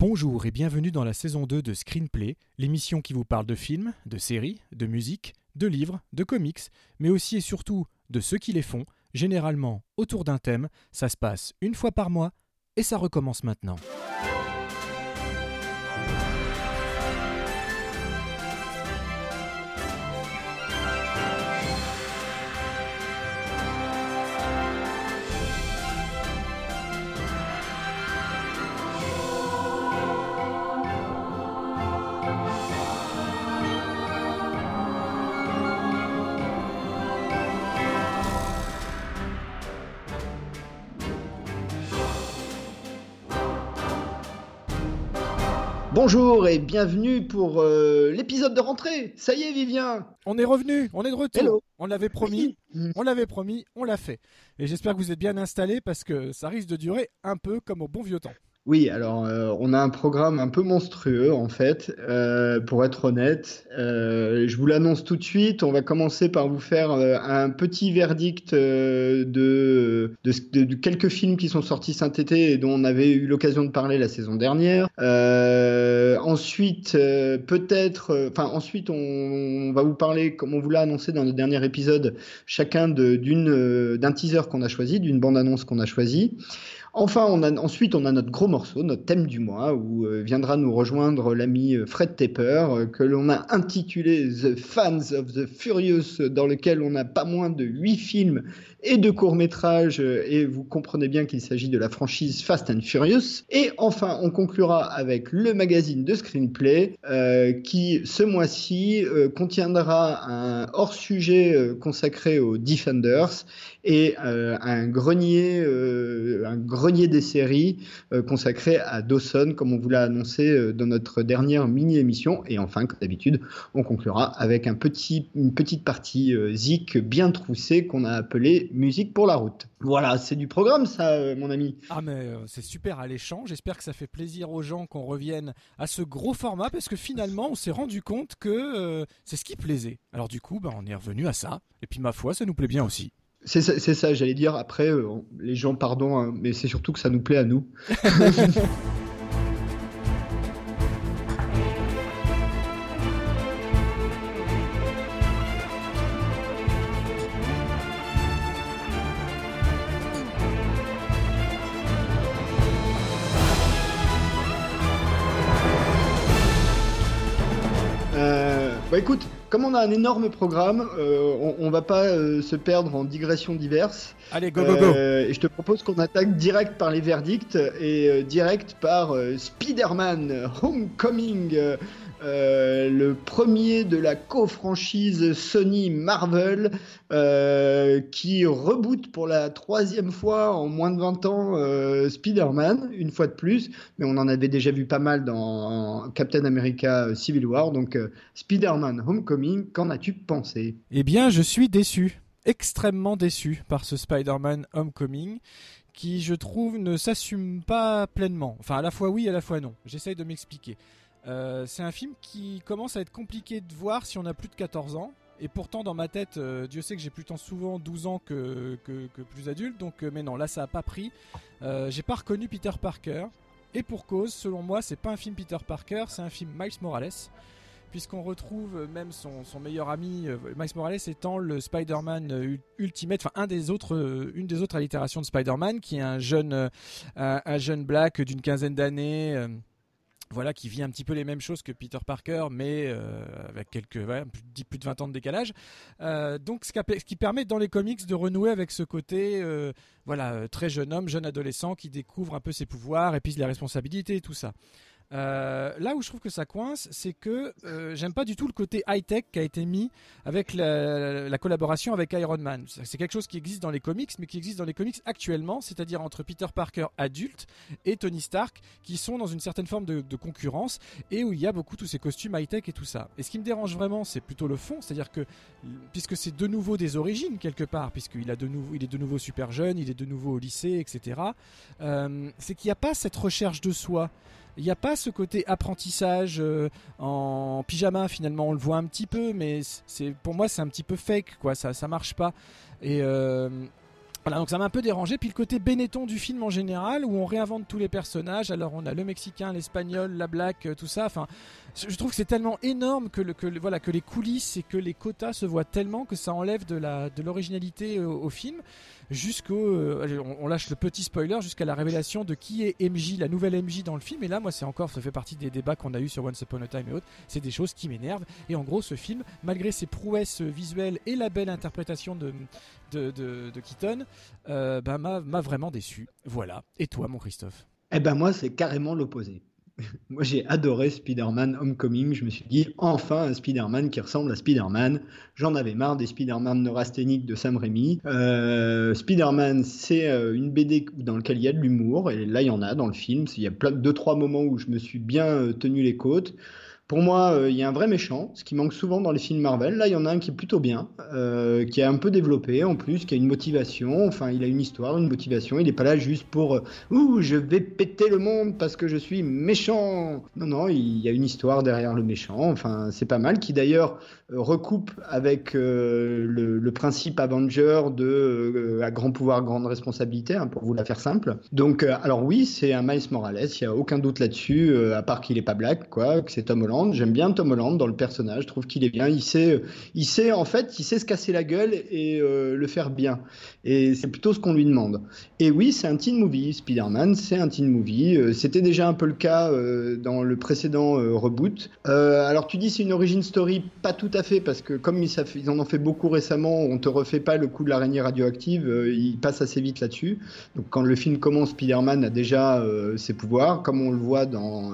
Bonjour et bienvenue dans la saison 2 de Screenplay, l'émission qui vous parle de films, de séries, de musique, de livres, de comics, mais aussi et surtout de ceux qui les font, généralement autour d'un thème. Ça se passe une fois par mois et ça recommence maintenant. Bonjour et bienvenue pour euh, l'épisode de rentrée. Ça y est, Vivien. On est revenu, on est de retour. Hello. On l'avait promis, on l'avait promis, on l'a fait. Et j'espère que vous êtes bien installés parce que ça risque de durer un peu comme au bon vieux temps. Oui, alors euh, on a un programme un peu monstrueux en fait, euh, pour être honnête. Euh, je vous l'annonce tout de suite. On va commencer par vous faire un petit verdict de, quelques films qui sont sortis cet été et dont on avait eu l'occasion de parler la saison dernière. Ensuite, peut-être, enfin ensuite on, on va vous parler, comme on vous l'a annoncé dans le dernier épisode, chacun d'un teaser qu'on a choisi, d'une bande-annonce qu'on a choisi. Enfin, ensuite, on a notre gros morceau, notre thème du mois, où euh, viendra nous rejoindre l'ami euh, Fred Tepper, euh, que l'on a intitulé The Fans of the Furious, dans lequel on a pas moins de huit films et de courts-métrages, euh, et vous comprenez bien qu'il s'agit de la franchise Fast and Furious. Et enfin, on conclura avec le magazine de Screenplay, euh, qui, ce mois-ci, euh, contiendra un hors-sujet consacré aux Defenders, et un grenier, un grenier des séries consacré à Dawson, comme on vous l'a annoncé dans notre dernière mini-émission. Et enfin, comme d'habitude, on conclura avec un petit, une petite partie zik bien troussée qu'on a appelée musique pour la route. Voilà, c'est du programme, ça, euh, mon ami. Ah mais euh, c'est super alléchant, j'espère que ça fait plaisir aux gens qu'on revienne à ce gros format parce que finalement on s'est rendu compte que euh, c'est ce qui plaisait. Alors du coup bah, on est revenu à ça et puis ma foi ça nous plaît bien aussi. C'est ça, j'allais dire. Après, les gens, pardon, hein, mais c'est surtout que ça nous plaît à nous. comme on a un énorme programme, euh, on, on va pas euh, se perdre en digressions diverses. Allez go go go Euh, et je te propose qu'on attaque direct par les verdicts et euh, direct par euh, Spider-Man Homecoming, euh, le premier de la co-franchise Sony Marvel euh, qui reboot pour la troisième fois en moins de 20 ans euh, Spider-Man, une fois de plus, mais on en avait déjà vu pas mal dans Captain America Civil War, donc Spider-Man Homecoming, qu'en as-tu pensé? Eh bien je suis déçu, extrêmement déçu par ce Spider-Man Homecoming qui je trouve ne s'assume pas pleinement. Enfin à la fois oui à la fois non. J'essaye de m'expliquer. Euh, c'est un film qui commence à être compliqué de voir si on a plus de 14 ans. Et pourtant, dans ma tête, euh, Dieu sait que j'ai plus tant souvent 12 ans que, plus adulte. Donc, euh, mais non, là, ça a pas pris. J'ai pas reconnu Peter Parker. Et pour cause, selon moi, c'est pas un film Peter Parker, c'est un film Miles Morales. Puisqu'on retrouve même son, meilleur ami, Miles Morales étant le Spider-Man ul- Ultimate, enfin un des autres, une des autres allitérations de Spider-Man, qui est un jeune, un, un jeune black d'une quinzaine d'années. Voilà, qui vit un petit peu les mêmes choses que Peter Parker, mais euh, avec quelques plus, de- plus de 20 ans de décalage. Euh, donc, ce qui, permet dans les comics de renouer avec ce côté, euh, voilà, très jeune homme, jeune adolescent qui découvre un peu ses pouvoirs et puis les responsabilités et tout ça. Euh, là où je trouve que ça coince, c'est que euh, j'aime pas du tout le côté high-tech qui a été mis avec la, la collaboration avec Iron Man. C'est quelque chose qui existe dans les comics, mais qui existe dans les comics actuellement, c'est-à-dire entre Peter Parker adulte et Tony Stark, qui sont dans une certaine forme de, de concurrence et où il y a beaucoup tous ces costumes high-tech et tout ça. Et ce qui me dérange vraiment, c'est plutôt le fond, c'est-à-dire que puisque c'est de nouveau des origines quelque part, puisqu'il a de nouveau, il est de nouveau super jeune, il est de nouveau au lycée, etc. euh, c'est qu'il n'y a pas cette recherche de soi. Il n'y a pas ce côté apprentissage euh, en pyjama finalement, on le voit un petit peu, mais c'est pour moi c'est un petit peu fake quoi, ça ça marche pas. Et euh, Voilà, donc ça m'a un peu dérangé. Puis le côté Benetton du film en général, où on réinvente tous les personnages. Alors on a le Mexicain, l'Espagnol, la Black, euh, tout ça. Enfin, je trouve que c'est tellement énorme que, le, que, voilà, que les coulisses et que les quotas se voient tellement que ça enlève de l'originalité de au, au, film jusqu'au. Euh, on, lâche le petit spoiler jusqu'à la révélation de qui est MJ, la nouvelle MJ dans le film. Et là, moi, c'est encore, ça fait partie des débats qu'on a eu sur Once Upon a Time et autres. C'est des choses qui m'énervent. Et en gros, ce film, malgré ses prouesses visuelles et la belle interprétation de, de, de, Keaton, euh, bah, m'a vraiment déçu. Voilà. Et toi, mon Christophe? Eh ben moi, c'est carrément l'opposé. Moi, j'ai adoré Spider-Man Homecoming. Je me suis dit, enfin, un Spider-Man qui ressemble à Spider-Man. J'en avais marre des Spider-Man neurasthéniques de Sam Raimi. Euh, Spider-Man, c'est euh, une BD dans laquelle il y a de l'humour. Et là, il y en a dans le film. Il y a plein, deux, trois moments où je me suis bien euh, tenu les côtes. Pour moi, euh, il y a un vrai méchant, ce qui manque souvent dans les films Marvel. Là, il y en a un qui est plutôt bien, euh, qui est un peu développé en plus, qui a une motivation. Enfin, il a une histoire, une motivation. Il n'est pas là juste pour euh, Ouh, je vais péter le monde parce que je suis méchant. Non, non, il y a une histoire derrière le méchant. Enfin, c'est pas mal. Qui d'ailleurs recoupe avec le, principe Avenger de à grand pouvoir, grande responsabilité, hein, pour vous la faire simple. Donc, alors oui, c'est un Miles Morales. Il n'y a aucun doute là-dessus, à part qu'il n'est pas black, quoi, que c'est Tom Holland. J'aime bien Tom Holland dans le personnage. Je trouve qu'il est bien. Il sait, il sait en fait, il sait se casser la gueule et euh, le faire bien. Et c'est plutôt ce qu'on lui demande. Et oui, c'est un teen movie. Spider-Man, c'est un teen movie. Euh, c'était déjà un peu le cas euh, dans le précédent reboot. alors tu dis c'est une origin story, pas tout à fait parce que comme ils, en ont fait beaucoup récemment, on te refait pas le coup de l'araignée radioactive. ils passent assez vite là-dessus. Donc quand le film commence, Spider-Man a déjà ses pouvoirs, comme on le voit dans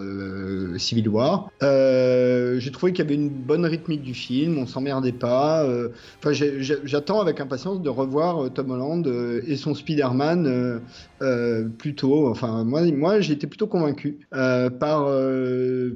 Civil War. Euh, j'ai trouvé qu'il y avait une bonne rythmique du film, on s'emmerdait pas. Euh, enfin, j'attends avec impatience de revoir euh, Tom Holland et son Spider-Man plutôt. Enfin, moi, moi j'ai été plutôt convaincu par,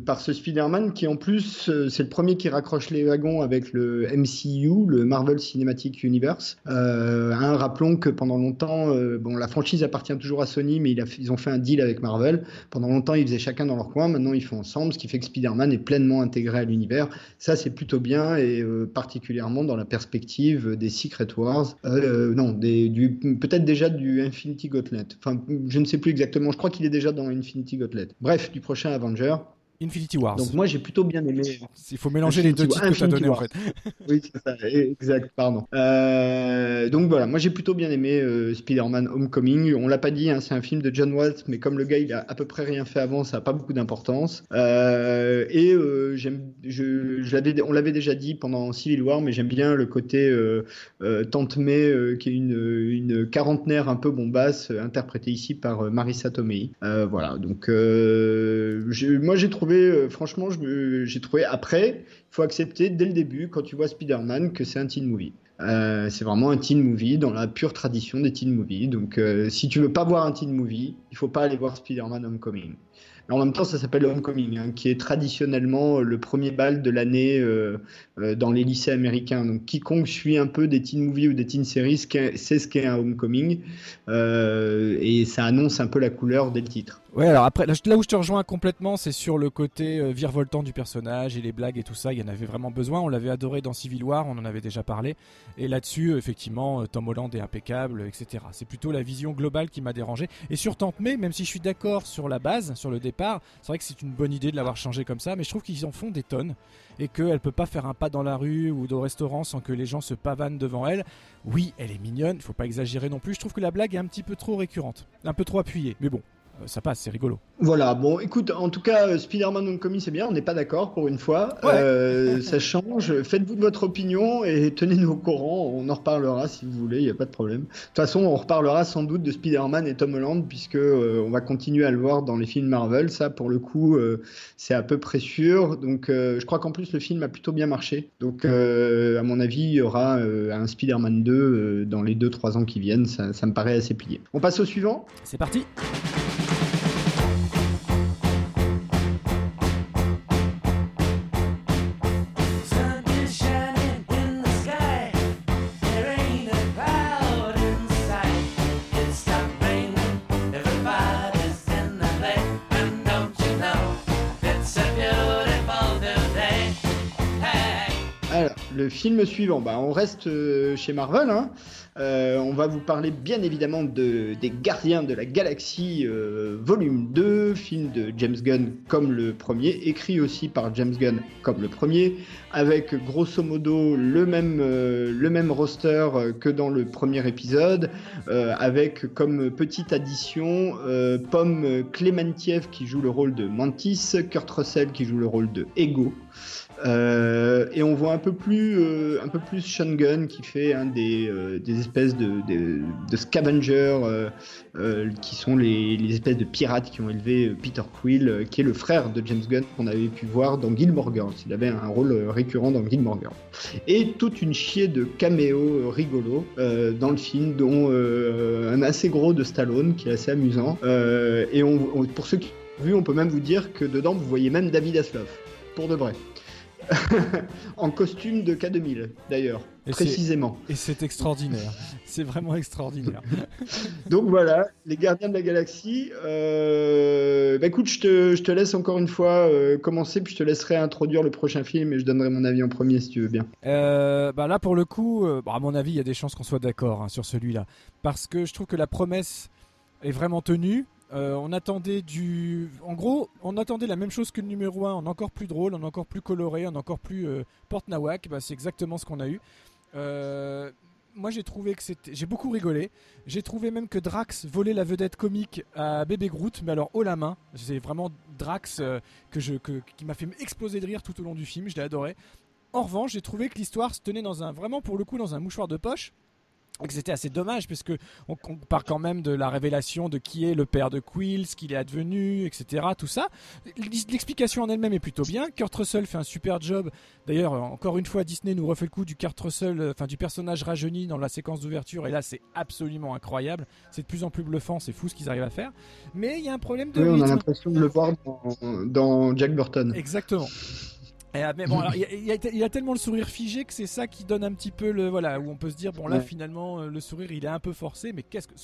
par ce Spider-Man qui, en plus, c'est le premier qui raccroche les wagons avec le MCU, le Marvel Cinematic Universe. Hein, rappelons que pendant longtemps, bon, la franchise appartient toujours à Sony, mais ils ont fait un deal avec Marvel. Pendant longtemps, ils faisaient chacun dans leur coin. Maintenant, ils font ensemble, ce qui fait que Spider-Man est pleinement intégré à l'univers. Ça, c'est plutôt bien et euh, particulièrement dans la perspective des Secret Wars. Euh, non, du, peut-être déjà du Infinity Gauntlet. Enfin, je ne sais plus exactement. Je crois qu'il est déjà dans Infinity Gauntlet. Bref, du prochain Avenger. Infinity Wars. Donc moi j'ai plutôt bien aimé. Il faut mélanger les deux titres que tu as donné en fait. oui, c'est ça, exact, pardon. Euh, donc voilà, moi j'ai plutôt bien aimé euh, Spider-Man Homecoming. On l'a pas dit, hein, c'est un film de John Watts, mais comme le gars il a à peu près rien fait avant, ça a pas beaucoup d'importance. Euh, et j'aime, je, je on l'avait déjà dit pendant Civil War, mais j'aime bien le côté Tante May, qui est une, une quarantenaire un peu bombasse, interprétée ici par Marissa Tomei. voilà, donc moi j'ai trouvé euh, franchement, j'ai trouvé après, il faut accepter dès le début, quand tu vois Spider-Man, que c'est un teen movie. Euh, c'est vraiment un teen movie dans la pure tradition des teen movies. Donc, euh, si tu veux pas voir un teen movie, il faut pas aller voir Spider-Man Homecoming en même temps, ça s'appelle Homecoming, hein, qui est traditionnellement le premier bal de l'année dans les lycées américains. Donc, quiconque suit un peu des teen movies ou des teen series sait ce qu'est un Homecoming. Et ça annonce un peu la couleur dès le titre. Ouais, alors après, là où je te rejoins complètement, c'est sur le côté virevoltant du personnage et les blagues et tout ça. Il y en avait vraiment besoin. On l'avait adoré dans Civil War, on en avait déjà parlé. Et là-dessus, effectivement, Tom Holland est impeccable, etc. C'est plutôt la vision globale qui m'a dérangé. Et sur Tante May, même si je suis d'accord sur la base, sur le départ, c'est vrai que c'est une bonne idée de l'avoir changé comme ça, mais je trouve qu'ils en font des tonnes et qu'elle peut pas faire un pas dans la rue ou au restaurant sans que les gens se pavanent devant elle. Oui, elle est mignonne, faut pas exagérer non plus. Je trouve que la blague est un petit peu trop récurrente, un peu trop appuyée, mais bon, euh, ça passe, c'est rigolo. Voilà, bon, écoute, en tout cas, euh, Spider-Man Homecoming, c'est bien, on n'est pas d'accord pour une fois. Euh, ça change. Faites-vous de votre opinion et tenez-nous au courant. On en reparlera si vous voulez, il n'y a pas de problème. De toute façon, on reparlera sans doute de Spider-Man et Tom Holland, puisque on va continuer à le voir dans les films Marvel. Ça, pour le coup, c'est à peu près sûr. Donc, je crois qu'en plus, le film a plutôt bien marché. Donc, à mon avis, il y aura un Spider-Man 2 dans les 2-3 ans qui viennent. Ça, ça me paraît assez plié. On passe au suivant C'est parti film suivant, bah, on reste euh, chez Marvel. Hein. Euh, on va vous parler bien évidemment de, des Gardiens de la Galaxie euh, volume 2, film de James Gunn comme le premier, écrit aussi par James Gunn comme le premier, avec grosso modo le même, le même roster que dans le premier épisode, avec comme petite addition Pomme Clémentiev qui joue le rôle de Mantis, Kurt Russell qui joue le rôle de Ego. Euh, et on voit un peu plus, euh, un peu plus Sean Gunn qui fait un des, euh, des espèces de, de, de scavengers qui sont les, les, espèces de pirates qui ont élevé Peter Quill, qui est le frère de James Gunn qu'on avait pu voir dans Gilmore Girls. Il avait un rôle récurrent dans Gilmore Girls. Et toute une chier de caméos rigolos dans le film, dont un assez gros de Stallone qui est assez amusant. et pour ceux qui ont vu, on peut même vous dire que dedans vous voyez même David Asloff pour de vrai. En costume de K2000 d'ailleurs, précisément. Et c'est extraordinaire. c'est vraiment extraordinaire. Donc voilà, les gardiens de la galaxie. Euh, bah écoute, je te, je te, laisse encore une fois euh, commencer, puis je te laisserai introduire le prochain film et je donnerai mon avis en premier si tu veux bien. Euh, bah là, pour le coup, bah, à mon avis, il y a des chances qu'on soit d'accord hein, sur celui-là. Parce que je trouve que la promesse est vraiment tenue. Euh, on attendait du. En gros, on attendait la même chose que le numéro 1, en encore plus drôle, en encore plus coloré, en encore plus euh, porte-nawak. Bah, c'est exactement ce qu'on a eu. Euh, moi, j'ai trouvé que c'était. J'ai beaucoup rigolé. J'ai trouvé même que Drax volait la vedette comique à Bébé Groot, mais alors haut la main. C'est vraiment Drax que je, qui m'a fait exploser de rire tout au long du film. Je l'ai adoré. En revanche, j'ai trouvé que l'histoire se tenait dans un. Vraiment, pour le coup, dans un mouchoir de poche que c'était assez dommage puisque on, on, part quand même de la révélation de qui est le père de Quill, ce qu'il est advenu, etc. Tout ça. L'explication en elle-même est plutôt bien. Kurt Russell fait un super job. D'ailleurs, encore une fois, Disney nous refait le coup du Kurt Russell, euh, enfin du personnage rajeuni dans la séquence d'ouverture. Et là, c'est absolument incroyable. C'est de plus en plus bluffant. C'est fou ce qu'ils arrivent à faire. Mais il y a un problème de. Oui, on a l'impression de le voir dans, dans Jack Burton. Exactement. Ah, mais bon, il, a, tellement le sourire figé que c'est ça qui donne un petit peu le voilà où on peut se dire bon là finalement euh, le sourire il est un peu forcé, mais qu'est-ce que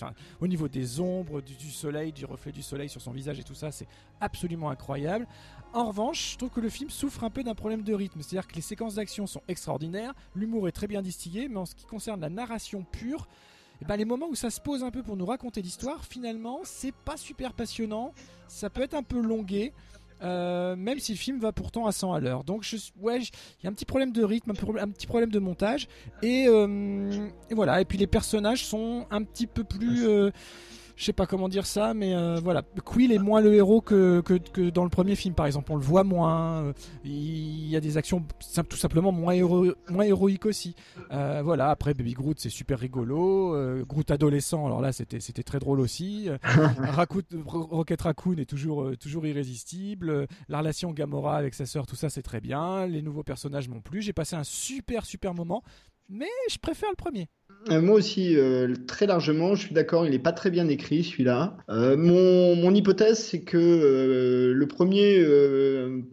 au niveau des ombres, du, soleil, du reflet du soleil sur son visage et tout ça, c'est absolument incroyable. En revanche, je trouve que le film souffre un peu d'un problème de rythme, c'est-à-dire que les séquences d'action sont extraordinaires, l'humour est très bien distillé, mais en ce qui concerne la narration pure, et eh ben, les moments où ça se pose un peu pour nous raconter l'histoire, finalement, c'est pas super passionnant, ça peut être un peu longué. Euh, même si le film va pourtant à 100 à l'heure. Donc, je, ouais, il y a un petit problème de rythme, un, petit problème de montage. Et, euh, et, voilà. Et puis les personnages sont un petit peu plus. Euh, je sais pas comment dire ça, mais euh, voilà. Quill est moins le héros que, que, dans le premier film, par exemple. On le voit moins. Euh, il y a des actions tout simplement moins, moins héroïques aussi. Euh, voilà. Après, Baby Groot, c'est super rigolo. Groot adolescent, alors là, c'était très drôle aussi. Rocket Raccoon est toujours toujours irrésistible. La relation Gamora avec sa sœur, tout ça, c'est très bien. Les nouveaux personnages m'ont plu. J'ai passé un super super moment, mais je préfère le premier. Euh, moi aussi, euh, très largement, je suis d'accord, il n'est pas très bien écrit celui-là. Euh, mon, mon, hypothèse, c'est que le premier,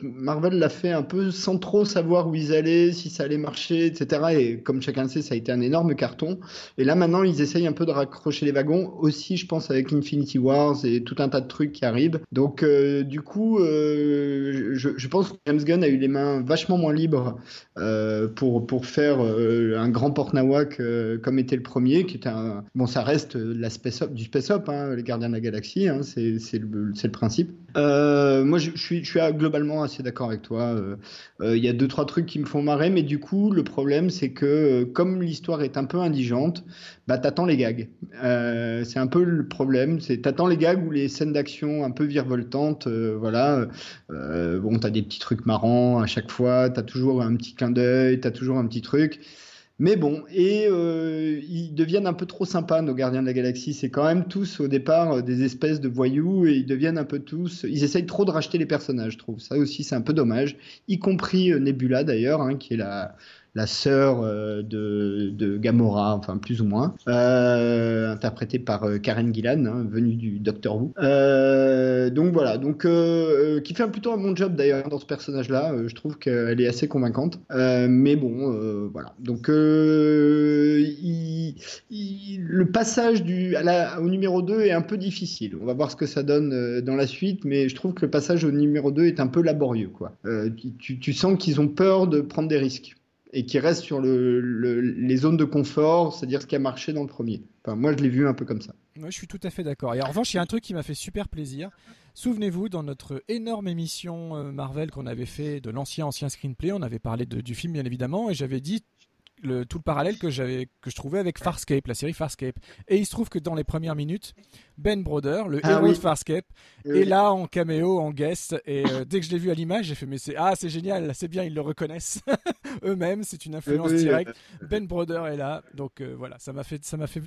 Marvel l'a fait un peu sans trop savoir où ils allaient, si ça allait marcher, etc. Et comme chacun sait, ça a été un énorme carton. Et là, maintenant, ils essayent un peu de raccrocher les wagons, aussi, je pense, avec Infinity Wars et tout un tas de trucs qui arrivent. Donc, du coup, je, pense que James Gunn a eu les mains vachement moins libres pour, pour faire un grand port-nawak comme était le premier, qui était un. Bon, ça reste space op, du space op, hein, les gardiens de la galaxie, hein, c'est le, le, principe. Euh, moi, je, suis, je suis globalement assez d'accord avec toi. Euh, euh, il y a deux, trois trucs qui me font marrer, mais du coup, le problème, c'est que comme l'histoire est un peu indigente, bah, t'attends les gags. c'est un peu le problème, c'est t'attends les gags ou les scènes d'action un peu virevoltantes, voilà. bon, t'as des petits trucs marrants à chaque fois, t'as toujours un petit clin d'œil, t'as toujours un petit truc. Mais bon, et euh, ils deviennent un peu trop sympas, nos gardiens de la galaxie. C'est quand même tous au départ euh, des espèces de voyous et ils deviennent un peu tous. Ils essayent trop de racheter les personnages, je trouve. Ça aussi, c'est un peu dommage. Y compris euh, Nebula d'ailleurs, hein, qui est la, la sœur euh, de, Gamora, enfin plus ou moins, euh, interprétée par euh, Karen Gillan, hein, venue du Doctor Who. donc voilà, donc qui fait plutôt un bon job d'ailleurs dans ce personnage-là. je trouve qu'elle est assez convaincante. mais bon, voilà. Donc le passage au numéro 2 est un peu difficile. On va voir ce que ça donne dans la suite, mais je trouve que le passage au numéro 2 est un peu laborieux. Quoi. Tu, sens qu'ils ont peur de prendre des risques. Et qui reste sur le, les zones de confort, c'est-à-dire ce qui a marché dans le premier. Enfin, moi, je l'ai vu un peu comme ça. Moi, je suis tout à fait d'accord. Et en revanche, il y a un truc qui m'a fait super plaisir. Souvenez-vous, dans notre énorme émission euh, Marvel qu'on avait fait de l'ancien ancien screenplay, on avait parlé du film bien évidemment, et j'avais dit tout le parallèle que j'avais que je trouvais avec Farscape, la série Farscape. Et il se trouve que dans les premières minutes, Ben Broder, le ah héros de Farscape, est là en caméo, en guest. Et euh, dès que je l'ai vu à l'image, j'ai fait mais c'est ah c'est génial, c'est bien, ils le reconnaissent eux-mêmes, c'est une influence directe. Ben Broder est là, donc euh, voilà, ça m'a fait ça m'a fait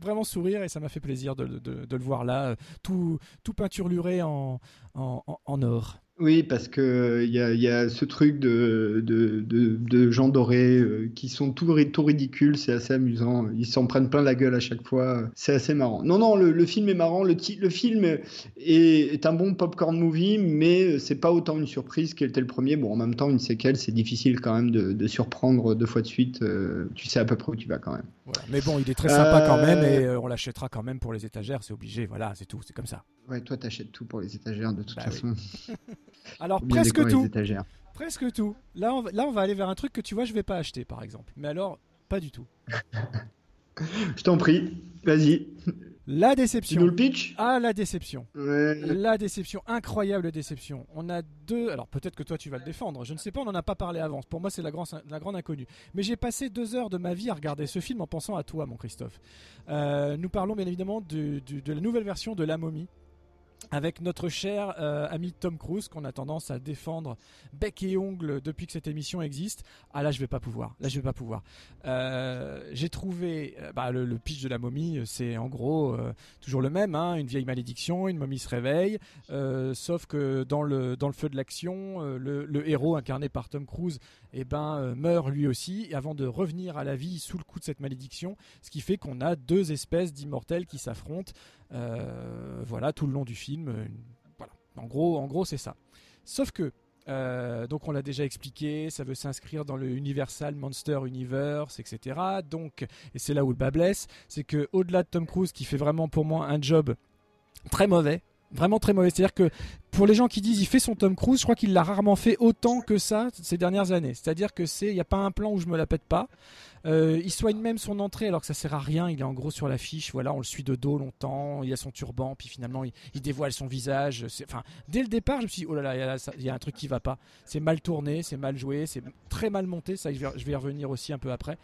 vraiment sourire et ça m'a fait plaisir de, de, de, le voir là, euh, tout tout peinturluré en, en, en or. Oui, parce que il y a, y a, ce truc de, de, de, de gens dorés euh, qui sont tout, tout ridicules, c'est assez amusant. Ils s'en prennent plein la gueule à chaque fois, c'est assez marrant. Non, non, le, le film est marrant. Le, le film est, est, un bon popcorn movie, mais c'est pas autant une surprise qu'était le premier. Bon, en même temps, une séquelle, c'est difficile quand même de, surprendre deux fois de suite. Euh, tu sais à peu près où tu vas quand même. Voilà. Mais bon, il est très sympa quand même et euh, on l'achètera quand même pour les étagères, c'est obligé. Voilà, c'est tout, c'est comme ça. Ouais, toi, t'achètes tout pour les étagères de toute bah façon. Alors presque tout. Presque tout. Là on, va, là, on va aller vers un truc que tu vois, je vais pas acheter, par exemple. Mais alors, pas du tout. je t'en prie, vas-y. La déception. le pitch Ah, la déception. La déception, incroyable déception. On a deux. Alors peut-être que toi tu vas le défendre. Je ne sais pas, on n'en a pas parlé avant. Pour moi, c'est la, la, grande inconnue. Mais j'ai passé deux heures de ma vie à regarder ce film en pensant à toi, mon Christophe. Euh, nous parlons bien évidemment de la nouvelle version de La Momie avec notre cher euh, ami Tom Cruise qu'on a tendance à défendre bec et ongle depuis que cette émission existe. Ah là je vais pas pouvoir, là je vais pas pouvoir. Euh, j'ai trouvé euh, bah, le, pitch de la momie, c'est en gros toujours le même, hein, une vieille malédiction, une momie se réveille, sauf que dans le le feu de l'action, le, le, héros incarné par Tom Cruise, eh ben meurt lui aussi avant de revenir à la vie sous le coup de cette malédiction, ce qui fait qu'on a deux espèces d'immortels qui s'affrontent. Euh, voilà, tout le long du film. Euh, voilà. En gros, en gros c'est ça. Sauf que euh, donc on l'a déjà expliqué, ça veut s'inscrire dans le Universal Monster Universe, etc. Donc, et c'est là où le bas blesse, c'est que au-delà de Tom Cruise qui fait vraiment pour moi un job très mauvais, vraiment très mauvais. C'est-à-dire que pour les gens qui disent il fait son Tom Cruise, je crois qu'il l'a rarement fait autant que ça ces dernières années. C'est-à-dire que c'est, il n'y a pas un plan où je me la pète pas. Euh, il soigne même son entrée alors que ça sert à rien. Il est en gros sur l'affiche. Voilà, on le suit de dos longtemps. Il a son turban, puis finalement il, dévoile son visage. Enfin, dès le départ, je me suis dit oh là là, il y, a un truc qui va pas. C'est mal tourné, c'est mal joué, c'est très mal monté. Ça, je vais, y revenir aussi un peu après.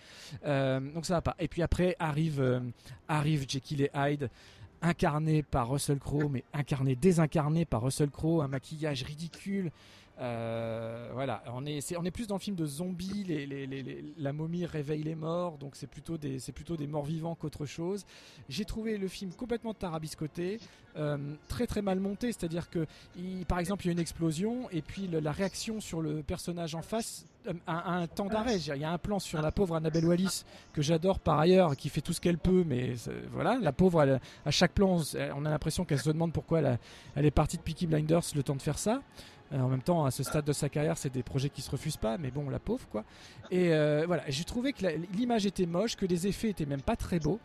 Euh, donc ça va pas. Et puis après arrive euh, arrive Jekyll et Hyde incarné par Russell Crowe, mais incarné, désincarné par Russell Crowe, un maquillage ridicule, euh, voilà, on est, on est plus dans le film de zombies, la momie réveille les morts, donc c'est plutôt des, c'est plutôt des morts vivants qu'autre chose. J'ai trouvé le film complètement tarabiscoté, euh, très très mal monté, c'est-à-dire que, par exemple, il y a une explosion et puis la réaction sur le personnage en face euh, a, un temps d'arrêt. Il y a un plan sur la pauvre Annabelle Wallis que j'adore par ailleurs, qui fait tout ce qu'elle peut, mais voilà, la pauvre, à chaque plan, on a l'impression qu'elle se demande pourquoi elle, elle est partie de Peaky Blinders le temps de faire ça. Euh, en même temps, à ce stade de sa carrière, c'est des projets qui se refusent pas, mais bon, la pauvre quoi. Et euh, voilà, j'ai trouvé que l'image était moche, que les effets étaient même pas très beaux.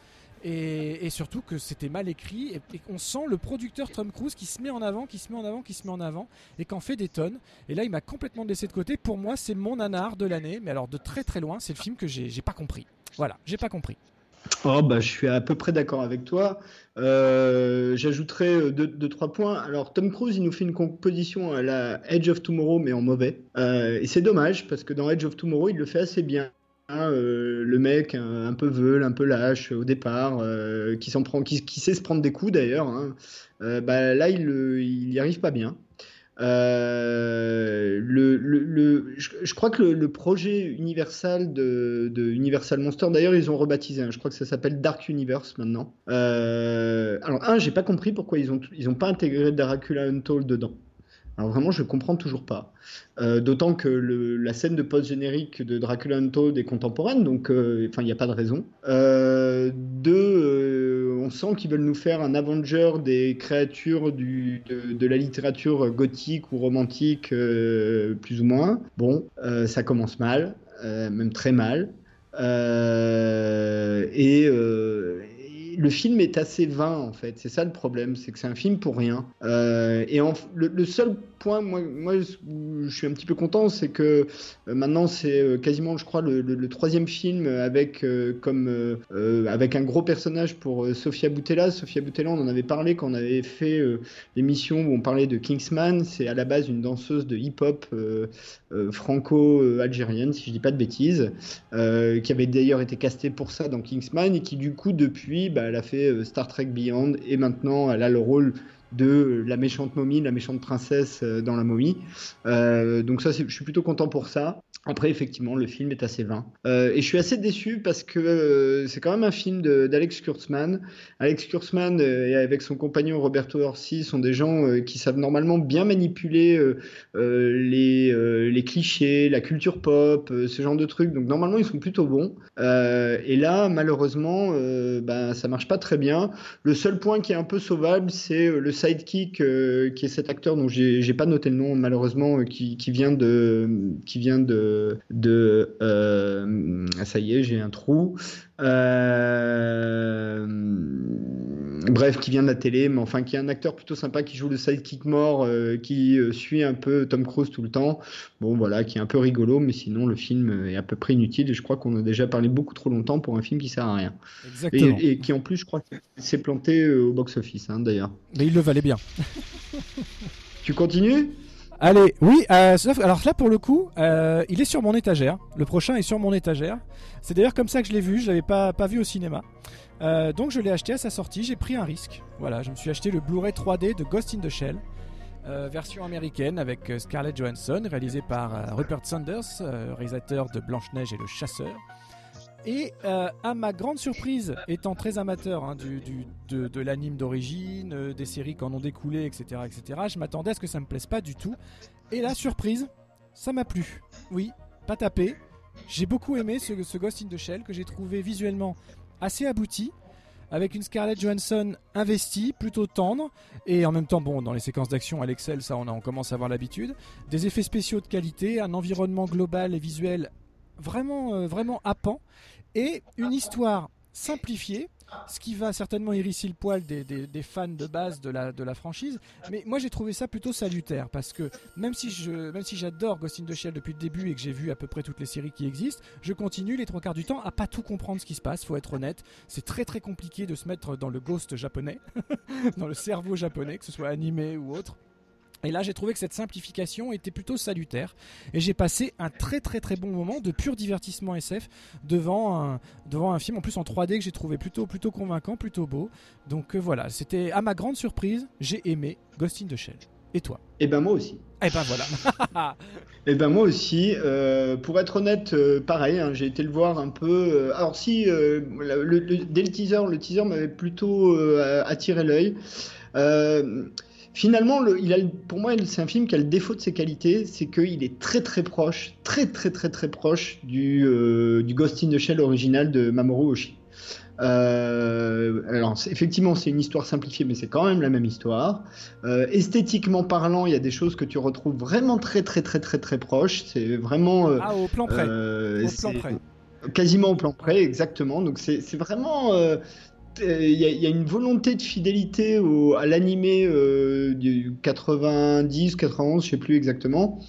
Et, surtout que c'était mal écrit et, et qu'on sent le producteur Tom Cruise qui se met en avant, qui se met en avant, qui se met en avant et qu'en fait des tonnes. Et là, il m'a complètement laissé de côté. Pour moi, c'est mon nanar de l'année, mais alors de très très loin, c'est le film que j'ai pas compris. Voilà, j'ai pas compris. Oh, bah, je suis à peu près d'accord avec toi. Euh, J'ajouterais euh, deux, trois points. Alors, Tom Cruise, il nous fait une composition à la Edge of Tomorrow, mais en mauvais. Euh, et c'est dommage, parce que dans Edge of Tomorrow, il le fait assez bien. Euh, le mec un, peu veule, un peu lâche au départ, qui, sait se prendre des coups d'ailleurs. Hein. bah, là, il, il y arrive pas bien. Euh, je, crois que le, projet Universal de, Universal Monster, d'ailleurs, ils ont rebaptisé. Je crois que ça s'appelle Dark Universe maintenant. Euh, alors, un, j'ai pas compris pourquoi ils ont, ils ont pas intégré Dracula Untold dedans. Alors vraiment, je comprends toujours pas. Euh, d'autant que la scène de post-générique de Dracula Untold est contemporaine, donc enfin, il n'y a pas de raison. deux, on sent qu'ils veulent nous faire un Avenger des créatures du, de, la littérature gothique ou romantique, euh, plus ou moins. Bon, euh, ça commence mal, euh, même très mal. et, le film est assez vain en fait. C'est ça le problème, c'est que c'est un film pour rien. Euh, et le, seul point, moi, je suis un petit peu content, c'est que euh, maintenant c'est euh, quasiment, je crois, le, troisième film avec comme avec un gros personnage pour Sofia Boutella. Sofia Boutella, on en avait parlé quand on avait fait l'émission où on parlait de Kingsman. C'est à la base une danseuse de hip-hop franco-algérienne, si je dis pas de bêtises, qui avait d'ailleurs été castée pour ça dans Kingsman et qui du coup depuis, bah, elle a fait euh, Star Trek Beyond et maintenant elle a le rôle de la méchante momie, la méchante princesse euh, dans la momie. Euh, donc ça, je suis plutôt content pour ça. Après, effectivement, le film est assez vain. Euh, et je suis assez déçu parce que euh, c'est quand même un film d'Alex Kurtzman. Alex Kurtzman euh, et avec son compagnon Roberto Orsi sont des gens qui savent normalement bien manipuler les, les, clichés, la culture pop, ce genre de trucs. Donc normalement, ils sont plutôt bons. et là, malheureusement, ben, ça marche pas très bien. Le seul point qui est un peu sauvable, c'est le sidekick qui est cet acteur dont j'ai pas noté le nom malheureusement, qui vient de... Qui vient de de, euh, ça y est, j'ai un trou. Euh, bref, qui vient de la télé, mais enfin qui est un acteur plutôt sympa, qui joue le sidekick mort, euh, qui suit un peu Tom Cruise tout le temps. Bon, voilà, qui est un peu rigolo, mais sinon le film est à peu près inutile. Et je crois qu'on a déjà parlé beaucoup trop longtemps pour un film qui sert à rien. Et, qui en plus, je crois, s'est planté au box-office, hein, d'ailleurs. Mais il le valait bien. tu continues? Allez, oui, euh, alors là pour le coup, euh, il est sur mon étagère. Le prochain est sur mon étagère. C'est d'ailleurs comme ça que je l'ai vu, je l'avais pas, pas vu au cinéma. Euh, donc je l'ai acheté à sa sortie, j'ai pris un risque. Voilà, je me suis acheté le Blu-ray 3D de Ghost in the Shell. version américaine avec Scarlett Johansson, réalisé par Rupert Sanders, réalisateur de Blanche-Neige et le Chasseur. Et euh, à ma grande surprise, étant très amateur hein, du, de, l'anime d'origine, euh, des séries qui en ont découlé, etc., etc., je m'attendais à ce que ça me plaise pas du tout. Et la surprise, ça m'a plu. Oui, pas tapé. J'ai beaucoup aimé ce, Ghost in the Shell que j'ai trouvé visuellement assez abouti, avec une Scarlett Johansson investie, plutôt tendre, et en même temps, bon, dans les séquences d'action, elle excelle, ça on, commence à avoir l'habitude. Des effets spéciaux de qualité, un environnement global et visuel vraiment, euh, vraiment happant et une histoire simplifiée, ce qui va certainement hérisser le poil des, des, fans de base de la, de la franchise. Mais moi j'ai trouvé ça plutôt salutaire parce que même si je, même si j'adore Ghost in the Shell depuis le début et que j'ai vu à peu près toutes les séries qui existent, je continue les trois quarts du temps à pas tout comprendre ce qui se passe. Faut être honnête, c'est très très compliqué de se mettre dans le ghost japonais, dans le cerveau japonais, que ce soit animé ou autre. Et là, j'ai trouvé que cette simplification était plutôt salutaire. Et j'ai passé un très très très bon moment de pur divertissement SF devant un, devant un film en plus en 3D que j'ai trouvé plutôt, plutôt convaincant, plutôt beau. Donc euh, voilà, c'était à ma grande surprise, j'ai aimé Ghost in the Shell. Et toi? Eh ben moi aussi. Eh ben voilà. eh ben moi aussi. Euh, pour être honnête, euh, pareil, hein, j'ai été le voir un peu. alors si, le, dès le teaser, le teaser m'avait plutôt attiré l'œil. Finalement, le, il a, pour moi, c'est un film qui a le défaut de ses qualités, c'est qu'il est très très proche, très très très très proche du, euh, du Ghost in the Shell original de Mamoru Oshii. Euh, alors effectivement, c'est une histoire simplifiée, mais c'est quand même la même histoire. Euh, esthétiquement parlant, il y a des choses que tu retrouves vraiment très très très très très proches. C'est vraiment euh, ah au plan près. au plan près. Quasiment au plan près, exactement. Donc c'est vraiment il y, a une volonté de fidélité au, à l'animé euh, du 90, 91, je sais plus exactement.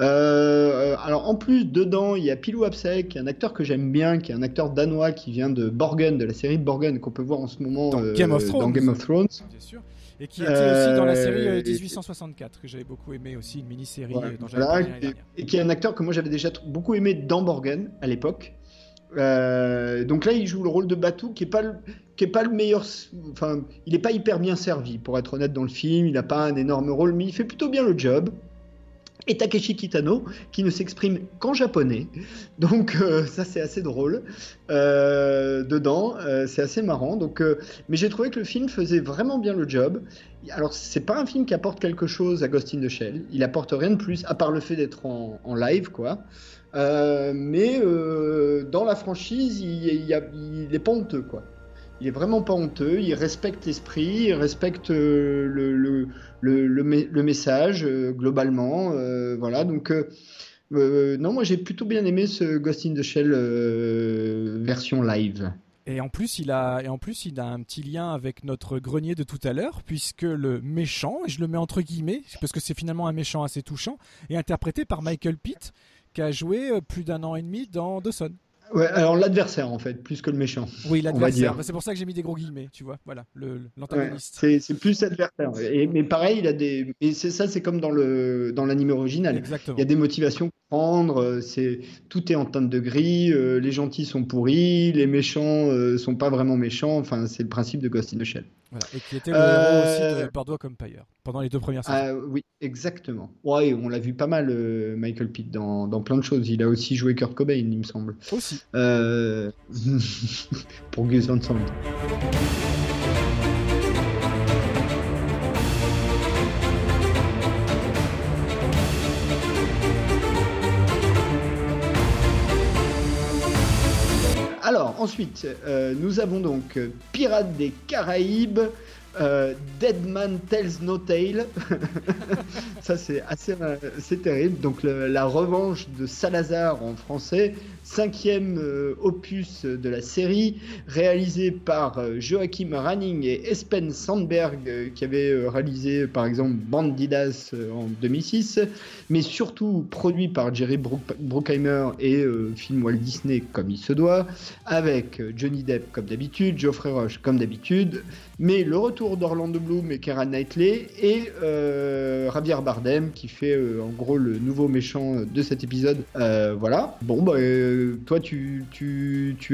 Euh, alors en plus dedans il y a Pilou Apsek, qui est un acteur que j'aime bien, qui est un acteur danois qui vient de Borgen, de la série de Borgen qu'on peut voir en ce moment dans, Game, of Thrones, dans Game of Thrones. sûr. Et qui était aussi dans la série 1864 que j'avais beaucoup aimé aussi, une mini-série dont j'avais et, et, qui est un acteur que moi j'avais déjà beaucoup aimé dans Borgen à l'époque. Euh, donc là, il joue le rôle de Batou, qui est pas le, meilleur. Enfin, il n'est pas hyper bien servi, pour être honnête, dans le film. Il n'a pas un énorme rôle, mais il fait plutôt bien le job. Et Takeshi Kitano, qui ne s'exprime qu'en japonais. Donc euh, ça, c'est assez drôle. Euh, dedans, c'est assez marrant. Donc, mais j'ai trouvé que le film faisait vraiment bien le job. Alors, c'est pas un film qui apporte quelque chose à Ghost in the Shell. Il apporte rien de plus, à part le fait d'être en live, quoi. Euh, mais euh, dans la franchise, il, il, est pas honteux, quoi. Il est vraiment pas honteux, il respecte l'esprit, il respecte euh, le, le message globalement. voilà, donc non, moi j'ai plutôt bien aimé ce Ghost in the Shell version live. Et en plus, il a, et en plus, il a un petit lien avec notre grenier de tout à l'heure, puisque le méchant, et je le mets entre guillemets, parce que c'est finalement un méchant assez touchant, est interprété par Michael Pitt, qui a joué euh, plus d'un an et demi dans Dawson. Ouais, alors l'adversaire en fait, plus que le méchant. Oui, l'adversaire. C'est pour ça que j'ai mis des gros guillemets, tu vois. Voilà, l'antagoniste. Ouais, c'est plus l'adversaire. Mais pareil, il a des. Et c'est ça, c'est comme dans le dans l'anime original. Exactement. Il y a des motivations à prendre. Euh, c'est tout est en teinte de gris. Euh, les gentils sont pourris, les méchants euh, sont pas vraiment méchants. Enfin, c'est le principe de Ghost in the Shell. Voilà. Et qui était le héros aussi de Bordeaux Empire pendant les deux premières saisons. oui, exactement. Ouais, on l'a vu pas mal, Michael Pitt, dans, dans, plein de choses. Il a aussi joué Kurt Cobain, il me semble. Aussi. pour Gus Van Sant. Ensuite, euh, nous avons donc Pirates des Caraïbes, euh, Dead Man Tells No Tale. ça, c'est assez c'est terrible. Donc, la revanche de Salazar en français, cinquième euh, opus de la série, réalisé par euh, Joachim Ranning et Espen Sandberg, qui avait réalisé par exemple Bandidas en 2006, mais surtout produit par Jerry Bruckheimer et film Walt Disney comme il se doit, avec Johnny Depp comme d'habitude, Geoffrey Roche comme d'habitude, mais le retour d'Orlando Bloom et Keira Knightley et euh, Javier Bardem qui fait euh, en gros le nouveau méchant de cet épisode. Euh, voilà. Bon, bah, toi tu,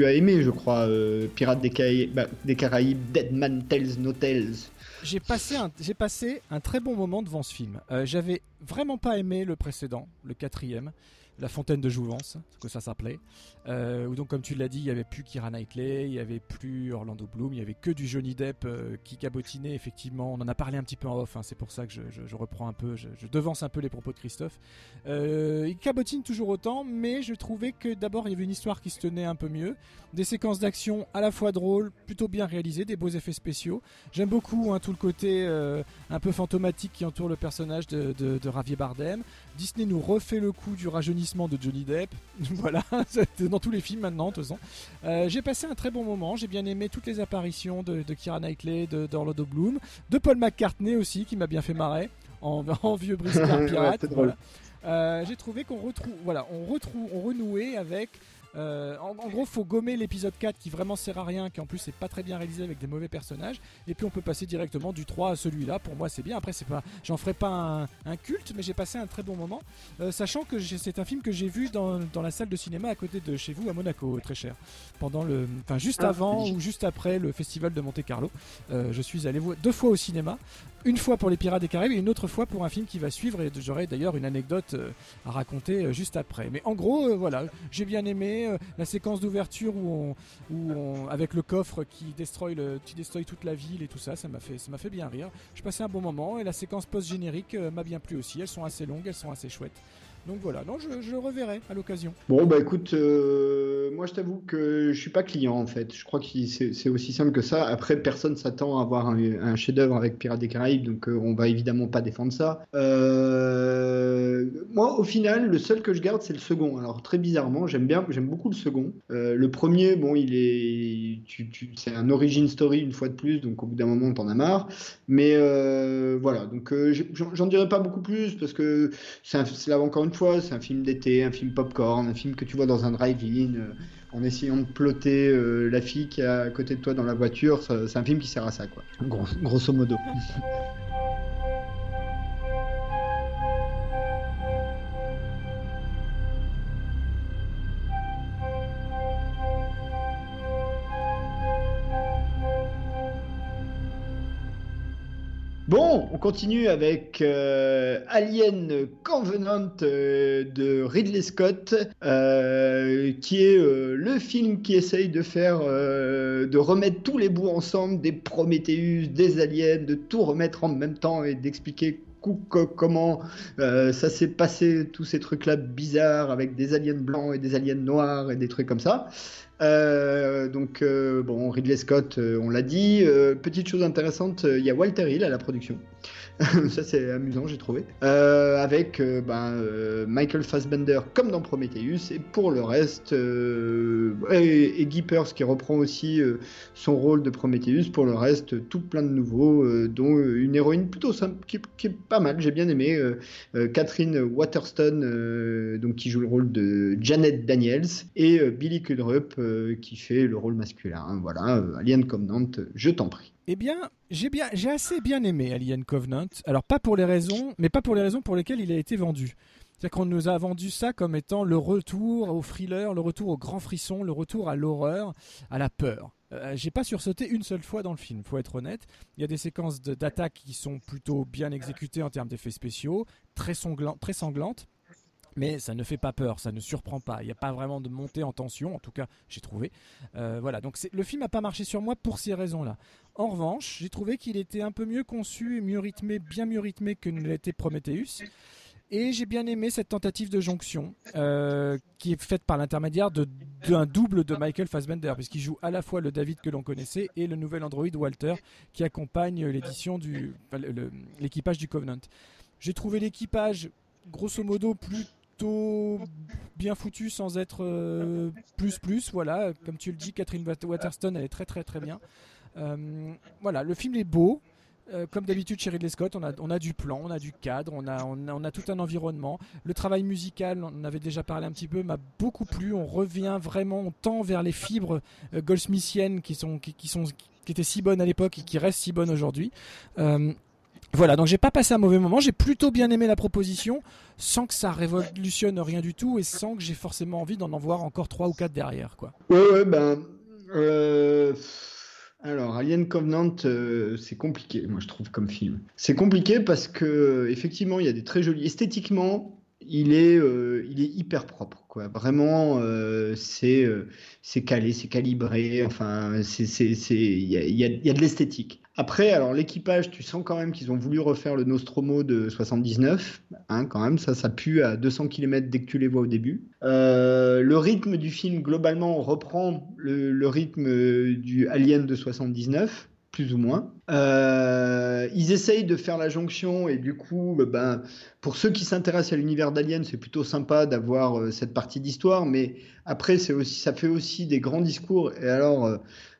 as aimé, je crois, Pirates des, Caraïbes, bah, Caraïbes, Dead Man Tells No Tales. J'ai passé, un, très bon moment devant ce film. J'avais vraiment pas aimé le précédent, le quatrième. La Fontaine de Jouvence, que ça s'appelait. Euh, où donc, comme tu l'as dit, il n'y avait plus Kira Knightley, il n'y avait plus Orlando Bloom, il n'y avait que du Johnny Depp euh, qui cabotinait, effectivement. On en a parlé un petit peu en off, hein, c'est pour ça que je, reprends un peu, je, devance un peu les propos de Christophe. Euh, il cabotine toujours autant, mais je trouvais que d'abord, il y avait une histoire qui se tenait un peu mieux. Des séquences d'action à la fois drôles, plutôt bien réalisées, des beaux effets spéciaux. J'aime beaucoup hein, tout le côté un peu fantomatique qui entoure le personnage de, de, de Ravier Bardem. Disney nous refait le coup du rajeunissement de Johnny Depp. voilà, dans tous les films maintenant, de toute façon. Euh, j'ai passé un très bon moment. J'ai bien aimé toutes les apparitions de, de Kira Knightley, d'Orlando Bloom, de Paul McCartney aussi, qui m'a bien fait marrer en, vieux briscard pirate. Euh, j'ai trouvé qu'on retrouve, voilà, on retrouve, on renouait avec euh, en, gros, faut gommer l'épisode 4 qui vraiment sert à rien, qui en plus est pas très bien réalisé avec des mauvais personnages. Et puis on peut passer directement du 3 à celui-là. Pour moi, c'est bien. Après, c'est pas, j'en ferai pas un, culte, mais j'ai passé un très bon moment, euh, sachant que c'est un film que j'ai vu dans, la salle de cinéma à côté de chez vous à Monaco, très cher. Pendant le, enfin juste ah, avant ou juste après le festival de Monte Carlo, euh, je suis allé deux fois au cinéma une fois pour les Pirates des Caraïbes et une autre fois pour un film qui va suivre et j'aurai d'ailleurs une anecdote euh, à raconter euh, juste après. Mais en gros, euh, voilà, j'ai bien aimé la séquence d'ouverture où on, avec le coffre qui destroy qui toute la ville et tout ça, ça m'a fait, ça m'a fait bien rire. Je passais un bon moment et la séquence post-générique m'a bien plu aussi. Elles sont assez longues, elles sont assez chouettes. Donc voilà, non, je, reverrai à l'occasion. Bon, bah écoute, euh, moi je t'avoue que je suis pas client en fait. Je crois que c'est aussi simple que ça. Après, personne s'attend à avoir un, chef-d'œuvre avec Pirates des Caraïbes, donc euh, on va évidemment pas défendre ça. Euh, moi, au final, le seul que je garde, c'est le second. Alors très bizarrement, j'aime bien, j'aime beaucoup le second. le premier, bon, il est, c'est un origin story une fois de plus, donc au bout d'un moment, t'en a marre. Mais voilà, donc j'en dirai pas beaucoup plus parce que c'est là encore c'est un film d'été, un film popcorn, un film que tu vois dans un drive-in euh, en essayant de plotter euh, la fille qui est à côté de toi dans la voiture. C'est un film qui sert à ça, quoi. grosso modo. continue avec euh, Alien Covenant euh, de Ridley Scott, euh, qui est le film qui essaye de faire, de remettre tous les bouts ensemble, des Prometheus, des aliens, de tout remettre en même temps et d'expliquer comment ça s'est passé, tous ces trucs-là bizarres avec des aliens blancs et des aliens noirs et des trucs comme ça. Euh, donc, euh, bon, Ridley Scott, euh, on l'a dit. petite chose intéressante, il y a Walter Hill à la production. ça c'est amusant, j'ai trouvé. Euh, avec euh, ben, euh, Michael Fassbender comme dans Prometheus, et pour le reste, et, et Guy Pearce qui reprend aussi son rôle de Prometheus. Pour le reste, tout plein de nouveaux, dont une héroïne plutôt simple, qui, est pas mal, j'ai bien aimé. Catherine Waterston, donc, qui joue le rôle de Janet Daniels, et Billy Kudrup qui fait le rôle masculin. Voilà, Alien Covenant, je t'en prie. Eh bien, j'ai assez bien aimé Alien Covenant. Alors pas pour les raisons, mais pas pour les raisons pour lesquelles il a été vendu. C'est-à-dire qu'on nous a vendu ça comme étant le retour au thriller, le retour au grand frisson, le retour à l'horreur, à la peur. Euh, j'ai pas sursauté une seule fois dans le film, faut être honnête. Il y a des séquences d'attaque qui sont plutôt bien exécutées en termes d'effets spéciaux, très, très sanglantes mais ça ne fait pas peur, ça ne surprend pas. Il n'y a pas vraiment de montée en tension, en tout cas, j'ai trouvé. Euh, voilà, donc le film n'a pas marché sur moi pour ces raisons-là. En revanche, j'ai trouvé qu'il était un peu mieux conçu et mieux rythmé, bien mieux rythmé que ne l'était Prometheus. Et j'ai bien aimé cette tentative de jonction euh, qui est faite par l'intermédiaire d'un double de Michael Fassbender, puisqu'il joue à la fois le David que l'on connaissait et le nouvel Android Walter qui accompagne l'édition du l'équipage du Covenant. J'ai trouvé l'équipage grosso modo plus bien foutu sans être euh, plus plus. Voilà, comme tu le dis, Catherine Waterston, elle est très très très bien. Euh, voilà, le film est beau. Euh, comme d'habitude chez Ridley Scott, on a, on a du plan, on a du cadre, on a, on a, tout un environnement. Le travail musical, on avait déjà parlé un petit peu, m'a beaucoup plu. On revient vraiment, on tend vers les fibres goldsmithiennes qui, sont, qui, sont, qui étaient si bonnes à l'époque et qui restent si bonnes aujourd'hui. Voilà, donc j'ai pas passé un mauvais moment, j'ai plutôt bien aimé la proposition, sans que ça révolutionne rien du tout et sans que j'ai forcément envie d'en en voir encore trois ou quatre derrière, quoi. Ouais, ben. Euh, alors, Alien Covenant, euh, c'est compliqué, moi je trouve comme film. C'est compliqué parce que effectivement, il y a des très jolis. Esthétiquement, il est, euh, il est hyper propre, quoi. Vraiment, c'est, c'est calé, c'est calibré. Enfin, c'est, c'est, il y a, y a de l'esthétique. Après, alors l'équipage, tu sens quand même qu'ils ont voulu refaire le Nostromo de 79, hein, quand même, ça, ça pue à 200 km dès que tu les vois au début. Euh, le rythme du film, globalement, reprend le, rythme du Alien de 79, plus ou moins. Euh, ils essayent de faire la jonction et du coup, ben, pour ceux qui s'intéressent à l'univers d'Alien, c'est plutôt sympa d'avoir euh, cette partie d'histoire, mais après, c'est aussi, ça fait aussi des grands discours. Et alors,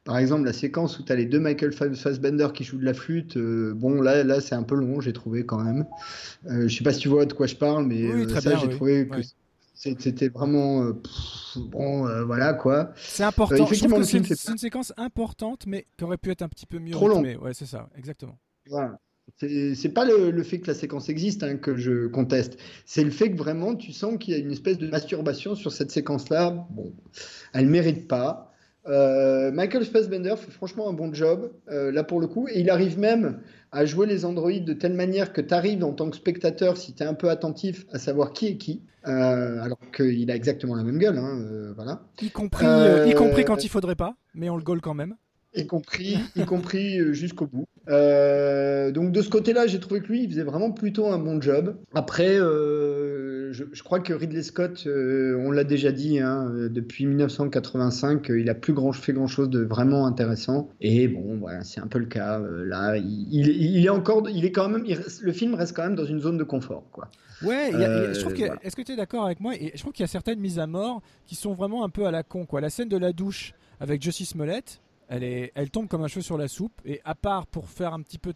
par exemple, la séquence où tu as les deux Michael Fassbender qui jouent de la flûte, euh, bon, là, là c'est un peu long, j'ai trouvé quand même. Euh, je sais pas si tu vois de quoi je parle, mais euh, ça, j'ai trouvé que c'était vraiment. Euh, bon, voilà quoi. C'est important. je trouve que c'est une séquence importante, mais qui aurait pu être un petit peu mieux. Trop long. Ouais, c'est ça, exactement. Voilà. C'est pas le, fait que la séquence existe hein, que je conteste, c'est le fait que vraiment tu sens qu'il y a une espèce de masturbation sur cette séquence-là. Bon, elle mérite pas. Euh, Michael Fassbender fait franchement un bon job, euh, là pour le coup, et il arrive même à jouer les androïdes de telle manière que tu arrives en tant que spectateur, si tu es un peu attentif, à savoir qui est qui, euh, alors qu'il a exactement la même gueule. Hein, voilà. Y compris, y compris quand il faudrait pas, mais on le goal quand même. Y compris, y compris jusqu'au bout. donc de ce côté-là, j'ai trouvé que lui, il faisait vraiment plutôt un bon job. Après, je, crois que Ridley Scott, euh, on l'a déjà dit, hein, depuis 1985, euh, il a plus grand, fait grand chose de vraiment intéressant. Et bon, voilà, c'est un peu le cas. Euh, là, il, est encore, il est quand même, le film reste quand même dans une zone de confort, quoi. Ouais, je trouve que, est-ce que tu es d'accord avec moi? Et Je trouve qu'il y a certaines mises à mort qui sont vraiment un peu à la con, quoi. La scène de la douche avec Josie Smollett, elle, est, elle tombe comme un cheveu sur la soupe. Et à part pour faire un petit peu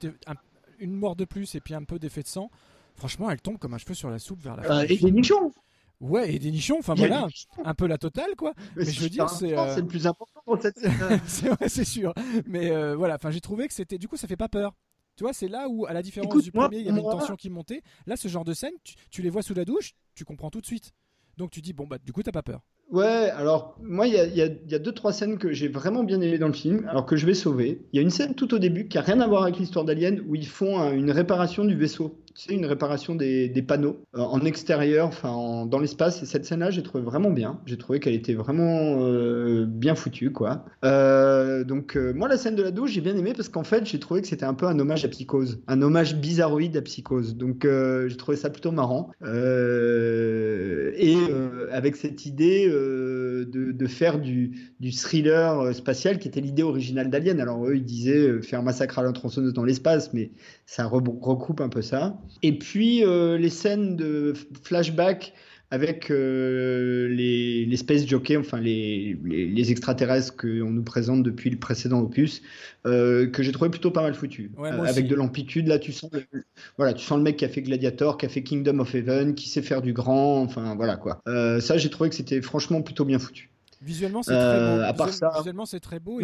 une mort de plus et puis un peu d'effet de sang, Franchement, elle tombe comme un cheveu sur la soupe vers la fin. Euh, et des nichons Ouais, et des nichons, enfin voilà, un peu la totale quoi. Mais, je veux dire, c'est euh, le plus important dans cette c'est sûr. Mais euh, voilà, enfin j'ai trouvé que c'était du coup ça fait pas peur. Tu vois, c'est là où, à la différence du premier, il y avait une tension qui montait. Là, ce genre de scène, tu, les vois sous la douche, tu comprends tout de suite. Donc tu dis, bon, bah, du coup, t'as pas peur. Ouais, alors moi, il y a, y, a, y a, deux, trois scènes que j'ai vraiment bien aimées dans le film, alors que je vais sauver. Il y a une scène tout au début qui a rien à voir avec l'histoire d'Alien, où ils font une réparation du vaisseau. Tu sais, une réparation des, panneaux euh, en extérieur, enfin dans l'espace. Et cette scène-là, j'ai trouvé vraiment bien. J'ai trouvé qu'elle était vraiment euh, bien foutue, quoi. Euh, donc moi, la scène de la douche, j'ai bien aimé parce qu'en fait, j'ai trouvé que c'était un peu un hommage à Psychose, un hommage bizarroïde à Psychose. Donc j'ai trouvé ça plutôt marrant. et avec cette idée de, faire du, thriller spatial qui était l'idée originale d'Alien. Alors eux, ils disaient faire massacre à la dans l'espace, mais ça recoupe un peu ça. Et puis les scènes de flashback avec euh, les, les, space jockeys, enfin les, les, extraterrestres qu'on nous présente depuis le précédent opus, euh, que j'ai trouvé plutôt pas mal foutu. Euh, avec de l'amplitude, là tu sens, le, voilà, tu sens le mec qui a fait Gladiator, qui a fait Kingdom of Heaven, qui sait faire du grand, enfin voilà quoi. ça j'ai trouvé que c'était franchement plutôt bien foutu. Visuellement, c'est très beau. À part ça... Visuellement, c'est très beau.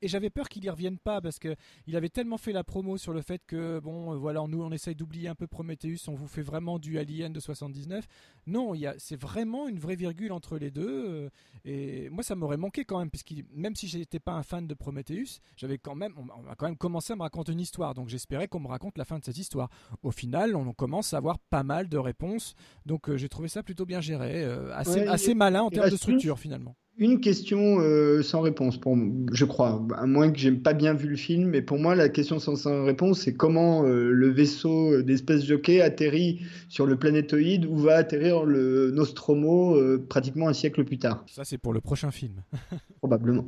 Et j'avais peur qu'il y revienne pas parce que il avait tellement fait la promo sur le fait que bon, voilà, nous on essaye d'oublier un peu Prometheus, on vous fait vraiment du Alien de 79. Non, il c'est vraiment une vraie virgule entre les deux. Euh, et moi, ça m'aurait manqué quand même, puisque même si j'étais pas un fan de Prometheus, j'avais quand même, on a quand même commencé à me raconter une histoire. Donc j'espérais qu'on me raconte la fin de cette histoire. Au final, on commence à avoir pas mal de réponses. Donc euh, j'ai trouvé ça plutôt bien géré, euh, assez, assez malin en termes de structure finalement une question euh, sans réponse, pour, je crois, à moins que j'aie pas bien vu le film, mais pour moi, la question sans, réponse, c'est comment euh, le vaisseau d'espèce jockey atterrit sur le planétoïde où va atterrir le Nostromo euh, pratiquement un siècle plus tard. Ça, c'est pour le prochain film. Probablement.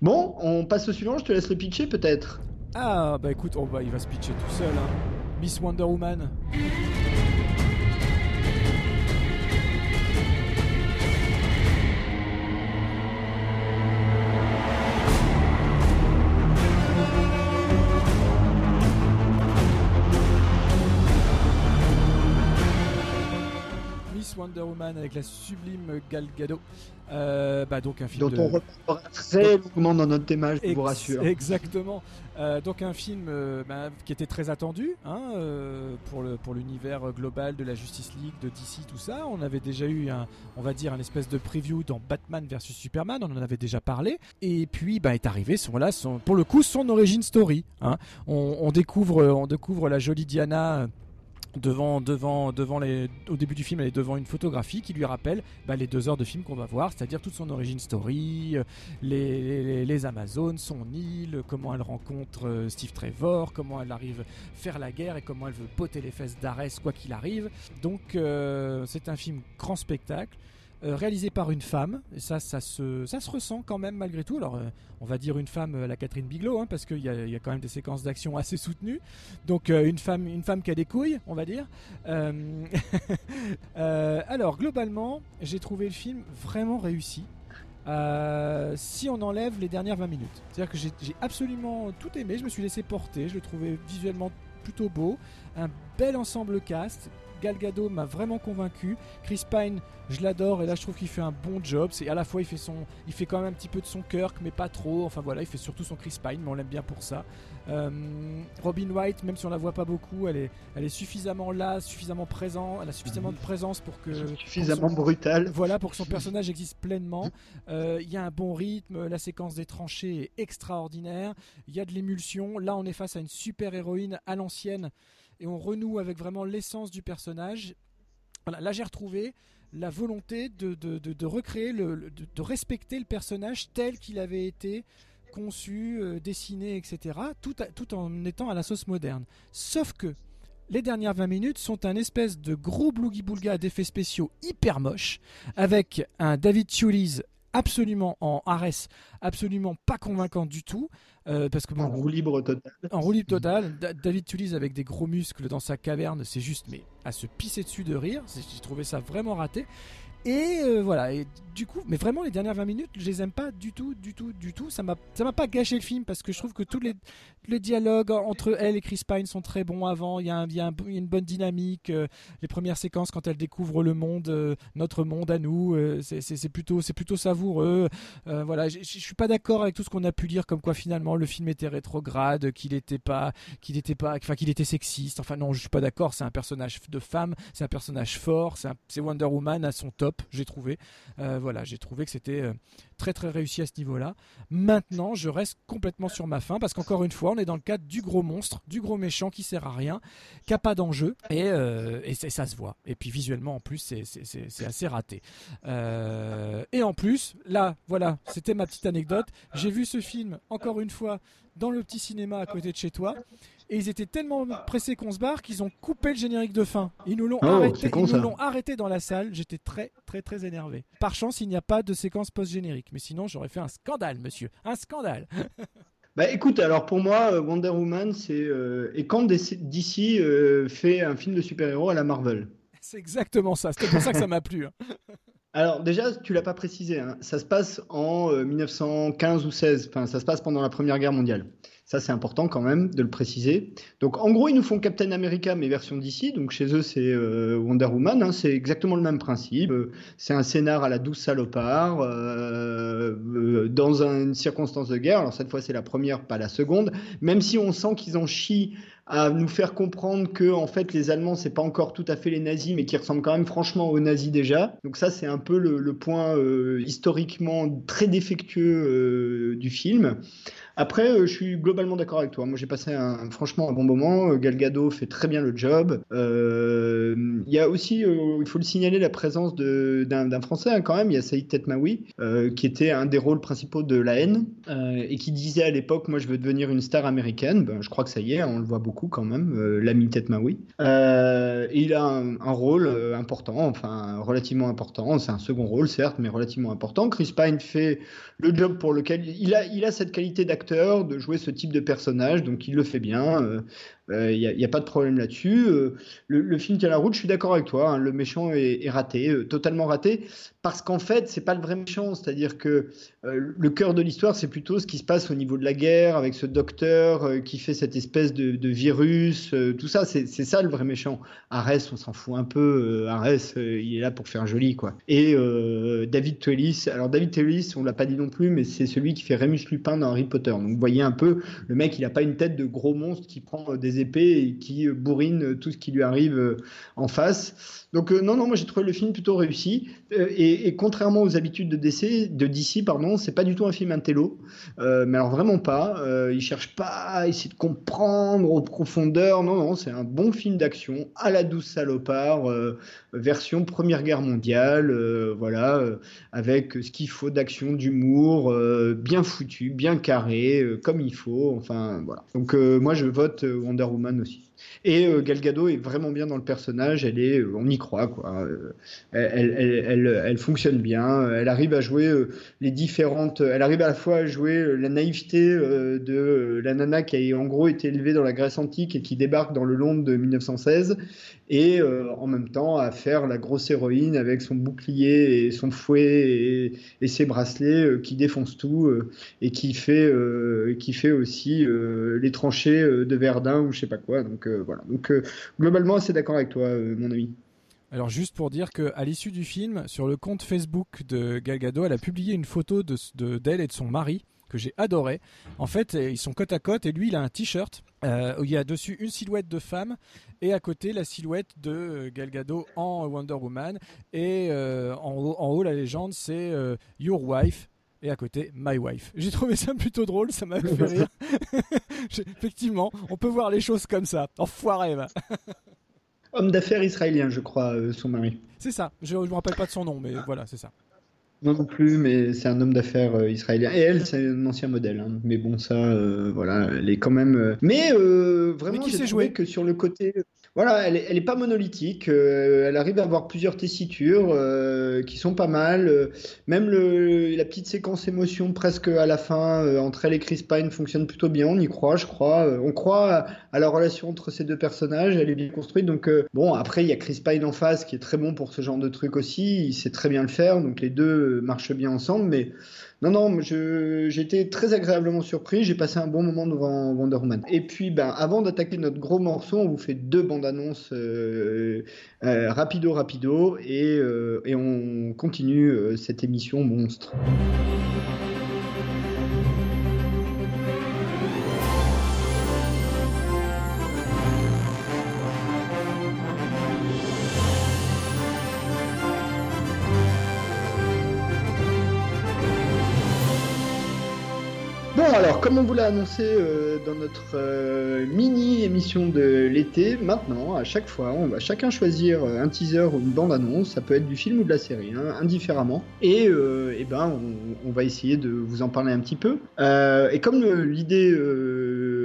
Bon, on passe au suivant, je te laisse le pitcher peut-être. Ah, bah écoute, oh, bah, il va se pitcher tout seul. Hein. Miss Wonder Woman. Woman avec la sublime Gal Gadot. Euh, bah donc un film dont on reparlera très longuement dans notre thème, je vous rassure. Exactement. Euh, donc un film euh, bah, qui était très attendu hein, pour le pour l'univers global de la Justice League, de DC, tout ça. On avait déjà eu un, on va dire, un espèce de preview dans Batman vs Superman. On en avait déjà parlé. Et puis bah est arrivé son là, son, pour le coup, son origin story. Hein. On, on, découvre on découvre la jolie Diana devant, devant, les, au début du film, elle est devant une photographie qui lui rappelle bah, les deux heures de film qu'on va voir, c'est-à-dire toute son origin story, euh, les, les, Amazones, son île, comment elle rencontre euh, Steve Trevor, comment elle arrive faire la guerre et comment elle veut poter les fesses d'Ares quoi qu'il arrive. Donc euh, c'est un film grand spectacle. Euh, réalisé par une femme, et ça, ça se, ça se ressent quand même malgré tout. Alors, euh, on va dire une femme, euh, la Catherine Bigelow, hein, parce qu'il y, y, a quand même des séquences d'action assez soutenues. Donc, une femme, une femme qui a des couilles, on va dire. alors, globalement, j'ai trouvé le film vraiment réussi. si on enlève les dernières 20 minutes. C'est-à-dire que j'ai absolument tout aimé, je me suis laissé porter, je le trouvais visuellement plutôt beau, un bel ensemble cast, Gal Gadot m'a vraiment convaincu. Chris Pine, je l'adore et là je trouve qu'il fait un bon job. C'est à la fois il fait son, il fait quand même un petit peu de son Kirk, mais pas trop. Enfin voilà, il fait surtout son Chris Pine, mais on l'aime bien pour ça. Euh, Robin White, même si on la voit pas beaucoup, elle est, elle est suffisamment là, suffisamment présent, elle a suffisamment de présence pour que suffisamment brutale. Voilà pour que son personnage existe pleinement. Euh, il y a un bon rythme, la séquence des tranchées est extraordinaire. Il y a de l'émulsion. Là, on est face à une super héroïne à l'ancienne et on renoue avec vraiment l'essence du personnage. Là j'ai retrouvé la volonté de, recréer, de, respecter le personnage tel qu'il avait été conçu, euh, dessiné, etc., tout, en étant à la sauce moderne. Sauf que les dernières 20 minutes sont un espèce de gros blougi-boulga d'effets spéciaux hyper moche, avec un David Thewlis absolument en Ares, absolument pas convaincant du tout. Euh, parce que en roue libre total. En roue libre total. David Tullis avec des gros muscles dans sa caverne, c'est juste mais à se pisser dessus de rire. J'ai trouvé ça vraiment raté. Et euh, voilà, et du coup, mais vraiment les dernières 20 minutes, je les aime pas du tout, du tout, du tout. Ça m'a, pas gâché le film parce que je trouve que tous les, les dialogues entre elle et Chris Pine sont très bons avant. Il y a, il y a, une bonne dynamique. Euh, les premières séquences quand elle découvre le monde, euh, notre monde à nous, c'est, plutôt, plutôt savoureux. voilà, je suis pas d'accord avec tout ce qu'on a pu dire comme quoi finalement le film était rétrograde, qu'il était pas, qu'il était pas, enfin qu'il était sexiste. Enfin non, je suis pas d'accord. C'est un personnage de femme, c'est un personnage fort, c'est Wonder Woman à son top j'ai trouvé. Euh, voilà, j'ai trouvé que c'était euh, très très réussi à ce niveau-là. Maintenant, je reste complètement sur ma fin parce qu'encore une fois, on est dans le cadre du gros monstre, du gros méchant qui sert à rien, qui a pas d'enjeu et, euh, et ça se voit. Et puis visuellement, en plus, c'est assez raté. et en plus, là, voilà, c'était ma petite anecdote. J'ai vu ce film encore une fois dans le petit cinéma à côté de chez toi et ils étaient tellement pressés qu'on se barre qu'ils ont coupé le générique de fin. Ils nous l'ont Oh, arrêté, c'est con, ils nous ça. l'ont arrêté dans la salle. J'étais très très très énervé. Par chance, il n'y a pas de séquence post-générique, mais sinon j'aurais fait un scandale, monsieur, un scandale. Bah écoute, alors pour moi, euh, Wonder Woman, c'est. euh, Et quand DC euh, fait un film de super-héros à la Marvel C'est exactement ça. C'était pour ça que ça m'a plu. hein. Alors déjà, tu l'as pas précisé, hein, ça se passe en euh, 1915 ou 16, enfin ça se passe pendant la Première Guerre mondiale. Ça c'est important quand même de le préciser. Donc en gros, ils nous font Captain America mais version d'ici, donc chez eux c'est euh, Wonder Woman, hein, c'est exactement le même principe. Euh, c'est un scénar à la douce salopard, euh, dans une circonstance de guerre, alors cette fois c'est la première, pas la seconde, même si on sent qu'ils en chient à nous faire comprendre que en fait les Allemands c'est pas encore tout à fait les nazis mais qui ressemblent quand même franchement aux nazis déjà. Donc ça c'est un peu le, point historiquement très défectueux du film. Après, euh, je suis globalement d'accord avec toi. Moi, j'ai passé franchement un bon moment. Euh, Gal Gadot fait très bien le job. Euh, Il y a aussi, il faut le signaler, la présence d'un Français hein, quand même. Il y a Saïd Tetmaoui, qui était un des rôles principaux de La haine et qui disait à l'époque, moi, je veux devenir une star américaine. Ben, je crois que ça y est, on le voit beaucoup quand même, l'ami Tetmaoui. Et il a un, rôle important, enfin relativement important. C'est un second rôle, certes, mais relativement important. Chris Pine fait le job pour lequel il a, il a cette qualité d'acteur de jouer ce type de personnage, donc il le fait bien. Euh, Il n'y a, pas de problème là-dessus. Euh, le, le film tient la route, je suis d'accord avec toi. hein, le méchant est, raté, euh, totalement raté, parce qu'en fait, c'est pas le vrai méchant. C'est-à-dire que euh, le cœur de l'histoire, c'est plutôt ce qui se passe au niveau de la guerre, avec ce docteur euh, qui fait cette espèce de, virus, euh, tout ça. C'est ça le vrai méchant. Arès, on s'en fout un peu. Euh, Arès, euh, il est là pour faire joli, quoi. Et euh, David Twellis. Alors David Twellis, on l'a pas dit non plus, mais c'est celui qui fait Remus Lupin dans Harry Potter. Donc vous voyez un peu, le mec, il a pas une tête de gros monstre qui prend euh, épées et qui bourrine tout ce qui lui arrive euh, en face. Donc euh, non, non, moi j'ai trouvé le film plutôt réussi. Euh, et, contrairement aux habitudes de DC, de DC, pardon, c'est pas du tout un film intello. Euh, mais alors vraiment pas. Il cherche pas à essayer de comprendre aux profondeurs. Non, non, c'est un bon film d'action à la douce salopard, version Première Guerre mondiale. voilà, avec ce qu'il faut d'action, d'humour, bien foutu, bien carré, comme il faut. Enfin voilà. Donc moi je vote Wonder Woman aussi. Et euh, Gal Gadot est vraiment bien dans le personnage. Elle est, euh, on y croit quoi. Euh, elle, elle, elle, elle fonctionne bien. Elle arrive à jouer euh, les différentes. Elle arrive à la fois à jouer euh, la naïveté euh, de euh, la nana qui a en gros été élevée dans la Grèce antique et qui débarque dans le Londres de 1916, et euh, en même temps à faire la grosse héroïne avec son bouclier et son fouet et, et ses bracelets euh, qui défoncent tout euh, et qui fait, euh, qui fait aussi euh, les tranchées euh, de Verdun ou je sais pas quoi. Donc euh, voilà. Donc euh, globalement assez d'accord avec toi, euh, mon ami. Alors juste pour dire que à l'issue du film, sur le compte Facebook de Gal Gadot, elle a publié une photo de de- d'elle et de son mari que j'ai adoré. En fait, ils sont côte à côte et lui, il a un t-shirt euh, où il y a dessus une silhouette de femme et à côté la silhouette de euh, Gal Gadot en Wonder Woman et euh, en, haut, la légende c'est euh, Your Wife et à côté My Wife. J'ai trouvé ça plutôt drôle, ça m'a fait rire. Effectivement, on peut voir les choses comme ça. Enfoiré, va. Homme d'affaires israélien, je crois, euh, son mari. C'est ça. Je ne me rappelle pas de son nom, mais voilà, c'est ça. Non, non plus, mais c'est un homme d'affaires euh, israélien. Et elle, c'est un ancien modèle. hein. Mais bon, ça, euh, voilà, elle est quand même. euh, Mais euh, vraiment, Mais qui j'ai sait trouvé jouer que sur le côté. Voilà, elle est, elle est pas monolithique. euh, elle arrive à avoir plusieurs tessitures euh, qui sont pas mal. même la petite séquence émotion presque à la fin euh, entre elle et Chris Pine fonctionne plutôt bien. On y croit, je crois. On croit à, à la relation entre ces deux personnages. Elle est bien construite. Donc bon, après il y a Chris Pine en face qui est très bon pour ce genre de truc aussi. Il sait très bien le faire. Donc les deux marchent bien ensemble. Mais non, non, été très agréablement surpris. J'ai passé un bon moment devant Wonder Woman. Et puis, ben, avant d'attaquer notre gros morceau, on vous fait deux bandes annonces euh, euh, rapido, rapido, et, euh, on continue cette émission monstre. Comme on vous l'a annoncé euh, dans notre euh, mini-émission de l'été, maintenant, à chaque fois, on va chacun choisir euh, un teaser ou une bande-annonce, ça peut être du film ou de la série, hein, indifféremment, et, euh, eh ben, on, on va essayer de vous en parler un petit peu. Et comme l'idée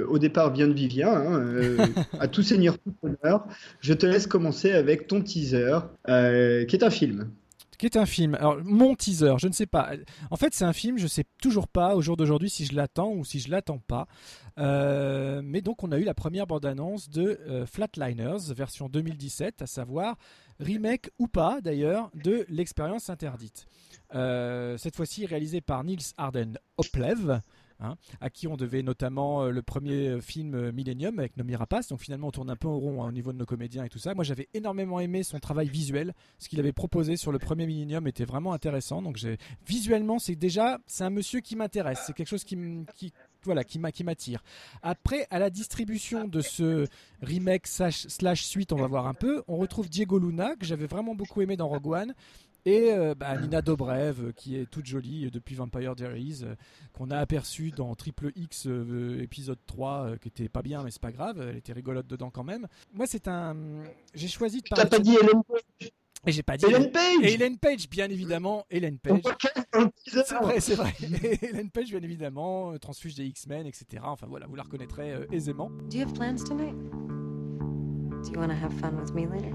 au départ vient de Vivien, hein, à tout seigneur, tout honneur. Je te laisse commencer avec ton teaser, qui est un film qui est un film. Mon teaser, je ne sais pas. En fait, c'est un film, je ne sais toujours pas au jour d'aujourd'hui si je l'attends ou si je l'attends pas. Euh, mais donc, on a eu la première bande-annonce de euh, Flatliners, version 2017, à savoir remake ou pas d'ailleurs de l'expérience interdite. Euh, cette fois-ci réalisé par Niels Arden Oplev. Hein, à qui on devait notamment euh, le premier euh, film euh, Millennium avec Nomi Rapace. Donc finalement, on tourne un peu au rond hein, au niveau de nos comédiens et tout ça. Moi, j'avais énormément aimé son travail visuel. Ce qu'il avait proposé sur le premier Millennium était vraiment intéressant. Donc visuellement, c'est déjà c'est un monsieur qui m'intéresse. C'est quelque chose qui, voilà, qui m'attire. Après, à la distribution de ce remake slash, suite, on va voir un peu, on retrouve Diego Luna, que j'avais vraiment beaucoup aimé dans Rogue One, et euh, bah, Nina Dobrev, euh, qui est toute jolie euh, depuis Vampire Diaries, qu'on a aperçu dans Triple X épisode 3, qui était pas bien, mais c'est pas grave, elle était rigolote dedans quand même. Moi, c'est un. J'ai choisi de parler. T'as pas dit Ellen Page et j'ai pas dit Ellen Page Ellen Page, bien évidemment, Ellen Page. C'est vrai, c'est vrai. Ellen Page, bien évidemment, transfuge des X-Men, etc. Enfin voilà, vous la reconnaîtrez aisément. Do you have plans tonight? Do you want to have fun with me later?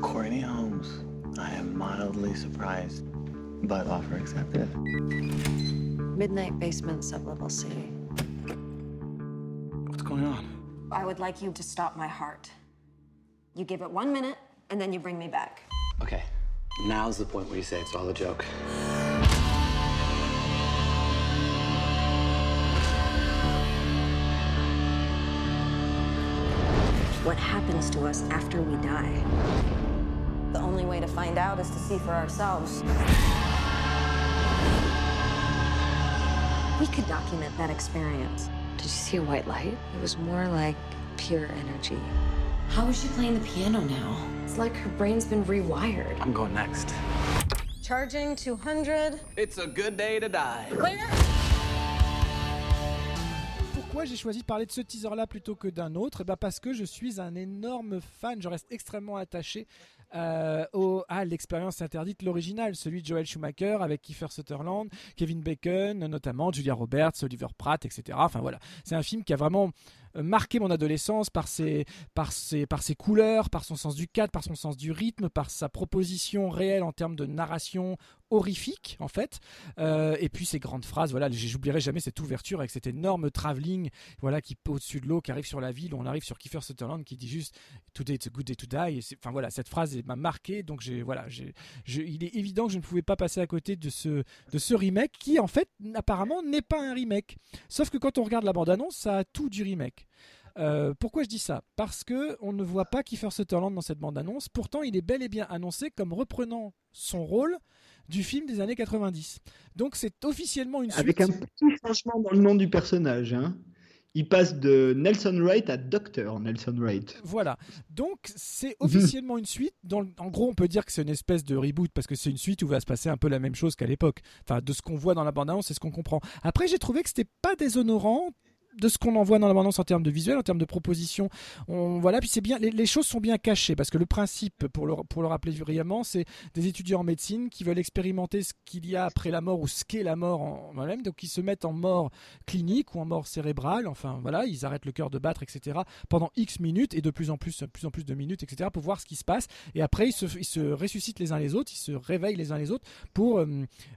Courtney Holmes. I am mildly surprised, but offer accepted. Midnight basement, sublevel C. What's going on? I would like you to stop my heart. You give it one minute, and then you bring me back. Okay, now's the point where you say it's all a joke. What happens to us after we die? The only way to find out is to see for ourselves. We could document that experience. Did you see a white light? It was more like pure energy. How is she playing the piano now? It's like her brain's been rewired. I'm going next. Charging 200. It's a good day to die. Clear? Pourquoi j'ai choisi de parler de ce teaser-là plutôt que d'un autre? Eh ben Parce que je suis un énorme fan, je reste extrêmement attaché euh, au, à l'expérience interdite, l'original, celui de Joel Schumacher avec Kiefer Sutherland, Kevin Bacon, notamment Julia Roberts, Oliver Pratt, etc. Enfin voilà, c'est un film qui a vraiment marqué mon adolescence par ses, par, ses, par ses couleurs, par son sens du cadre, par son sens du rythme, par sa proposition réelle en termes de narration horrifique en fait. Euh, et puis ces grandes phrases voilà j'oublierai jamais cette ouverture avec cet énorme travelling voilà qui au-dessus de l'eau qui arrive sur la ville. On arrive sur Kiefer Sutherland qui dit juste today it's a good day to die enfin voilà cette phrase m'a marqué. Donc j'ai voilà il est évident que je ne pouvais pas passer à côté de ce de ce remake qui en fait apparemment n'est pas un remake. Sauf que quand on regarde la bande annonce ça a tout du remake euh, pourquoi je dis ça? Parce que on ne voit pas Kiefer Sutherland dans cette bande-annonce. Pourtant, il est bel et bien annoncé comme reprenant son rôle du film des années 90. Donc, c'est officiellement une suite. Avec un petit changement dans le nom du personnage. Hein. Il passe de Nelson Wright à Dr. Nelson Wright. Voilà. Donc, c'est officiellement une suite. en gros, on peut dire que c'est une espèce de reboot parce que c'est une suite où va se passer un peu la même chose qu'à l'époque. Enfin, de ce qu'on voit dans la bande-annonce, c'est ce qu'on comprend. Après, j'ai trouvé que c'était pas déshonorant de ce qu'on en voit dans l'abondance en termes de visuel, en termes de proposition. On, voilà, puis c'est bien, les, choses sont bien cachées parce que le principe, pour le, pour le rappeler brièvement, c'est des étudiants en médecine qui veulent expérimenter ce qu'il y a après la mort ou ce qu'est la mort en même donc ils se mettent en mort clinique ou en mort cérébrale. Enfin voilà, ils arrêtent le cœur de battre, etc. pendant X minutes et de plus en plus, plus en plus de minutes, etc. pour voir ce qui se passe. Et après, ils se, ils se ressuscitent les uns les autres, ils se réveillent les uns les autres pour euh,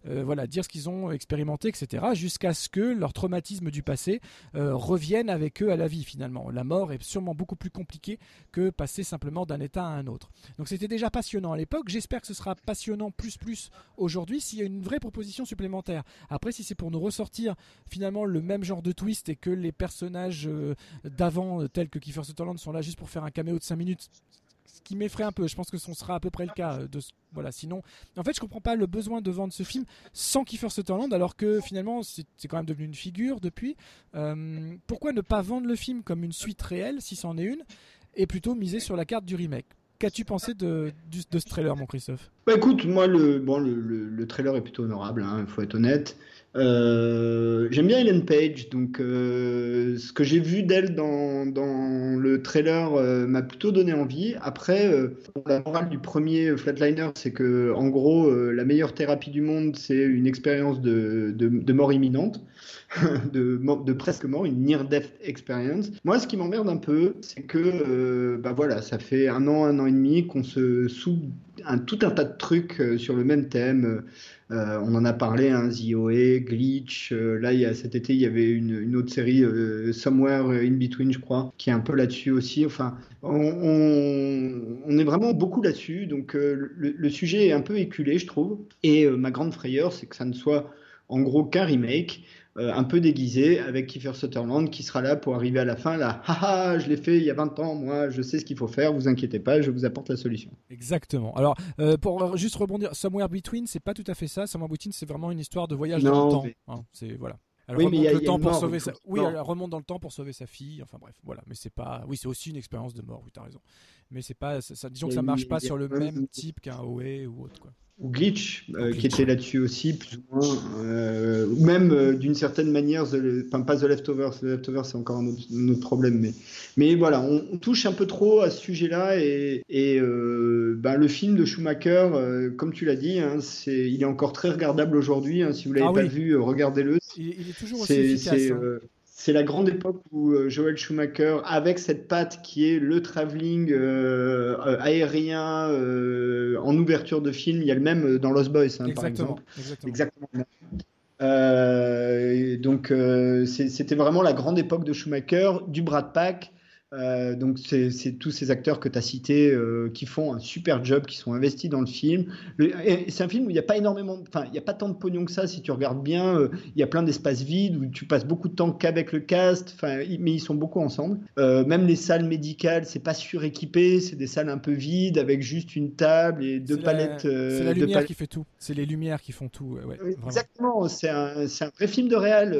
euh, voilà dire ce qu'ils ont expérimenté, etc. Jusqu'à ce que leur traumatisme du passé euh, reviennent avec eux à la vie finalement. La mort est sûrement beaucoup plus compliquée que passer simplement d'un état à un autre. Donc c'était déjà passionnant à l'époque. J'espère que ce sera passionnant plus plus aujourd'hui s'il y a une vraie proposition supplémentaire. Après, si c'est pour nous ressortir finalement le même genre de twist et que les personnages euh, d'avant, tels que Kiefer Sutherland, sont là juste pour faire un caméo de 5 minutes, ce qui m'effraie un peu. Je pense que ce sera à peu près le cas. Euh, de, voilà, sinon, en fait, je comprends pas le besoin de vendre ce film sans Kiefer Sutherland, alors que finalement, c'est quand même devenu une figure depuis. Euh, pourquoi ne pas vendre le film comme une suite réelle, si c'en est une, et plutôt miser sur la carte du remake? Qu'as-tu pensé de, ce trailer, mon Christophe? Bah écoute, moi, le, bon, le, trailer est plutôt honorable, il hein, faut être honnête. Euh, J'aime bien Ellen Page, donc euh, ce que j'ai vu d'elle dans, le trailer euh, m'a plutôt donné envie. Après, la morale du premier Flatliner, c'est que en gros, la meilleure thérapie du monde, c'est une expérience de, mort imminente, de, presque mort, une near-death experience. Moi, ce qui m'emmerde un peu, c'est que bah voilà, ça fait un an, un an et demi qu'on se sous un, tout un tas de trucs sur le même thème. Euh, on en a parlé, hein, ZOE, Glitch. Euh, là, il y a, cet été, il y avait une, autre série, euh, Somewhere in Between, je crois, qui est un peu là-dessus aussi. Enfin, on, on, on est vraiment beaucoup là-dessus. Donc, le, le, sujet est un peu éculé, je trouve. Et ma grande frayeur, c'est que ça ne soit en gros qu'un remake euh, un peu déguisé avec Kiefer Sutherland qui sera là pour arriver à la fin là haha je l'ai fait il y a 20 ans moi je sais ce qu'il faut faire vous inquiétez pas je vous apporte la solution exactement alors euh, pour juste rebondir Somewhere Between c'est pas tout à fait ça Somewhere Between c'est vraiment une histoire de voyage non, dans le temps mais... hein, c'est voilà elle oui, remonte mais y a, le temps pour sauver sa... Oui, elle remonte dans le temps pour sauver sa fille. Enfin bref, voilà. Mais c'est pas. Oui, c'est aussi une expérience de mort. Oui, t'as raison. Mais c'est pas. Ça, disons que ça marche pas sur le même type qu'un OE ou autre quoi ou Glitch, euh, qui était là-dessus aussi, plus ou moins, euh, ou même euh, d'une certaine manière, the, enfin pas The Leftovers, The Leftovers c'est encore un autre, un autre, problème, mais, mais voilà, on, on, touche un peu trop à ce sujet-là, et, et ben, le film de Schumacher, comme tu l'as dit, hein, c'est, il est encore très regardable aujourd'hui, hein, si vous l'avez ah, pas oui. vu, regardez-le. Il, il, est toujours aussi efficace. Hein c'est la grande époque où euh, Joel Schumacher, avec cette patte qui est le travelling euh, aérien euh, en ouverture de film, il y a le même dans Lost Boys, hein, par exemple. Exactement. exactement. Euh, donc c'était vraiment la grande époque de Schumacher, du Brad Pack. Euh, donc c'est tous ces acteurs que tu as cités euh, qui font un super job, qui sont investis dans le film. C'est un film où il n'y a pas énormément, enfin il n'y a pas tant de pognon que ça si tu regardes bien. Euh, il y a plein d'espaces vides où tu passes beaucoup de temps qu'avec le cast. Enfin, mais ils sont beaucoup ensemble. Même les salles médicales, c'est pas suréquipé, c'est des salles un peu vides avec juste une table et deux palettes. C'est la lumière qui fait tout. C'est les lumières qui font tout. Ouais, Exactement. C'est un, un, vrai film de réal,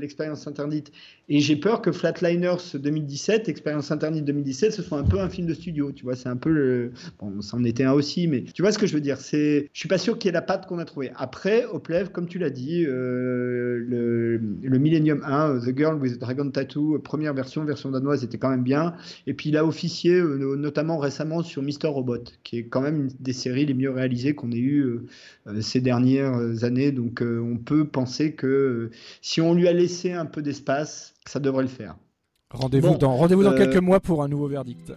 l'expérience interdite. Et j'ai peur que Flatliners 2017, expérience interdite 2017, ce soit un peu un film de studio. Tu vois, c'est un peu le. Bon, ça en était un aussi, mais tu vois ce que je veux dire. C'est, je suis pas sûr qu'il y ait la patte qu'on a trouvée. Après, Oplev, comme tu l'as dit, euh, le, le Millennium 1, The Girl with the Dragon Tattoo, première version, version danoise, était quand même bien. Et puis il a officié, euh, notamment récemment, sur Mister Robot, qui est quand même des séries les mieux réalisées qu'on ait eues euh, ces dernières années. Donc on peut penser que si on lui a laissé un peu d'espace, ça devrait le faire. Rendez-vous bon, dans, rendez dans euh... quelques mois pour un nouveau verdict.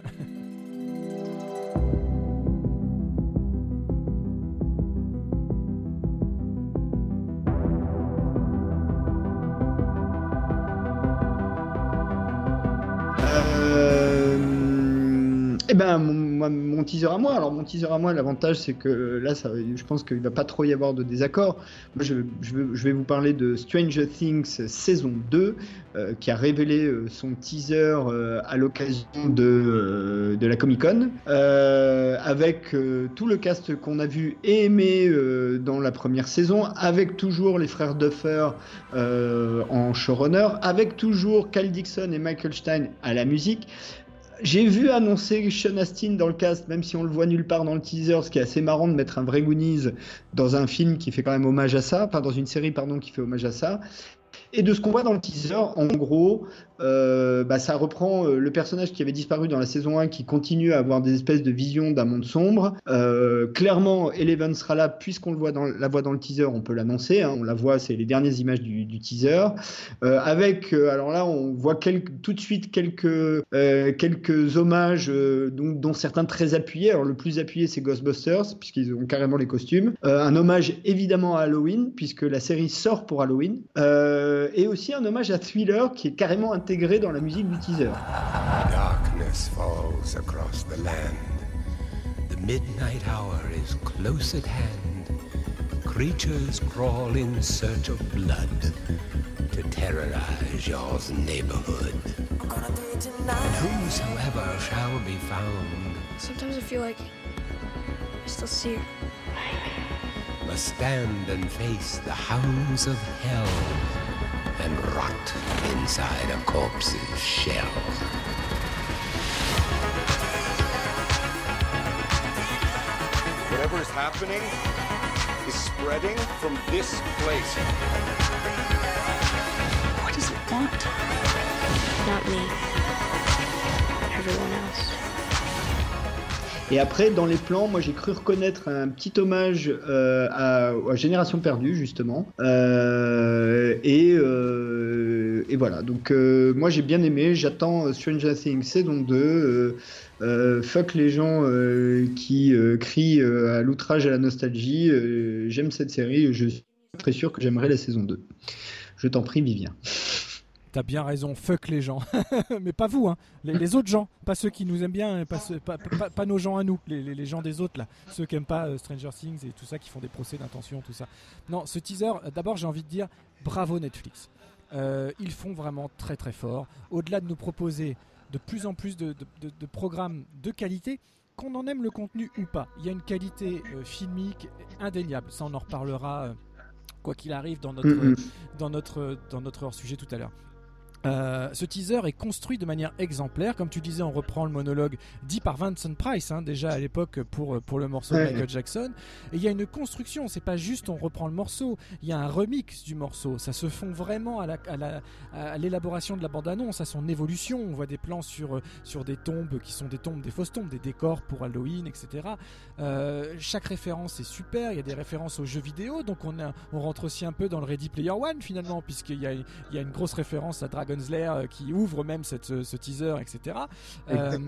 Eh ben, mon, teaser à moi. Alors, mon teaser à moi, l'avantage, c'est que là, ça, je pense qu'il va pas trop y avoir de désaccord. Moi, je, vais vous parler de Stranger Things saison 2, euh, qui a révélé euh, son teaser euh, à l'occasion de, euh, de la Comic Con, euh, avec euh, tout le cast qu'on a vu et aimé dans la première saison, avec toujours les frères Duffer en showrunner, avec toujours Cal Dixon et Michael Stein à la musique. J'ai vu annoncer Sean Astin dans le cast, même si on le voit nulle part dans le teaser, ce qui est assez marrant de mettre un vrai Goonies dans un film qui fait quand même hommage à ça, enfin dans une série pardon qui fait hommage à ça. Et de ce qu'on voit dans le teaser, en gros, euh, bah, ça reprend euh, le personnage qui avait disparu dans la saison 1 qui continue à avoir des espèces de visions d'un monde sombre. Euh, clairement, Eleven sera là puisqu'on le voit dans, la voit dans le teaser, on peut l'annoncer. Hein, on la voit, c'est les dernières images du, teaser. Avec, alors là, on voit tout de suite quelques, quelques hommages dont, dont, certains très appuyés. Alors le plus appuyé, c'est Ghostbusters puisqu'ils ont carrément les costumes. un hommage évidemment à Halloween puisque la série sort pour Halloween. et aussi un hommage à Thriller qui est carrément un intégré dans la musique du teaser. Darkness falls across the land. The midnight hour is close at hand. Creatures crawl in search of blood to terrorize your neighborhood. And whosoever shall be found. Sometimes I feel like I still see her. Must stand and face the hounds of hell and rot inside a corpse's shell. Whatever is happening, is spreading from this place. What does it want? Not me. Everyone else. Et après, dans les plans, moi j'ai cru reconnaître un petit hommage euh, à, Génération Perdue, justement. Euh, et, euh, et voilà, donc euh, moi j'ai bien aimé, j'attends Stranger Things saison 2. euh, euh, fuck les gens euh, qui euh, crient euh, à l'outrage à la nostalgie. euh, J'aime cette série, je suis très sûr que j'aimerais la saison 2. Je t'en prie, Vivien. T'as bien raison, fuck les gens. Mais pas vous, hein. les, les autres gens, pas ceux qui nous aiment bien, pas, ceux- pas, pas- pas nos gens à nous, les, les- les gens des autres là, ceux qui aiment pas euh, Stranger Things et tout ça, qui font des procès d'intention, tout ça. Non, ce teaser, euh, d'abord j'ai envie de dire bravo Netflix. Euh, ils font vraiment très très fort. Au-delà de nous proposer de plus en plus de, de- de- de programmes de qualité, qu'on en aime le contenu ou pas, il y a une qualité euh, filmique indéniable. Ça on en reparlera quoi qu'il arrive dans notre dans notre, dans notre hors-sujet tout à l'heure. Euh, ce teaser est construit de manière exemplaire. Comme tu disais, on reprend le monologue dit par Vincent Price, hein, déjà à l'époque pour, pour le morceau de. Michael Jackson. Et il y a une construction, c'est pas juste on reprend le morceau, il y a un remix du morceau. Ça se fond vraiment à la- à la- à l'élaboration de la bande-annonce, à son évolution. On voit des plans sur, euh, sur des tombes qui sont des tombes, des fausses tombes, des décors pour Halloween, etc. Euh, chaque référence est super, il y a des références aux jeux vidéo, donc on, a- on rentre aussi un peu dans le Ready Player One finalement, puisqu'il y a, il y a une grosse référence à Dragon's Lair euh, qui ouvre même cette, ce, ce teaser, etc. Euh,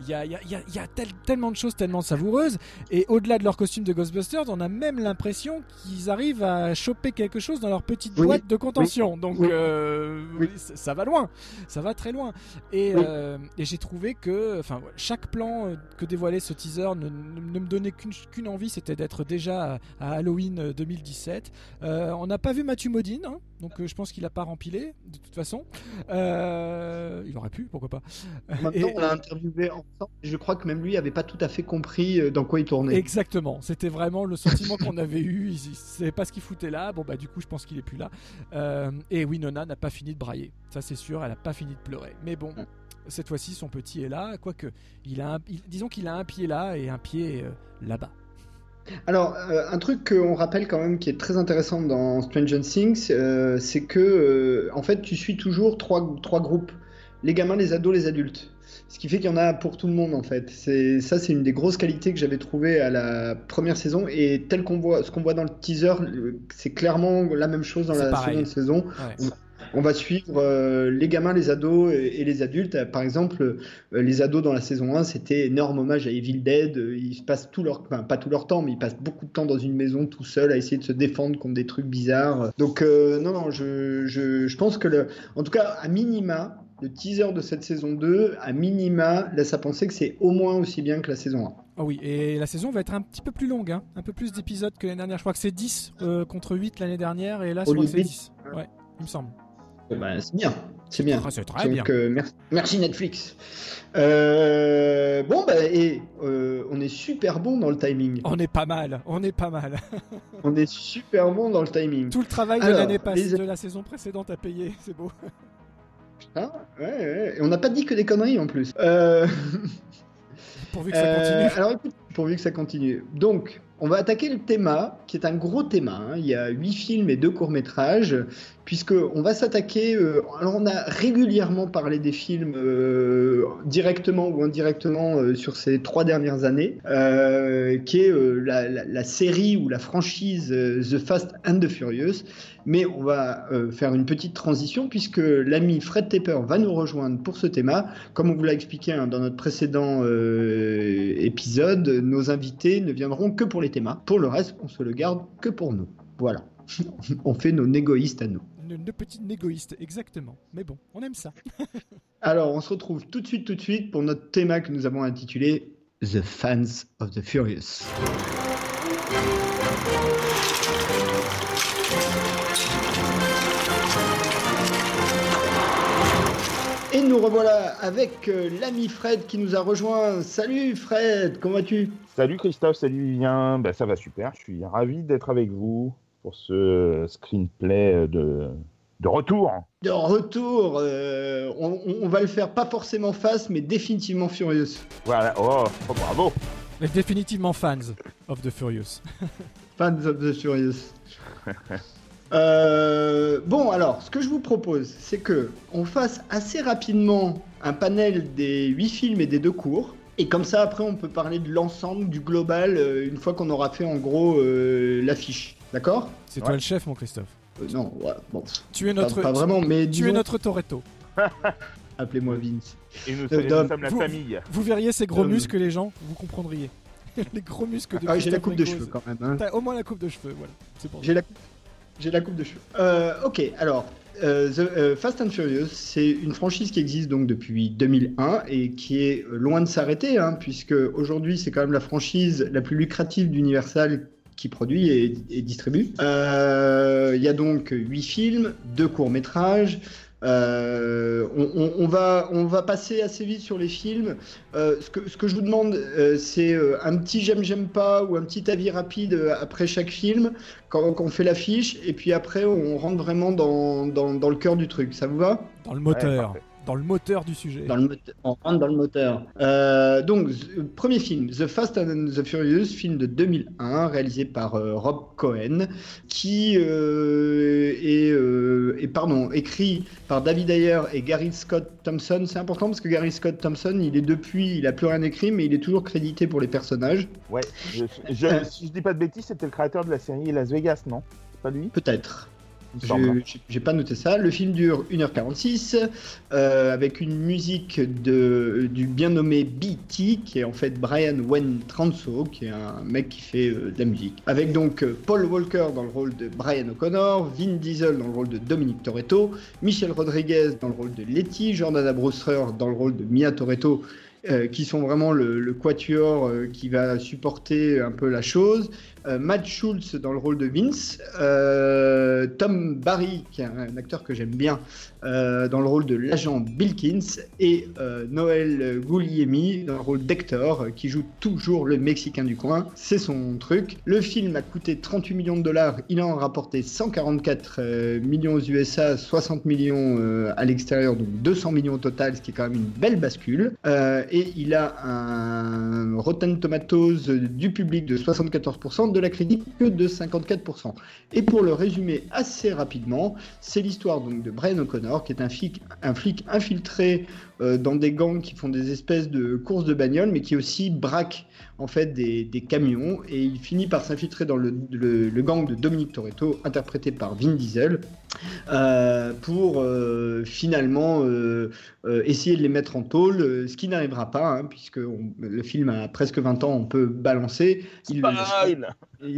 il y a, y a- y a- il y a tel- tellement de choses tellement savoureuses, et au-delà de leur costume de Ghostbusters, on a même l'impression qu'ils arrivent à choper quelque chose dans leur petite Oui, boîte de contention. Donc oui. euh, ça, va loin, ça va très loin. Et, euh, et j'ai trouvé que enfin, chaque plan euh, que dévoilait ce teaser ne, me donnait qu'une envie, c'était d'être déjà à, Halloween euh, 2017. Euh, on n'a pas vu Matthew Modine, hein, donc euh, je pense qu'il n'a pas rempilé de toute façon. Euh, il aurait pu, pourquoi pas. Maintenant, Et- on l'a interviewé ensemble. Je crois que même lui avait pas tout à fait compris euh, dans quoi il tournait. Exactement, c'était vraiment le sentiment qu'on avait eu. Il, il savait pas ce qu'il foutait là. Bon, bah, du coup, je pense qu'il est plus là. Euh, et Winona n'a pas fini de brailler. Ça, c'est sûr, elle a pas fini de pleurer. Mais bon, cette fois-ci, son petit est là. Quoique, il a un- il- disons qu'il a un pied là et un pied euh, là-bas. Alors, euh, un truc qu'on rappelle quand même qui est très intéressant dans Stranger Things, euh, c'est que, euh, en fait, tu suis toujours trois, trois groupes. Les gamins, les ados, les adultes. Ce qui fait qu'il y en a pour tout le monde, en fait. C'est, ça, c'est une des grosses qualités que j'avais trouvées à la première saison. Et tel qu'on voit, ce qu'on voit dans le teaser, c'est clairement la même chose dans la pareil. seconde saison. Ouais. On va suivre euh, les gamins, les ados et, et les adultes. Par exemple, euh, les ados dans la saison 1, c'était énorme hommage à Evil Dead. Euh, Ils se passent tout leur, enfin, pas tout leur temps, mais ils passent beaucoup de temps dans une maison tout seul à essayer de se défendre contre des trucs bizarres. Donc euh, non, non, je, je, je pense que le, en tout cas, à minima, le teaser de cette saison 2, à minima, laisse à penser que c'est au moins aussi bien que la saison 1. Ah oui, et la saison va être un petit peu plus longue, hein. un peu plus d'épisodes que l'année dernière. Je crois que c'est 10 euh, contre 8 l'année dernière, et là, c'est 10. 10. Ouais, il me semble. Ben, c'est bien, c'est bien. Ah, c'est très Donc, bien. euh, merci, merci Netflix. Euh, bon, bah, et euh, on est super bon dans le timing. On est pas mal, on est pas mal. On est super bon dans le timing. Tout le travail de l'année passée, les- de la saison précédente à payer, c'est beau. Hein ouais, ouais. Et on n'a pas dit que des conneries en plus. Pourvu que ça continue. alors écoute, pourvu que ça continue. Donc, on va attaquer le thème, qui est un gros thème. hein. Il y a huit films et deux courts-métrages, puisque on va s'attaquer. euh, alors, on a régulièrement parlé des films euh, directement ou indirectement euh, sur ces trois dernières années, qui est la, série ou la franchise The Fast and the Furious. Mais on va faire une petite transition puisque l'ami Fred Tepper va nous rejoindre pour ce thème. Comme on vous l'a expliqué hein, dans notre précédent épisode, nos invités ne viendront que pour les thémas. Pour le reste, on se le garde que pour nous. Voilà. on fait nos négoïstes à nous. Une, une petite négoïste, exactement. Mais bon, on aime ça. Alors, on se retrouve tout de suite, tout de suite pour notre thème que nous avons intitulé The Fans of the Furious. Et nous revoilà avec euh, l'ami Fred qui nous a rejoint. Salut Fred, comment vas-tu? Salut Christophe, salut Vivien, bah, ça va super, je suis ravi d'être avec vous pour ce screenplay de, de retour. De retour, euh, on, on va le faire pas forcément face, mais définitivement Furious. Voilà, oh, oh, bravo Mais définitivement fans of the Furious. Fans of the Furious. Euh, bon, alors, ce que je vous propose, c'est que on fasse assez rapidement un panel des 8 films et des deux cours. Et comme ça, après, on peut parler de l'ensemble, du global, euh, une fois qu'on aura fait en gros euh, l'affiche. D'accord C'est toi le chef, mon Christophe. Euh, Non, ouais, bon. Tu es notre, pas vraiment, mais tu es notre Toretto. Appelez-moi Vince. Et nous, Euh, nous sommes la vous- famille. Vous verriez ces gros muscles, les gens, vous comprendriez. les gros muscles de Ah, j'ai la coupe de cheveux quand même. hein. T'as au moins la coupe de cheveux, voilà. C'est pour J'ai la, j'ai la coupe de cheveux. Euh, ok, alors, euh, The, euh, Fast and Furious, c'est une franchise qui existe donc depuis 2001 et qui est loin de s'arrêter, hein, puisque aujourd'hui c'est quand même la franchise la plus lucrative d'Universal qui produit et, et distribue. Euh, Il y a donc 8 films, 2 courts-métrages. Euh, on, on- on va, on va passer assez vite sur les films. Euh, ce, que, ce que je vous demande, euh, c'est un petit j'aime, j'aime pas ou un petit avis rapide après chaque film, quand, quand on fait l'affiche, et puis après on rentre vraiment dans, dans, dans le cœur du truc. Ça vous va? Dans le moteur. Dans le moteur du sujet. dans le moteur, on rentre dans le moteur. Euh, donc, premier film, The Fast and the Furious, film de 2001, réalisé par euh, Rob Cohen, qui euh, est, euh, est, pardon, écrit par David Ayer et Gary Scott Thompson. C'est important parce que Gary Scott Thompson, il est depuis, il a plus rien écrit, mais il est toujours crédité pour les personnages. Ouais, je, je- si je dis pas de bêtises, c'était le créateur de la série Las Vegas, non? C'est pas lui? Peut-être. Hein. Je- J'ai pas noté ça. Le film dure 1h46 euh, avec une musique de, du bien nommé BT qui est en fait Brian Wen Transo qui est un mec qui fait euh, de la musique. Avec donc euh, Paul Walker dans le rôle de Brian O'Connor, Vin Diesel dans le rôle de Dominic Toretto, Michel Rodriguez dans le rôle de Letty, Jordana Brewster dans le rôle de Mia Toretto. euh, qui sont vraiment le, le quatuor euh, qui va supporter un peu la chose. Euh, Matt Schultz dans le rôle de Vince, euh, Tom Barry, qui est un, acteur que j'aime bien, euh, dans le rôle de l'agent Bilkins, et Noël Guglielmi dans le rôle d'Hector, qui joue toujours le Mexicain du coin. C'est son truc. Le film a coûté 38 millions de dollars, il en a rapporté 144 euh, millions aux USA, 60 millions à l'extérieur, donc 200 millions au total, ce qui est quand même une belle bascule. Et il a un Rotten Tomatoes du public de 74%, de la critique que de 54%. Et pour le résumer assez rapidement, c'est l'histoire donc de Brian O'Connor, qui est un flic, un flic infiltré euh, dans des gangs qui font des espèces de courses de bagnole, mais qui aussi braque en fait des, des camions, et il finit par s'infiltrer dans le, le- le gang de Dominic Toretto, interprété par Vin Diesel, euh, pour euh, finalement essayer de les mettre en tôle, ce qui n'arrivera pas, hein, puisque on- le film a presque 20 ans, on peut balancer. Il le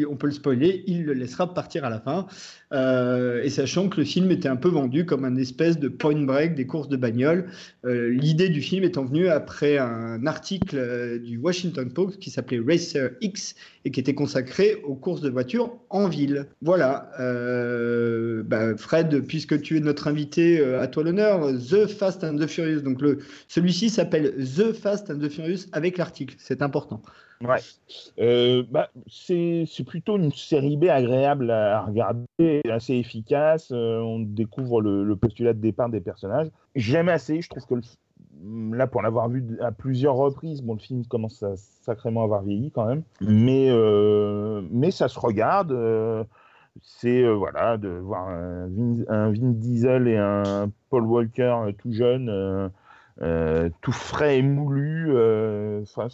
on peut le spoiler, il le laissera partir à la fin. Euh, et sachant que le film était un peu vendu comme un espèce de point break des courses de bagnole, euh, l'idée du film étant venue après un article euh, du Washington Post qui s'appelait Racer X et qui était consacré aux courses de voitures en ville. Voilà. Euh, bah, Fred, puisque tu es notre invité, euh, à toi l'honneur, The Fast and the Furious. Donc celui-ci s'appelle The Fast and the Furious avec l'article. C'est important. Ouais. Euh, bah, c'est plutôt une série B agréable à regarder, assez efficace. on découvre le, le postulat de départ des personnages. J'aime assez. Je trouve que le- là, pour l'avoir vu à plusieurs reprises, bon, le film commence à sacrément avoir vieilli quand même, mais euh, mais ça se regarde. euh, c'est euh, voilà de voir un Vin, Diesel et un Paul Walker tout jeune. tout frais et moulu.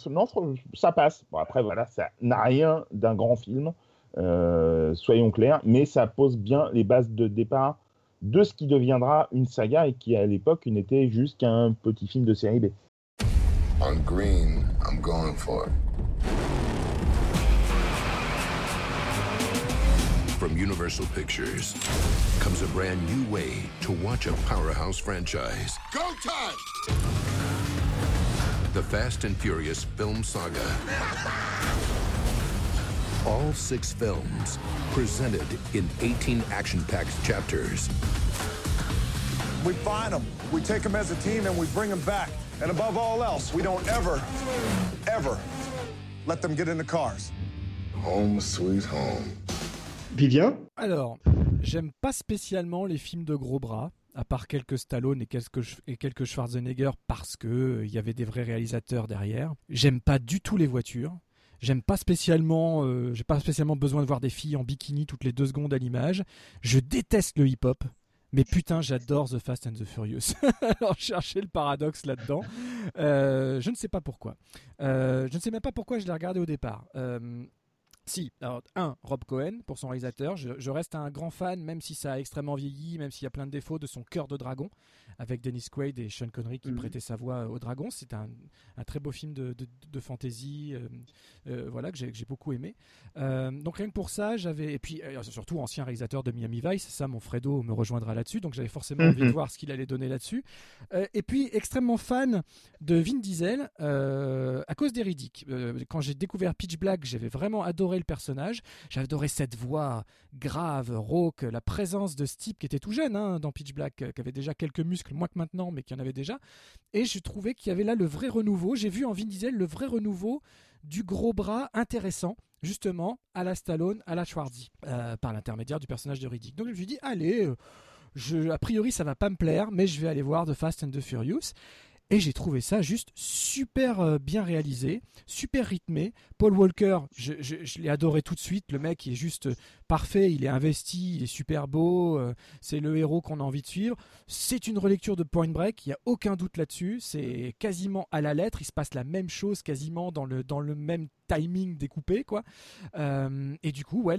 non, ça passe. Après, voilà, ça n'a rien d'un grand film, soyons clairs, mais ça pose bien les bases de départ de ce qui deviendra une saga et qui, à l'époque, n'était juste qu'un petit film de série B. On green, I'm going for it. From Universal Pictures comes a brand new way to watch a powerhouse franchise. Go time! The Fast and Furious film saga. All six films presented in 18 action-packed chapters. We find them, we take them as a team, and we bring them back. And above all else, we don't ever, ever let them get in the cars. Home sweet home. Vivien Alors, j'aime pas spécialement les films de gros bras, à part quelques Stallone et quelques, et quelques Schwarzenegger, parce que euh, il y avait des vrais réalisateurs derrière. J'aime pas du tout les voitures. J'aime pas spécialement, euh, j'ai pas spécialement besoin de voir des filles en bikini toutes les deux secondes à l'image. Je déteste le hip-hop. Mais putain, j'adore The Fast and the Furious. Alors, chercher le paradoxe là-dedans. Euh, je ne sais pas pourquoi. Euh, je ne sais même pas pourquoi je l'ai regardé au départ. Si, alors, un, Rob Cohen, pour son réalisateur. Je, je reste un grand fan, même si ça a extrêmement vieilli, même s'il y a plein de défauts, de son cœur de dragon, avec Dennis Quaid et Sean Connery qui Mhm. prêtaient sa voix au dragon. C'est un, un très beau film de, de, de fantasy, euh, euh, voilà, que j'ai beaucoup aimé. Euh, donc rien que pour ça, j'avais. Et puis, euh, surtout, ancien réalisateur de Miami Vice, ça, mon Fredo me rejoindra là-dessus, donc j'avais forcément envie de Mhm. voir ce qu'il allait donner là-dessus. Euh, et puis, extrêmement fan de Vin Diesel à cause. Euh, quand j'ai découvert Pitch Black, j'avais vraiment adoré personnage. Adoré cette voix grave, rauque, la présence de Steve qui était tout jeune hein, dans Pitch Black, euh, qui avait déjà quelques muscles, moins que maintenant, mais qui en avait déjà. Et je trouvais qu'il y avait là le vrai renouveau. J'ai vu en Vin Diesel le vrai renouveau du gros bras intéressant justement à la Stallone, à la Schwarzy, euh, par l'intermédiaire du personnage de Riddick. Donc je me suis dit, allez, euh, je, a priori ça va pas me plaire, mais je vais aller voir The Fast and the Furious. Et j'ai trouvé ça juste super euh, bien réalisé, super rythmé. Paul Walker, je, l'ai adoré tout de suite. Le mec est juste parfait, il est investi, il est super beau. euh, c'est le héros qu'on a envie de suivre. C'est une relecture de Point Break, il n'y a aucun doute là-dessus. C'est quasiment à la lettre. Il se passe la même chose quasiment dans le, dans le même timing découpé. quoi. Euh, et du coup, ouais,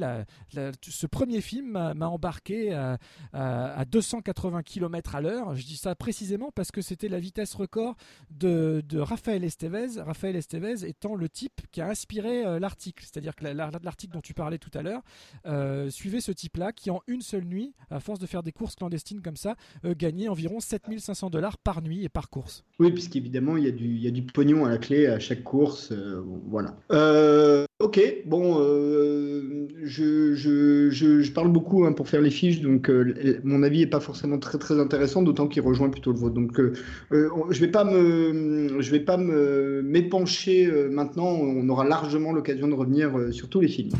ce premier film m'a embarqué à, à, à 280 km à l'heure. Je dis ça précisément parce que c'était la vitesse record de, de Raphaël Estevez. Raphaël Estevez étant le type qui a inspiré euh, l'article. C'est-à-dire que la- la- l'article dont tu parlais tout à l'heure euh, suivait ce type-là qui, en une seule nuit, à force de faire des courses clandestines comme ça, euh, gagnait environ 7500 dollars par nuit et par course. Oui, puisqu'évidemment, il y, a du- il y a du pognon à la clé à chaque course. euh, voilà. Euh, ok, bon, euh, je, parle beaucoup hein, pour faire les fiches, donc euh, mon avis n'est pas forcément très intéressant, d'autant qu'il rejoint plutôt le vôtre. Donc, euh, euh, on- je vais pas vais pas me m'épancher euh, maintenant. On aura largement l'occasion de revenir euh, sur tous les films.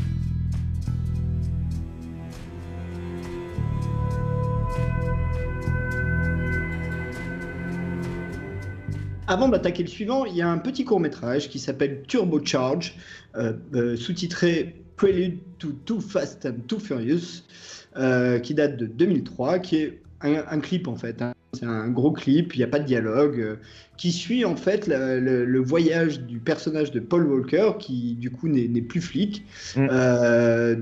Avant d'attaquer le suivant, il y a un petit court métrage qui s'appelle Turbo Charge, euh, euh, sous-titré Prelude to Too Fast and Too Furious, euh, qui date de 2003, qui est un, un clip en fait. hein. C'est un gros clip, il n'y a pas de dialogue, qui suit en fait la- le, le voyage du personnage de Paul Walker, qui du coup n'est plus flic, Mm.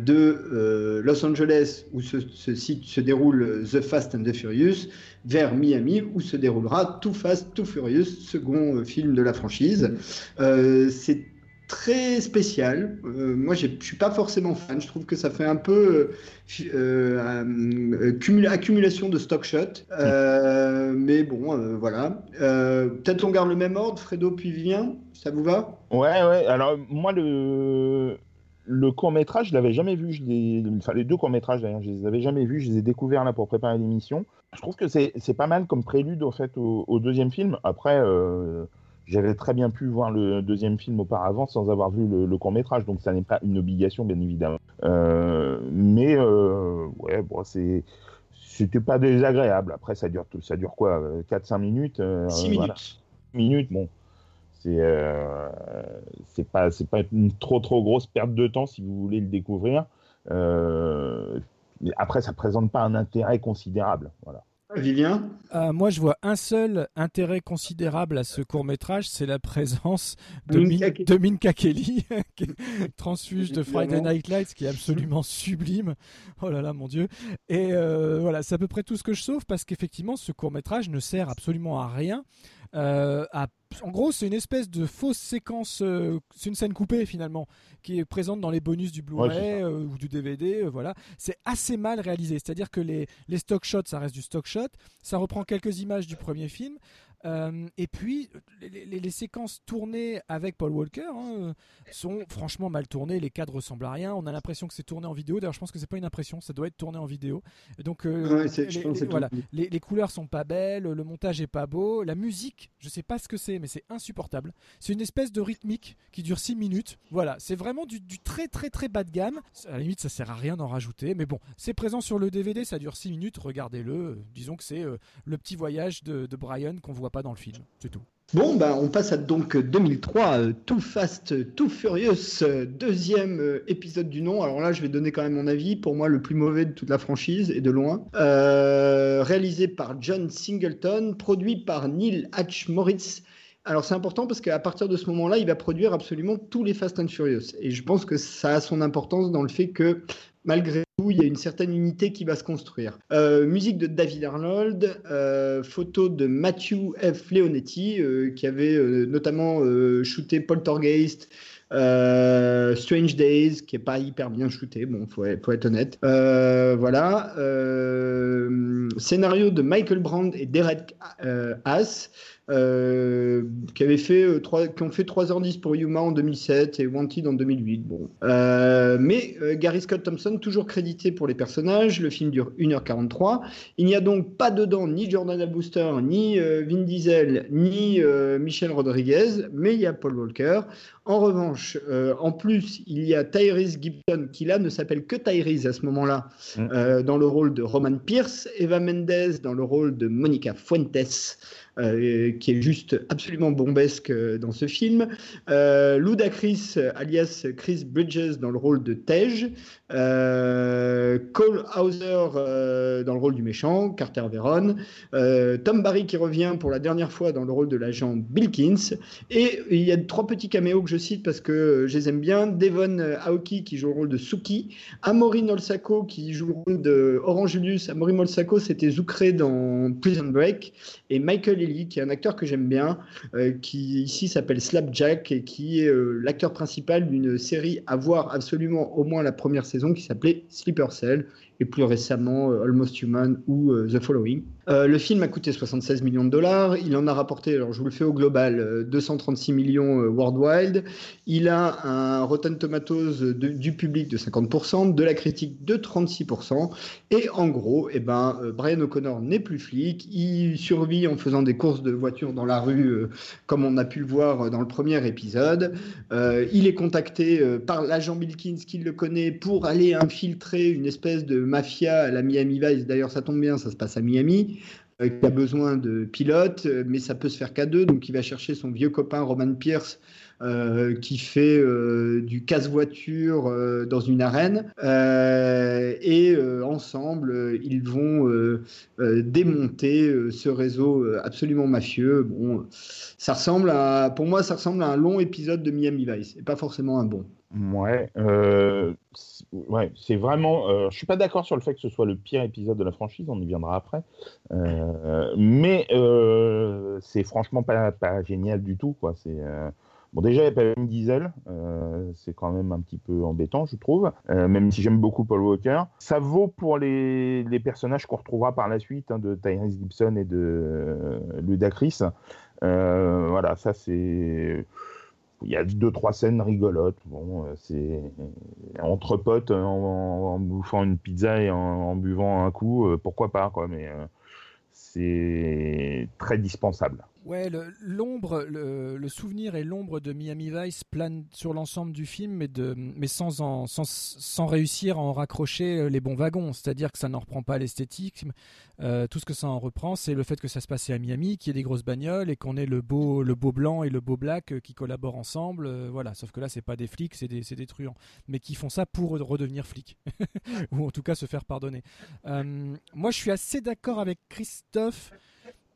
de Los Angeles, où se, se se déroule The Fast and the Furious, vers Miami, où se déroulera Too Fast, Too Furious, second euh, film de la franchise. Euh, c'est très spécial. Euh, moi, je suis pas forcément fan. Je trouve que ça fait un peu euh, euh, euh, accumulation de stock shot. Euh, mais bon, euh, voilà. Euh, Peut-être on garde le même ordre, Fredo puis Vivien? Ça vous va? Ouais, ouais. Alors, moi, le, le court-métrage, je l'avais jamais vu. Je l'ai- enfin, les deux courts-métrages, d'ailleurs, je les avais jamais vus. Je les ai découverts là pour préparer l'émission. Je trouve que c'est pas mal comme prélude, au fait, au, au deuxième film. Après, euh, j'avais très bien pu voir le deuxième film auparavant sans avoir vu le, le court-métrage. Donc, ça n'est pas une obligation, bien évidemment. Euh, mais, euh, ouais, bon, c'est. C'était pas désagréable. Après, ça dure, ça dure quoi 4-5 minutes euh, 6 voilà minutes. minutes, bon, c'est euh, c'est pas c'est pas une trop trop grosse perte de temps si vous voulez le découvrir. Euh, mais après, ça présente pas un intérêt considérable. Voilà. Vivien Euh, moi, je vois un seul intérêt considérable à ce court métrage, c'est la présence de Minka Min- Kelly. de Minka Kelly, transfuge de Friday. Night Lights, qui est absolument sublime. Oh là là, mon Dieu. Et euh, voilà, c'est à peu près tout ce que je sauve, parce qu'effectivement, ce court métrage ne sert absolument à rien. Euh, à- en gros, c'est une espèce de fausse séquence, euh, c'est une scène coupée finalement, qui est présente dans les bonus du Blu-ray euh, ou du DVD. voilà, c'est assez mal réalisé. C'est-à-dire que les, les stock shots, ça reste du stock shot. Ça reprend quelques images du premier film. Euh, et puis, les, les- les séquences tournées avec Paul Walker hein, sont franchement mal tournées. Les cadres ressemblent à rien. On a l'impression que c'est tourné en vidéo. D'ailleurs, je pense que c'est pas une impression, ça doit être tourné en vidéo. Donc, euh, Ouais, les, voilà, couleurs sont pas belles, le montage est pas beau, la musique, je sais pas ce que c'est, mais c'est insupportable. C'est une espèce de rythmique qui dure 6 minutes. Voilà, c'est vraiment du, du très très très bas de gamme. À la limite, ça sert à rien d'en rajouter, mais bon, c'est présent sur le DVD, ça dure 6 minutes, regardez-le. Euh, Disons que c'est euh, le petit voyage de, de Brian qu'on voit pas dans le film, c'est tout. Bon, ben, on passe à donc 2003, euh, Too Fast, Too Furious, euh, deuxième euh, épisode du nom. Alors là, je vais donner quand même mon avis. Pour moi, le plus mauvais de toute la franchise et de loin. Euh, réalisé par John Singleton, produit par Neil H. Moritz. Alors c'est important parce qu'à partir de ce moment-là, il va produire absolument tous les Fast and Furious. Et je pense que ça a son importance dans le fait que malgré tout, il y a une certaine unité qui va se construire. Euh, musique de David Arnold, euh, photo de Matthew F. Leonetti, euh, qui avait notamment shooté Poltergeist, euh, Strange Days, qui est pas hyper bien shooté, bon, faut, faut être honnête. Voilà. Scénario de Michael Brand et Derek Haas, euh, qui, avait fait, euh, trois- qui ont fait 3h10 pour Yuma en 2007 et Wanted en 2008. Bon. Euh, mais euh, Gary Scott Thompson, toujours crédité pour les personnages, le film dure 1h43. Il n'y a donc pas dedans ni Jordan Booster, ni euh, Vin Diesel, ni euh, Michel Rodriguez, mais il y a Paul Walker. En revanche, euh, en plus, il y a Tyrese Gibson, qui là ne s'appelle que Tyrese à ce moment-là, Mm. euh, dans le rôle de Roman Pierce, Eva Mendes dans le rôle de Monica Fuentes, euh, qui est juste absolument bombesque euh, dans ce film. Euh, Ludacris, alias Chris Bridges, dans le rôle de Tej. Euh, Cole Hauser euh, dans le rôle du méchant, Carter Veron. Euh, Tom Barry qui revient pour la dernière fois dans le rôle de l'agent Bilkins. Et il y a trois petits caméos que je cite parce que je les aime bien. Devon Aoki qui joue le rôle de Suki. Amaury Olsako qui joue le rôle de Orange Julius. Amaury Olsako c'était Zucré dans Prison Break. Et Michael Ealy qui est un acteur que j'aime bien, qui ici s'appelle Slapjack et qui est l'acteur principal d'une série à voir absolument au moins la première saison qui s'appelait Sleeper Cell et plus récemment euh, Almost Human ou euh, The Following. Euh, le film a coûté 76 millions de dollars. Il en a rapporté, alors je vous le fais au global, euh, 236 millions worldwide. Il a un Rotten Tomatoes du public de 50%, de la critique de 36%. Et en gros, eh ben, Brian O'Connor n'est plus flic. Il survit en faisant des courses de voitures dans la rue, comme on a pu le voir dans le premier épisode. Il est contacté par l'agent Bilkins qui le connaît pour aller infiltrer une espèce de mafia la Miami Vice. D'ailleurs, ça tombe bien, ça se passe à Miami. euh, qui a besoin de pilotes, euh, mais ça peut se faire qu'à deux. Donc, il va chercher son vieux copain Roman Pierce, euh, qui fait du casse-voiture dans une arène. Et ensemble, ils vont démonter ce réseau absolument mafieux. Bon, ça ressemble à, pour moi, ça ressemble à un long épisode de Miami Vice, et pas forcément un bon. Ouais, euh, ouais, c'est vraiment. euh, je suis pas d'accord sur le fait que ce soit le pire épisode de la franchise, on y viendra après. Euh, mais euh, c'est franchement pas, pas génial du tout, quoi. C'est bon, déjà il n'y a pas Vin Diesel, c'est quand même un petit peu embêtant, je trouve. Même si j'aime beaucoup Paul Walker, ça vaut pour les, les personnages qu'on retrouvera par la suite hein, de Tyrese Gibson et de euh, Ludacris. Voilà, ça c'est. Il y a deux trois scènes rigolotes. Bon, euh, c'est entre potes en, en- en bouffant une pizza et en, en buvant un coup, euh, pourquoi pas quoi. Mais euh, c'est très dispensable. Ouais, l'ombre, le, souvenir et l'ombre de Miami Vice planent sur l'ensemble du film, mais, sans, réussir à en raccrocher euh, les bons wagons. C'est-à-dire que ça n'en reprend pas l'esthétique. Euh, tout ce que ça en reprend, c'est le fait que ça se passait à Miami, qu'il y ait des grosses bagnoles et qu'on ait le beau, blanc et le beau black euh, qui collaborent ensemble. voilà, sauf que là, c'est pas des flics, c'est des, truands, mais qui font ça pour redevenir flics, ou en tout cas se faire pardonner. Moi, je suis assez d'accord avec Christophe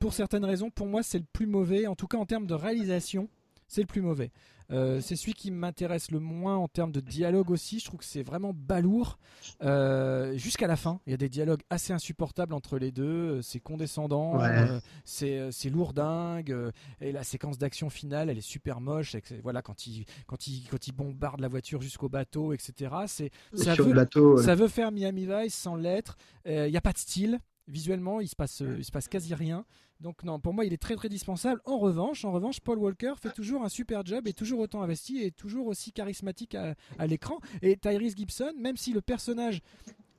pour certaines raisons, pour moi, c'est le plus mauvais. En tout cas, en termes de réalisation, c'est le plus mauvais. Euh, c'est celui qui m'intéresse le moins en termes de dialogue aussi. Je trouve que c'est vraiment balourd euh, jusqu'à la fin. Il y a des dialogues assez insupportables entre les deux. Euh, C'est condescendant, Ouais. euh, c'est c'est lourdingue. et la séquence d'action finale, elle est super moche. avec- voilà, quand il quand il quand il bombarde la voiture jusqu'au bateau, etc. C'est ça veut, le bateau, ouais. ça veut faire Miami Vice sans l'être. Il n'y a pas de style. Visuellement, il se passe, il se passe quasi rien. Donc non, pour moi, il est très très dispensable. En revanche, en revanche, Paul Walker fait toujours un super job, est toujours autant investi et toujours aussi charismatique à, à l'écran. Et Tyrese Gibson, même si le personnage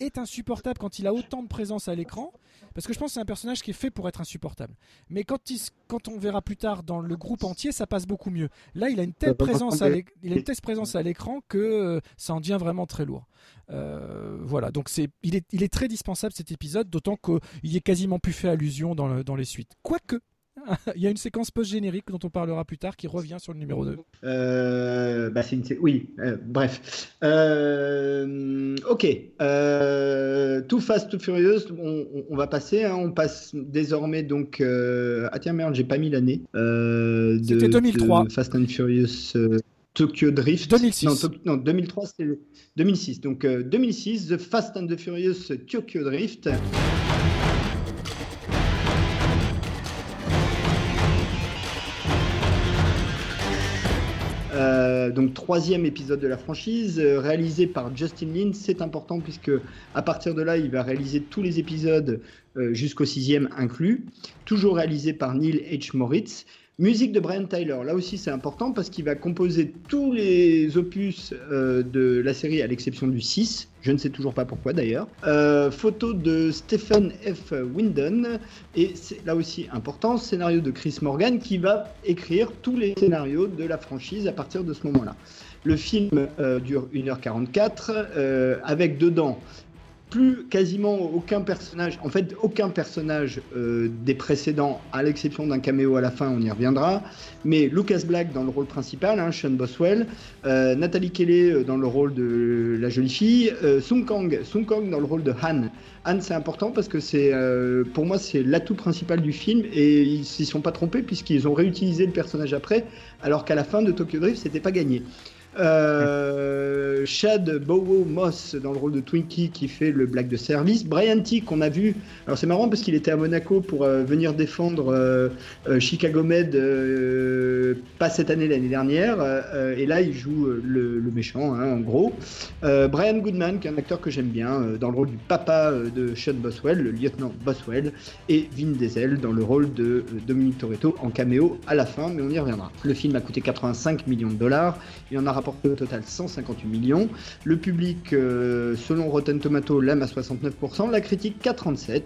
est insupportable quand il a autant de présence à l'écran, parce que je pense que c'est un personnage qui est fait pour être insupportable. Mais quand, il, quand on verra plus tard dans le groupe entier, ça passe beaucoup mieux. Là, il a une telle présence à il a une telle présence à l'écran que euh, ça en devient vraiment très lourd. Euh, voilà, donc c'est, il est, il est très dispensable cet épisode, d'autant qu'il y est quasiment plus fait allusion dans, le- dans les suites. Quoique, il y a une séquence post-générique dont on parlera plus tard qui revient sur le numéro 2. Euh, bah, une... Oui, euh, bref. Euh, ok. Euh, Too Fast, Too Furious, on, va passer. hein, on passe désormais donc. Ah tiens, merde, j'ai pas mis l'année. C'était 2003. de Fast and Furious. Tokyo Drift. 2006. Non, To- non, 2003, c'est 2006. Donc euh, 2006, The Fast and the Furious Tokyo Drift. Euh, donc troisième épisode de la franchise, euh, réalisé par Justin Lin. C'est important puisque à partir de là, il va réaliser tous les épisodes euh, jusqu'au sixième inclus. Toujours réalisé par Neil H. Moritz. Musique de Brian Tyler. Là aussi, c'est important parce qu'il va composer tous les opus euh, de la série à l'exception du 6. Je ne sais toujours pas pourquoi d'ailleurs. Euh, photo de Stephen F. Winden. Et là aussi important, scénario de Chris Morgan qui va écrire tous les scénarios de la franchise à partir de ce moment-là. Le film euh, dure 1h44 euh, avec dedans plus quasiment aucun personnage, en fait aucun personnage euh, des précédents, à l'exception d'un caméo à la fin, on y reviendra, mais Lucas Black dans le rôle principal, hein, Sean Boswell, euh, Nathalie Kelly euh, dans le rôle de la jolie fille, euh, Sung Kang, Sung Kang dans le rôle de Han. Han c'est important parce que c'est, pour moi c'est l'atout principal du film et ils s'y sont pas trompés puisqu'ils ont réutilisé le personnage après, alors qu'à la fin de Tokyo Drift c'était pas gagné. Euh, Chad Bowo Moss dans le rôle de Twinkie qui fait le black de service. Brian T qu'on a vu. Alors c'est marrant parce qu'il était à Monaco pour euh, venir défendre euh, Chicago Med pas cette année l'année dernière et là il joue le, méchant hein, en gros. Brian Goodman qui est un acteur que j'aime bien dans le rôle du papa de Sean Boswell, le lieutenant Boswell et Vin Diesel dans le rôle de Dominique Toretto en caméo à la fin mais on y reviendra. Le film a coûté 85 millions de dollars. Il en a au total 158 millions. Le public, euh, selon Rotten Tomato, l'aime à 69%, la critique 4,37.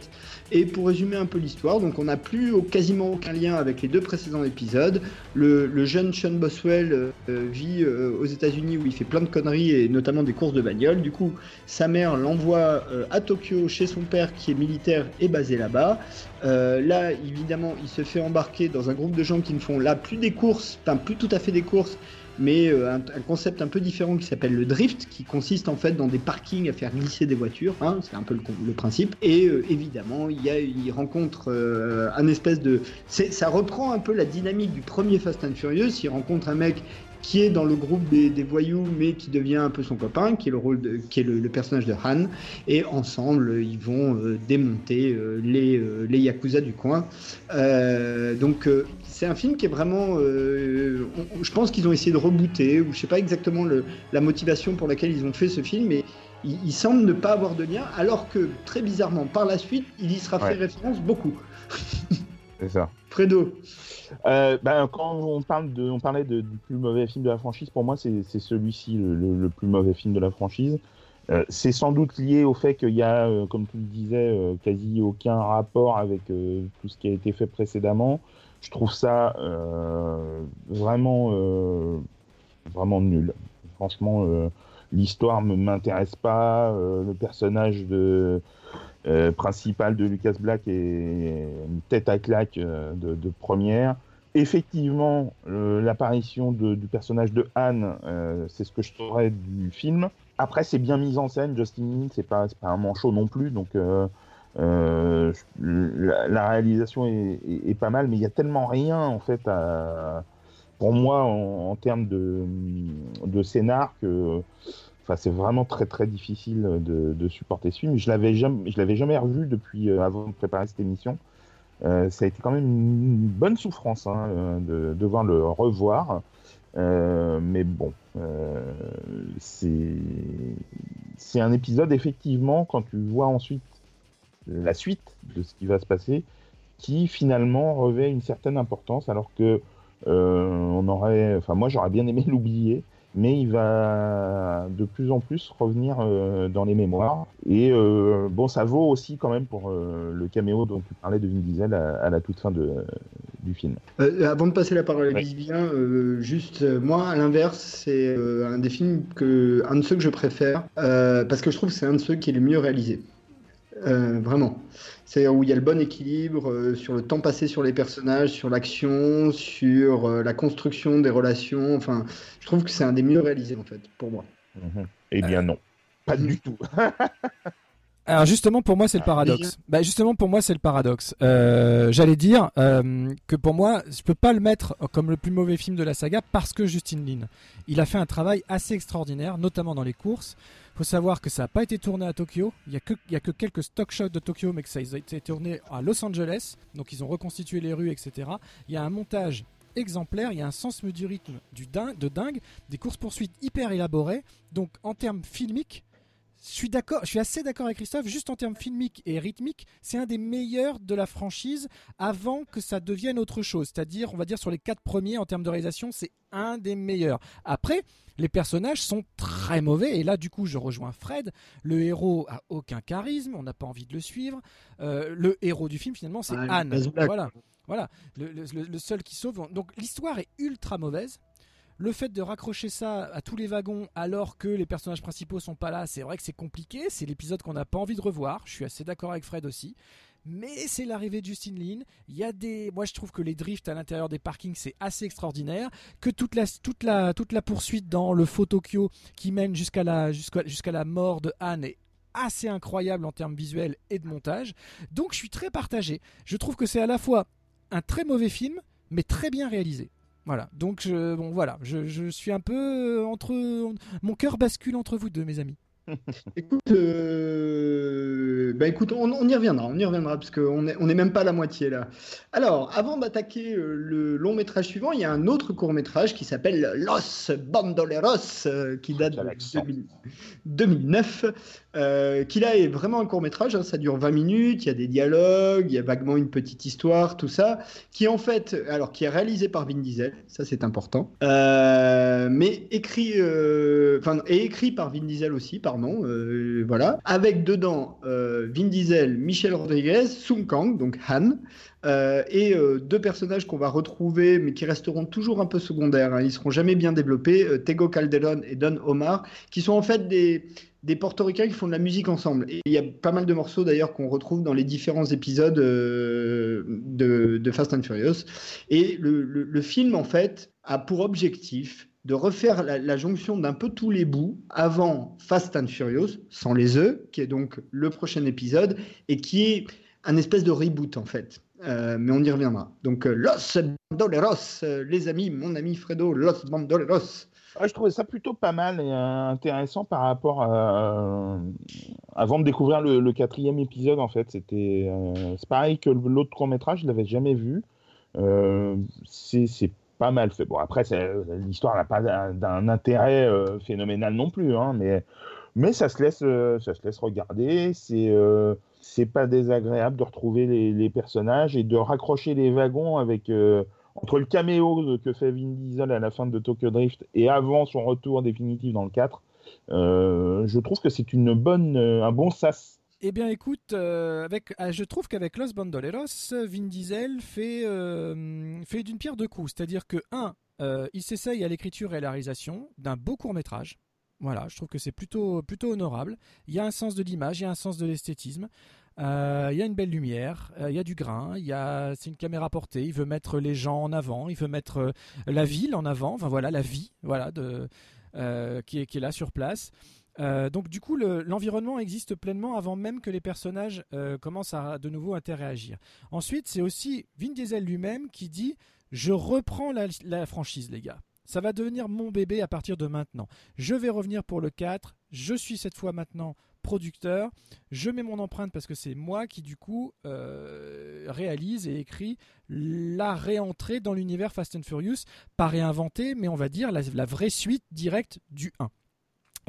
Et pour résumer un peu l'histoire, donc on n'a plus quasiment aucun lien avec les deux précédents épisodes. Le, jeune Sean Boswell euh, euh, vit aux États-Unis où il fait plein de conneries et notamment des courses de bagnole. Du coup, sa mère l'envoie à Tokyo chez son père qui est militaire et basé là-bas. Là, évidemment, il se fait embarquer dans un groupe de gens qui ne font là plus des courses, enfin plus tout à fait des courses, mais euh, un, concept un peu différent qui s'appelle le drift, qui consiste en fait dans des parkings à faire glisser des voitures, hein, c'est un peu le, principe. Et euh, évidemment, il, rencontre euh, un espèce de... Ça reprend un peu la dynamique du premier Fast and Furious, il rencontre un mec qui est dans le groupe des, voyous, mais qui devient un peu son copain, qui est le rôle de, qui est le, personnage de Han, et ensemble ils vont démonter les, euh, les yakuza du coin. Donc c'est un film qui est vraiment, euh, on- je pense qu'ils ont essayé de rebooter, ou je sais pas exactement le, la motivation pour laquelle ils ont fait ce film, mais il, il semble ne pas avoir de lien, alors que très bizarrement par la suite il y sera fait référence beaucoup. C'est ça. Fredo. Euh, ben, quand on, parle de, on parlait de- du plus mauvais film de la franchise, pour moi, c'est celui-ci le, le- le plus mauvais film de la franchise. Euh, c'est sans doute lié au fait qu'il y a, euh, comme tu le disais, euh, quasi aucun rapport avec tout ce qui a été fait précédemment. Je trouve ça euh, vraiment, euh, vraiment nul. Franchement, euh, l'histoire ne m'intéresse pas. le personnage principal de Lucas Black est une tête à claque de, première. Effectivement, l'apparition du personnage de Anne, c'est ce que je saurais du film. Après, c'est bien mis en scène. Justin Lin, c'est pas, pas un manchot non plus, donc euh, la, réalisation est, pas mal, mais il y a tellement rien en fait pour moi en, termes de, scénar que c'est vraiment très très difficile de, supporter ce film. Je l'avais jamais, je l'avais jamais revu depuis euh, avant de préparer cette émission. Euh, ça a été quand même une bonne souffrance hein, de devoir le revoir. Mais bon, euh, c'est un épisode effectivement quand tu vois ensuite la suite de ce qui va se passer, qui finalement revêt une certaine importance, alors que euh, on aurait, enfin moi j'aurais bien aimé l'oublier mais il va de plus en plus revenir euh, dans les mémoires. Et euh, bon, ça vaut aussi quand même pour le caméo dont tu parlais de Vin Diesel à, à la toute fin de, du film. Avant de passer la parole à Ouais. Vivien, euh, juste moi, à l'inverse, c'est un des films que, un de ceux que je préfère, parce que je trouve que c'est un de ceux qui est le mieux réalisé. Euh, vraiment. C'est où il y a le bon équilibre euh, sur le temps passé sur les personnages, sur l'action, sur euh, la construction des relations. Enfin, je trouve que c'est un des mieux réalisés en fait, pour moi. Mhm. Eh bien non, pas du tout. Alors justement pour moi c'est le paradoxe. Bah justement pour moi c'est le paradoxe. Euh, J'allais dire euh, que pour moi je peux pas le mettre comme le plus mauvais film de la saga parce que Justin Lin. Il a fait un travail assez extraordinaire, notamment dans les courses. Faut savoir que ça n'a pas été tourné à Tokyo. Il y a que y a que quelques stock shots de Tokyo, mais que ça a été tourné à Los Angeles. Donc ils ont reconstitué les rues, etc. Il y a un montage exemplaire, il y a un sens du rythme du dingue, de dingue, des courses poursuites hyper élaborées. Donc en termes filmiques, je suis d'accord, je suis assez d'accord avec Christophe. Juste en termes filmiques et rythmiques, c'est un des meilleurs de la franchise avant que ça devienne autre chose. C'est-à-dire, on va dire sur les quatre premiers en termes de réalisation, c'est un des meilleurs. Après, les personnages sont très mauvais et là, du coup, je rejoins Fred. Le héros a aucun charisme, on n'a pas envie de le suivre. Euh, le héros du film, finalement, c'est Ah, Anne. Voilà, voilà, le, le- le seul qui sauve. Donc l'histoire est ultra mauvaise. Le fait de raccrocher ça à tous les wagons alors que les personnages principaux sont pas là, c'est vrai que c'est compliqué. C'est l'épisode qu'on n'a pas envie de revoir. Je suis assez d'accord avec Fred aussi. Mais c'est l'arrivée de Justin Lin. Il y a des, moi je trouve que les drifts à l'intérieur des parkings c'est assez extraordinaire. Que toute la, toute la, toute la poursuite dans le faux Tokyo qui mène jusqu'à la, jusqu'à, jusqu'à la mort de Anne est assez incroyable en termes visuels et de montage. Donc je suis très partagé. Je trouve que c'est à la fois un très mauvais film, mais très bien réalisé. Voilà. Donc bon voilà, je, je suis un peu entre, mon cœur bascule entre vous deux, mes amis. Écoute, euh, bah écoute, on, on y reviendra, on y reviendra parce qu'on n'est on est même pas à la moitié là. Alors, avant d'attaquer euh, le long métrage suivant, il y a un autre court métrage qui s'appelle Los Bandoleros, euh, qui date de 2000 2009, euh, qui là est vraiment un court métrage, hein, ça dure 20 minutes, il y a des dialogues, il y a vaguement une petite histoire, tout ça, qui en fait, alors qui est réalisé par Vin Diesel, ça c'est important, mais écrit, enfin, et écrit par Vin Diesel aussi, euh, voilà, avec dedans euh, Vin Diesel, Michel Rodriguez, Sung Kang, donc Han, euh, et deux personnages qu'on va retrouver, mais qui resteront toujours un peu secondaires. Hein, ils seront jamais bien développés, Tego Calderon et Don Omar, qui sont en fait des, des portoricains qui font de la musique ensemble. Il y a pas mal de morceaux d'ailleurs qu'on retrouve dans les différents épisodes de, Fast and Furious. Et le film, en fait, a pour objectif de refaire la, jonction d'un peu tous les bouts avant Fast and Furious, sans les œufs, qui est donc le prochain épisode, et qui est un espèce de reboot en fait. Euh, mais on y reviendra. Donc euh, Los Bandoleros, euh, les amis, mon ami Fredo, Los Bandoleros. Ah, je trouvais ça plutôt pas mal et intéressant par rapport à. avant de découvrir le, le quatrième épisode, en fait. C'était. c'est pareil que l'autre court-métrage, je l'avais jamais vu. C'est pas mal fait. Bon, après, l'histoire n'a pas d'un intérêt euh, phénoménal non plus, hein, mais, mais ça, se laisse, euh, ça se laisse regarder. C'est euh, c'est pas désagréable de retrouver les, personnages et de raccrocher les wagons avec. entre le caméo que fait Vin Diesel à la fin de Tokyo Drift et avant son retour définitif dans le 4, euh, je trouve que c'est une bonne, un bon sas. Eh bien, écoute, euh, avec, ah, je trouve qu'avec Los Bandoleros, Vin Diesel fait, euh, fait d'une pierre deux coups. C'est-à-dire que, un, il s'essaye à l'écriture et à la réalisation d'un beau court métrage. Voilà, je trouve que c'est plutôt, plutôt honorable. Il y a un sens de l'image, il y a un sens de l'esthétisme. Il y a une belle lumière, il y a du grain, il y a, c'est une caméra portée. Il veut mettre les gens en avant, il veut mettre la ville en avant. Enfin voilà, la vie, voilà, de, qui, est, qui est là sur place. Euh, donc du coup, le- l'environnement existe pleinement avant même que les personnages euh, commencent à de nouveau interagir. Ensuite, c'est aussi Vin Diesel lui-même qui dit je reprends la, franchise, les gars. Ça va devenir mon bébé à partir de maintenant. Je vais revenir pour le 4. Je suis cette fois maintenant producteur. Je mets mon empreinte parce que c'est moi qui du coup euh, réalise et écrit la réentrée dans l'univers Fast and Furious, pas réinventé, mais on va dire la, la vraie suite directe du 1.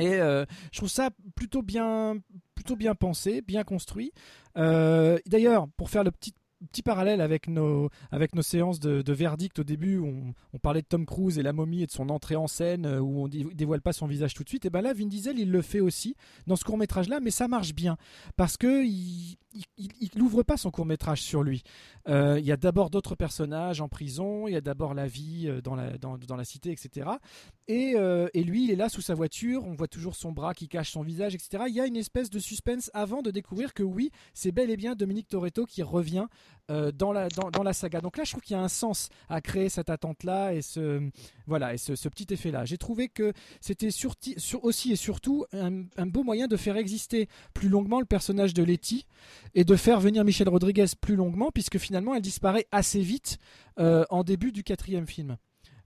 Et euh, je trouve ça plutôt bien, plutôt bien pensé, bien construit. Euh, D'ailleurs, pour faire le petit petit parallèle avec nos, avec nos séances de, verdict au début où on, parlait de Tom Cruise et la momie et de son entrée en scène euh, où on dé- dévoile pas son visage tout de suite. Et ben là, Vin Diesel, il le fait aussi dans ce court métrage là, mais ça marche bien parce que il, il, n'ouvre pas son court métrage sur lui. Euh, Il y a d'abord d'autres personnages en prison, il y a d'abord la vie euh, dans la, dans, dans la cité, etc. Et, et lui, il est là sous sa voiture, on voit toujours son bras qui cache son visage, etc. Il y a une espèce de suspense avant de découvrir que oui, c'est bel et bien Dominique Toretto qui revient euh, dans, la, dans, dans la saga. Donc là, je trouve qu'il y a un sens à créer cette attente-là et ce, voilà, et ce, petit effet-là. J'ai trouvé que c'était aussi et surtout un, un beau moyen de faire exister plus longuement le personnage de Letty et de faire venir Michel Rodriguez plus longuement, puisque finalement elle disparaît assez vite euh, en début du quatrième film.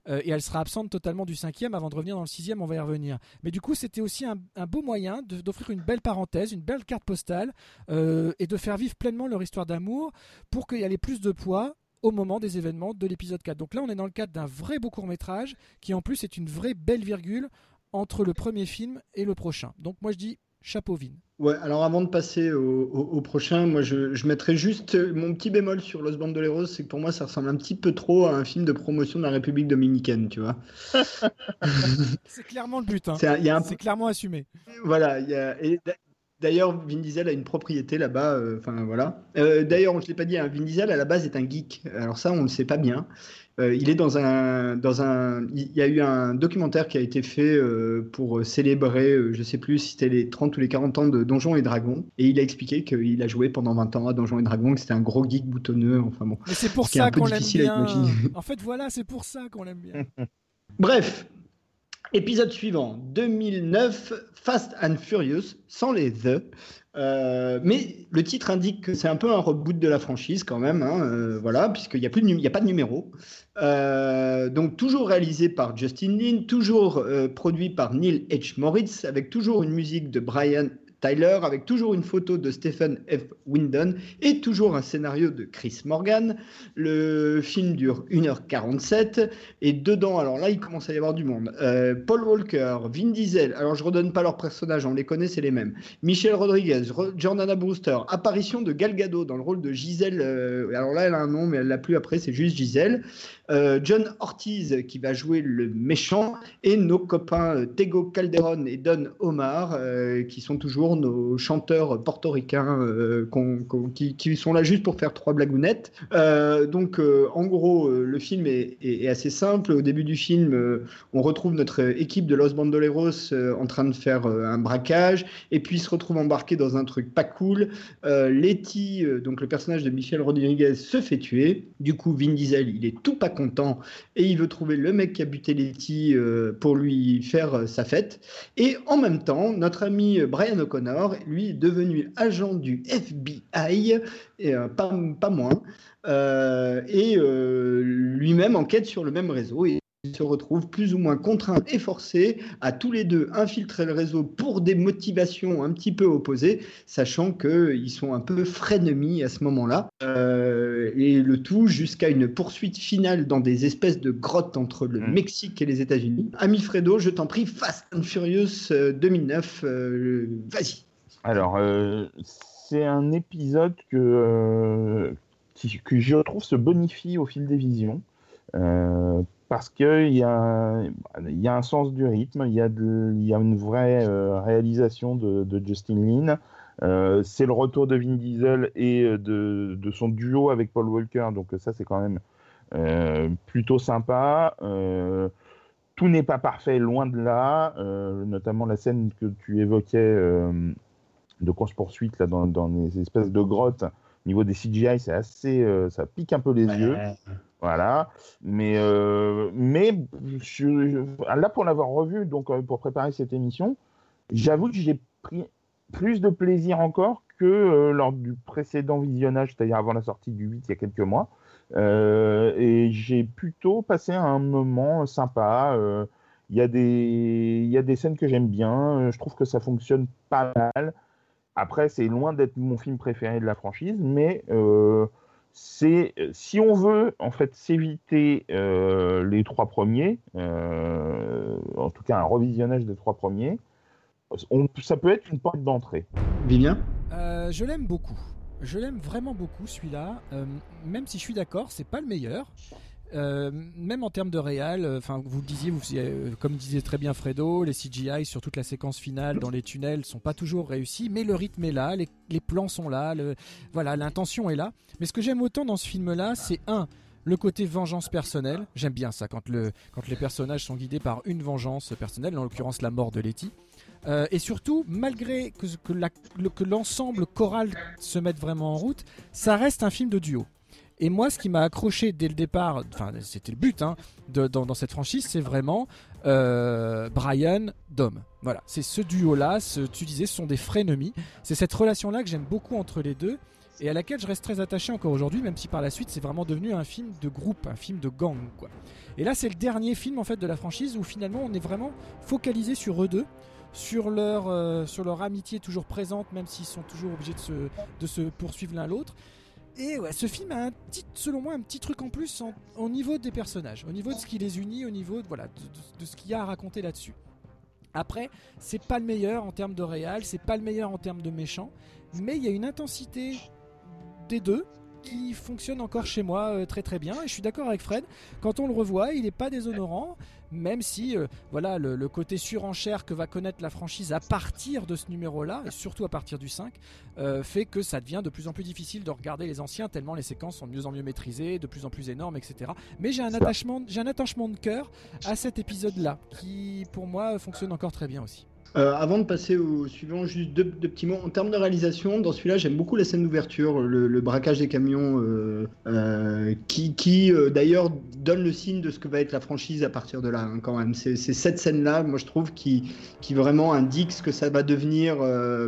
Euh, et elle sera absente totalement du cinquième avant de revenir dans le sixième, on va y revenir. Mais du coup, c'était aussi un, beau moyen d'offrir une belle parenthèse, une belle carte postale, euh, et de faire vivre pleinement leur histoire d'amour pour qu'il y ait plus de poids au moment des événements de l'épisode 4. Donc là, on est dans le cadre d'un vrai beau court métrage, qui en plus est une vraie belle virgule entre le premier film et le prochain. Donc moi je dis chapeau Vin. Ouais, alors avant de passer au, au- au prochain, moi je, je mettrais juste mon petit bémol sur Los Bandoleros, c'est que pour moi ça ressemble un petit peu trop à un film de promotion de la République dominicaine, tu vois. C'est clairement le but. hein. C'est un- clairement assumé. Voilà, il y a, et d'a- d'ailleurs Vin Diesel a une propriété là-bas, euh, enfin voilà. Euh, d'ailleurs, je l'ai pas dit, hein, Vin Diesel à la base est un geek, alors ça on le sait pas bien. Euh, il est dans un, dans un, il y a eu un documentaire qui a été fait pour célébrer, je sais plus si c'était les 30 ou les 40 ans de Donjons et Dragons, et il a expliqué qu'il a joué pendant 20 ans à Donjons et Dragons, que c'était un gros geek boutonneux, enfin bon. Mais c'est pour Ce ça qu'on l'aime bien. En fait, voilà, c'est pour ça qu'on l'aime bien. Bref, épisode suivant, 2009, Fast and Furious, sans les The. Euh, mais le titre indique que c'est un peu un reboot de la franchise quand même, hein, euh, voilà, puisqu'il n'y a, plus de y a pas de numéro. Euh, donc toujours réalisé par Justin Lin, toujours produit par Neil H. Moritz, avec toujours une musique de Brian Tyler, avec toujours une photo de Stephen F. Windon et toujours un scénario de Chris Morgan. Le film dure 1h47 et dedans, alors là, il commence à y avoir du monde. Euh, Paul Walker, Vin Diesel, alors je redonne pas leurs personnages, on les connaît, c'est les mêmes. Michel Rodriguez, Ro- Jordana Brewster, apparition de Gal Gadot dans le rôle de Gisèle. euh, alors là, elle a un nom, mais elle l'a plus après, c'est juste Gisèle. Euh, John Ortiz qui va jouer le méchant et nos copains Tego Calderon et Don Omar euh, qui sont toujours nos chanteurs portoricains euh, qui, sont là juste pour faire trois blagounettes. Donc en gros le film est, assez simple. Au début du film on retrouve notre équipe de Los Bandoleros en train de faire un braquage et puis se retrouvent embarqués dans un truc pas cool. Letty, donc le personnage de Michel Rodriguez, se fait tuer. Du coup, Vin Diesel, il est tout pas content et il veut trouver le mec qui a buté Letty euh, pour lui faire euh, sa fête. Et en même temps, notre ami Brian O'Connor, lui, est devenu agent du FBI, et, euh, pas, pas moins, et lui-même enquête sur le même réseau. Se retrouvent plus ou moins contraints et forcés à tous les deux infiltrer le réseau pour des motivations un petit peu opposées, sachant qu'ils sont un peu frenemies à ce moment-là. Euh, et le tout jusqu'à une poursuite finale dans des espèces de grottes entre le Mm. Mexique et les États-Unis. Ami Fredo, je t'en prie, Fast and Furious euh, 2009, euh, vas-y. Alors, euh, c'est un épisode que, euh, qui- que je trouve se bonifie au fil des visions. euh, parce qu'il y a, il y a un sens du rythme, il y a, de- il y a une vraie euh, réalisation de, de Justin Lin. Euh, c'est le retour de Vin Diesel et euh, de, de son duo avec Paul Walker, donc ça c'est quand même euh, plutôt sympa. Tout n'est pas parfait, loin de là, notamment la scène que tu évoquais de course-poursuite là, dans, dans les espèces de grottes. Au niveau des CGI, c'est assez, ça pique un peu les yeux. Voilà, mais euh, mais là pour l'avoir revu donc euh, pour préparer cette émission, j'avoue que j'ai pris plus de plaisir encore que euh, lors du précédent visionnage, c'est-à-dire avant la sortie du 8 il y a quelques mois. Et j'ai plutôt passé un moment sympa. Il y a des il y a des scènes que j'aime bien. Je trouve que ça fonctionne pas mal. Après, c'est loin d'être mon film préféré de la franchise, mais c'est si on veut en fait s'éviter euh, les trois premiers, euh, en tout cas un revisionnage des trois premiers, on- ça peut être une porte d'entrée. Vivien? Euh, je l'aime beaucoup. Je l'aime vraiment beaucoup celui-là, euh, même si je suis d'accord, c'est pas le meilleur. Euh, même en termes de réal, euh, enfin vous le disiez, euh, comme disait très bien Fredo, les CGI sur toute la séquence finale dans les tunnels sont pas toujours réussis, mais le rythme est là, les, plans sont là, voilà, l'intention est là. Mais ce que j'aime autant dans ce film-là, c'est un, le côté vengeance personnelle. J'aime bien ça quand, le, quand les personnages sont guidés par une vengeance personnelle, en l'occurrence la mort de Letty. Et surtout, malgré que, que l'ensemble choral se mette vraiment en route, ça reste un film de duo. Et moi, ce qui m'a accroché dès le départ, enfin, c'était le but hein, dans, cette franchise, c'est vraiment euh, Brian, Dom. Voilà, c'est ce duo-là, ce, tu disais, ce sont des frénemies. C'est cette relation-là que j'aime beaucoup entre les deux et à laquelle je reste très attaché encore aujourd'hui, même si par la suite c'est vraiment devenu un film de groupe, un film de gang, quoi. Et là, c'est le dernier film en fait de la franchise où finalement on est vraiment focalisé sur eux deux, sur leur, euh, sur leur amitié toujours présente, même s'ils sont toujours obligés de se, de se poursuivre l'un l'autre. Et ouais, ce film a un petit, selon moi, un petit truc en plus en- au niveau des personnages, au niveau de ce qui les unit, au niveau de, voilà, de, ce qu'il y a à raconter là-dessus. Après, c'est pas le meilleur en termes de réal, c'est pas le meilleur en termes de méchant, mais il y a une intensité des deux qui fonctionne encore chez moi euh, très très bien. Et je suis d'accord avec Fred, quand on le revoit, il n'est pas déshonorant, même si euh, voilà le, côté surenchère que va connaître la franchise à partir de ce numéro-là, et surtout à partir du 5, euh, fait que ça devient de plus en plus difficile de regarder les anciens, tellement les séquences sont de mieux en mieux maîtrisées, de plus en plus énormes, etc. Mais j'ai un attachement, j'ai un attachement de cœur à cet épisode-là, qui pour moi fonctionne encore très bien aussi. Euh, avant de passer au suivant, juste deux, petits mots. En termes de réalisation, dans celui-là, j'aime beaucoup la scène d'ouverture, le, braquage des camions, euh, euh, qui, qui d'ailleurs donne le signe de ce que va être la franchise à partir de là, hein, quand même. C'est cette scène-là, moi je trouve, qui, qui vraiment indique ce que ça va devenir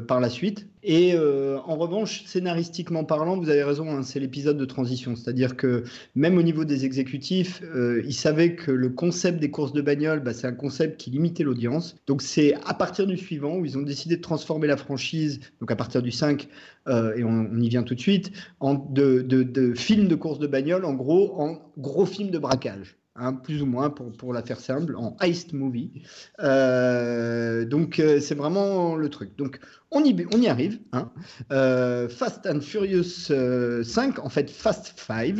par la suite. Et euh, en revanche, scénaristiquement parlant, vous avez raison, hein, c'est l'épisode de transition. C'est-à-dire que même au niveau des exécutifs, euh, ils savaient que le concept des courses de bagnole, bah, c'est un concept qui limitait l'audience. Donc c'est à partir du suivant où ils ont décidé de transformer la franchise, donc à partir du 5, euh, et on, on y vient tout de suite, en de, de, de films de courses de bagnole, en gros, en gros film de braquage. Hein, plus ou moins pour, pour la faire simple, en heist movie. Euh, donc euh, c'est vraiment le truc. Donc on y, on y arrive. hein. Euh, Fast and Furious euh, 5, en fait Fast 5,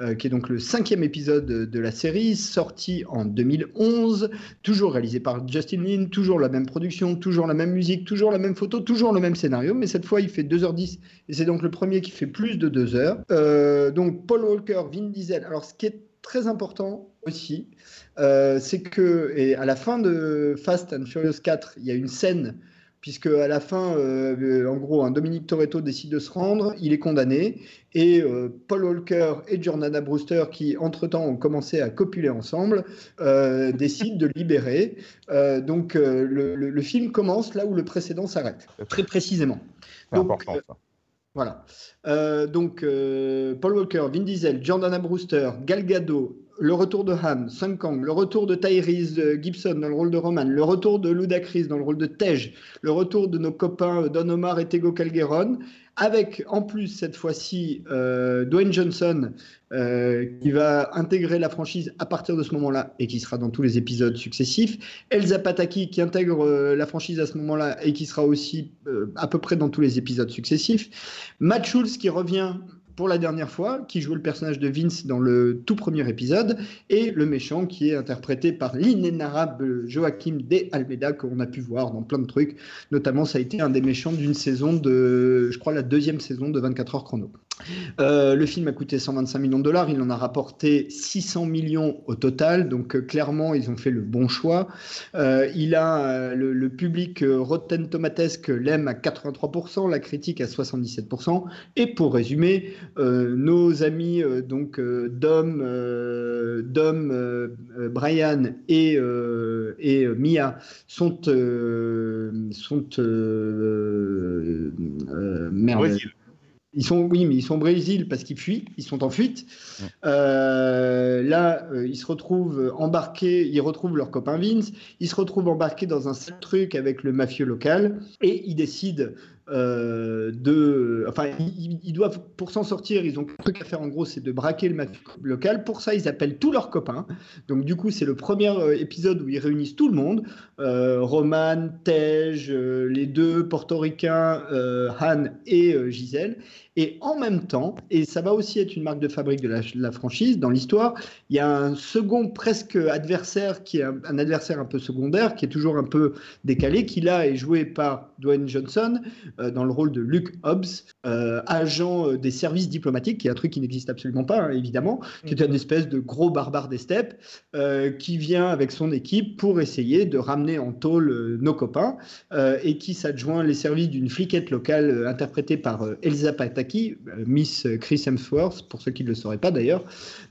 euh, qui est donc le cinquième épisode de, la série, sorti en 2011, toujours réalisé par Justin Lin, toujours la même production, toujours la même musique, toujours la même photo, toujours le même scénario, mais cette fois il fait 2h10 et c'est donc le premier qui fait plus de 2 heures. Euh, donc Paul Walker, Vin Diesel. Alors ce qui est très important aussi, euh, c'est que et à la fin de Fast and Furious 4, il y a une scène puisque à la fin, euh, en gros, un Dominique Toretto décide de se rendre, il est condamné, et euh, Paul Walker et Jordana Brewster, qui entre-temps ont commencé à copuler ensemble, décident de libérer. Donc le, le- le film commence là où le précédent s'arrête, très précisément. C'est Donc, important ça. Voilà. Euh, donc, euh, Paul Walker, Vin Diesel, Jordana Brewster, Gal Gadot, le retour de Han, Sung Kang, le retour de Tyrese euh, Gibson dans le rôle de Roman, le retour de Ludacris dans le rôle de Tej, le retour de nos copains Don Omar et Tego Calderon, avec en plus cette fois-ci euh, Dwayne Johnson euh, qui va intégrer la franchise à partir de ce moment-là et qui sera dans tous les épisodes successifs. Elsa Pataki qui intègre euh, la franchise à ce moment-là et qui sera aussi à peu près dans tous les épisodes successifs. Matt Schultz qui revient pour la dernière fois, qui joue le personnage de Vince dans le tout premier épisode, et le méchant qui est interprété par l'inénarrable Joachim De Almeida qu'on a pu voir dans plein de trucs. Notamment, ça a été un des méchants d'une saison de, je crois, la deuxième saison de 24 heures chrono. Euh, le film a coûté 125 millions de dollars, il en a rapporté 600 millions au total, donc euh, clairement ils ont fait le bon choix. Euh, il a le, public Rotten Tomatesque l'aime à 83%, la critique à 77%. Et pour résumer, nos amis donc Dom, Dom Brian et, Mia sont sont. Brésil. Ils sont, oui, mais ils sont au Brésil parce qu'ils fuient, ils sont en fuite. Euh, là, euh, ils se retrouvent embarqués, ils retrouvent leur copain Vince, ils se retrouvent embarqués dans un truc avec le mafieux local et ils décident euh, de. Enfin, ils, ils doivent, pour s'en sortir, ils ont un truc à faire en gros, c'est de braquer le mafieux local. Pour ça, ils appellent tous leurs copains. Donc, du coup, c'est le premier épisode où ils réunissent tout le monde Roman, Tej, les deux portoricains, Han et Gisèle. Et en même temps, et ça va aussi être une marque de fabrique de la, franchise, dans l'histoire, il y a un second presque adversaire qui est un, un adversaire un peu secondaire, qui est toujours un peu décalé, qui là est joué par Dwayne Johnson euh, dans le rôle de Luke Hobbs, euh, agent euh, des services diplomatiques, qui est un truc qui n'existe absolument pas, hein, évidemment, qui est une espèce de gros barbare des steppes, euh, qui vient avec son équipe pour essayer de ramener en tôle nos copains, et qui s'adjoint les services d'une fliquette locale interprétée par Elsa Pataki, euh, Miss Chris Hemsworth, pour ceux qui ne le sauraient pas d'ailleurs.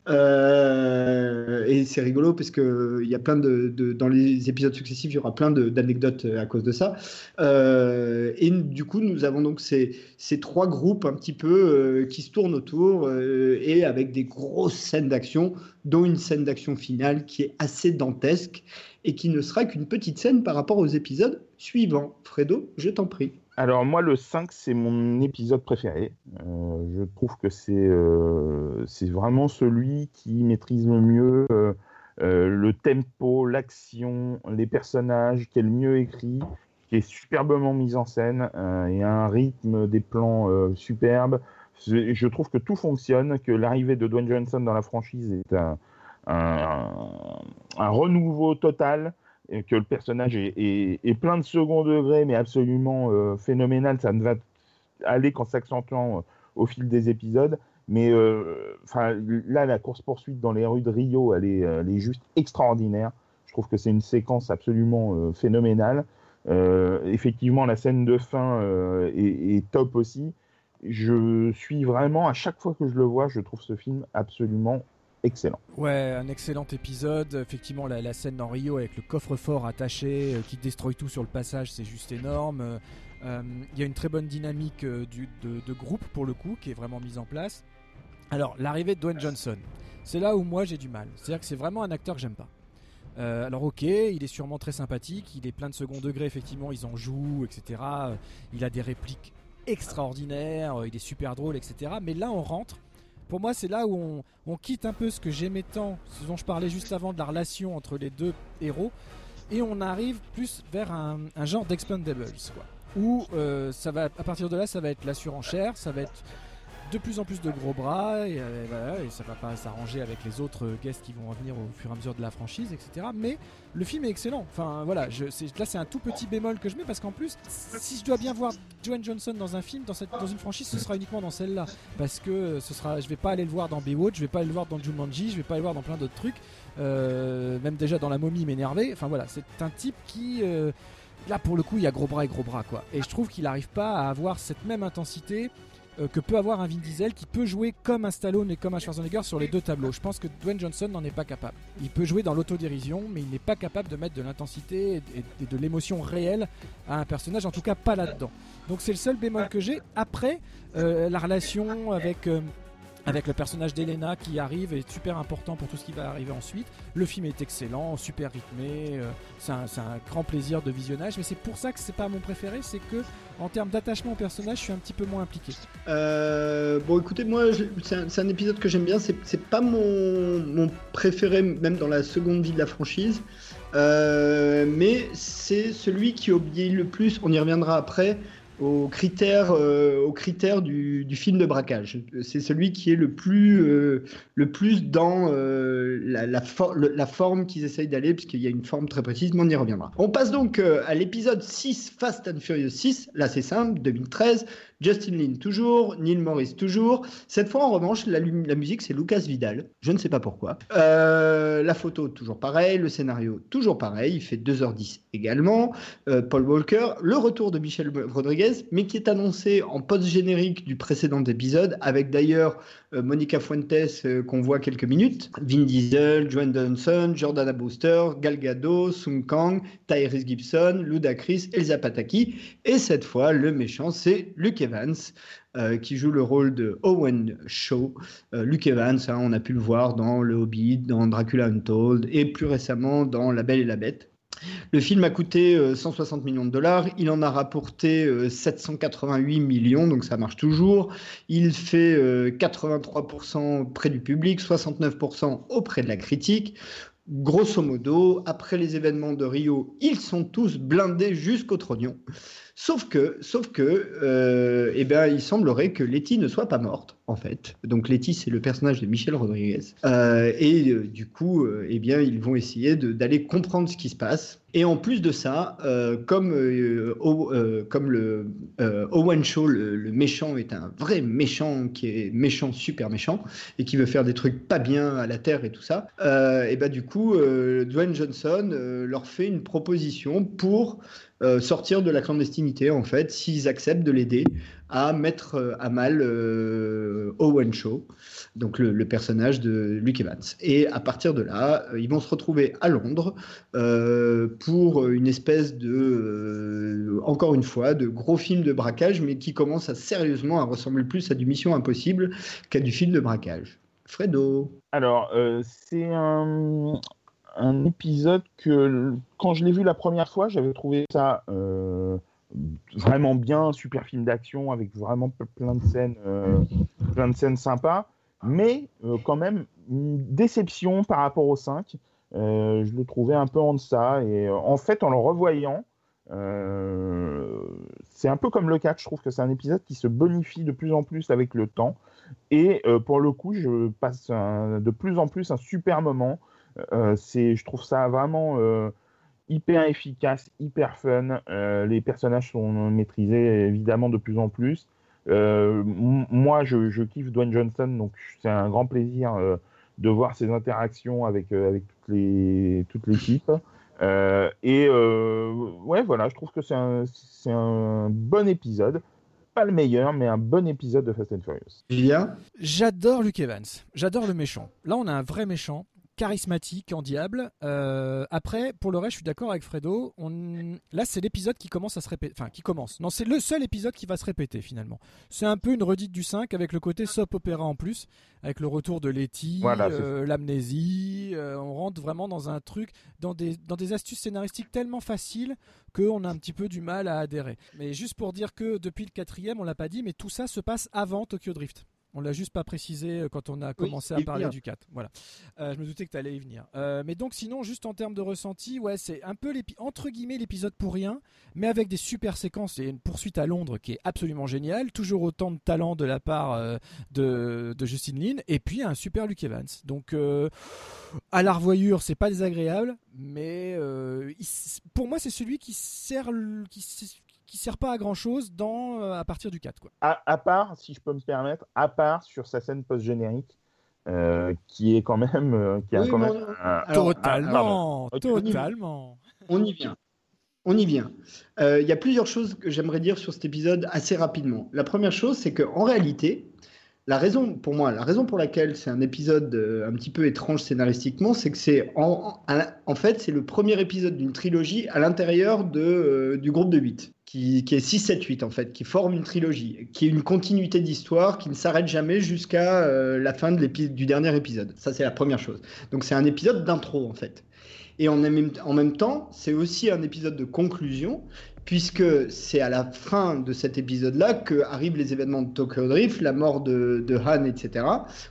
Euh, et c'est rigolo parce que y a plein de, dans les épisodes successifs, il y aura plein d'anecdotes euh, à cause de ça. Et du coup, nous avons donc ces, ces trois groupes un petit peu qui se tournent autour et avec des grosses scènes d'action, dont une scène d'action finale qui est assez dantesque et qui ne sera qu'une petite scène par rapport aux épisodes suivants. Fredo, je t'en prie. Alors moi, le 5, c'est mon épisode préféré. Euh, je trouve que c'est euh, c'est vraiment celui qui maîtrise le mieux euh, le tempo, l'action, les personnages, qui est le mieux écrit, qui est superbement mis en scène, et un rythme des plans superbes. Je trouve que tout fonctionne, que l'arrivée de Dwayne Johnson dans la franchise est un renouveau total que le personnage est, plein de second degré, mais absolument euh, phénoménal. Ça ne va aller qu'en s'accentuant euh, au fil des épisodes. Mais euh, là, la course-poursuite dans les rues de Rio, elle est, elle est juste extraordinaire. Je trouve que c'est une séquence absolument phénoménale. Effectivement, la scène de fin est top aussi. Je suis vraiment, à chaque fois que je le vois, je trouve ce film absolument excellent. Ouais, un excellent épisode. Effectivement, la, la scène dans Rio avec le coffre-fort attaché euh, qui détruit tout sur le passage, c'est juste énorme. Euh, euh, Il y a une très bonne dynamique euh, du, de, de groupe pour le coup qui est vraiment mise en place. Alors, l'arrivée de Dwayne Johnson, c'est là où moi j'ai du mal. C'est-à-dire que c'est vraiment un acteur que j'aime pas. Euh, alors ok, il est sûrement très sympathique, il est plein de second degré, effectivement, ils en jouent, etc. Il a des répliques extraordinaires, il est super drôle, etc. Mais là on rentre, pour moi c'est là où on, quitte un peu ce que j'aimais tant, ce dont je parlais juste avant de la relation entre les deux héros, et on arrive plus vers un, genre d'expendables, quoi. Où euh, ça va, à partir de là, ça va être la surenchère, ça va être de plus en plus de gros bras, et, euh, et ça va pas s'arranger avec les autres guests qui vont venir au fur et à mesure de la franchise, etc. Mais le film est excellent. Enfin voilà, je, là c'est un tout petit bémol que je mets parce qu'en plus, si je dois bien voir Dwayne Johnson dans un film, dans, cette, une franchise, ce sera uniquement dans celle-là. Parce que ce sera, je vais pas aller le voir dans Baywatch, je vais pas aller le voir dans Jumanji, je vais pas aller le voir dans plein d'autres trucs. Euh, même déjà dans La Momie m'énerver. Enfin voilà, c'est un type qui. euh, là pour le coup, il y a gros bras et gros bras quoi. Et je trouve qu'il n'arrive pas à avoir cette même intensité que peut avoir un Vin Diesel qui peut jouer comme un Stallone et comme un Schwarzenegger sur les deux tableaux. Je pense que Dwayne Johnson n'en est pas capable. Il peut jouer dans l'autodérision, mais il n'est pas capable de mettre de l'intensité et, et de l'émotion réelle à un personnage, en tout cas pas là-dedans. Donc c'est le seul bémol que j'ai. Après, euh, la relation avec... euh, avec le personnage d'Elena qui arrive est super important pour tout ce qui va arriver ensuite. Le film est excellent, super rythmé, euh, c'est un, un grand plaisir de visionnage, mais c'est pour ça que c'est pas mon préféré, c'est que en termes d'attachement au personnage, je suis un petit peu moins impliqué. Euh, bon, écoutez, moi, c'est un, épisode que j'aime bien. C'est pas mon, mon préféré, même dans la seconde vie de la franchise. Euh, mais c'est celui qui obéit le plus, on y reviendra après, aux critères, euh, aux du, du film de braquage. C'est celui qui est le plus, euh, le plus dans euh, la, la, la forme qu'ils essayent d'aller, puisqu'il y a une forme très précise, mais on y reviendra. On passe donc euh, à l'épisode 6, Fast and Furious 6. Là, c'est simple, 2013. Justin Lin toujours, Neil Morris toujours. Cette fois, en revanche, la, musique, c'est Lucas Vidal. Je ne sais pas pourquoi. Euh, la photo, toujours pareil. Le scénario, toujours pareil. Il fait 2h10 également. Euh, Paul Walker. Le retour de Michel Rodriguez, mais qui est annoncé en post-générique du précédent épisode, avec d'ailleurs Monica Fuentes euh, qu'on voit quelques minutes. Vin Diesel, Joan Johnson, Jordana Brewster, Gal Gadot, Sung Kang, Tyrese Gibson, Ludacris, Elsa Pataki. Et cette fois, le méchant, c'est Luke Evans, euh, qui joue le rôle de Owen Shaw. Euh, Luke Evans, hein, on a pu le voir dans Le Hobbit, dans Dracula Untold, et plus récemment dans La Belle et la Bête. Le film a coûté euh, 160 millions de dollars, il en a rapporté euh, 788 millions, donc ça marche toujours. Il fait euh, 83% près du public, 69% auprès de la critique. Grosso modo, après les événements de Rio, ils sont tous blindés jusqu'au trognon. Sauf que, sauf que, euh, eh ben, il semblerait que Letty ne soit pas morte, en fait. Donc Letty, c'est le personnage de Michel Rodriguez. Euh, et euh, du coup, eh bien, ils vont essayer d'aller comprendre ce qui se passe. Et en plus de ça, comme, le Owen Shaw, le, méchant, est un vrai méchant qui est méchant, super méchant, et qui veut faire des trucs pas bien à la Terre et tout ça, et ben du coup, Dwayne Johnson leur fait une proposition pour euh, sortir de la clandestinité, en fait, s'ils acceptent de l'aider à mettre euh, à mal euh, Owen Shaw, donc le, personnage de Luke Evans. Et à partir de là, ils vont se retrouver à Londres pour une espèce de, encore une fois, de gros film de braquage, mais qui commence à sérieusement à ressembler plus à du Mission Impossible qu'à du film de braquage. Fredo. Alors, c'est un, un épisode que, quand je l'ai vu la première fois, j'avais trouvé ça euh, vraiment bien, super film d'action avec vraiment plein de scènes, euh, plein de scènes sympas, mais euh, quand même une déception par rapport au 5. Euh, je le trouvais un peu en deçà et en fait, en le revoyant, c'est un peu comme le 4, je trouve que c'est un épisode qui se bonifie de plus en plus avec le temps. Et pour le coup, je passe de plus en plus un super moment. Euh, c'est, je trouve ça vraiment euh, hyper efficace, hyper fun. Euh, les personnages sont maîtrisés évidemment de plus en plus. Euh, m- moi, je, je kiffe Dwayne Johnson, donc c'est un grand plaisir euh, de voir ses interactions avec, euh, avec toutes les, toute l'équipe. Euh, et euh, ouais, voilà, je trouve que c'est un, c'est un bon épisode. Pas le meilleur, mais un bon épisode de Fast and Furious. Julien J'adore Luke Evans. J'adore le méchant. Là, on a un vrai méchant, charismatique, en diable. Euh, après, pour le reste, je suis d'accord avec Fredo. On... Là, c'est l'épisode qui commence à se répéter. Enfin, qui commence. Non, c'est le seul épisode qui va se répéter finalement. C'est un peu une redite du 5 avec le côté soap opéra en plus, avec le retour de Letty, Voilà, euh, l'amnésie. Euh, on rentre vraiment dans un truc, dans des, dans des astuces scénaristiques tellement faciles qu'on a un petit peu du mal à adhérer. Mais juste pour dire que depuis le quatrième, on l'a pas dit, mais tout ça se passe avant Tokyo Drift. On l'a juste pas précisé euh, quand on a commencé à parler du 4. Voilà. Euh, je me doutais que tu allais y venir. Euh, mais donc sinon, juste en termes de ressenti, ouais, c'est un peu entre guillemets l'épisode pour rien, mais avec des super séquences et une poursuite à Londres qui est absolument géniale. Toujours autant de talent de la part euh, de, de Justin Lin et puis un super Luke Evans. Donc à la revoyure, c'est pas désagréable, mais il pour moi, c'est celui qui sert, qui, qui sert pas à grand chose dans euh, à partir du 4 quoi. À, à part, si je peux me permettre, à part sur sa scène post-générique, euh, qui est quand même. euh, qui a Oui, quand même on- un- Alors, totalement, ah, totalement. On y vient. On y vient. Euh, Il y a plusieurs choses que j'aimerais dire sur cet épisode assez rapidement. La première chose, c'est qu'en réalité, la raison, pour moi, la raison pour laquelle c'est un épisode euh, un petit peu étrange scénaristiquement, c'est que c'est en, en, en fait, c'est le premier épisode d'une trilogie à l'intérieur de, euh, du groupe de 8, qui, est 6, 7, 8 en fait, qui forme une trilogie, qui est une continuité d'histoire qui ne s'arrête jamais jusqu'à euh, la fin de du dernier épisode. Ça, c'est la première chose. Donc c'est un épisode d'intro en fait. Et en même, en même temps, c'est aussi un épisode de conclusion, puisque c'est à la fin de cet épisode-là que arrivent les événements de Tokyo Drift, la mort de, de Han, etc.,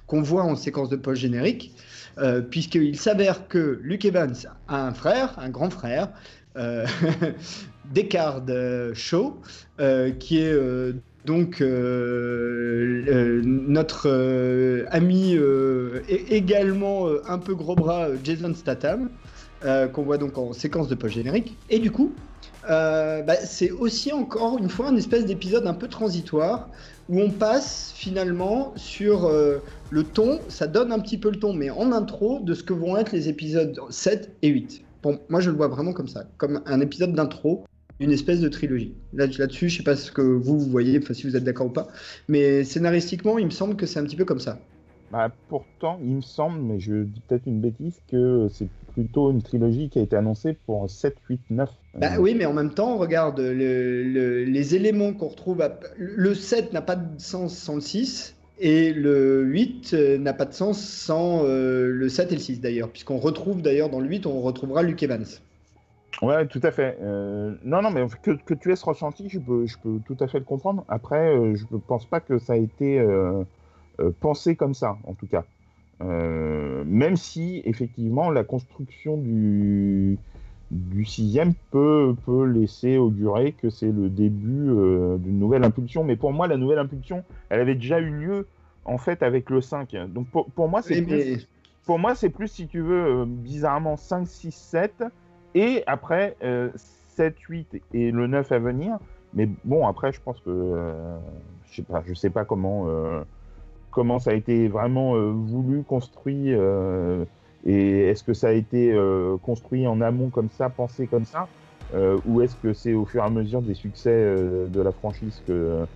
qu'on voit en séquence de post-générique, euh, puisqu'il s'avère que Luke Evans a un frère, un grand frère, euh, Descartes euh, Shaw, euh, qui est euh, donc notre ami et également un peu gros bras Jason Statham, qu'on voit donc en séquence de post-générique. Et du coup, bah, c'est aussi encore une fois un espèce d'épisode un peu transitoire où on passe finalement sur le ton, ça donne un petit peu le ton, mais en intro de ce que vont être les épisodes 7 et 8. Bon, moi je le vois vraiment comme ça, comme un épisode d'intro d'une espèce de trilogie. Là, là-dessus, je sais pas ce que vous, vous voyez, enfin si vous êtes d'accord ou pas, mais scénaristiquement, il me semble que c'est un petit peu comme ça. Bah, pourtant, il me semble, mais je dis peut-être une bêtise, que c'est plutôt une trilogie qui a été annoncée pour 7, 8, 9. Bah oui, mais en même temps, regarde, le- le- les éléments qu'on retrouve. à- le 7 n'a pas de sens sans le 6, et le 8 euh, n'a pas de sens sans euh, le 7 et le 6 d'ailleurs, puisqu'on retrouve d'ailleurs dans le 8, on retrouvera Luke Evans. Ouais, tout à fait. Euh, non, non, mais que, que tu aies ce ressenti, je peux, je peux tout à fait le comprendre. Après, euh, je ne pense pas que ça a été euh, pensé comme ça, en tout cas. Même si, effectivement, la construction du, du sixième peut, peut laisser augurer que c'est le début d'une nouvelle impulsion. Mais pour moi, la nouvelle impulsion, elle avait déjà eu lieu, en fait, avec le 5. Donc, pour, pour moi, c'est Oui, plus... mais- Pour moi, c'est plus, si tu veux, bizarrement 5, 6, 7, et après euh, 7, 8 et le 9 à venir. Mais bon, après, je pense que. euh, je sais sais pas comment, euh, comment ça a été vraiment euh, voulu, construit, euh, et est-ce que ça a été euh, construit en amont comme ça, pensé comme ça, euh, ou est-ce que c'est au fur et à mesure des succès euh, de la franchise que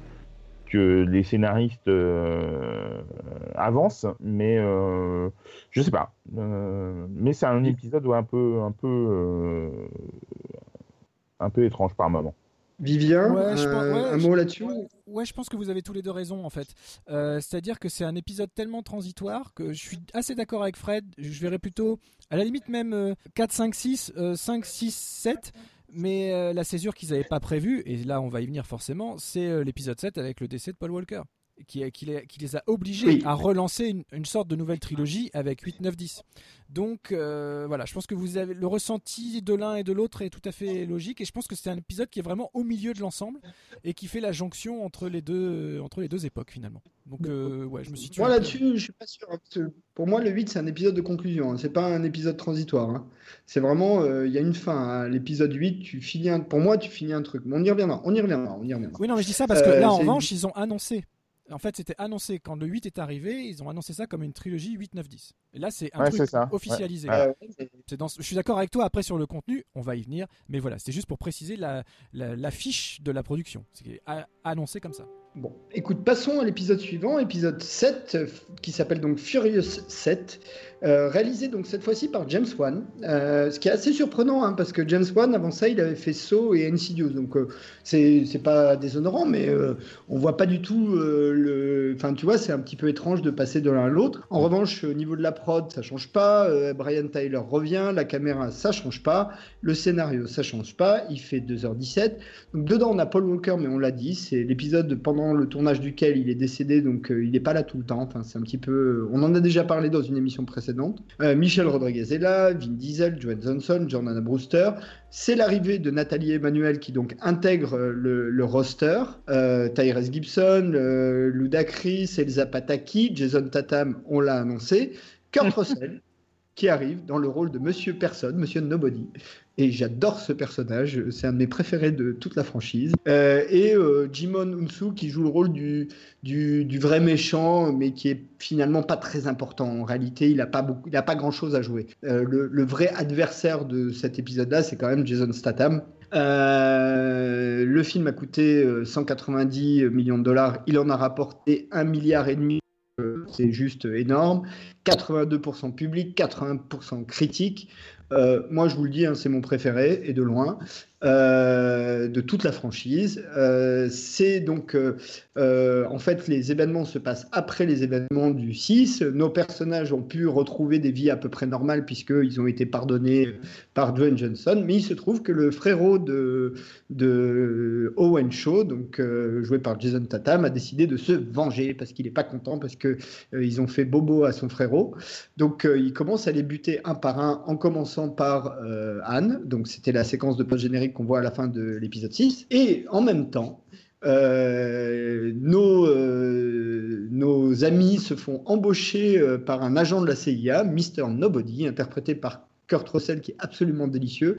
que les scénaristes euh, avancent, mais euh, je sais pas. Euh, mais c'est un épisode ouais, un peu, un peu, euh, un peu étrange par moment. Vivien, Ouais, je un, pense- ouais, un mot là-dessus Ouais, je pense que vous avez tous les deux raison en fait. Euh, C'est-à-dire que c'est un épisode tellement transitoire que je suis assez d'accord avec Fred. Je verrais plutôt, à la limite même euh, 4, 5, 6, euh, 5, 6, 7. Mais euh, la césure qu'ils n'avaient pas prévue, et là on va y venir forcément, c'est euh, l'épisode 7 avec le décès de Paul Walker. Qui, qui les, qui les a obligés Oui. à relancer une, une sorte de nouvelle trilogie avec 8, 9, 10. Donc euh, voilà, je pense que vous avez le ressenti de l'un et de l'autre est tout à fait logique et je pense que c'est un épisode qui est vraiment au milieu de l'ensemble et qui fait la jonction entre les deux entre les deux époques finalement. Donc euh, ouais, je me situe. Moi là-dessus, je suis pas sûr. hein, parce que pour moi, le 8, c'est un épisode de conclusion. hein, C'est pas un épisode transitoire. hein. C'est vraiment, euh, il y a une fin. à L'épisode 8, tu finis un... pour moi, tu finis un truc. Mais on y reviendra. On y reviendra. On y reviendra. Oui non mais je dis ça parce que Euh, là en revanche ils ont annoncé. En fait c'était annoncé quand le 8 est arrivé, ils ont annoncé ça comme une trilogie 8, 9, 10. Et là c'est un Ouais, truc officialisé. Ouais. Dans ce- Je suis d'accord avec toi après sur le contenu, on va y venir, mais voilà, c'est juste pour préciser la, la, la fiche de la production. C'est annoncé comme ça. Bon, écoute, passons à l'épisode suivant, épisode 7, euh, qui s'appelle donc Furious 7, euh, réalisé donc cette fois-ci par James Wan. Euh, ce qui est assez surprenant, hein, parce que James Wan, avant ça, il avait fait Saw et Insidious, donc euh, c'est pas déshonorant, mais on voit pas du tout le. Enfin, tu vois, c'est un petit peu étrange de passer de l'un à l'autre. En revanche, au niveau de la prod, ça change pas. Brian Tyler revient, la caméra, ça change pas. Le scénario, ça change pas. Il fait 2h17. Donc dedans, on a Paul Walker, mais on l'a dit, c'est l'épisode pendant le tournage duquel il est décédé, donc euh, il n'est pas là tout le temps. Enfin, c'est un petit peu. On en a déjà parlé dans une émission précédente. Euh, Michel Rodriguez est là, Vin Diesel, Joan Johnson, Jordana Brewster. C'est l'arrivée de Nathalie Emmanuel qui donc intègre euh, le, le roster. Euh, Tyrese Gibson, euh, Ludacris, Elsa Pataki, Jason Tatum, on l'a annoncé. Kurt Russell qui arrive dans le rôle de Monsieur Personne, Monsieur Nobody. Et j'adore ce personnage, c'est un de mes préférés de toute la franchise. Euh, et euh, Jimon Unsu qui joue le rôle du, vrai méchant, mais qui est finalement pas très important. En réalité, il n'a pas, beaucoup- il a pas grand-chose à jouer. Euh, le, vrai adversaire de cet épisode-là, c'est quand même Jason Statham. Euh, le film a coûté euh, 190 millions de dollars, il en a rapporté un milliard et demi. C'est juste énorme. 82% public, 80% critique. Euh, moi, je vous le dis, hein, c'est mon préféré et de loin de toute la franchise. Euh, c'est donc euh, euh, en fait les événements se passent après les événements du 6. Nos personnages ont pu retrouver des vies à peu près normales puisqu'ils ont été pardonnés par Dwayne Johnson. Mais il se trouve que le frérot de, Owen Shaw, donc euh, joué par Jason Tatum, a décidé de se venger parce qu'il n'est pas content parce euh, ils ont fait bobo à son frérot. Donc euh, il commence à les buter un par un en commençant par euh, Anne. Donc c'était la séquence de post-générique qu'on voit à la fin de l'épisode 6. Et en même temps, euh, nos, euh, nos amis se font embaucher euh, par un agent de la CIA, Mr. Nobody, interprété par Kurt Russell, qui est absolument délicieux,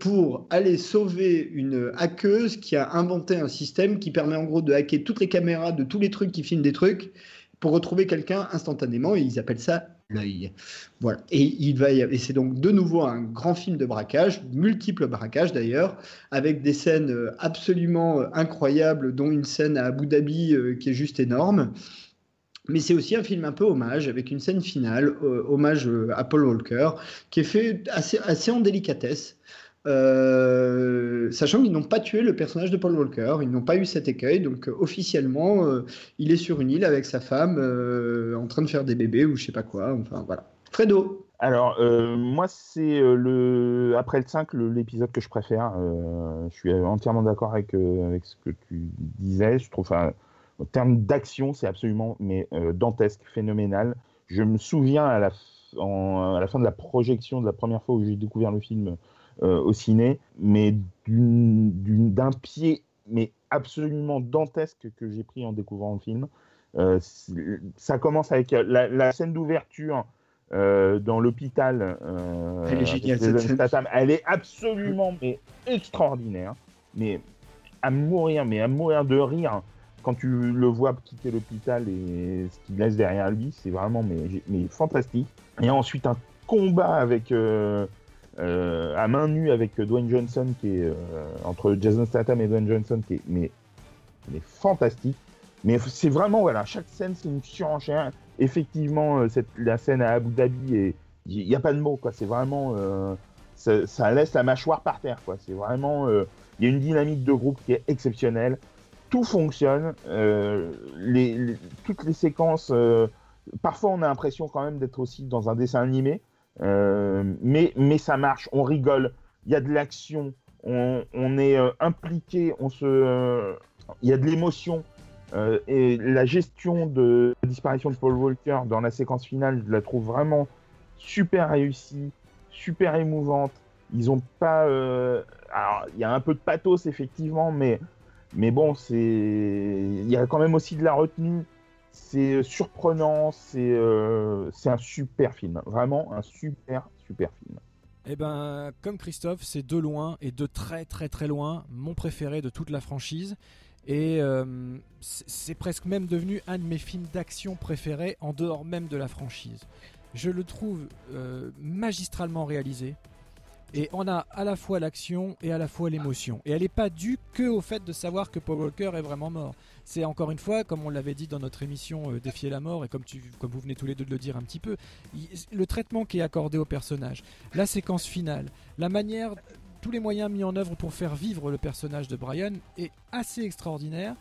pour aller sauver une hackeuse qui a inventé un système qui permet en gros de hacker toutes les caméras de tous les trucs qui filment des trucs pour retrouver quelqu'un instantanément, et ils appellent ça l'œil. Voilà. Et et c'est donc de nouveau un grand film de braquage, multiples braquages d'ailleurs, avec des scènes euh, absolument euh, incroyables, dont une scène à Abu Dhabi euh, qui est juste énorme. Mais c'est aussi un film un peu hommage, avec une scène finale, hommage à Paul Walker, qui est fait assez, assez en délicatesse. Euh, sachant qu'ils n'ont pas tué le personnage de Paul Walker, ils n'ont pas eu cet écueil, donc euh, officiellement, euh, il est sur une île avec sa femme, en train de faire des bébés ou je sais pas quoi. Enfin voilà. Fredo. Alors, moi, c'est le après le 5, le- l'épisode que je préfère. Je suis entièrement d'accord avec, ce que tu disais. Je trouve, en termes d'action, c'est absolument mais, dantesque, phénoménal. Je me souviens à la, à la fin de la projection de la première fois où j'ai découvert le film au ciné, mais d'un pied mais absolument dantesque que j'ai pris en découvrant le film. Euh, ça commence avec euh, la, la scène d'ouverture euh, dans l'hôpital. euh, Elle est avec géniale, Jason cette scène. Statham. Elle est absolument mais extraordinaire, mais à mourir, mais à mourir de rire quand tu le vois quitter l'hôpital et ce qu'il laisse derrière lui, c'est vraiment mais, mais fantastique. Et ensuite un combat avec euh, à main nue avec Dwayne Johnson qui est euh, entre Jason Statham et Dwayne Johnson qui est mais, mais fantastique. Mais c'est vraiment voilà, chaque scène c'est une surenchère. Effectivement, euh, cette, la scène à Abu Dhabi il n'y a pas de mots quoi. C'est vraiment ça, laisse la mâchoire par terre quoi. C'est vraiment il y a une dynamique de groupe qui est exceptionnelle. Tout fonctionne. toutes les séquences. parfois, on a l'impression quand même d'être aussi dans un dessin animé. Euh, mais, mais ça marche. On rigole. Il y a de l'action. On, est euh, impliqué. On se. euh, il y a de l'émotion. et la gestion de la disparition de Paul Walker dans la séquence finale, je la trouve vraiment super réussie, super émouvante. Ils ont pas. il y a un peu de pathos, effectivement, mais, mais bon, c'est. Il y a quand même aussi de la retenue. C'est surprenant, c'est euh, c'est un super film. Vraiment un super, super film. Eh ben, comme Christophe, c'est de loin et de très très très loin mon préféré de toute la franchise. Et euh, c'est presque même devenu un de mes films d'action préférés en dehors même de la franchise. Je le trouve euh, magistralement réalisé. Et on a à la fois l'action et à la fois l'émotion. Et elle n'est pas due que au fait de savoir que Paul Walker est vraiment mort. C'est encore une fois, comme on l'avait dit dans notre émission euh, Défier la mort, et comme, tu, comme vous venez tous les deux de le dire un petit peu, le traitement qui est accordé au personnage, la séquence finale, la manière, tous les moyens mis en œuvre pour faire vivre le personnage de Brian est assez extraordinaire.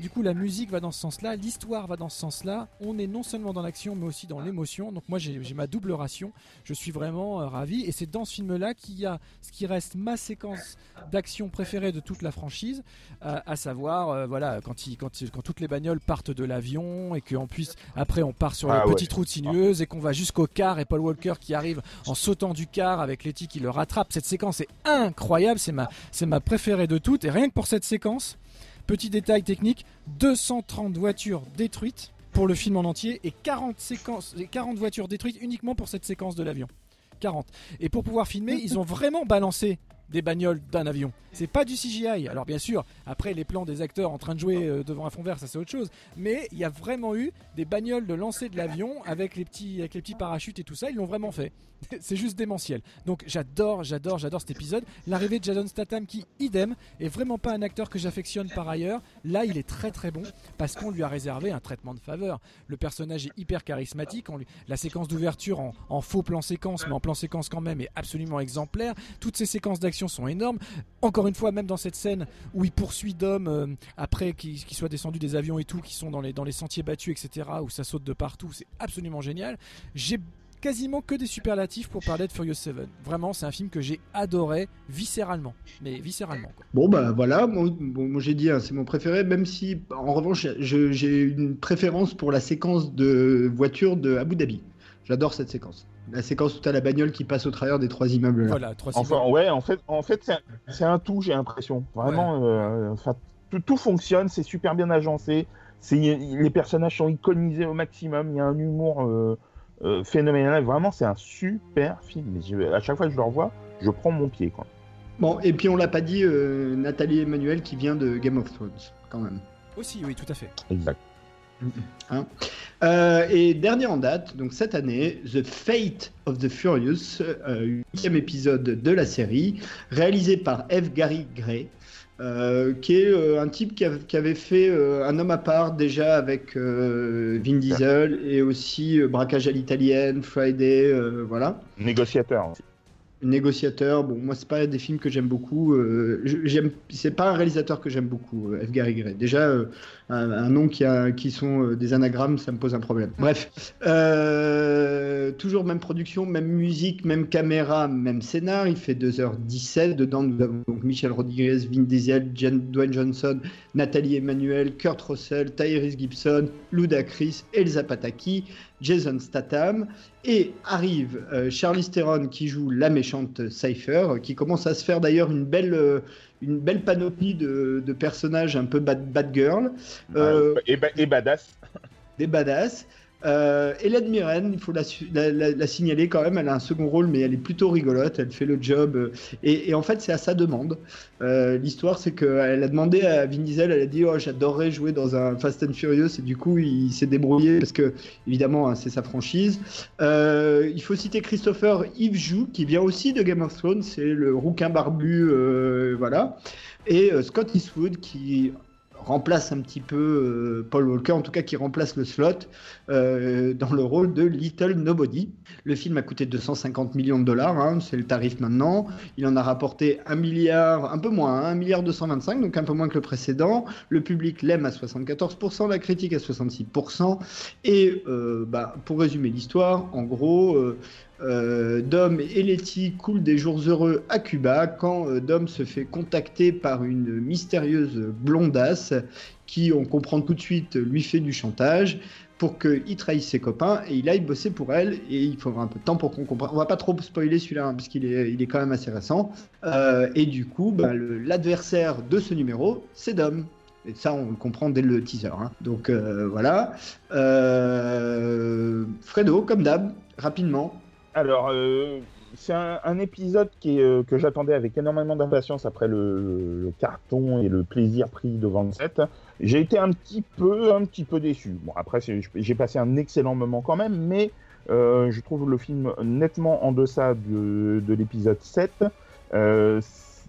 Du coup, la musique va dans ce sens-là, l'histoire va dans ce sens-là. On est non seulement dans l'action, mais aussi dans l'émotion. Donc moi, j'ai ma double ration. Je suis vraiment euh, ravi. Et c'est dans ce film-là qu'il y a ce qui reste ma séquence d'action préférée de toute la franchise, à, à savoir, euh, voilà, quand, il, quand, il- quand toutes les bagnoles partent de l'avion et qu'en puisse, après, on part sur Ah les ouais. petites routes sinueuses et qu'on va jusqu'au car et Paul Walker qui arrive en sautant du car avec Letty qui le rattrape. Cette séquence est incroyable. C'est ma, c'est ma préférée de toutes. Et rien que pour cette séquence, petit détail technique, 230 voitures détruites pour le film en entier et 40, séquences, et 40 voitures détruites uniquement pour cette séquence de l'avion. 40. Et pour pouvoir filmer, ils ont vraiment balancé des bagnoles d'un avion. C'est pas du CGI. Alors bien sûr, après les plans des acteurs en train de jouer euh, devant un fond vert, ça c'est autre chose. Mais il y a vraiment eu des bagnoles de lancer de l'avion avec les petits avec les petits parachutes et tout ça. Ils l'ont vraiment fait. c'est juste démentiel. Donc j'adore, j'adore, j'adore cet épisode. L'arrivée de Jason Statham qui, idem, est vraiment pas un acteur que j'affectionne par ailleurs. Là, il est très très bon parce qu'on lui a réservé un traitement de faveur. Le personnage est hyper charismatique. La séquence d'ouverture en, faux plan séquence, mais en plan séquence quand même, est absolument exemplaire. Toutes ces séquences d'action sont énormes. Encore une fois, même dans cette scène où il poursuit Dom euh, après qu'il qu'il soit descendu des avions et tout, qui sont dans les, dans les sentiers battus, etc., où ça saute de partout, c'est absolument génial. J'ai quasiment que des superlatifs pour parler de Furious 7. Vraiment, c'est un film que j'ai adoré viscéralement. Mais viscéralement, quoi. Bon, bah voilà, moi, bon, moi j'ai dit, hein, c'est mon préféré, même si en revanche, j'ai une préférence pour la séquence de voiture de Abu Dhabi. J'adore cette séquence. La séquence où t'as la bagnole qui passe au travers des trois immeubles là. Voilà, trois Enfin, ouais, en fait, en fait c'est un, tout, j'ai l'impression. Vraiment, euh, tout, tout fonctionne, c'est super bien agencé. Les personnages sont iconisés au maximum. Il y a un humour euh, euh, phénoménal. Vraiment, c'est un super film. À chaque fois que je le revois, je prends mon pied. Quoi. Bon, et puis on l'a pas dit, euh, Nathalie Emmanuel qui vient de Game of Thrones, quand même. Aussi, oui, tout à fait. Exact. Hein. Euh, et dernier en date, donc cette année, The Fate of the Furious, euh, huitième épisode de la série, réalisé par F. Gary Gray, euh, qui est euh, un type qui, av- qui avait fait euh, Un homme à part déjà avec Vin Diesel et aussi Braquage à l'italienne, Friday, voilà. Négociateur. Négociateur, bon, moi, c'est pas des films que j'aime beaucoup. j'aime, c'est pas un réalisateur que j'aime beaucoup, F. Gary Gray. Déjà, un, nom qui, sont euh, des anagrammes, ça me pose un problème. Bref, Euh, toujours même production, même musique, même caméra, même scénar. Il fait 2h17. Dedans, nous avons donc Michel Rodriguez, Vin Diesel, Dwayne Johnson, Nathalie Emmanuel, Kurt Russell, Tyrese Gibson, Ludacris, Elsa Pataki, Jason Statham. Et arrive euh, Charlize Theron qui joue la méchante Cypher, qui commence à se faire d'ailleurs une belle, euh, une belle panoplie de, de personnages un peu bad, bad girl. Euh, et, ba- et badass. des badass. Euh, Hélène Mirren, il faut la, signaler quand même, elle a un second rôle, mais elle est plutôt rigolote, elle fait le job. euh, et, en fait, c'est à sa demande. Euh, L'histoire, c'est qu'elle a demandé à Vin Diesel, elle a dit oh, J'adorerais jouer dans un Fast and Furious, et du coup, il s'est débrouillé parce que, évidemment, hein, c'est sa franchise. Euh, il faut citer Christopher Yves Joux, qui vient aussi de Game of Thrones, c'est le rouquin barbu, voilà. Et Scott Eastwood, qui remplace un petit peu euh, Paul Walker, en tout cas qui remplace le slot euh, dans le rôle de Little Nobody. Le film a coûté 250 millions de dollars, hein, c'est le tarif maintenant. Il en a rapporté un milliard, un peu moins, hein, un milliard 225, donc un peu moins que le précédent. Le public l'aime à 74%, la critique à 66%. Et euh, bah, pour résumer l'histoire, en gros, euh, Dom et Letty coulent des jours heureux à Cuba quand euh, Dom se fait contacter par une mystérieuse blondasse qui, on comprend tout de suite, lui fait du chantage pour qu'il trahisse ses copains et il aille bosser pour elle. Et il faudra un peu de temps pour qu'on comprenne. On va pas trop spoiler celui-là hein, parce qu'il est, il est quand même assez récent. Euh, et du coup, bah, l'adversaire de ce numéro, c'est Dom. Et ça, on le comprend dès le teaser. hein. Donc voilà. Fredo, comme d'hab, rapidement. Alors, euh, c'est un, épisode qui est, euh, que j'attendais avec énormément d'impatience après le, carton et le plaisir pris devant le set. J'ai été un petit peu, un petit peu déçu. Bon, après, j'ai passé un excellent moment quand même, mais euh, je trouve le film nettement en deçà de, de l'épisode 7. Euh,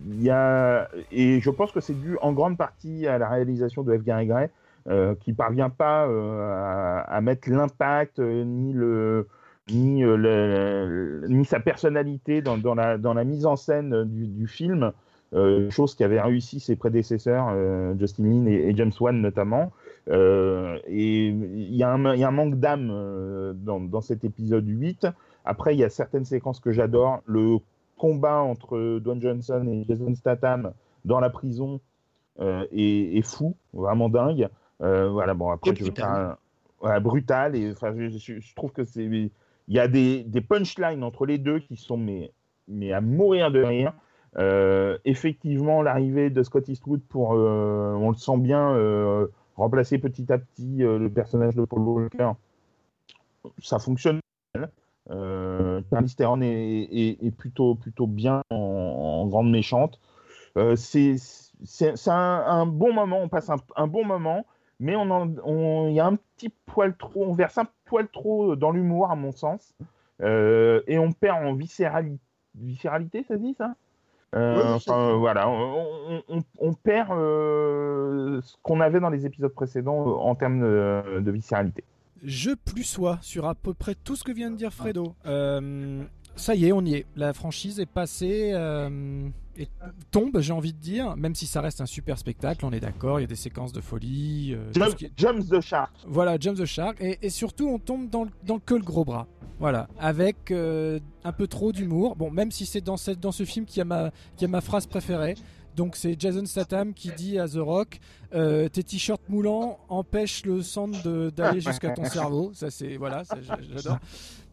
il y a, et je pense que c'est dû en grande partie à la réalisation de F. Gary Gray, qui parvient pas à, mettre l'impact ni le ni, euh, le- ni sa personnalité dans, dans la, dans la mise en scène euh, du, du film, euh, chose qu'avaient réussi ses prédécesseurs, euh, Justin Lin et, et James Wan notamment. Euh, et il y, a un- il y a un manque d'âme dans, dans cet épisode 8. Après, il y a certaines séquences que j'adore. Le combat entre Dwayne Johnson et Jason Statham dans la prison est, est fou, vraiment dingue. Voilà, bon, après, je vais brutal. pas. Voilà, brutal. Et enfin, je, je- je trouve que c'est. Il y a des, punchlines entre les deux qui sont à mourir de rire. Euh, effectivement, l'arrivée de Scott Eastwood pour, euh, on le sent bien, euh, remplacer petit à petit euh, le personnage de Paul Walker, ça fonctionne. Charlize Theron est, plutôt, plutôt bien en, grande méchante. C'est un, bon moment, on passe un bon moment, mais on en- on- il y a un petit poil trop, on verse un poil trop dans l'humour à mon sens, Euh, et on perd en viscérali- viscéralité, ça se dit ça? Euh, Oui, enfin, voilà, on, on- on- on perd euh, ce qu'on avait dans les épisodes précédents euh, en termes de, de viscéralité. Je plus sois sur à peu près tout ce que vient de dire Fredo. Euh, ça y est, on y est. La franchise est passée euh, et tombe, j'ai envie de dire, même si ça reste un super spectacle, on est d'accord, il y a des séquences de folie. euh, qui- Jumps the Shark. Voilà, Jump the Shark. Et, et surtout, on tombe dans le, dans que le gros bras. Voilà, avec euh, un peu trop d'humour. Bon, même si c'est dans, cette, dans ce film qui a, ma, qui a ma phrase préférée. Donc c'est Jason Statham qui dit à The Rock euh, tes t-shirts moulants empêchent le sang d'aller jusqu'à ton cerveau. Ça c'est voilà, j'adore.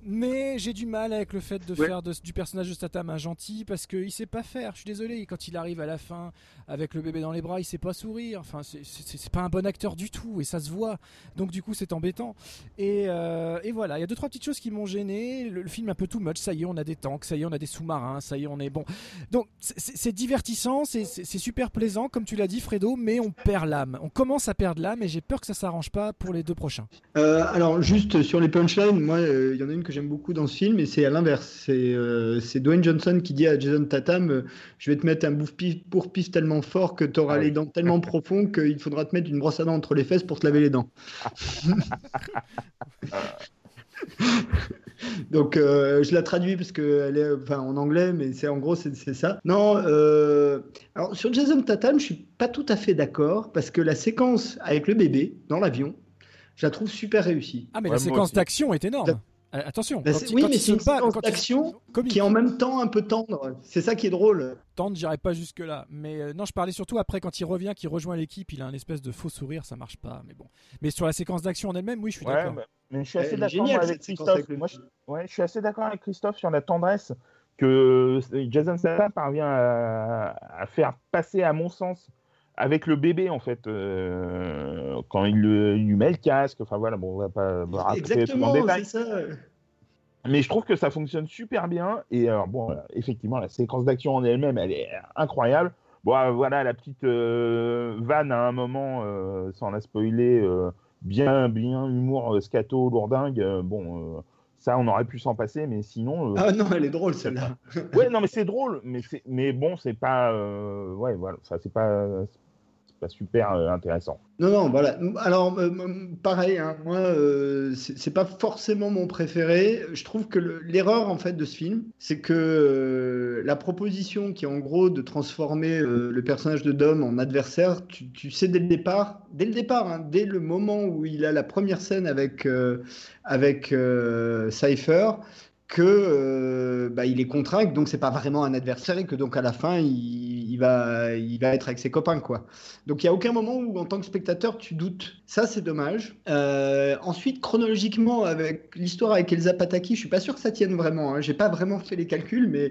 Mais j'ai du mal avec le fait de Ouais. faire de- du personnage de Statham un gentil parce qu'il sait pas faire. Je suis désolé. Quand il arrive à la fin avec le bébé dans les bras, il sait pas sourire. Enfin, c'est- pas un bon acteur du tout et ça se voit. Donc du coup, c'est embêtant. Et, euh, et voilà, il y a deux trois petites choses qui m'ont gêné. Le, le film est un peu too much. Ça y est, on a des tanks. Ça y est, on a des sous-marins. Ça y est, on est bon. Donc c'est- divertissant, c'est super plaisant, comme tu l'as dit, Fredo. Mais on perd l'âme. On commence à perdre l'âme et j'ai peur que ça s'arrange pas pour les deux prochains. Euh, alors, juste sur les punchlines, moi, euh, il y en a une que j'aime beaucoup dans ce film, et c'est à l'inverse. C'est euh, Dwayne Johnson qui dit à Jason Tatum euh, Je vais te mettre un bouffe-pif pour pif tellement fort que tu auras Ah les dents tellement profond qu'il faudra te mettre une brosse à dents entre les fesses pour te laver les dents. Donc euh, je la traduis parce qu'elle est enfin, en anglais, mais c'est en gros c'est ça. Non, euh, alors sur Jason Tatum, je suis pas tout à fait d'accord parce que la séquence avec le bébé dans l'avion, je la trouve super réussie. Ah, mais Ouais, la séquence d'action est énorme. Euh, Attention, quand il- oui, quand mais c'est une il- d'action qui est en même temps un peu tendre. C'est ça qui est drôle. Tendre, j'irai pas jusque là. Mais euh, non, je parlais surtout après quand il revient, qu'il rejoint l'équipe, il a un espèce de faux sourire, ça marche pas. Mais bon. Mais sur la séquence d'action en elle-même, oui, je suis Ouais, d'accord. mais, mais je suis assez d'accord avec Christophe. avec le- Moi, je, ouais, je suis assez d'accord avec Christophe sur la tendresse que Jason Statham parvient à, à faire passer, à mon sens, avec le bébé en fait, euh, quand il, lui met le casque. Enfin voilà, bon, on va pas raconter tout en Exactement, détail. c'est ça. Mais je trouve que ça fonctionne super bien. Et alors, bon, voilà, effectivement, la séquence d'action en elle-même, elle est incroyable. Bon, euh, voilà, la petite euh, vanne à un moment, euh, sans la spoiler, euh, bien, bien humour euh, scato, lourdingue. euh, bon, euh, ça, on aurait pu s'en passer, mais sinon. euh, Ah non, elle est drôle celle-là. ouais, non, mais c'est drôle, mais, c'est- mais bon, c'est pas. euh, ouais, voilà, ça, c'est pas, pas super euh, intéressant. Non, non, voilà. Alors, euh, pareil, hein, moi, euh, c'est pas forcément mon préféré. Je trouve que le- l'erreur, en fait, de ce film, c'est que la proposition qui est en gros de transformer le personnage de Dom en adversaire, tu, tu sais dès le départ, dès le départ, hein, dès le moment où il a la première scène avec, avec Cypher, que euh, bah, il est contraint, donc c'est pas vraiment un adversaire et que donc à la fin il, va, il va être avec ses copains quoi. Donc il y a aucun moment où en tant que spectateur tu doutes. Ça c'est dommage. Euh, ensuite chronologiquement avec l'histoire avec Elsa Pataki, je suis pas sûr que ça tienne vraiment. Hein. J'ai pas vraiment fait les calculs, mais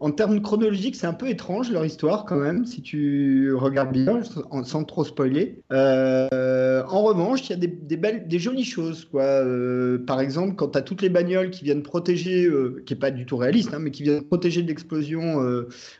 en termes chronologiques c'est un peu étrange leur histoire quand même si tu regardes bien en- sans trop spoiler. Euh, en revanche il y a des, des belles, des jolies choses quoi. Euh, par exemple quand tu as toutes les bagnoles qui viennent protéger, euh, qui est pas du tout réaliste, hein, mais qui viennent protéger de l'explosion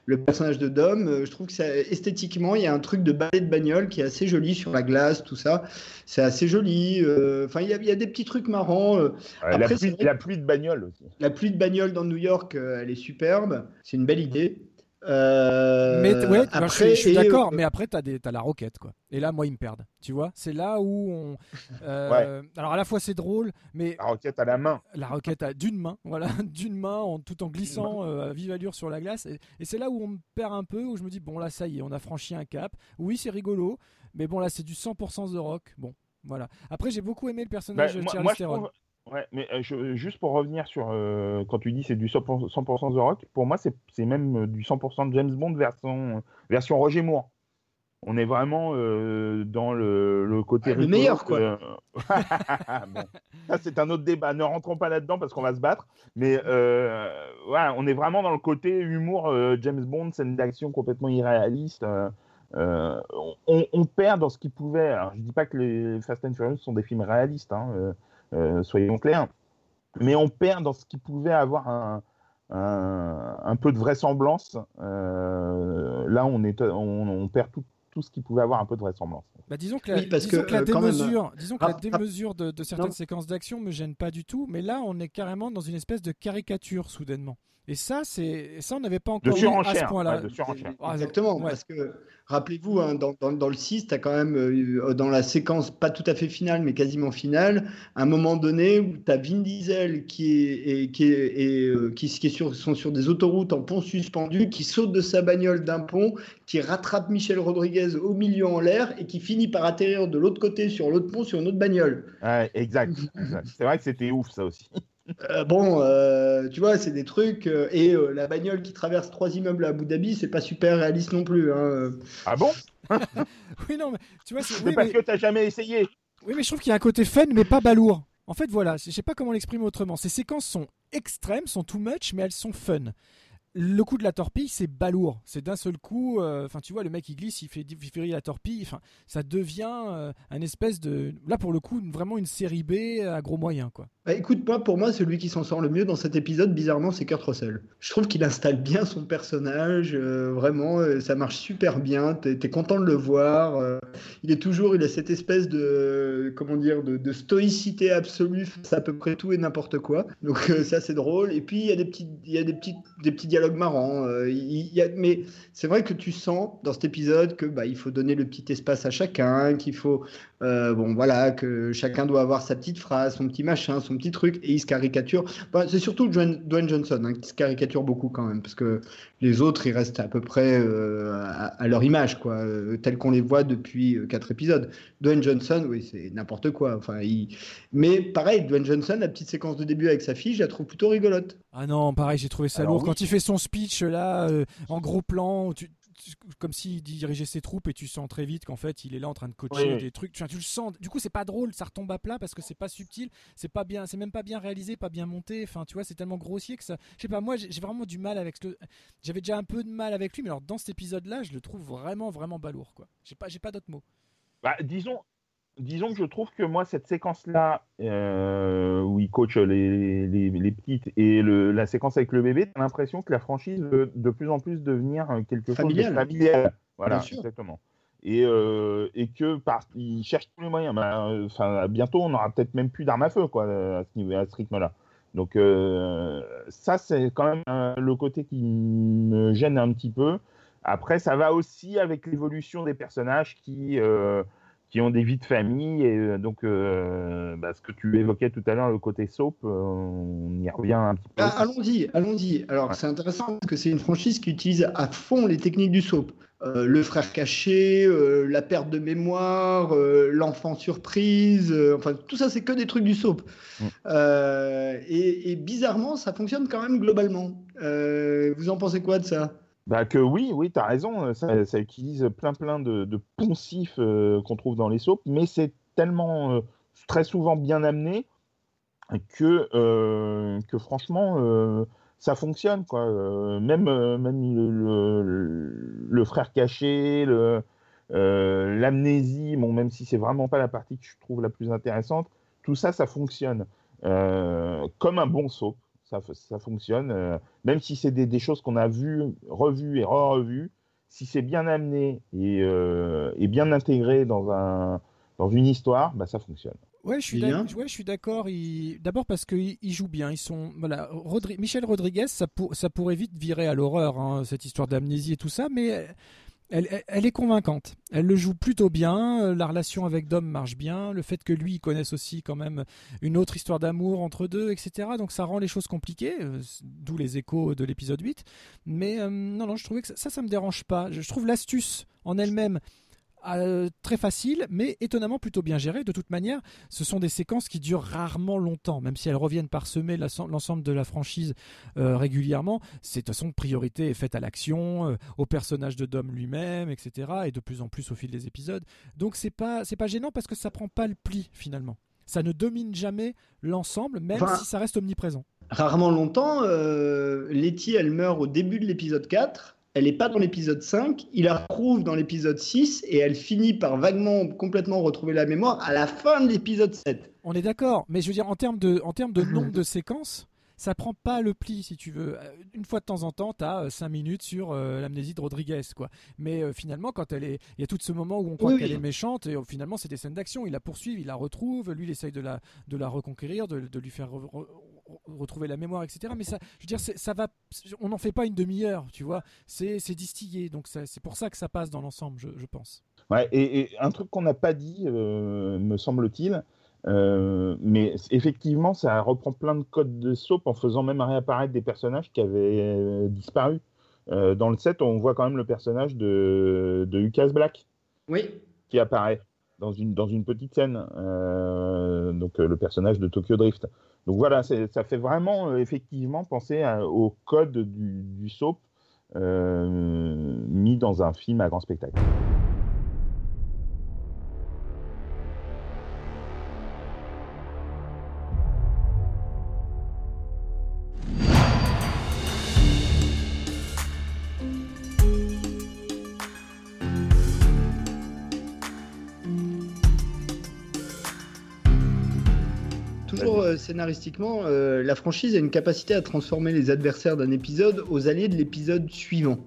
le personnage de Dom, je trouve que ça, esthétiquement, il y a un truc de ballet de bagnole qui est assez joli sur la glace, tout ça. C'est assez joli. Enfin, il y, a- il y a des petits trucs marrants. la, Après, pluie, la pluie de bagnole aussi. La pluie de bagnole dans New York, elle est superbe. C'est une belle idée. Euh, Mais ouais, bah, je suis, je suis et, d'accord, euh, mais après t'as des t'as la roquette quoi. Et là moi ils me perdent. Tu vois, c'est là où on. euh, Alors à la fois c'est drôle, mais La roquette à la main. la roquette à d'une main, voilà, d'une main, en, tout en glissant euh, à vive allure sur la glace. Et, et c'est là où on me perd un peu, où je me dis bon là ça y est, on a franchi un cap. Oui c'est rigolo, mais bon là c'est du 100% The Rock. Bon voilà. Après j'ai beaucoup aimé le Bah, personnage de moi, Charlize moi, je Theron. trouve- Ouais, mais euh, je- juste pour revenir sur euh, quand tu dis c'est du 100%, 100% The Rock, pour moi c'est même euh, du 100% de James Bond version, version Roger Moore. On est vraiment euh, dans le, le côté Ah, le meilleur, quoi. Bon. Ça c'est un autre débat. Ne rentrons pas là-dedans parce qu'on va se battre. Mais euh, voilà, on est vraiment dans le côté humour euh, James Bond, scène d'action complètement irréaliste. euh, euh, on, on perd dans ce qui pouvait. Alors, je dis pas que les Fast and Furious sont des films réalistes. hein, euh, euh, soyons clairs. Mais on perd dans ce qui pouvait avoir un, un, un peu de vraisemblance. Euh, là, on, est, on, on perd tout, tout ce qui pouvait avoir un peu de vraisemblance. Bah, disons que la, Oui, parce disons que, que la euh, même, démesure, disons que la rap- démesure de, de certaines Non. séquences d'action me gêne pas du tout, mais là on est carrément dans une espèce de caricature soudainement. Et ça, c'est ça on n'avait pas De encore eu à ce point-là. ouais, de surenchère. Ah, Exactement, ouais. parce que rappelez-vous, hein, dans, dans- dans le 6, tu as quand même, euh, dans la séquence pas tout à fait finale, mais quasiment finale, un moment donné où tu as Vin Diesel qui, est, et- qui, est, et, euh, qui, qui est sur, sont sur des autoroutes en pont suspendu, qui saute de sa bagnole d'un pont, qui rattrape Michel Rodriguez au milieu en l'air et qui finit par atterrir de l'autre côté sur l'autre pont sur une autre bagnole. Ouais, exact. C'est vrai que c'était ouf ça aussi. Euh, bon, euh, tu vois, c'est des trucs. euh, et euh, la bagnole qui traverse trois immeubles à Abu Dhabi, c'est pas super réaliste non plus. hein. Ah bon? Oui, non, mais tu vois, c'est oui, parce mais- que t'as jamais essayé. oui, mais je trouve qu'il y a un côté fun, mais pas balourd. En fait, voilà, je sais pas comment l'exprimer autrement. Ces séquences sont extrêmes, sont too much, mais elles sont fun. Le coup de la torpille, c'est balourd. C'est d'un seul coup. euh, Enfin, tu vois, le mec il glisse, il fait, il fait rire la torpille. Enfin, ça devient euh, un espèce de. Là, pour le coup, vraiment une série B à gros moyens, quoi. Bah, écoute, moi, pour moi, celui qui s'en sort le mieux dans cet épisode, bizarrement, c'est Kurt Russell. Je trouve qu'il installe bien son personnage, euh, vraiment, euh, ça marche super bien, t'es es content de le voir. euh, il est toujours, il a cette espèce de, comment dire, de, de stoïcité absolue face à peu près tout et n'importe quoi. Donc ça, c'est drôle. Et puis, il y a des petits, y a des des petits dialogues marrants. mais c'est vrai que tu sens dans cet épisode que bah, il faut donner le petit espace à chacun, qu'il faut, bon, voilà, que chacun doit avoir sa petite phrase, son petit machin, son petit truc et il se caricature. Bah, c'est surtout Dwayne, Dwayne Johnson hein, qui se caricature beaucoup quand même, parce que les autres, ils restent à peu près euh, à, à leur image, quoi, euh, tels qu'on les voit depuis euh, quatre épisodes. Dwayne Johnson, oui, c'est n'importe quoi. Enfin, il... Mais pareil, Dwayne Johnson, la petite séquence de début avec sa fille, je la trouve plutôt rigolote. Ah non, pareil, j'ai trouvé ça Alors lourd. oui. Quand il fait son speech là, euh, en gros plan, tu- comme s'il dirigeait ses troupes et tu sens très vite qu'en fait il est là en train de coacher Oui, des trucs. Enfin, tu le sens. Du coup, c'est pas drôle, ça retombe à plat parce que c'est pas subtil, c'est pas bien, c'est même pas bien réalisé, pas bien monté. Enfin, tu vois, c'est tellement grossier que ça. Je sais pas, moi j'ai vraiment du mal avec ce. J'avais déjà un peu de mal avec lui, mais alors dans cet épisode-là, je le trouve vraiment, vraiment balourd quoi. J'ai pas, j'ai pas d'autres mots. Bah, disons, disons que je trouve que moi, cette séquence-là, euh, où il coach les, les, les petites et le, la séquence avec le bébé, t'as l'impression que la franchise veut de plus en plus devenir euh, quelque chose de familial. Voilà, exactement. Et, euh, et que par, il cherche tous les moyens. Bah, euh, Enfin, bientôt, on aura peut-être même plus d'armes à feu, quoi, à ce niveau, à ce rythme-là. Donc euh, ça, c'est quand même euh, le côté qui me gêne un petit peu. Après, ça va aussi avec l'évolution des personnages qui, euh, qui ont des vies de famille. Et euh, donc, euh, bah, ce que tu évoquais tout à l'heure, le côté soap, euh, on y revient un petit peu. Ah, allons-y, allons-y. Alors, Ouais. c'est intéressant parce que c'est une franchise qui utilise à fond les techniques du soap. Euh, le frère caché, la perte de mémoire, l'enfant surprise, enfin tout ça c'est que des trucs du soap. Et, et bizarrement, ça fonctionne quand même globalement. Vous en pensez quoi de ça? Bah que oui, oui, tu as raison, euh, ça, utilise plein plein de, poncifs euh, qu'on trouve dans les soaps, mais c'est tellement euh, très souvent bien amené que, franchement, ça fonctionne. Quoi. Même même le, frère caché, l'amnésie, bon, même si c'est vraiment pas la partie que je trouve la plus intéressante, tout ça, ça fonctionne. Comme un bon soap, ça, ça fonctionne. euh, même si c'est des, des choses qu'on a vues, revues et re-revues, si c'est bien amené et, euh, et bien intégré dans, un, dans une histoire, bah, ça fonctionne. Ouais, je suis Bien. d'ac- ouais, je suis d'accord. il- D'abord parce qu'ils ils jouent bien. Ils sont voilà. Rodri- Michel Rodriguez, ça, pour- ça pourrait vite virer à l'horreur hein, cette histoire d'amnésie et tout ça, mais elle, est convaincante. Elle le joue plutôt bien. euh, La relation avec Dom marche bien. Le fait que lui connaisse aussi quand même une autre histoire d'amour entre deux, etc. Donc ça rend les choses compliquées. euh, D'où les échos de l'épisode 8. Mais euh, non, non, je trouvais que ça, ça, ça me dérange pas. Je trouve l'astuce en elle-même. Euh, très facile, mais étonnamment plutôt bien gérée. De toute manière, ce sont des séquences qui durent rarement longtemps, même si elles reviennent parsemer l'ense- l'ensemble de la franchise euh, régulièrement. C'est de toute façon priorité est faite à l'action, euh, au personnage de Dom lui-même, etc. Et de plus en plus au fil des épisodes. Donc c'est pas c'est pas gênant parce que ça prend pas le pli finalement. Ça ne domine jamais l'ensemble, même Enfin, si ça reste omniprésent. Rarement longtemps, Letty, elle meurt au début de l'épisode 4. Elle n'est pas dans l'épisode 5. Il la retrouve dans l'épisode 6 et elle finit par vaguement, complètement retrouver la mémoire à la fin de l'épisode 7. On est d'accord, mais je veux dire en termes de en termes de nombre de séquences. Ça prend pas le pli si tu veux. Euh, Une fois de temps en temps, tu as 5 minutes sur euh, l'amnésie de Rodriguez. quoi. Mais euh, finalement, quand elle est. Il y a tout ce moment où on croit Oui, qu'elle oui. est méchante et euh, finalement, c'est des scènes d'action. Il la poursuit, il la retrouve. Lui, il essaye de la, de la reconquérir, de, de lui faire re- re- retrouver la mémoire, etc. Mais ça, je veux dire, ça va. On n'en fait pas une demi-heure, tu vois. C'est c'est distillé. Donc c'est pour ça que ça passe dans l'ensemble, je, je pense. Ouais, et, et un truc qu'on n'a pas dit, euh, me semble-t-il, euh, mais effectivement, ça reprend plein de codes de soap en faisant même réapparaître des personnages qui avaient euh, disparu. Euh, dans le set, on voit quand même le personnage de, de Lucas Black Oui. qui apparaît dans une, dans une petite scène, euh, donc euh, le personnage de Tokyo Drift. Donc voilà, ça fait vraiment euh, effectivement penser au code du, du soap euh, mis dans un film à grand spectacle. Euh, scénaristiquement, euh, la franchise a une capacité à transformer les adversaires d'un épisode aux alliés de l'épisode suivant.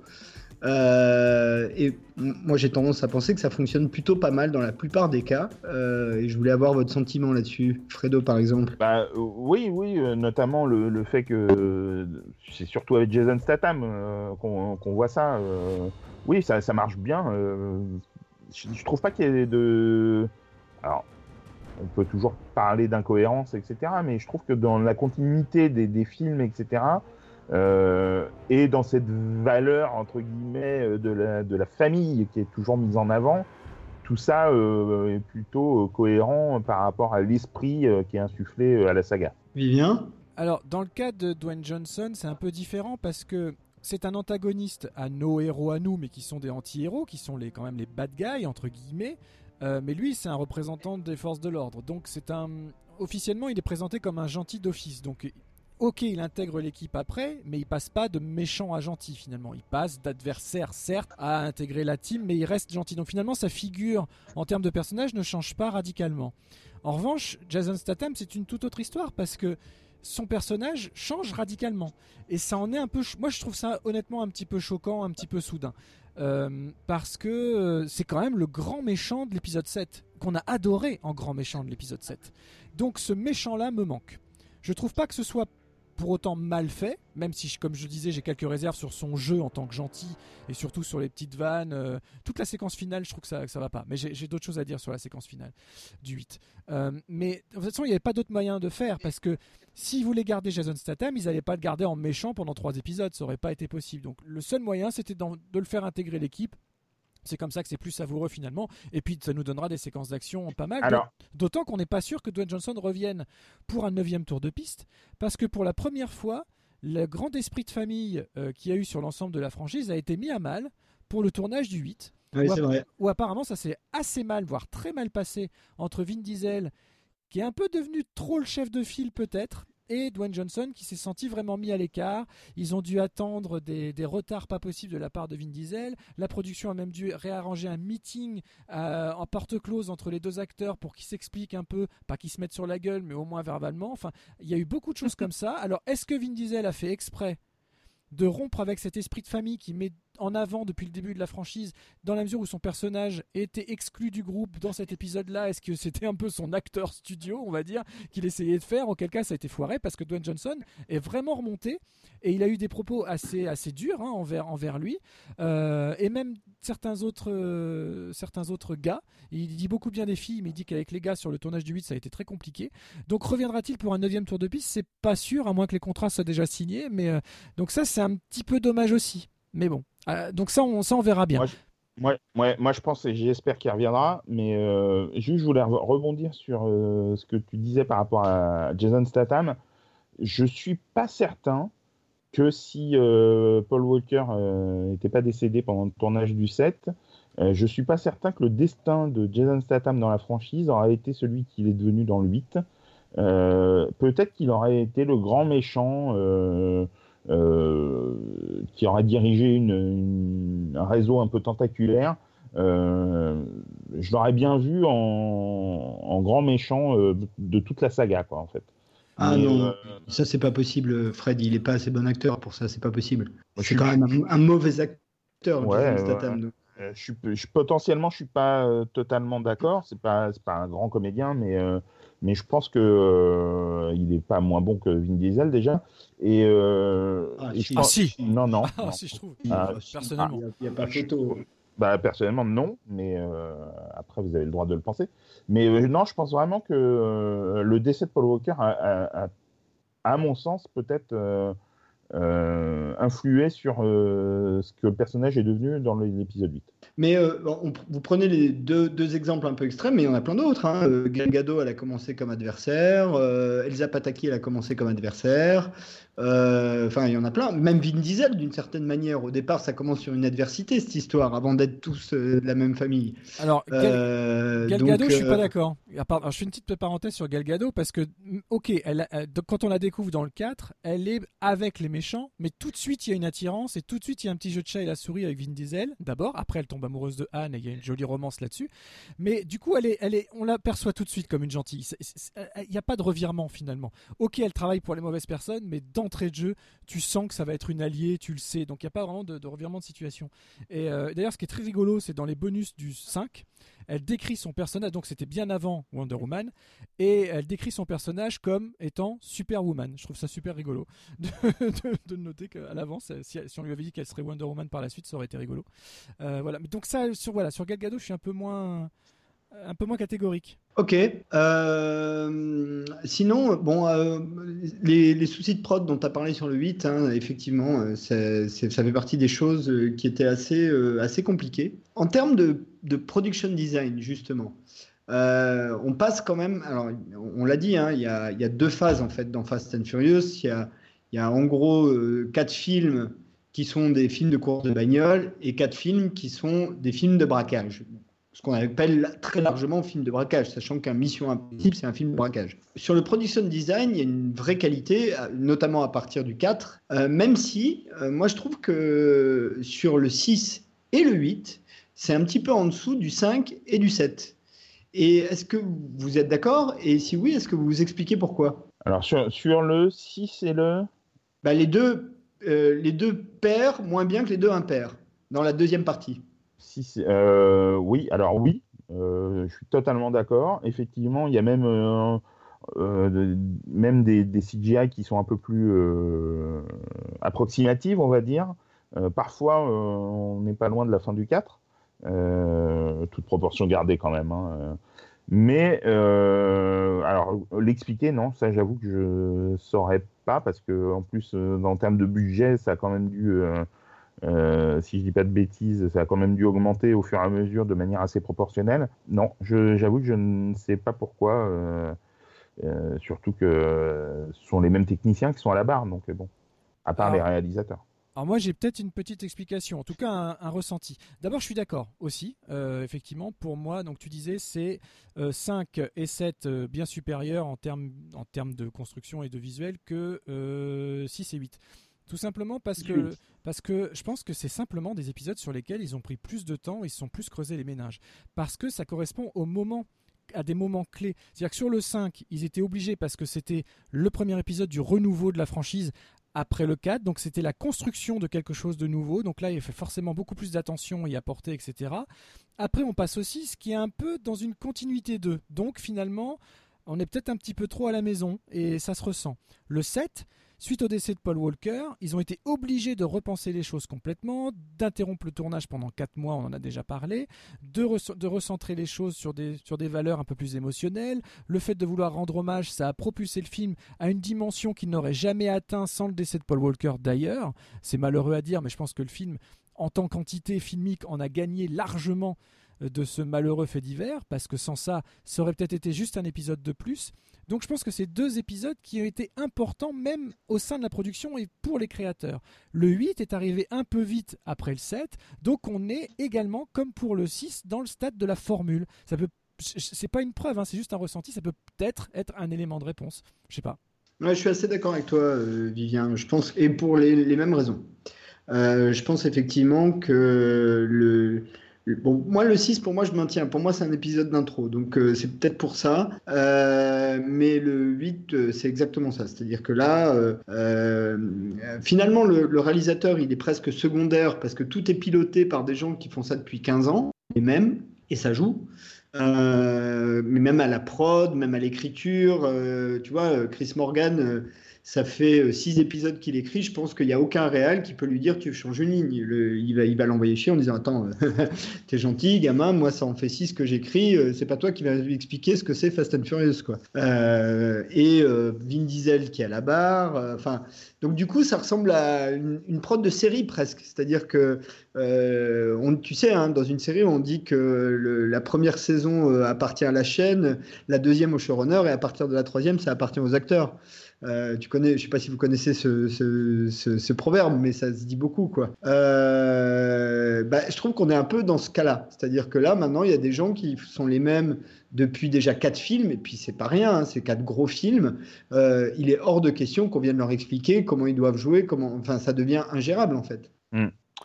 Euh, et moi j'ai tendance à penser que ça fonctionne plutôt pas mal dans la plupart des cas. Et je voulais avoir votre sentiment là-dessus, Fredo par exemple. Bah, oui, oui, notamment le, fait que c'est surtout avec Jason Statham qu'on voit ça. oui, ça, marche bien. je, je trouve pas qu'il y ait de. Alors, on peut toujours parler d'incohérence, etc. Mais je trouve que dans la continuité des, des films, etc., euh, et dans cette valeur, entre guillemets, euh, de la, de la famille qui est toujours mise en avant, tout ça euh, est plutôt cohérent par rapport à l'esprit euh, qui est insufflé à la saga. Vivien? Alors, dans le cas de Dwayne Johnson, c'est un peu différent parce que c'est un antagoniste à nos héros à nous, mais qui sont des anti-héros, qui sont les, quand même les bad guys, entre guillemets. Euh, mais lui, c'est un représentant des forces de l'ordre. Donc, c'est un. Officiellement, il est présenté comme un gentil d'office. Donc, ok, il intègre l'équipe après, mais il passe pas de méchant à gentil finalement. Il passe d'adversaire, certes, à intégrer la team, mais il reste gentil. Donc, finalement, sa figure en termes de personnage ne change pas radicalement. En revanche, Jason Statham, c'est une toute autre histoire parce que son personnage change radicalement. Et ça en est un peu. Moi, je trouve ça honnêtement un petit peu choquant, un petit peu soudain. Euh, parce que euh, c'est quand même le grand méchant de l'épisode 7, qu'on a adoré en grand méchant de l'épisode 7. Donc ce méchant-là me manque. Je trouve pas que ce soit pour autant mal fait, même si, comme je disais, j'ai quelques réserves sur son jeu en tant que gentil et surtout sur les petites vannes. euh, toute la séquence finale, je trouve que ça, que ça va pas. Mais j'ai d'autres choses à dire sur la séquence finale du 8. Euh, mais de toute façon, il n'y avait pas d'autre moyen de faire parce que s'ils voulaient garder Jason Statham, ils n'allaient pas le garder en méchant pendant trois épisodes. Ça aurait pas été possible. Donc le seul moyen, c'était de le faire intégrer l'équipe. C'est comme ça que c'est plus savoureux finalement. Et puis ça nous donnera des séquences d'action pas mal. Alors- D'autant qu'on n'est pas sûr que Dwayne Johnson revienne pour un neuvième tour de piste. Parce que pour la première fois, le grand esprit de famille euh, qu'il y a eu sur l'ensemble de la franchise a été mis à mal pour le tournage du 8 Oui, où, c'est vrai. où apparemment ça s'est assez mal, voire très mal passé entre Vin Diesel, qui est un peu devenu trop le chef de file peut-être, et Dwayne Johnson qui s'est senti vraiment mis à l'écart. Ils ont dû attendre des, des retards pas possibles de la part de Vin Diesel. La production a même dû réarranger un meeting euh, en porte close entre les deux acteurs pour qu'ils s'expliquent un peu, pas qu'ils se mettent sur la gueule, mais au moins verbalement. Enfin, il y a eu beaucoup de choses comme ça. Alors, est-ce que Vin Diesel a fait exprès de rompre avec cet esprit de famille qui met en avant depuis le début de la franchise, dans la mesure où son personnage était exclu du groupe dans cet épisode-là, est-ce que c'était un peu son acteur studio, on va dire, qu'il essayait de faire? Auquel cas, ça a été foiré parce que Dwayne Johnson est vraiment remonté et il a eu des propos assez, durs hein, envers, lui Euh, et même certains autres, euh, certains autres gars. Il dit beaucoup bien des filles, mais il dit qu'avec les gars sur le tournage du 8, ça a été très compliqué. Donc reviendra-t-il pour un neuvième tour de piste? C'est pas sûr, à moins que les contrats soient déjà signés. Mais euh, donc ça, c'est un petit peu dommage aussi. Mais bon, Euh, donc ça, on, ça, on verra bien. Moi, je, moi, moi, moi, je pense et j'espère qu'il reviendra. Mais euh, juste, je voulais re- rebondir sur euh, ce que tu disais par rapport à Jason Statham. Je suis pas certain que si Paul Walker n'était pas décédé pendant le tournage du 7, euh, je suis pas certain que le destin de Jason Statham dans la franchise aurait été celui qu'il est devenu dans le 8. Euh, Peut-être qu'il aurait été le grand méchant qui aurait dirigé une, une- un réseau un peu tentaculaire. Euh, je l'aurais bien vu en, en grand méchant euh, de toute la saga, quoi, en fait. Ah Mais, non, euh, ça c'est pas possible, Fred. Il est pas assez bon acteur pour ça, c'est pas possible. C'est quand même un, un mauvais acteur, Ouais, Jason Statham. ouais. Euh, je suis, je, potentiellement, je suis pas euh, totalement d'accord. C'est pas, pas un grand comédien, mais, euh, mais je pense que euh, il est pas moins bon que Vin Diesel déjà. Et, euh, Ah, et je si. Ah, pense- si. non, non. Ah, non. si, je trouve. Ah, personnellement. Il n'y a, pas photo. Bah, personnellement, non, mais euh, après, vous avez le droit de le penser. Mais euh, non, je pense vraiment que euh, le décès de Paul Walker a, a- a- à mon sens, peut-être euh, influé sur euh, ce que le personnage est devenu dans l'épisode 8. Mais euh, on- vous prenez les deux, deux exemples un peu extrêmes, mais il y en a plein d'autres. Hein. Euh, elle a commencé comme adversaire. euh, Elsa Pataki, elle a commencé comme adversaire. Euh, Enfin, il y en a plein. Même Vin Diesel, d'une certaine manière. Au départ, ça commence sur une adversité, cette histoire, avant d'être tous euh, de la même famille. Alors, Gal, Gal donc, Gadot, je suis pas d'accord. Je fais une petite parenthèse sur Gal Gadot parce que, ok, elle, a- quand on la découvre dans le 4, elle est avec les méchants, mais tout de suite il y a une attirance et tout de suite il y a un petit jeu de chat et la souris avec Vin Diesel d'abord. Après, elle tombe amoureuse de Anne et il y a une jolie romance là-dessus. Mais du coup, elle est, elle est, on la perçoit tout de suite comme une gentille. C'est- Il n'y a pas de revirement finalement. Ok, elle travaille pour les mauvaises personnes, mais d'entrée de jeu, tu sens que ça va être une alliée, tu le sais. Donc il n'y a pas vraiment de, revirement de situation. Et euh, d'ailleurs, ce qui est très rigolo, c'est dans les bonus du 5, elle décrit son personnage, donc c'était bien avant Wonder Woman, et elle décrit son personnage comme étant Superwoman. Je trouve ça super rigolo de, noter qu'à l'avance, si, si on lui avait dit qu'elle serait Wonder Woman par la suite, ça aurait été rigolo. Euh, voilà. Donc ça, sur voilà, sur Gal je suis un peu moins un peu moins catégorique. Ok. Euh, sinon, bon, euh, les, soucis de prod dont tu as parlé sur le 8, hein, effectivement, euh, c'est- c'est- ça fait partie des choses euh, qui étaient assez, euh, assez compliquées. En termes de, production design, justement, euh, on passe quand même. Alors, on l'a dit, hein, il y, a, y a deux phases en fait dans Fast and Furious. Il y a, y a en gros euh, quatre films qui sont des films de course de bagnole et quatre films qui sont des films de braquage ce qu'on appelle très largement film de braquage, sachant qu'un Mission Impossible, c'est un film de braquage. Sur le production design, il y a une vraie qualité, euh, notamment à partir du 4, euh, même si, euh, moi je trouve que sur le 6 et le 8, c'est un petit peu en dessous du 5 et du 7. Et est-ce que vous êtes d'accord? Et si oui, est-ce que vous vous expliquez pourquoi? Alors, sur, sur le 6 et le. bah, les, deux, euh, les deux pairs moins bien que les deux impairs, dans la deuxième partie. Euh, oui, alors oui, euh, je suis totalement d'accord. Effectivement, il y a même, même des, CGI qui sont un peu plus approximatives, on va dire. Parfois, on n'est pas loin de la fin du 4, euh, toute proportion gardée quand même. hein. Mais, euh, alors, l'expliquer, non, ça j'avoue que je saurais pas, parce que en plus, euh, en termes de budget, ça a quand même dû. euh, euh, si je dis pas de bêtises, ça a quand même dû augmenter au fur et à mesure de manière assez proportionnelle. Non, j'avoue que je ne sais pas pourquoi, surtout que ce sont les mêmes techniciens qui sont à la barre, donc bon, à part Alors- les réalisateurs. Alors moi j'ai peut-être une petite explication, en tout cas un, un ressenti. D'abord je suis d'accord aussi, euh, effectivement pour moi, donc tu disais c'est euh, 5 et 7 euh, bien supérieurs en termes, en termes de construction et de visuel que euh, 6 et 8. Tout simplement parce que, parce que je pense que c'est simplement des épisodes sur lesquels ils ont pris plus de temps, ils se sont plus creusés les ménages. Parce que ça correspond au moment à des moments clés. C'est-à-dire que sur le 5, ils étaient obligés parce que c'était le premier épisode du renouveau de la franchise après le 4, donc c'était la construction de quelque chose de nouveau, donc là il fait forcément beaucoup plus d'attention y apporter, etc. Après on passe aussi ce qui est un peu dans une continuité d'eux, donc finalement on est peut-être un petit peu trop à la maison et ça se ressent. Le 7, suite au décès de Paul Walker, ils ont été obligés de repenser les choses complètement, d'interrompre le tournage pendant 4 mois, on en a déjà parlé, de, re- de recentrer les choses sur des, sur des valeurs un peu plus émotionnelles. Le fait de vouloir rendre hommage, ça a propulsé le film à une dimension qu'il n'aurait jamais atteint sans le décès de Paul Walker d'ailleurs. C'est malheureux à dire, mais je pense que le film, en tant qu'entité filmique, en a gagné largement euh, de ce malheureux fait divers, parce que sans ça, ça aurait peut-être été juste un épisode de plus. Donc je pense que c'est deux épisodes qui ont été importants même au sein de la production et pour les créateurs. Le 8 est arrivé un peu vite après le 7, donc on est également, comme pour le 6, dans le stade de la formule. Ça peut, c'est pas une preuve, hein, c'est juste un ressenti, ça peut peut-être être un élément de réponse. Je sais pas. Je suis assez d'accord avec toi, euh, Vivien. Je pense, et pour les, mêmes raisons. Euh, je pense effectivement que le- bon, moi le 6 pour moi je maintiens. Pour moi c'est un épisode d'intro, donc euh, c'est peut-être pour ça. Euh, mais le 8 euh, c'est exactement ça. C'est-à-dire que là, finalement le, réalisateur il est presque secondaire parce que tout est piloté par des gens qui font ça depuis 15 ans et même et ça joue. Mais même à la prod, même à l'écriture, tu vois, Chris Morgan, ça fait euh, six épisodes qu'il écrit. Je pense qu'il n'y a aucun réal qui peut lui dire tu changes une ligne. Il va, l'envoyer chier en disant attends, euh, t'es gentil, gamin, moi ça en fait six que j'écris. euh, c'est pas toi qui vas lui expliquer ce que c'est Fast and Furious quoi. Et Vin Diesel qui est à la barre. Enfin, donc du coup ça ressemble à une, prod de série presque. C'est-à-dire que tu sais, hein, dans une série, on dit que la première saison appartient à la chaîne, la deuxième au showrunner, et à partir de la troisième, ça appartient aux acteurs. Euh, tu connais, je sais pas si vous connaissez ce, ce, ce- ce proverbe, mais ça se dit beaucoup, quoi. Euh, bah, je trouve qu'on est un peu dans ce cas-là, c'est-à-dire que là, maintenant, il y a des gens qui sont les mêmes depuis déjà quatre films, et puis c'est pas rien, hein, c'est quatre gros films. Euh, il est hors de question qu'on vienne leur expliquer comment ils doivent jouer, comment, enfin, ça devient ingérable en fait.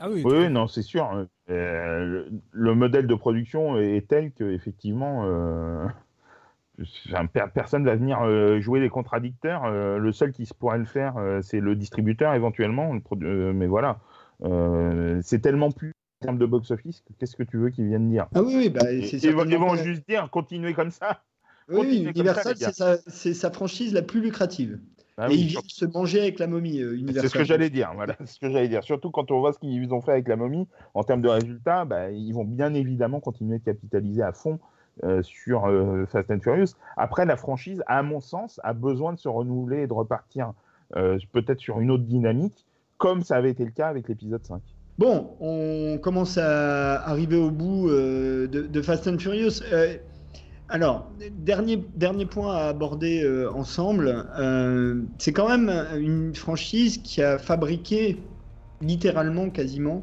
Ah oui, Oui, non, c'est sûr. Euh, le, le modèle de production est tel que effectivement, euh, personne va venir euh, jouer les contradicteurs. Euh, le seul qui se pourrait le faire, euh, c'est le distributeur éventuellement. le mais voilà, Euh, c'est tellement plus en termes de box-office. que Qu'est-ce que tu veux qu'ils viennent dire? Ah oui, oui, bah, Ils, c'est ils vont, ils juste dire continuez comme ça. Oui, Universal, c'est sa, franchise la plus lucrative. Ah et oui, ils viennent se manger avec la momie, euh, Universal. C'est ce que j'allais dire, voilà, ce que j'allais dire. Surtout quand on voit ce qu'ils ont fait avec la momie, en termes de résultats, bah, ils vont bien évidemment continuer de capitaliser à fond euh, sur euh, Fast and Furious. Après, la franchise, à mon sens, a besoin de se renouveler et de repartir euh, peut-être sur une autre dynamique, comme ça avait été le cas avec l'épisode 5. Bon, on commence à arriver au bout de, Fast and Furious. Alors, dernier, dernier point à aborder ensemble, c'est quand même une franchise qui a fabriqué littéralement quasiment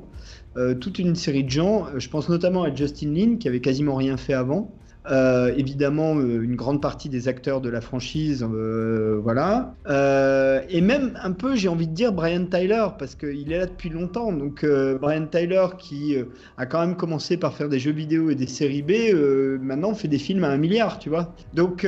toute une série de gens. Je pense notamment à Justin Lin qui avait quasiment rien fait avant. Euh, évidemment, euh, une grande partie des acteurs de la franchise, euh, voilà. Et même un peu, j'ai envie de dire, Brian Tyler, parce qu'il est là depuis longtemps. Donc, Brian Tyler, qui a quand même commencé par faire des jeux vidéo et des séries B, maintenant fait des films à un milliard, tu vois. Donc,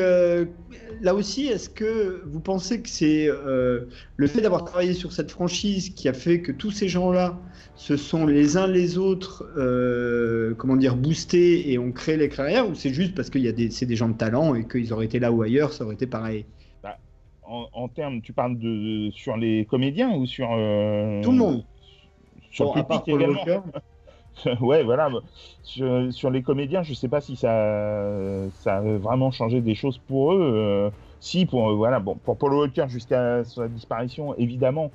là aussi, est-ce que vous pensez que c'est le fait d'avoir travaillé sur cette franchise qui a fait que tous ces gens-là se sont les uns les autres, euh, comment dire, boostés et ont créé les carrières, ou c'est juste parce que des, c'est des gens de talent et qu'ils auraient été là ou ailleurs, ça aurait été pareil? En, en termes, tu parles de, sur les comédiens ou sur. euh, Tout le monde. Sur Bon, à Paul. Walker. ouais, voilà. Sur, sur les comédiens, je sais pas si ça, ça a vraiment changé des choses pour eux. euh, si, pour, voilà, bon, pour Paul Walker, jusqu'à sa disparition, évidemment,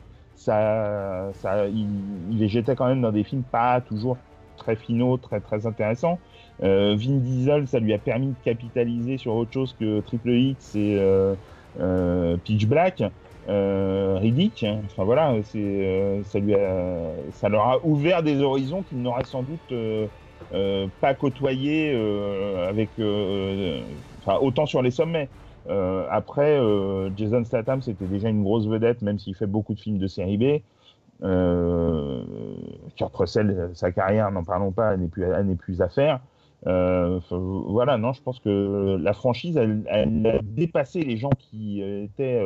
il, il les jetait quand même dans des films pas toujours très finaux, très, très intéressants. Euh, Vin Diesel, ça lui a permis de capitaliser sur autre chose que Triple X et euh, euh, Pitch Black. Euh, Riddick, enfin voilà, ça, lui a, ça leur a ouvert des horizons qu'ils n'auraient sans doute pas côtoyés avec, enfin autant sur les sommets. Euh, après, euh, Jason Statham, c'était déjà une grosse vedette, même s'il fait beaucoup de films de série B. Euh, Kurt Russell, sa carrière, n'en parlons pas, n'est plus, n'est plus à faire. Euh, voilà, non, je pense que la franchise, elle, elle a dépassé les gens qui étaient,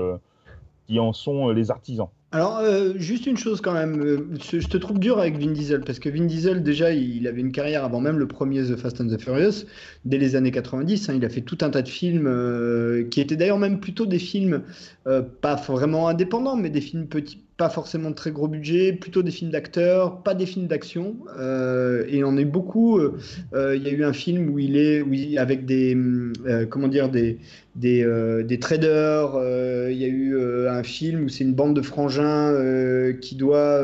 qui en sont les artisans. Alors, euh, juste une chose quand même, euh, je te trouve dur avec Vin Diesel, parce que Vin Diesel, déjà, il avait une carrière avant même le premier The Fast and the Furious, dès les années 90. hein, il a fait tout un tas de films euh, qui étaient d'ailleurs même plutôt des films pas vraiment indépendants, mais des films petits, pas forcément de très gros budget, plutôt des films d'acteurs, pas des films d'action. Euh, et on est beaucoup. euh, euh, Il y a eu un film où il est, où il- avec des, euh, comment dire, des des, des traders. Il y a eu un film où c'est une bande de frangins qui doit.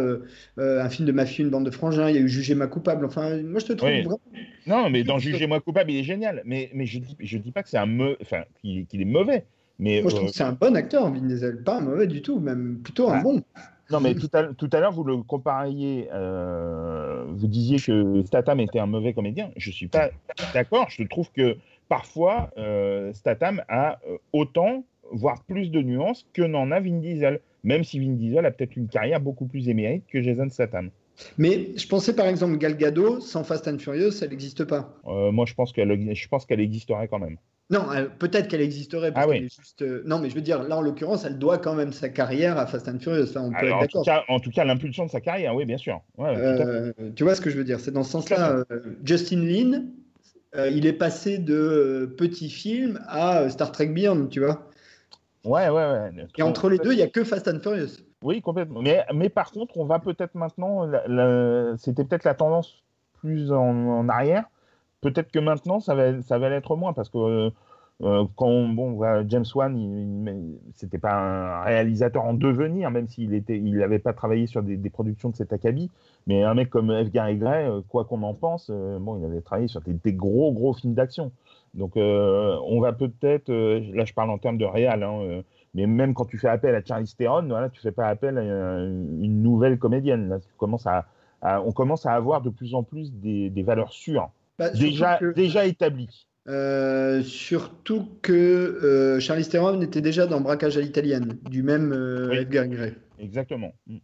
un film de mafieux, une bande de frangins. Il y a eu Jugez ma coupable. Enfin, moi, je te trouve Oui. vraiment. Non, mais dans Jugez-moi coupable, il est génial. Mais, mais je dis, je dis pas que c'est un me... enfin, qu'il qu'il est mauvais. Mais Moi, je trouve euh, que c'est un bon acteur, Vin Diesel. Pas un mauvais du tout, même plutôt un Ah. bon. Non, mais tout à, tout à l'heure, vous le compariez, euh, vous disiez que Statham était un mauvais comédien. Je suis pas d'accord. Je trouve que parfois, euh, Statham a autant, voire plus de nuances que n'en a Vin Diesel. Même si Vin Diesel a peut-être une carrière beaucoup plus émérite que Jason Statham. Mais je pensais par exemple Gal Gadot, sans Fast and Furious, elle n'existe pas. Euh, moi, je pense qu'elle, je pense qu'elle existerait quand même. Non, elle- peut-être qu'elle existerait. Parce Ah oui. qu'elle est juste, euh, Non, mais je veux dire, là en l'occurrence, elle doit quand même sa carrière à Fast and Furious. Enfin, on peut Alors, être en, tout cas, en tout cas, l'impulsion de sa carrière, oui, bien sûr. Ouais. Euh, tu vois ce que je veux dire C'est dans ce sens-là. euh, Justin Lin, euh, il est passé de euh, petit film à euh, Star Trek Beyond, tu vois. ouais, ouais, ouais. Et entre les deux, il n'y a que Fast and Furious. Oui, complètement. Mais, mais par contre, on va peut-être maintenant, c'était peut-être la tendance plus en, en arrière. Peut-être que maintenant, ça va, ça l'être moins parce que euh, euh, quand on- bon, James Wan, c'était pas un réalisateur en devenir, même s'il était, il n'avait pas travaillé sur des, productions de cet acabit. Mais un mec comme F. Gary euh, quoi qu'on en pense, bon, il avait travaillé sur des, gros, gros films d'action. Donc, on va peut-être, là, je parle en termes de réal, hein, mais même quand tu fais appel à Charlize Theron, voilà, tu fais pas appel à une, nouvelle comédienne. On commence à avoir de plus en plus des valeurs sûres, Bah, déjà, que- déjà établies. Euh, surtout que euh, Charlize Theron était déjà dans Braquage à l'italienne, du même euh, Oui. Edgar Gray. Exactement. Mm.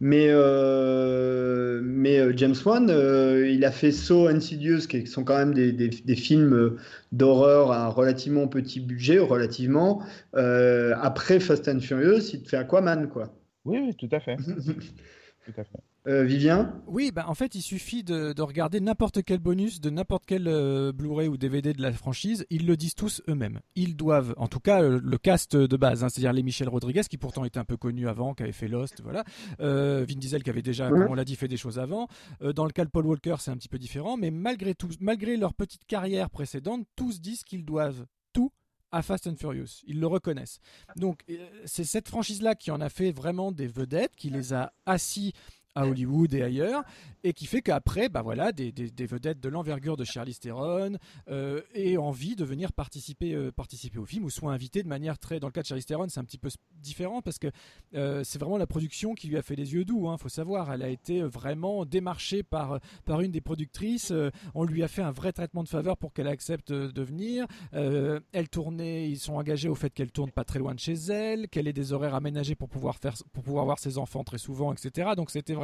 Mais, euh, mais James Wan, euh, il a fait Saw, Insidious, qui sont quand même des, des- des films d'horreur à relativement petit budget, relativement. Euh, après Fast and Furious, il te fait Aquaman, quoi. Oui, oui, tout à fait. tout à fait. Euh, Vivien Oui, bah, en fait, il suffit de, de regarder n'importe quel bonus de n'importe quel euh, Blu-ray ou DVD de la franchise. Ils le disent tous eux-mêmes. Ils doivent, en tout cas, le, le cast de base, hein, c'est-à-dire les Michel Rodriguez, qui pourtant était un peu connu avant, qui avait fait Lost, voilà. Euh, Vin Diesel, qui avait déjà, Ouais. comme on l'a dit, fait des choses avant. Euh, dans le cas de Paul Walker, c'est un petit peu différent, mais malgré tout, malgré leur petite carrière précédente, tous disent qu'ils doivent tout à Fast and Furious. Ils le reconnaissent. Donc, euh, c'est cette franchise-là qui en a fait vraiment des vedettes, qui les a assis à Hollywood et ailleurs, et qui fait qu'après, bah voilà, des, des- vedettes de l'envergure de Charlize Theron euh, aient envie de venir participer, euh, participer au film ou soient invités de manière très. Dans le cas de Charlize Theron, c'est un petit peu différent parce que euh, c'est vraiment la production qui lui a fait les yeux doux. Hein, faut savoir, elle a été vraiment démarchée par par une des productrices. euh, on lui a fait un vrai traitement de faveur pour qu'elle accepte de venir. Elle tournait, ils sont engagés au fait qu'elle tourne pas très loin de chez elle, qu'elle ait des horaires aménagés pour pouvoir faire, pour pouvoir voir ses enfants très souvent, etc. Donc c'était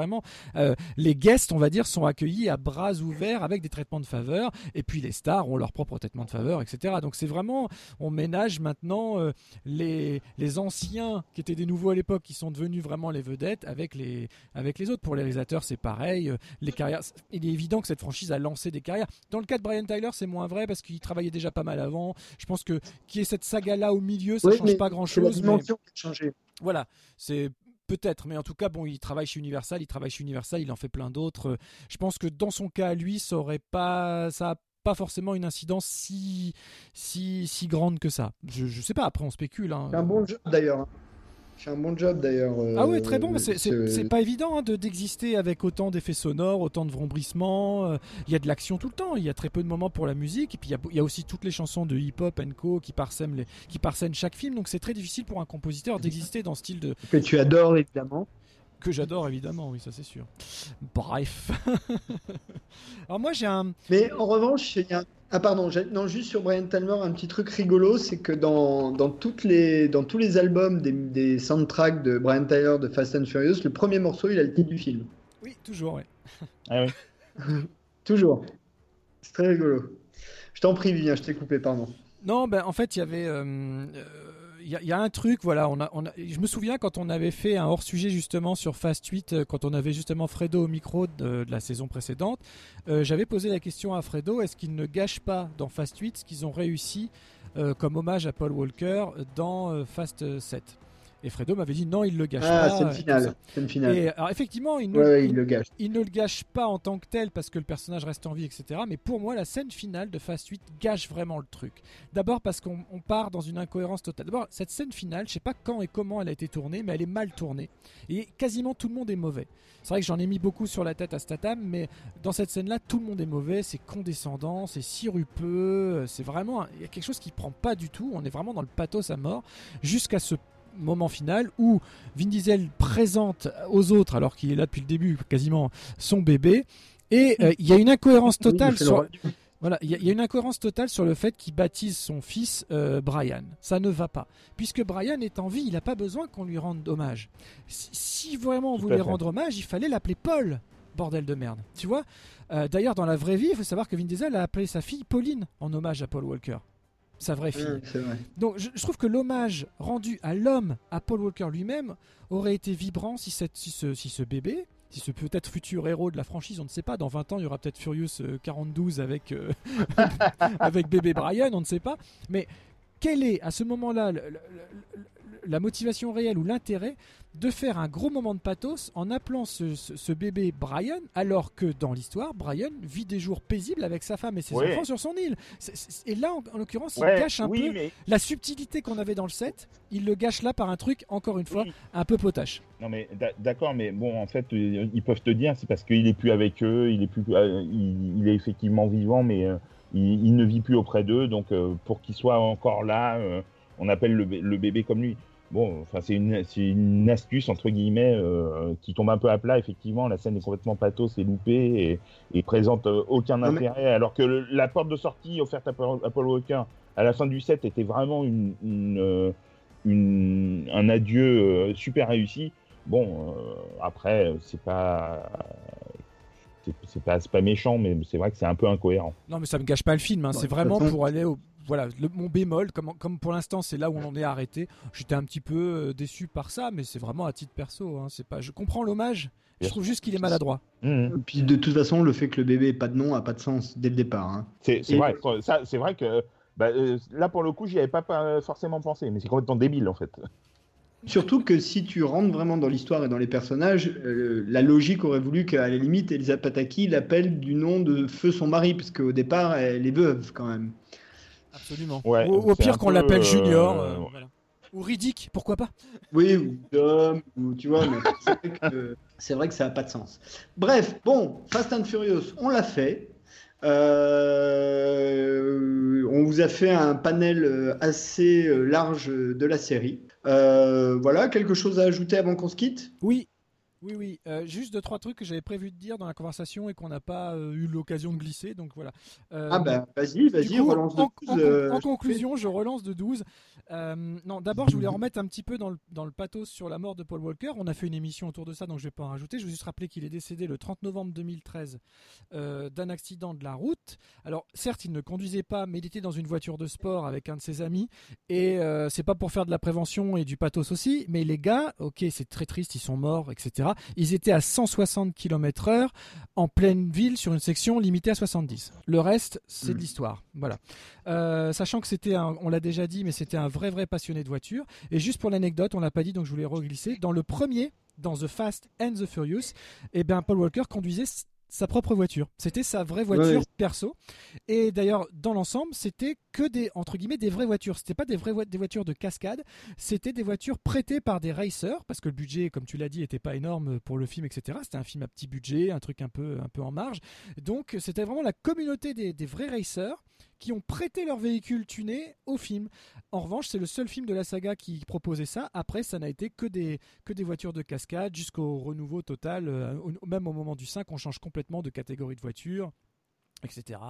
euh, les guests, on va dire, sont accueillis à bras ouverts avec des traitements de faveur. Et puis les stars ont leur propre traitement de faveur, etc. Donc c'est vraiment, on ménage maintenant euh, les les anciens qui étaient des nouveaux à l'époque, qui sont devenus vraiment les vedettes avec les avec les autres. Pour les réalisateurs, c'est pareil. Euh, Les carrières, il est évident que cette franchise a lancé des carrières. Dans le cas de Brian Tyler, c'est moins vrai parce qu'il travaillait déjà pas mal avant. Je pense que qu'il y ait cette saga là au milieu, ça Oui, change pas grand C'est la chose. Mais dimension qui a changé. voilà, c'est peut-être, mais en tout cas, bon, il travaille chez Universal, il travaille chez Universal, il en fait plein d'autres. Je pense que dans son cas, lui, ça aurait pas, ça pas forcément une incidence si, si, si grande que ça. Je, je sais pas. Après, on spécule. hein. C'est un bon job d'ailleurs. C'est un bon job d'ailleurs. euh, Ah ouais, très bon. mais C'est c'est- ce- c'est pas évident hein, de d'exister avec autant d'effets sonores, autant de vrombrissements. euh, Il y a de l'action tout le temps. Il y a très peu de moments pour la musique. Et puis il y a, il y a aussi toutes les chansons de hip-hop and co qui parsèment, les, qui parsèment chaque film. Donc c'est très difficile pour un compositeur d'exister dans ce style de, que tu adores évidemment. que j'adore évidemment, oui, ça c'est sûr. Bref. Alors moi j'ai un. Mais en revanche, il y a... Ah pardon, non, juste sur Brian Talmer, un petit truc rigolo, c'est que dans, dans, toutes les, dans tous les albums des, des soundtracks de Brian Tyler de Fast and Furious, le premier morceau, il a le titre du film. Oui, toujours, ouais. Ah oui. Toujours. C'est très rigolo. Je t'en prie, Vivien, je t'ai coupé, pardon. Non, ben en fait il y avait. euh, euh, Il y, a- un truc, voilà, je me souviens quand on avait fait un hors-sujet justement sur Fast 8, euh, quand on avait justement Fredo au micro de, la saison précédente, euh, j'avais posé la question à Fredo, est-ce qu'ils ne gâchent pas dans Fast 8 ce qu'ils ont réussi euh, comme hommage à Paul Walker dans Fast 7 Et Fredo m'avait dit non, il le gâche Ah, pas. c'est une finale. une finale. Et alors effectivement, il ne, Ouais, ouais, il- il le gâche. il ne le gâche pas en tant que tel parce que le personnage reste en vie, etc. Mais pour moi, la scène finale de Fast 8 gâche vraiment le truc. D'abord parce qu'on on part dans une incohérence totale. D'abord, cette scène finale, je sais pas quand et comment elle a été tournée, mais elle est mal tournée. Et quasiment tout le monde est mauvais. C'est vrai que j'en ai mis beaucoup sur la tête à Statham, mais dans cette scène-là, tout le monde est mauvais, c'est condescendant, c'est sirupeux, c'est vraiment... Il y a quelque chose qui prend pas du tout, on est vraiment dans le pathos à mort, jusqu'à ce moment final où Vin Diesel présente aux autres, alors qu'il est là depuis le début quasiment, son bébé. Et euh, il y a une incohérence totale sur, voilà, il y, a- il y a une incohérence totale sur le fait qu'il baptise son fils euh, Brian. Ça ne va pas. Puisque Brian est en vie, il n'a pas besoin qu'on lui rende hommage. Si, si vraiment on Tout voulait rendre hommage, il fallait l'appeler Paul. Bordel de merde. Tu vois? Euh, D'ailleurs, dans la vraie vie, il faut savoir que Vin Diesel a appelé sa fille Pauline en hommage à Paul Walker. Sa vraie fille. Vrai. Donc je, je trouve que l'hommage rendu à l'homme, à Paul Walker lui-même, aurait été vibrant si, cette, si, ce, si ce bébé, si ce peut-être futur héros de la franchise, on ne sait pas, dans 20 ans il y aura peut-être Furious euh, 42 avec, euh, avec bébé Brian, on ne sait pas. Mais quelle est à ce moment-là la motivation réelle ou l'intérêt de faire un gros moment de pathos en appelant ce, ce- ce bébé Brian alors que dans l'histoire Brian vit des jours paisibles avec sa femme et ses Ouais. enfants sur son île. Et là en, en l'occurrence il gâche un oui, peu mais la subtilité qu'on avait dans le set, il le gâche là par un truc, encore une fois, Oui. un peu potache. Non mais d'a- d'accord, mais bon, en fait, euh, ils peuvent te dire, c'est parce qu'il est plus avec eux, il est plus, euh, il, il est effectivement vivant, mais euh, il, il ne vit plus auprès d'eux, donc pour qu'il soit encore là, on appelle le bébé comme lui. Bon, enfin, c'est une, c'est une astuce entre guillemets euh, qui tombe un peu à plat. Effectivement, la scène est complètement pathos et loupée et, et présente euh, aucun Non, mais- intérêt, alors que le- la porte de sortie offerte à Paul, à Paul Walker à la fin du set était vraiment une, une, euh, une- un adieu euh, super réussi. Bon, euh, après, c'est pas. c'est- C'est pas, c'est pas méchant, mais c'est vrai que c'est un peu incohérent. Non, mais ça me gâche pas le film. hein. C'est vraiment façon- pour aller au. Voilà, le- mon bémol, comme, comme pour l'instant c'est là où on en est arrêté, j'étais un petit peu euh, déçu par ça, mais c'est vraiment à titre perso. hein, c'est pas, je comprends l'hommage, je trouve juste qu'il est maladroit. Mhm. Puis de toute façon, le fait que le bébé ait pas de nom a pas de sens dès le départ. hein. C'est c'est Et- vrai, ça, c'est vrai que bah, euh, là pour le coup, j'y avais pas, pas forcément pensé, mais c'est complètement débile en fait. Surtout que si tu rentres vraiment dans l'histoire et dans les personnages, euh, la logique aurait voulu qu'à la limite, Elsa Pataki l'appelle du nom de feu son mari, parce qu'au départ, elle est veuve quand même. Absolument. Ouais, ou au pire qu'on l'appelle euh, Junior. euh, voilà. Ou Riddick, pourquoi pas Oui, ou Dom, ou tu vois, mais c'est vrai que, c'est vrai que ça n'a pas de sens. Bref, bon, Fast and Furious, on l'a fait. Euh, on vous a fait un panel assez large de la série. Euh, voilà, quelque chose à ajouter avant qu'on se quitte? Oui. Oui, oui. Euh, juste deux, trois trucs que j'avais prévu de dire dans la conversation et qu'on n'a pas euh, eu l'occasion de glisser. Donc voilà. Euh, Ah ben, vas-y, vas-y, relance de en, douze, en conclusion, je relance de 12. Euh, non, d'abord, je voulais remettre un petit peu dans le, dans le pathos sur la mort de Paul Walker. On a fait une émission autour de ça, donc je vais pas en rajouter. Je veux juste rappeler qu'il est décédé le 30 novembre 2013 euh, d'un accident de la route. Alors, certes, il ne conduisait pas, mais il était dans une voiture de sport avec un de ses amis. Et c'est pas pour faire de la prévention et du pathos aussi, mais les gars, ok, c'est très triste, ils sont morts, etc. Ils étaient à 160 km/h en pleine ville sur une section limitée à 70. Le reste, c'est de Mm. l'histoire. Voilà. Euh, sachant que c'était, un- on l'a déjà dit, mais c'était un vrai, vrai passionné de voiture. Et juste pour l'anecdote, on l'a pas dit, donc je voulais reglisser. Dans le premier, dans The Fast and the Furious, eh ben, Paul Walker conduisait sa propre voiture. C'était sa vraie voiture Ouais. perso. Et d'ailleurs, dans l'ensemble, c'était que des entre guillemets des vraies voitures. C'était pas des vraies voi- des voitures de cascade. C'était des voitures prêtées par des racers parce que le budget, comme tu l'as dit, était pas énorme pour le film, etc. C'était un film à petit budget, un truc un peu un peu en marge. Donc, c'était vraiment la communauté des, des vrais racers qui ont prêté leur véhicule tuné au film. En revanche, c'est le seul film de la saga qui proposait ça. Après, ça n'a été que des, que des voitures de cascade jusqu'au renouveau total. Euh, au- même au moment du 5, on change complètement de catégorie de voiture etc.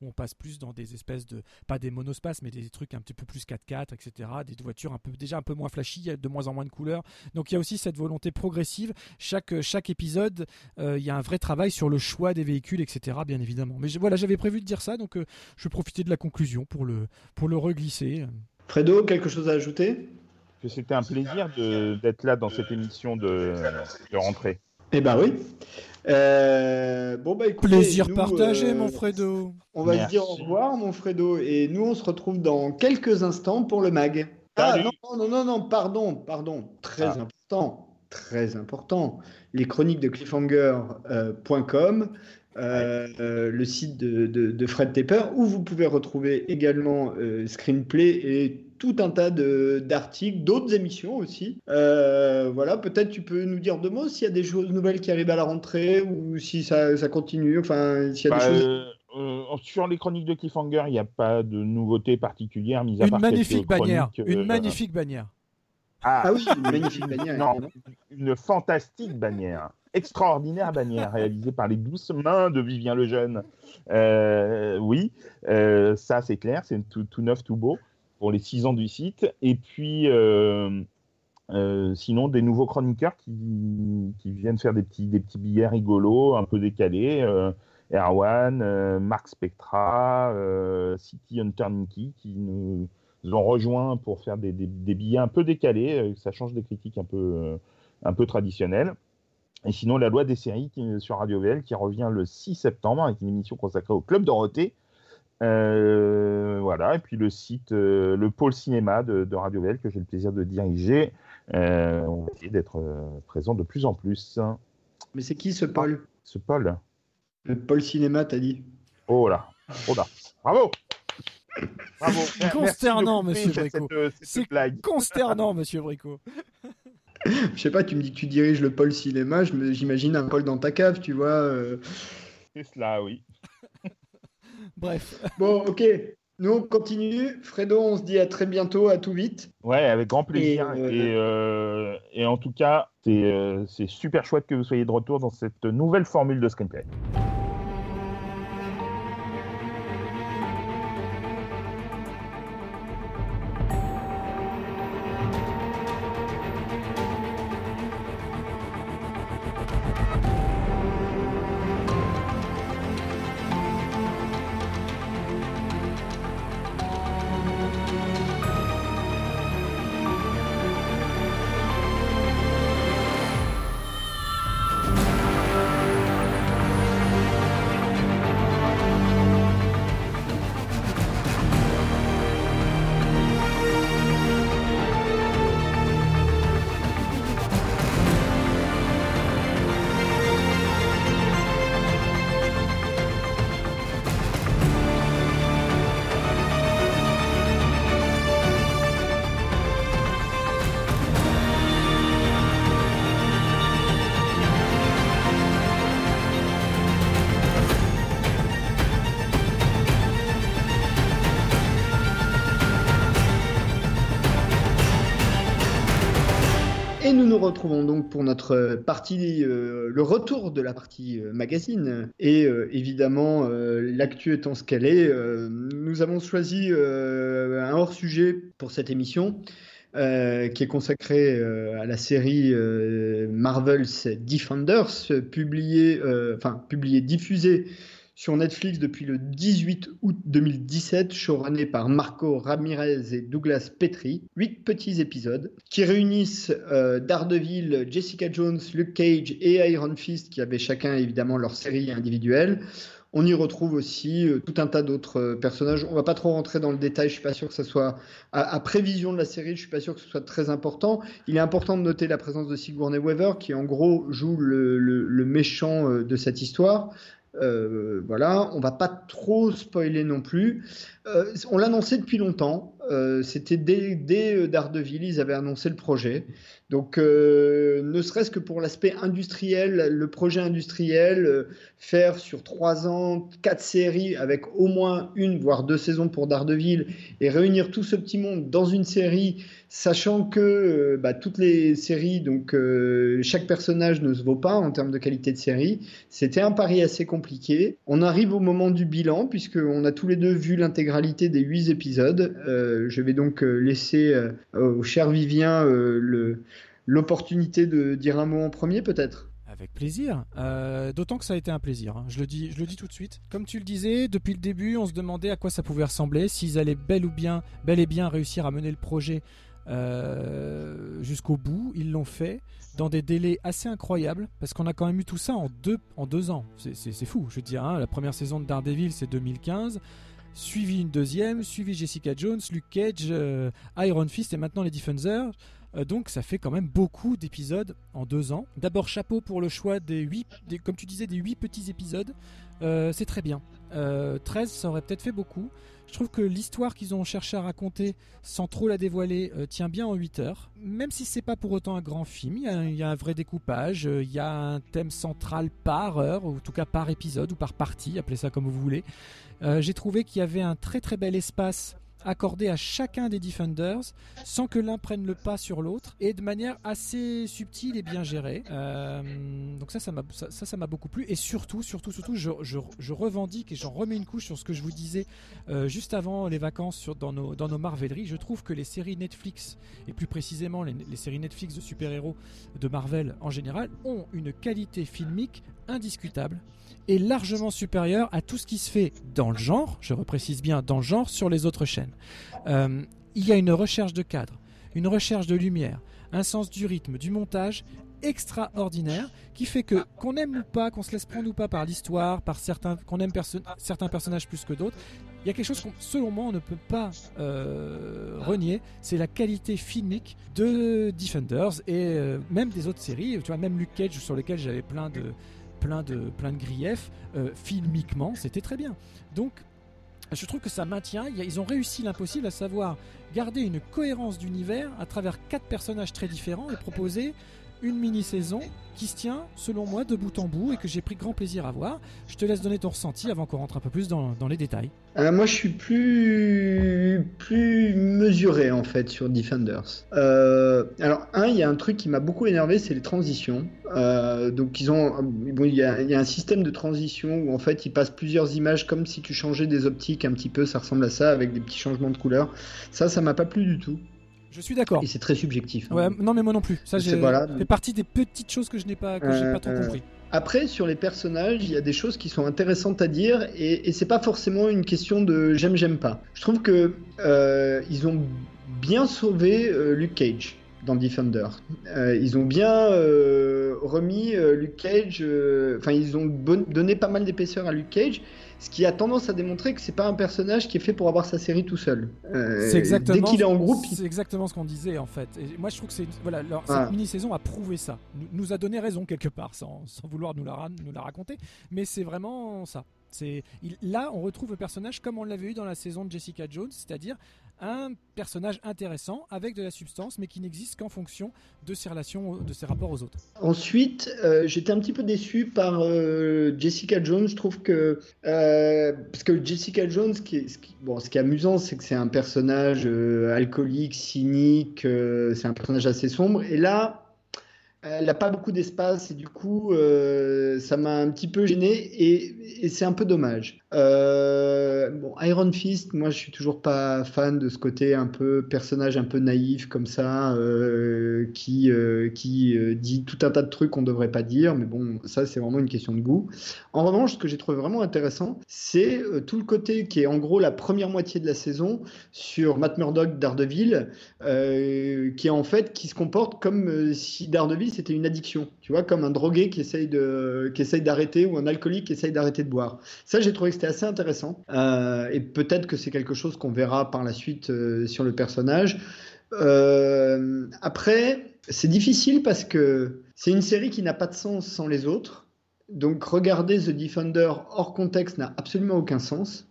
On passe plus dans des espèces de, pas des monospaces, mais des trucs un petit peu plus 4x4, etc. Des voitures un peu, déjà un peu moins flashy, il y a de moins en moins de couleurs. Donc il y a aussi cette volonté progressive. Chaque, chaque épisode, euh, il y a un vrai travail sur le choix des véhicules, etc. Bien évidemment. Mais je- voilà, j'avais prévu de dire ça, donc euh, je vais profiter de la conclusion pour le, pour le reglisser. Fredo, quelque chose à ajouter? Que c'était un plaisir d'être là dans cette émission de, de rentrée. Eh ben oui. Euh, bon bah écoutez, Plaisir nous, partagé, euh, mon Fredo. On va se dire au revoir, mon Fredo, et nous on se retrouve dans quelques instants pour le mag. Ah Salut. non, non, non, non, pardon, pardon, très Ah. important, très important. Les chroniques de cliffhanger.com, euh, euh, le site de, de- de Fred Tepper, où vous pouvez retrouver également euh, Screenplay et tout un tas de- d'articles, d'autres émissions aussi. Euh, voilà, peut-être tu peux nous dire deux mots s'il y a des choses nouvelles qui arrivent à la rentrée ou si ça, ça continue, enfin, s'il y a Bah, des choses. euh, euh, sur les chroniques de Cliffhanger, il n'y a pas de nouveauté particulière, mis à Une part magnifique bannière. chroniques, Une euh, magnifique bannière. Ah, Ah oui, une magnifique bannière. Non, une fantastique bannière, extraordinaire bannière réalisée par les douces mains de Vivien Lejeune. Euh, oui, euh, ça c'est clair, c'est tout, tout neuf, tout beau pour les six ans du site. Et puis, euh, euh, sinon, des nouveaux chroniqueurs qui, viennent faire des petits, des petits billets rigolos, un peu décalés. Euh, Erwan, Marc Spectra, City Hunter Nicky, qui nous ont rejoints pour faire des, billets un peu décalés. ça change des critiques un peu, un peu traditionnelles. Et sinon, la loi des séries qui, sur Radio VL qui revient le 6 septembre avec une émission consacrée au Club Dorothée. Euh, voilà, et puis le site, euh, le pôle cinéma de, de Radio VL que j'ai le plaisir de diriger. Euh, on va essayer d'être présent de plus en plus. Mais c'est qui ce Paul Ce pôle. Le Paul Cinéma, t'as dit Oh là, oh là. Bravo Bravo Consternant, monsieur Brico. C'est consternant, monsieur Brico. Je sais pas, tu me dis que tu diriges le Paul Cinéma, j'imagine un Paul dans ta cave, tu vois. euh. C'est cela, oui. Bref. Bon, ok. Nous, on continue. Fredo, on se dit à très bientôt, à tout vite. Ouais, avec grand plaisir. Et, euh, Et, euh, et en tout cas, c'est euh, c'est super chouette que vous soyez de retour dans cette nouvelle formule de screenplay. Notre partie, euh, le retour de la partie euh, magazine. Et euh, évidemment, l'actu étant ce qu'elle est, nous avons choisi un hors-sujet pour cette émission. qui est consacré à la série Marvel's Defenders, publiée, enfin publiée, diffusée sur Netflix depuis le 18 août 2017, showrunné par Marco Ramirez et Douglas Petrie. Huit petits épisodes qui réunissent euh, Daredevil, Jessica Jones, Luke Cage et Iron Fist, qui avaient chacun évidemment leur série individuelle. On y retrouve aussi euh, tout un tas d'autres euh, personnages. On va pas trop rentrer dans le détail. Je suis pas sûr que ça soit à, prévision de la série. Je suis pas sûr que ce soit très important. Il est important de noter la présence de Sigourney Weaver, qui en gros joue le, méchant de cette histoire. Euh, voilà, on va pas trop spoiler non plus. Euh, on l'annonçait depuis longtemps. Euh, C'était dès, dès euh, Daredevil, ils avaient annoncé le projet. Donc, ne serait-ce que pour l'aspect industriel, le projet industriel, faire sur trois ans quatre séries avec au moins une voire deux saisons pour Daredevil et réunir tout ce petit monde dans une série, sachant que euh, bah, toutes les séries, donc euh, chaque personnage ne se vaut pas en termes de qualité de série. C'était un pari assez compliqué. On arrive au moment du bilan puisqu'on a tous les deux vu l'intégralité des huit épisodes. Euh, je vais donc laisser au cher Vivien l'opportunité de dire un mot en premier peut-être. Avec plaisir. D'autant que ça a été un plaisir. hein. Je, le dis, je le dis tout de suite. Comme tu le disais, depuis le début, on se demandait à quoi ça pouvait ressembler, s'ils allaient bel, ou bien, bel et bien réussir à mener le projet euh, jusqu'au bout. Ils l'ont fait dans des délais assez incroyables, parce qu'on a quand même eu tout ça en deux, en deux ans. C'est- fou, je veux dire. hein. La première saison de Daredevil, c'est 2015. Suivi une deuxième, suivi Jessica Jones, Luke Cage, euh, Iron Fist et maintenant les Defenders. Euh, donc ça fait quand même beaucoup d'épisodes en deux ans. D'abord chapeau pour le choix des huit, comme tu disais, des huit petits épisodes. C'est très bien. Euh, 13, ça aurait peut-être fait beaucoup. Je trouve que l'histoire qu'ils ont cherché à raconter, sans trop la dévoiler, euh, tient bien en 8 heures. Même si c'est pas pour autant un grand film, il y a, un- vrai découpage, euh, il y a un thème central par heure, ou en tout cas par épisode ou par partie, appelez ça comme vous voulez. Euh, J'ai trouvé qu'il y avait un très très bel espace accordé à chacun des Defenders sans que l'un prenne le pas sur l'autre et de manière assez subtile et bien gérée. Euh, donc ça, ça m'a beaucoup plu et surtout, surtout, surtout, je, revendique et j'en remets une couche sur ce que je vous disais euh, juste avant les vacances dans, nos, dans nos Marveleries. Je trouve que les séries Netflix et plus précisément les, les séries Netflix de super-héros de Marvel en général ont une qualité filmique indiscutable est largement supérieur à tout ce qui se fait dans le genre, je reprécise bien dans le genre, sur les autres chaînes. Euh, il y a une recherche de cadre, une recherche de lumière, un sens du rythme, du montage extraordinaire qui fait que qu'on aime ou pas, qu'on se laisse prendre ou pas par l'histoire, par certains qu'on aime certains personnages plus que d'autres, il y a quelque chose qu'on selon moi on ne peut pas euh, renier, c'est la qualité filmique de Defenders et euh, même des autres séries, tu vois même Luke Cage sur lequel j'avais plein de plein de plein de griefs filmiquement, c'était très bien. Donc je trouve que ça maintient, ils ont réussi l'impossible à savoir garder une cohérence d'univers à travers quatre personnages très différents et proposer une mini-saison qui se tient, selon moi, de bout en bout et que j'ai pris grand plaisir à voir. Je te laisse donner ton ressenti avant qu'on rentre un peu plus dans, les détails. Euh, moi, je suis plus, plus mesuré en fait sur Defenders. Euh, alors, un, il y a un truc qui m'a beaucoup énervé, c'est les transitions. Euh, donc, ils ont, bon, il y, a, il y a un système de transition où en fait, ils passent plusieurs images comme si tu changeais des optiques un petit peu. Ça ressemble à ça avec des petits changements de couleur. Ça, ça m'a pas plu du tout. Je suis d'accord. Et c'est très subjectif. hein. Ouais, non mais moi non plus. Ça, C'est- j'ai voilà. fait partie des petites choses que je n'ai pas, que Euh, pas trop euh, compris. Après, sur les personnages, il y a des choses qui sont intéressantes à dire et, et c'est pas forcément une question de j'aime, j'aime pas. Je trouve que euh, ils ont bien sauvé euh, Luke Cage dans Defender. Euh, ils ont bien euh, remis euh, Luke Cage, enfin ils ont donné pas mal d'épaisseur à Luke Cage, ce qui a tendance à démontrer que c'est pas un personnage qui est fait pour avoir sa série tout seul. Euh, C'est exactement. Dès qu'il est en groupe, il C'est exactement ce qu'on disait en fait. Et moi, je trouve que c'est voilà, leur- Ah. cette mini-saison a prouvé ça. Nous, a donné raison quelque part, sans, sans vouloir nous la, nous la raconter. Mais c'est vraiment ça. C'est il- là, on retrouve le personnage comme on l'avait eu dans la saison de Jessica Jones, c'est-à-dire un personnage intéressant avec de la substance, mais qui n'existe qu'en fonction de ses relations, de ses rapports aux autres. Ensuite, euh, j'étais un petit peu déçu par euh, Jessica Jones. Je trouve que euh, parce que Jessica Jones, ce qui est, bon, ce qui est amusant, c'est que c'est un personnage euh, alcoolique, cynique. euh, c'est un personnage assez sombre. Et là, elle n'a pas beaucoup d'espace et du coup, ça m'a un petit peu gêné et c'est un peu dommage. Euh, Iron Fist, moi, je suis toujours pas fan de ce côté un peu personnage un peu naïf comme ça, euh, qui euh, qui dit tout un tas de trucs qu'on devrait pas dire. Mais bon, ça, c'est vraiment une question de goût. En revanche, ce que j'ai trouvé vraiment intéressant, c'est tout le côté qui est en gros la première moitié de la saison sur Matt Murdock Daredevil, euh, qui est en fait qui se comporte comme si Daredevil c'était une addiction. Tu vois, comme un drogué qui essaye d'arrêter ou un alcoolique qui essaye d'arrêter de boire. Ça, j'ai trouvé c'était assez intéressant. Euh, et peut-être que c'est quelque chose qu'on verra par la suite euh, sur le personnage. Euh, après, c'est difficile parce que c'est une série qui n'a pas de sens sans les autres. Donc regarder The Defender hors contexte n'a absolument aucun sens.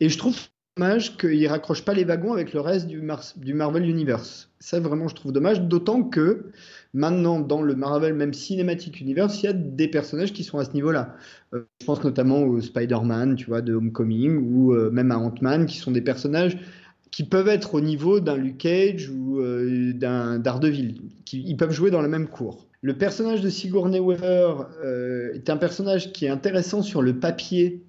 Et je trouve dommage qu'il raccroche pas les wagons avec le reste du, Mar- du Marvel Universe. Ça vraiment je trouve dommage, d'autant que maintenant dans le Marvel même Cinematic Universe, il y a des personnages qui sont à ce niveau-là. Euh, je pense notamment au Spider-Man, tu vois, de Homecoming, ou euh, même à Ant-Man, qui sont des personnages qui peuvent être au niveau d'un Luke Cage ou euh, d'un Daredevil. Qui, ils peuvent jouer dans la même cour. Le personnage de Sigourney Weaver est un personnage qui est intéressant sur le papier,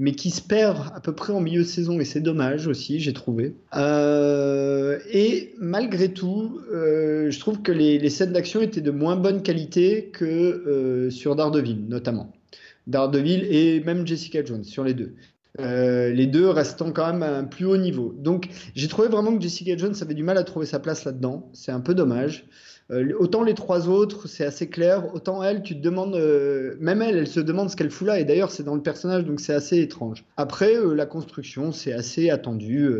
mais qui se perd à peu près en milieu de saison, et c'est dommage aussi, j'ai trouvé. Euh, et malgré tout, euh, je trouve que les, les scènes d'action étaient de moins bonne qualité que euh, sur Daredevil, notamment. Daredevil et même Jessica Jones, sur les deux. Les deux restant quand même à un plus haut niveau. Donc j'ai trouvé vraiment que Jessica Jones avait du mal à trouver sa place là-dedans. C'est un peu dommage. Euh, autant les trois autres, c'est assez clair. Autant elle, tu te demandes, euh, même elle, elle se demande ce qu'elle fout là. Et d'ailleurs, c'est dans le personnage, donc c'est assez étrange. Après, euh, la construction, c'est assez attendu.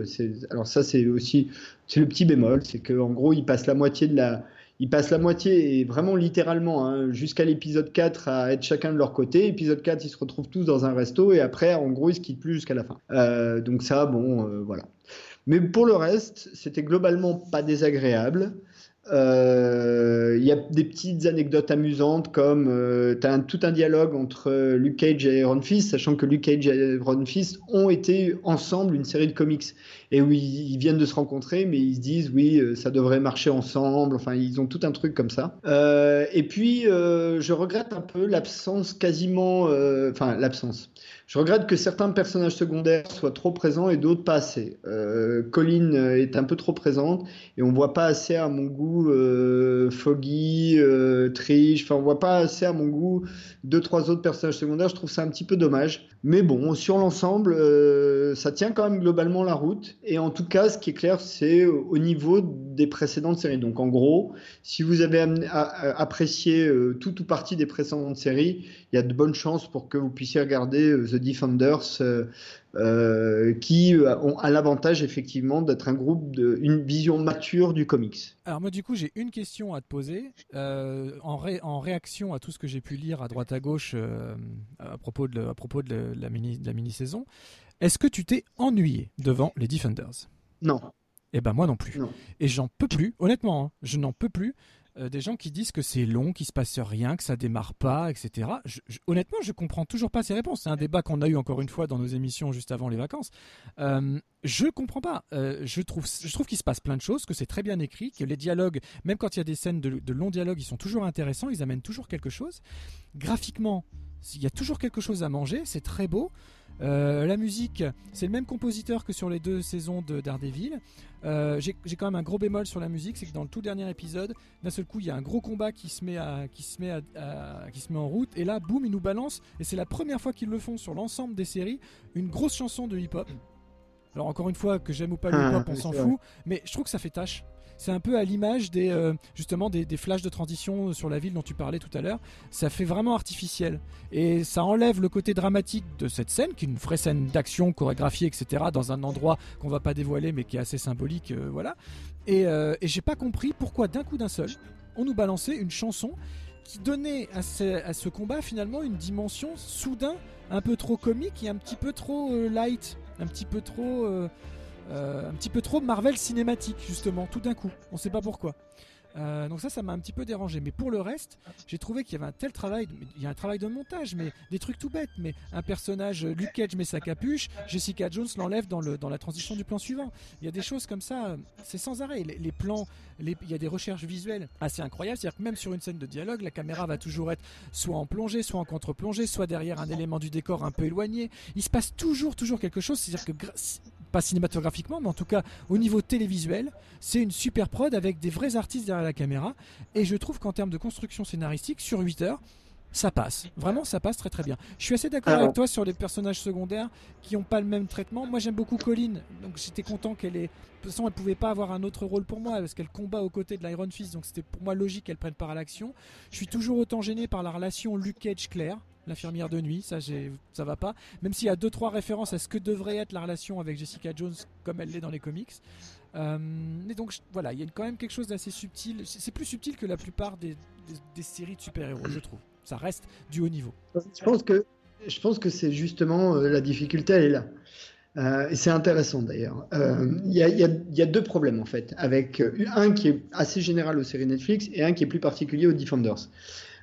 Alors ça, c'est aussi, c'est le petit bémol, c'est qu'en gros, il passe la moitié de la, il passe la moitié, et vraiment littéralement, hein, jusqu'à l'épisode 4 à être chacun de leur côté. Épisode 4, ils se retrouvent tous dans un resto, et après, en gros, ils se quittent plus jusqu'à la fin. Donc ça, bon, voilà. Mais pour le reste, c'était globalement pas désagréable. Euh, Il y a des petites anecdotes amusantes comme euh, tout un dialogue entre Luke Cage et Iron Fist, sachant que Luke Cage et Iron Fist ont été ensemble une série de comics. Et oui, ils viennent de se rencontrer, mais ils se disent oui, euh, ça devrait marcher ensemble. Enfin, ils ont tout un truc comme ça. Euh, et puis, euh, je regrette un peu l'absence quasiment. Enfin, l'absence. Je regrette que certains personnages secondaires soient trop présents et d'autres pas assez. Colin est un peu trop présente et on voit pas assez à mon goût Foggy, Trish, enfin on voit pas assez à mon goût deux trois autres personnages secondaires. Je trouve ça un petit peu dommage. Mais bon, sur l'ensemble, ça tient quand même globalement la route. Et en tout cas, ce qui est clair, c'est au niveau des précédentes séries. Donc en gros, si vous avez apprécié euh, tout ou partie des précédentes séries, il y a de bonnes chances pour que vous puissiez regarder euh, The Defenders, euh, qui ont à l'avantage effectivement d'être un groupe de une vision mature du comics. Alors moi du coup j'ai une question à te poser en, ré- en réaction à tout ce que j'ai pu lire à droite à gauche à propos de la mini saison. Est-ce que tu t'es ennuyé devant les Defenders? Non. Eh ben moi non plus. Non. Et j'en peux plus, honnêtement, hein, je n'en peux plus. euh, des gens qui disent que c'est long, qu'il se passe rien, que ça démarre pas, etc. Je- je- honnêtement, je comprends toujours pas ces réponses. C'est un débat qu'on a eu encore une fois dans nos émissions juste avant les vacances. Euh, je comprends pas. Euh, je trouve, je trouve qu'il se passe plein de choses, que c'est très bien écrit, que les dialogues, même quand il y a des scènes de, de longs dialogues, ils sont toujours intéressants, ils amènent toujours quelque chose. Graphiquement, il y a toujours quelque chose à manger, c'est très beau. Euh, la musique, c'est le même compositeur que sur les deux saisons de Daredevil. Euh, J'ai quand même un gros bémol sur la musique, c'est que dans le tout dernier épisode, d'un seul coup, il y a un gros combat qui se met, à, qui se met, à- à- qui se met en route, et là, boum, ils nous balancent, et c'est la première fois qu'ils le font sur l'ensemble des séries, une grosse chanson de hip-hop. Alors encore une fois, que j'aime ou pas le Ah, hip-hop, on s'en fout, mais je trouve que ça fait tâche. C'est un peu à l'image des euh, justement des, flashs de transition sur la ville dont tu parlais tout à l'heure. Ça fait vraiment artificiel et ça enlève le côté dramatique de cette scène, qui est une vraie scène d'action chorégraphiée, etc. Dans un endroit qu'on va pas dévoiler, mais qui est assez symbolique, euh, voilà. Et, euh, et j'ai pas compris pourquoi d'un coup d'un seul, on nous balançait une chanson qui donnait à ce, combat finalement une dimension soudain un peu trop comique et un petit peu trop euh, light, un petit peu trop, un petit peu trop Marvel cinématique justement, tout d'un coup. On sait pas pourquoi. Euh, donc ça, ça m'a un petit peu dérangé. Mais pour le reste, j'ai trouvé qu'il y avait un tel travail. Il y a un travail de montage, mais des trucs tout bêtes. Mais un personnage, euh, Luke Cage met sa capuche, Jessica Jones l'enlève dans, le, dans la transition du plan suivant. Il y a des choses comme ça, euh, c'est sans arrêt. Les, plans, il y a des recherches visuelles assez incroyables. C'est-à-dire que même sur une scène de dialogue, la caméra va toujours être soit en plongée, soit en contre-plongée, soit derrière un élément du décor un peu éloigné. Il se passe toujours, toujours quelque chose. C'est-à-dire que pas cinématographiquement, mais en tout cas au niveau télévisuel, c'est une super prod avec des vrais artistes derrière la caméra. Et je trouve qu'en termes de construction scénaristique, sur 8 heures, ça passe. Vraiment, ça passe très très bien. Je suis assez d'accord avec toi sur les personnages secondaires qui n'ont pas le même traitement. Moi, j'aime beaucoup Colline, donc j'étais content qu'elle ait. De toute façon, elle pouvait pas avoir un autre rôle pour moi parce qu'elle combat aux côtés de l'Iron Fist, donc c'était pour moi logique qu'elle prenne part à l'action. Je suis toujours autant gêné par la relation Luke Cage-Claire, l'infirmière de nuit, ça, ça va pas. Même s'il y a deux trois références à ce que devrait être la relation avec Jessica Jones comme elle l'est dans les comics. Euh, donc voilà, il y a quand même quelque chose d'assez subtil. C'est plus subtil que la plupart des, séries de super-héros, je trouve. Ça reste du haut niveau. Je pense que, je pense que c'est justement euh, la difficulté, elle est là. Euh, et c'est intéressant d'ailleurs. Euh, Il y, y a- deux problèmes en fait, avec un qui est assez général aux séries Netflix et un qui est plus particulier aux Defenders.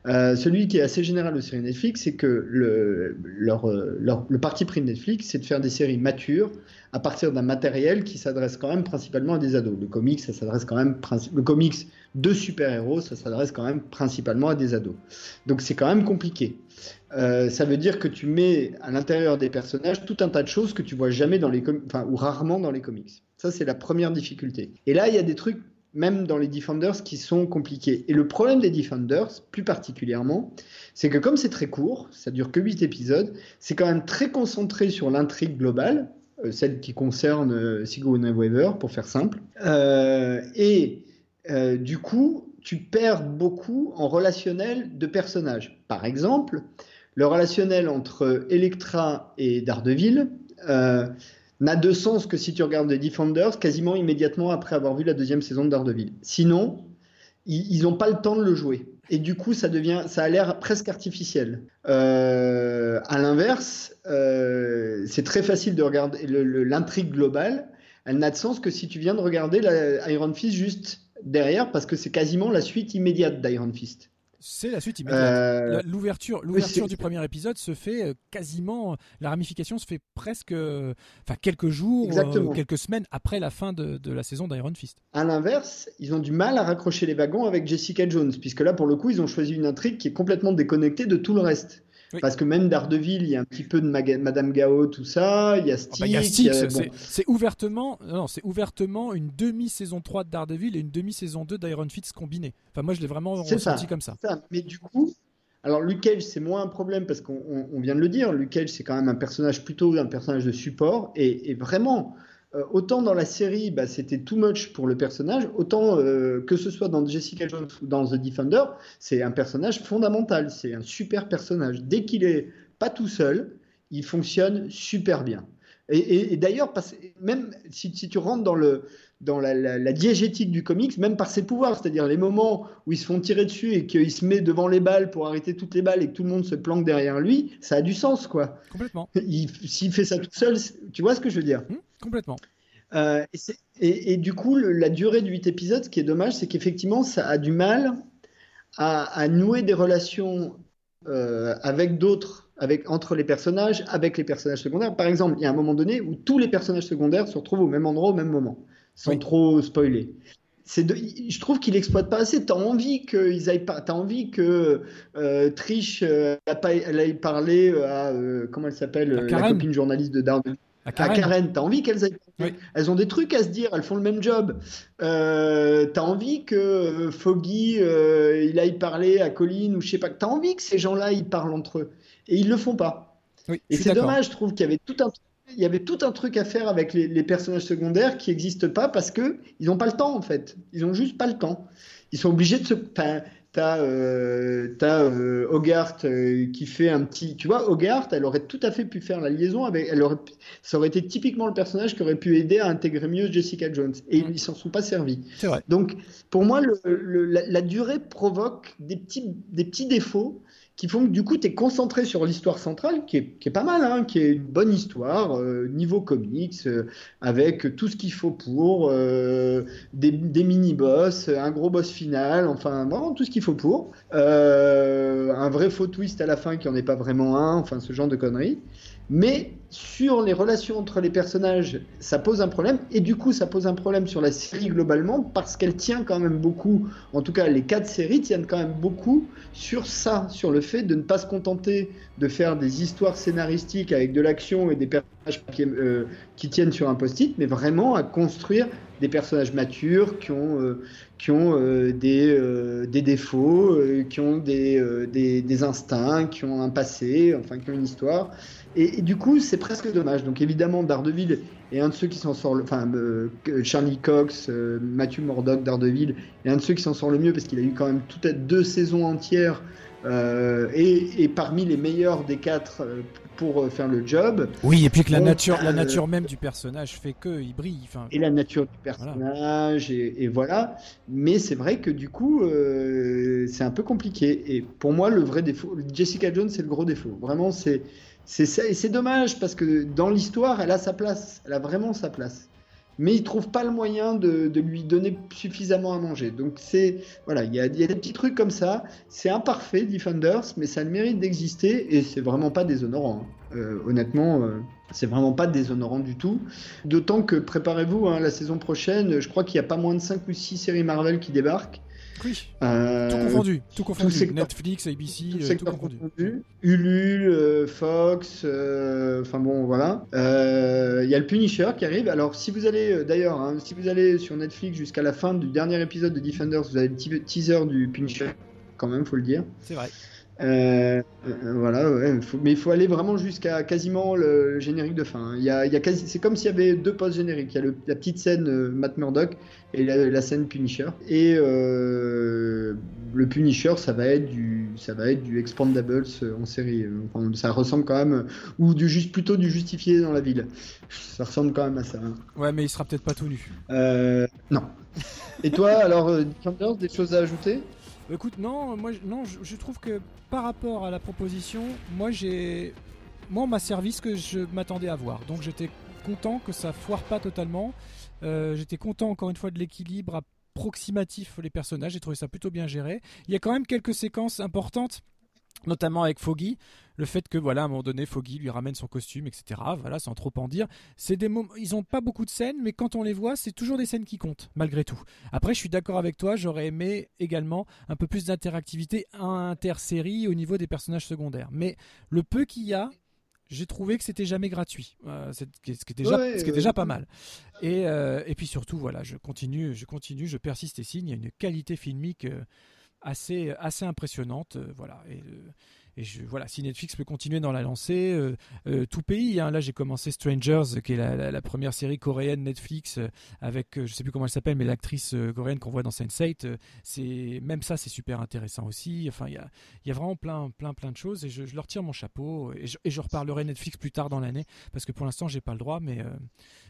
Euh, celui qui est assez général aux séries Netflix, c'est que le, euh, le parti pris de Netflix, c'est de faire des séries matures à partir d'un matériel qui s'adresse quand même principalement à des ados. Le comics, ça s'adresse quand même le comics de super-héros, ça s'adresse quand même principalement à des ados. Donc c'est quand même compliqué. Euh, ça veut dire que tu mets à l'intérieur des personnages tout un tas de choses que tu vois jamais dans les ou rarement dans les comics. Ça c'est la première difficulté. Et là il y a des trucs même dans les Defenders qui sont compliqués. Et le problème des Defenders, plus particulièrement, c'est que comme c'est très court, ça dure que 8 épisodes, c'est quand même très concentré sur l'intrigue globale, euh, celle qui concerne euh, Sigourney Weaver, pour faire simple. Euh, et euh, du coup, tu perds beaucoup en relationnel de personnages. Par exemple, le relationnel entre Electra et Daredevil n'a de sens que si tu regardes The Defenders quasiment immédiatement après avoir vu la deuxième saison de Daredevil. Sinon, ils n'ont pas le temps de le jouer. Et du coup, ça devient, ça a l'air presque artificiel. Euh, à l'inverse, euh, c'est très facile de regarder l'intrigue globale. Elle n'a de sens que si tu viens de regarder Iron Fist juste derrière, parce que c'est quasiment la suite immédiate d'Iron Fist. C'est la suite immédiate. Euh, La- L'ouverture, l'ouverture du premier épisode se fait euh, quasiment, la ramification se fait presque, euh, enfin quelques jours, Exactement. euh, quelques semaines après la fin de, de la saison d'Iron Fist. À l'inverse, ils ont du mal à raccrocher les wagons avec Jessica Jones, puisque là, pour le coup, ils ont choisi une intrigue qui est complètement déconnectée de tout le reste. Oui. Parce que même Daredevil, il y a un petit peu de Maga- Madame Gao, tout ça, il y a Ah bah, a- c'est- bon. ouvertement, non, c'est ouvertement une demi-saison 3 de Daredevil et une demi-saison 2 d'Iron Fist combinée. Enfin, moi, je l'ai vraiment ressenti ça. comme ça. Ça, Mais du coup, alors Luke Cage, c'est moins un problème parce qu'on on- on vient de le dire. Luke Cage, c'est quand même un personnage plutôt un personnage de support. Et, et vraiment, autant dans la série, bah, c'était too much pour le personnage, autant euh, que ce soit dans Jessica Jones ou dans The Defender, c'est un personnage fondamental. C'est un super personnage. Dès qu'il est pas tout seul, il fonctionne super bien. Et, et- et d'ailleurs, même si, si tu rentres dans, le, dans la, la- la diégétique du comics, même par ses pouvoirs, c'est-à-dire les moments où ils se font tirer dessus et qu'il se met devant les balles pour arrêter toutes les balles et que tout le monde se planque derrière lui, ça a du sens, quoi. Complètement. Il- S'il fait ça tout seul, tu vois ce que je veux dire? Hmm, complètement. euh, et, c'est- et- et du coup, le- la durée de 8 épisodes, ce qui est dommage, c'est qu'effectivement, ça a du mal à, à nouer des relations euh, avec d'autres, avec, entre les personnages, avec les personnages secondaires. Par exemple, il y a un moment donné où tous les personnages secondaires se retrouvent au même endroit au même moment, sans Oui. trop spoiler. De- je trouve qu'il exploite pas assez. T'as envie qu'ils aillent pas. T'as envie que euh, Trish euh, elle aille parler à euh, comment elle s'appelle la copine journaliste de Daredevil À Karen. Karen. T'as envie qu'elles aillent Oui. Elles ont des trucs à se dire, elles font le même job. Euh, t'as envie que euh, Foggy euh, il aille parler à Colin ou je sais pas. T'as envie que ces gens-là ils parlent entre eux et ils le font pas. Oui, Et c'est dommage, je trouve qu'il y avait tout un il y avait tout un truc à faire avec les, les personnages secondaires qui n'existent pas parce que ils n'ont pas le temps en fait. Ils ont juste pas le temps. Ils sont obligés de se. Enfin, T'as euh, euh, Hogarth euh, qui fait un petit. Tu vois, Hogarth, elle aurait tout à fait pu faire la liaison avec. Elle aurait, ça aurait été typiquement le personnage qui aurait pu aider à intégrer mieux Jessica Jones. Et Mm. ils s'en sont pas servis. C'est vrai. Donc, pour moi, le- le- la, la durée provoque des petits, des petits défauts qui font que du coup, tu es concentré sur l'histoire centrale, qui est, qui est, pas mal, hein, qui est une bonne histoire, euh, niveau comics, euh, avec tout ce qu'il faut pour, euh, des, des mini-boss, un gros boss final, enfin, vraiment tout ce qu'il faut pour. un vrai faux twist à la fin qui en est pas vraiment un, enfin, ce genre de conneries. Mais sur les relations entre les personnages, ça pose un problème. Et du coup, ça pose un problème sur la série globalement parce qu'elle tient quand même beaucoup, en tout cas les quatre séries tiennent quand même beaucoup sur ça, sur le fait de ne pas se contenter de faire des histoires scénaristiques avec de l'action et des personnages qui, euh, tiennent sur un post-it, mais vraiment à construire des personnages matures qui ont, euh, qui ont euh, des, euh, des, défauts, euh, qui ont des, des, instincts, qui ont un passé, enfin qui ont une histoire. Et du coup, c'est presque dommage. Donc évidemment, Daredevil est un de ceux qui s'en sort, enfin Charlie Cox, Matthew Murdock, Daredevil est un de ceux qui s'en sort le mieux parce qu'il a eu quand même tout deux saisons entières euh, et, et, parmi les meilleurs des quatre euh, pour euh, faire le job. Oui, et puis que la nature, la nature même du personnage fait que il brille. Et la nature du personnage, voilà. Et, et, voilà. Mais c'est vrai que du coup, euh, c'est un peu compliqué. Et pour moi, le vrai défaut, Jessica Jones, c'est le gros défaut. Vraiment, c'est c'est dommage parce que dans l'histoire, elle a sa place. Elle a vraiment sa place mais il trouve pas le moyen de, lui donner suffisamment à manger. Donc c'est voilà, il y, a des petits trucs comme ça. C'est imparfait Defenders, mais ça le mérite d'exister et c'est vraiment pas déshonorant. Hein. Euh, honnêtement, euh, c'est vraiment pas déshonorant du tout. D'autant que préparez-vous, hein, la saison prochaine, je crois qu'il y a pas moins de 5 ou 6 séries Marvel qui débarquent. Oui. Euh, tout confondu. Tout confondu. Tout Netflix, ABC, tout, tout confondu. confondu. Ulule, euh, Fox, euh, enfin bon, voilà. Il euh, y a le Punisher qui arrive. Alors, si vous allez, d'ailleurs, hein, si vous allez sur Netflix jusqu'à la fin du dernier épisode de Defenders, vous avez le teaser du Punisher, quand même, faut le dire. C'est vrai. Euh, voilà, ouais, faut, mais il faut aller vraiment jusqu'à quasiment le, générique de fin. Il y a, il y a quasi, c'est comme s'il y avait deux posts génériques. Il y a le, la petite scène euh, Matt Murdock et la, la scène Punisher. Et euh, le Punisher, ça va être du, ça va être du Expandables en série. Enfin, ça ressemble quand même, ou du juste plutôt du justifié dans la ville. Ça ressemble quand même à ça. Hein. Ouais, mais il sera peut-être pas tout nu. Euh, non. Et toi, alors, des choses à ajouter? Écoute, non, moi, je, trouve que par rapport à la proposition, moi, j'ai, moi, on m'a servi ce que je m'attendais à voir. Donc, j'étais content que ça foire pas totalement. Euh, j'étais content encore une fois de l'équilibre approximatif les personnages. J'ai trouvé ça plutôt bien géré. Il y a quand même quelques séquences importantes notamment avec Foggy, le fait que voilà à un moment donné Foggy lui ramène son costume, etc. Voilà, sans trop en dire. C'est des moments, ils ont pas beaucoup de scènes, mais quand on les voit, c'est toujours des scènes qui comptent malgré tout. Après, je suis d'accord avec toi, j'aurais aimé également un peu plus d'interactivité inter-série au niveau des personnages secondaires. Mais le peu qu'il y a, j'ai trouvé que c'était jamais gratuit, euh, ce qui est déjà, ouais, ce qui est déjà pas mal. Et, euh, et puis surtout, voilà, je continue, je continue, je persiste et signe. Il y a une qualité filmique. Euh, assez assez impressionnante euh, voilà. Et, euh, voilà si Netflix peut continuer dans la lancée euh, tout pays hein, là j'ai commencé Strangers qui est la, première série coréenne Netflix avec je sais plus comment elle s'appelle mais l'actrice coréenne qu'on voit dans Sense8 c'est même ça c'est super intéressant aussi. Enfin il y a y a vraiment plein plein plein de choses et je, je leur tire mon chapeau et je, et je reparlerai Netflix plus tard dans l'année parce que pour l'instant j'ai pas le droit mais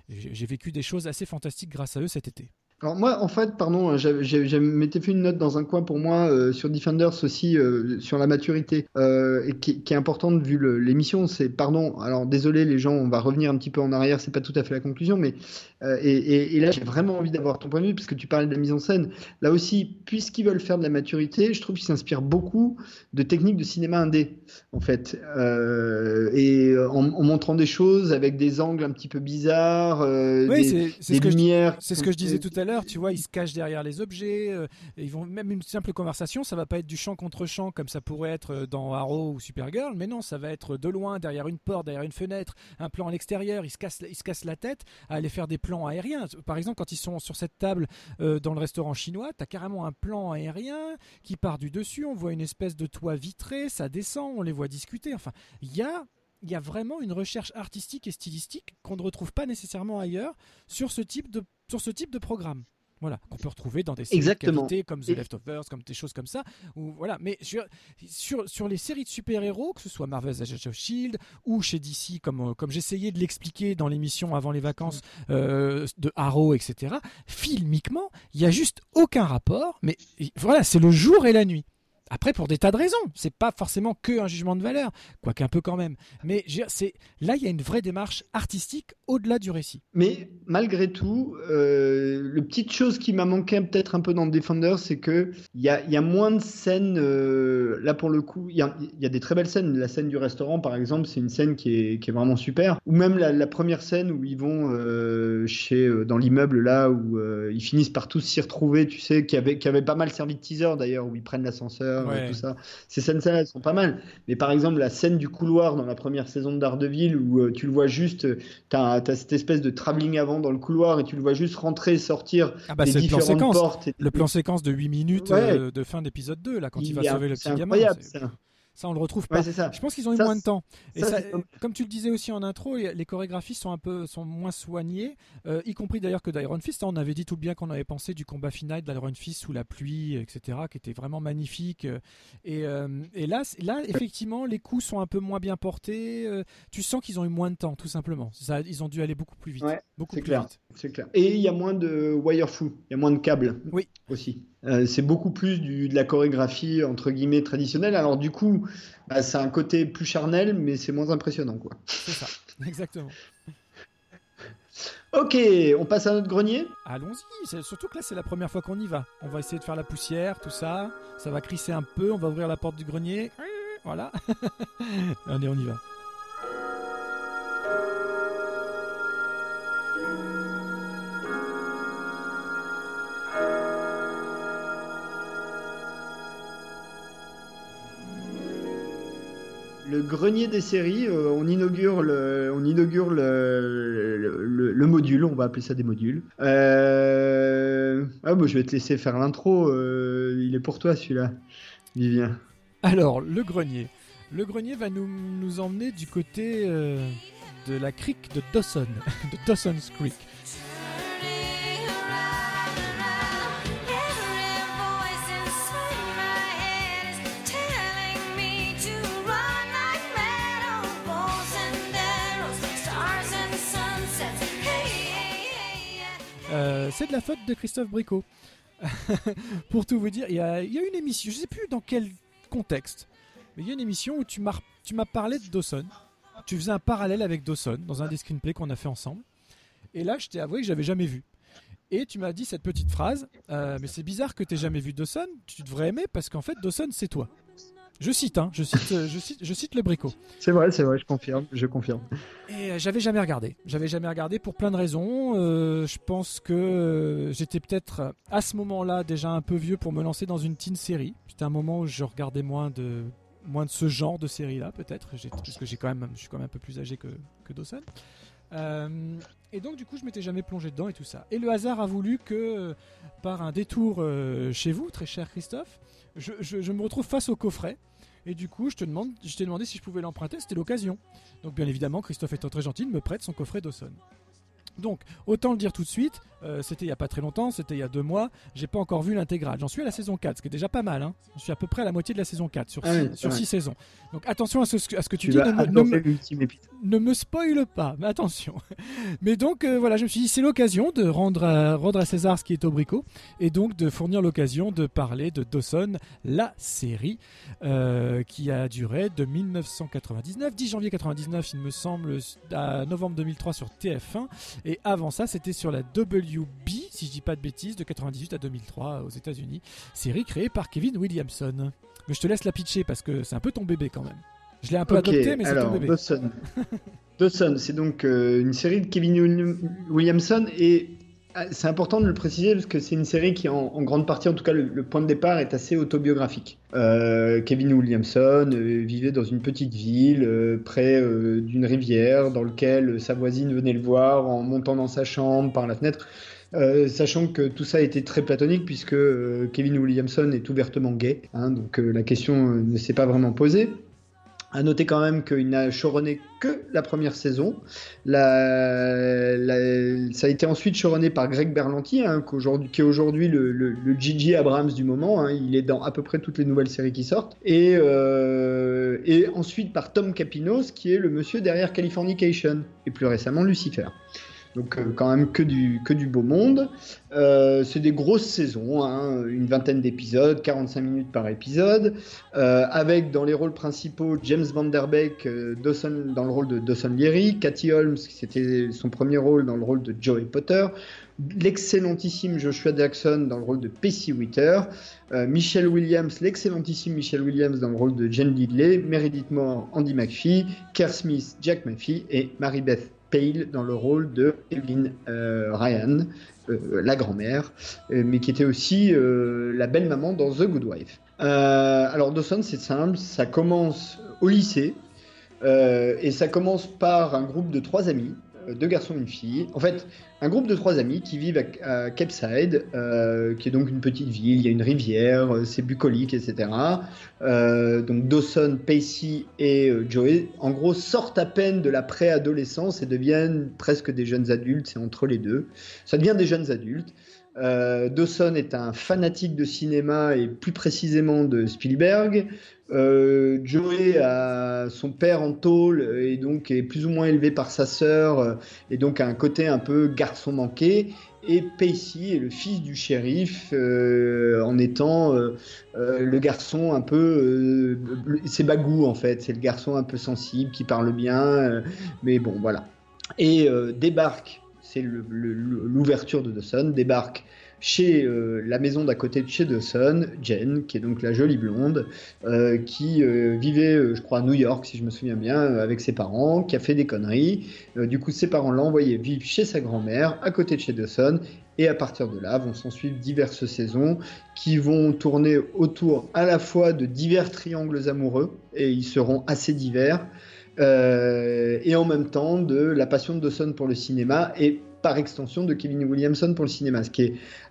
j'ai vécu des choses assez fantastiques grâce à eux cet été alors moi, en fait, pardon, je m'étais fait une note dans un coin pour moi euh, sur Defenders aussi, euh, sur la maturité, euh, et qui, qui, est importante vu l'émission. C'est, pardon, alors désolé les gens, on va revenir un petit peu en arrière, c'est pas tout à fait la conclusion, mais euh, et, et, et, là j'ai vraiment envie d'avoir ton point de vue, puisque tu parlais de la mise en scène. Là aussi, puisqu'ils veulent faire de la maturité, je trouve qu'ils s'inspirent beaucoup de techniques de cinéma indé, en fait, euh, et en, en, montrant des choses avec des angles un petit peu bizarres, oui, des, des lumières. C'est ce que je disais tout à l'heure l'heure, tu vois, ils se cachent derrière les objets. Euh, ils vont même une simple conversation, ça va pas être du champ contre champ comme ça pourrait être dans Arrow ou Supergirl, mais non, ça va être de loin, derrière une porte, derrière une fenêtre, un plan à l'extérieur. Ils se cassent, ils se cassent la tête à aller faire des plans aériens. Par exemple, quand ils sont sur cette table euh, dans le restaurant chinois, t'as carrément un plan aérien qui part du dessus. On voit une espèce de toit vitré, ça descend, on les voit discuter. Enfin, il y a il y a vraiment une recherche artistique et stylistique qu'on ne retrouve pas nécessairement ailleurs sur ce type de, sur ce type de programme. Voilà, qu'on peut retrouver dans des séries de comme The Leftovers, comme des choses comme ça. Ou, voilà, mais sur, sur, sur les séries de super-héros, que ce soit Marvel's Agents of Shield ou chez DC, comme, comme j'essayais de l'expliquer dans l'émission avant les vacances euh, de Arrow, etc. Filmiquement, il y a juste aucun rapport. Mais voilà, c'est le jour et la nuit. Après, pour des tas de raisons, c'est pas forcément que un jugement de valeur, quoique un peu quand même. Mais c'est là, il y a une vraie démarche artistique au-delà du récit. Mais malgré tout, euh, le petite chose qui m'a manqué peut-être un peu dans Defender, c'est que il y a, moins de scènes. euh, là, pour le coup, il y a, des très belles scènes. La scène du restaurant, par exemple, c'est une scène qui est, vraiment super. Ou même la, première scène où ils vont euh, chez euh, dans l'immeuble là où ils finissent par tous s'y retrouver. Tu sais, qui avait, qui avait pas mal servi de teaser d'ailleurs, où ils prennent l'ascenseur Ouais. et tout ça. Ces scènes-là, elles sont pas mal. Mais par exemple, la scène du couloir dans la première saison de Daredevil où euh, tu le vois juste, euh, t'as as cette espèce de travelling avant dans le couloir et tu le vois juste rentrer et sortir Ah bah des c'est le plan différentes séquence. portes. et- Le plan séquence de 8 minutes Ouais. euh, de fin d'épisode 2, là, quand il, Il va est- sauver le petit gamin. incroyable, c'est- ça. Ça, on le retrouve pas. ça. Je pense qu'ils ont eu Ça, moins de temps. Et ça, comme tu le disais aussi en intro, les chorégraphies sont un peu sont moins soignées, euh, y compris d'ailleurs que d'Iron Fist. hein. on avait dit tout le bien qu'on avait pensé du combat final d'Iron Fist sous la pluie, etc., qui était vraiment magnifique. euh, Et, euh, et là, effectivement, les coups sont un peu moins bien portés. euh, tu sens qu'ils ont eu moins de temps, tout simplement. Ça, ils ont dû aller beaucoup plus vite. Ouais, beaucoup c'est plus clair. vite. C'est clair. Et il y a moins de wire fou, il y a moins de câbles Oui. aussi. Euh, c'est beaucoup plus du, de la chorégraphie entre guillemets traditionnelle. Alors du coup, bah, c'est un côté plus charnel, mais c'est moins impressionnant quoi. C'est ça, exactement. Ok, on passe à notre grenier. Allons-y, surtout que là c'est la première fois qu'on y va. On va essayer de faire la poussière, tout ça. Ça va crisser un peu, on va ouvrir la porte du grenier. Voilà. Allez, on y va. Le grenier des séries, euh, on inaugure le, on inaugure le, le, le- le module, on va appeler ça des modules. Euh... Ah bah, je vais te laisser faire l'intro. euh, il est pour toi celui-là, Vivien. Alors, le grenier. Le grenier va nous, nous emmener du côté de la crique de Dawson, de Dawson's Creek. C'est de la faute de Christophe Bricot. Pour tout vous dire, il y, a, une émission, je sais plus dans quel contexte, mais il y a une émission où tu m'as parlé de Dawson. Tu faisais un parallèle avec Dawson dans un des screenplays qu'on a fait ensemble. Et là, je t'ai avoué que j'avais jamais vu. Et tu m'as dit cette petite phrase, euh, mais c'est bizarre que tu jamais vu Dawson, tu devrais aimer parce qu'en fait Dawson c'est toi. Je cite, hein, je cite, euh, je cite, je cite le bricot. C'est vrai, c'est vrai, je confirme, je confirme. Et euh, j'avais jamais regardé. J'avais jamais regardé pour plein de raisons. Euh, je pense que j'étais peut-être à ce moment-là déjà un peu vieux pour me lancer dans une teen série. C'était un moment où je regardais moins de moins de ce genre de série-là, peut-être, parce que j'ai quand même, je suis quand même un peu plus âgé que, que Dawson. Euh, et donc du coup, je m'étais jamais plongé dedans et tout ça. Et le hasard a voulu que, par un détour chez vous, très cher Christophe, je, me retrouve face au coffret. Et du coup, je te demande, je t'ai demandé si je pouvais l'emprunter. C'était l'occasion. Donc bien évidemment, Christophe étant très gentil, il me prête son coffret Dawson. Donc, autant le dire tout de suite, euh, c'était il y a pas très longtemps, c'était il y a deux mois, j'ai pas encore vu l'intégrale. J'en suis à la saison 4, ce qui est déjà pas mal. Hein. Je suis à peu près à la moitié de la saison 4 sur, Ah six, oui, sur six saisons. Donc attention à ce, à ce que tu, Tu dis, ne, me- ne me- me spoile pas, mais attention. Mais donc euh, voilà, je me suis dit c'est l'occasion de rendre à, rendre à César ce qui est au bricot et donc de fournir l'occasion de parler de Dawson, la série euh, qui a duré de 1999, 10 janvier 99 il me semble, à novembre 2003 sur TF1 et avant ça c'était sur la WB, si je dis pas de bêtises, de 98 à 2003 aux États-Unis, série créée par Kevin Williamson. Mais je te laisse la pitcher parce que c'est un peu ton bébé quand même. Je l'ai un peu Ok, adopté, mais c'est ton bébé. Dawson. Dawson, c'est donc euh, une série de Kevin William- Williamson et c'est important de le préciser parce que c'est une série qui, en, grande partie, en tout cas, le, point de départ est assez autobiographique. Euh, Kevin Williamson euh, vivait dans une petite ville euh, près d'une rivière dans laquelle sa voisine venait le voir en montant dans sa chambre par la fenêtre. Sachant que tout ça était très platonique puisque Kevin Williamson est ouvertement gay, hein, donc la question ne s'est pas vraiment posée. À noter quand même qu'il n'a showrunné que la première saison. Ça a été ensuite showrunné par Greg Berlanti, hein, qui est aujourd'hui le, le, le Gigi Abrams du moment. hein. il est dans à peu près toutes les nouvelles séries qui sortent. Et, euh, et ensuite par Tom Capinos, qui est le monsieur derrière Californication, et plus récemment Lucifer. Donc euh, quand même que du, que du beau monde. Euh, c'est des grosses saisons, hein, une vingtaine d'épisodes, 45 minutes par épisode, euh, avec dans les rôles principaux James Van Der Beek Dawson, dans le rôle de Dawson Leary, Cathy Holmes, c'était son premier rôle dans le rôle de Joey Potter, l'excellentissime Joshua Jackson dans le rôle de Pacey Witter, Michelle Williams, l'excellentissime Michelle Williams dans le rôle de Jen Diddley, Meredith Moore, Andy McPhee, Kerr Smith, Jack McPhee. Et Mary Beth Pale dans le rôle de Evelyn euh, Ryan, euh, la grand-mère, euh, mais qui était aussi la belle-maman dans The Good Wife. Alors Dawson, c'est simple, ça commence au lycée, et ça commence par un groupe de trois amis, deux garçons et une fille. En fait, un groupe de trois amis qui vivent à, à Capeside, euh, qui est donc une petite ville, il y a une rivière, euh, c'est bucolique, etc. Euh, donc Dawson, Pacey et euh, Joey, en gros, sortent à peine de la préadolescence et deviennent presque des jeunes adultes, c'est entre les deux. Ça devient des jeunes adultes. Euh, Dawson est un fanatique de cinéma et plus précisément de Spielberg. Euh, Joey a son père en tôle et donc est plus ou moins élevé par sa sœur euh, et donc a un côté un peu garçon manqué. Et Pacey est le fils du shérif en étant le garçon un peu... c'est Bagou en fait, c'est le garçon un peu sensible qui parle bien. mais bon, voilà. Et débarque, c'est l'ouverture de Dawson, débarque chez euh, la maison d'à côté de chez Dawson, Jen, qui est donc la jolie blonde, euh, qui euh, vivait, je crois, à New York, si je me souviens bien, avec ses parents, qui a fait des conneries. Du coup, ses parents l'ont envoyé vivre chez sa grand-mère, à côté de chez Dawson, et à partir de là, vont s'en suivre diverses saisons qui vont tourner autour à la fois de divers triangles amoureux, et ils seront assez divers, et en même temps de la passion de Dawson pour le cinéma et par extension de Kevin Williamson pour le cinéma,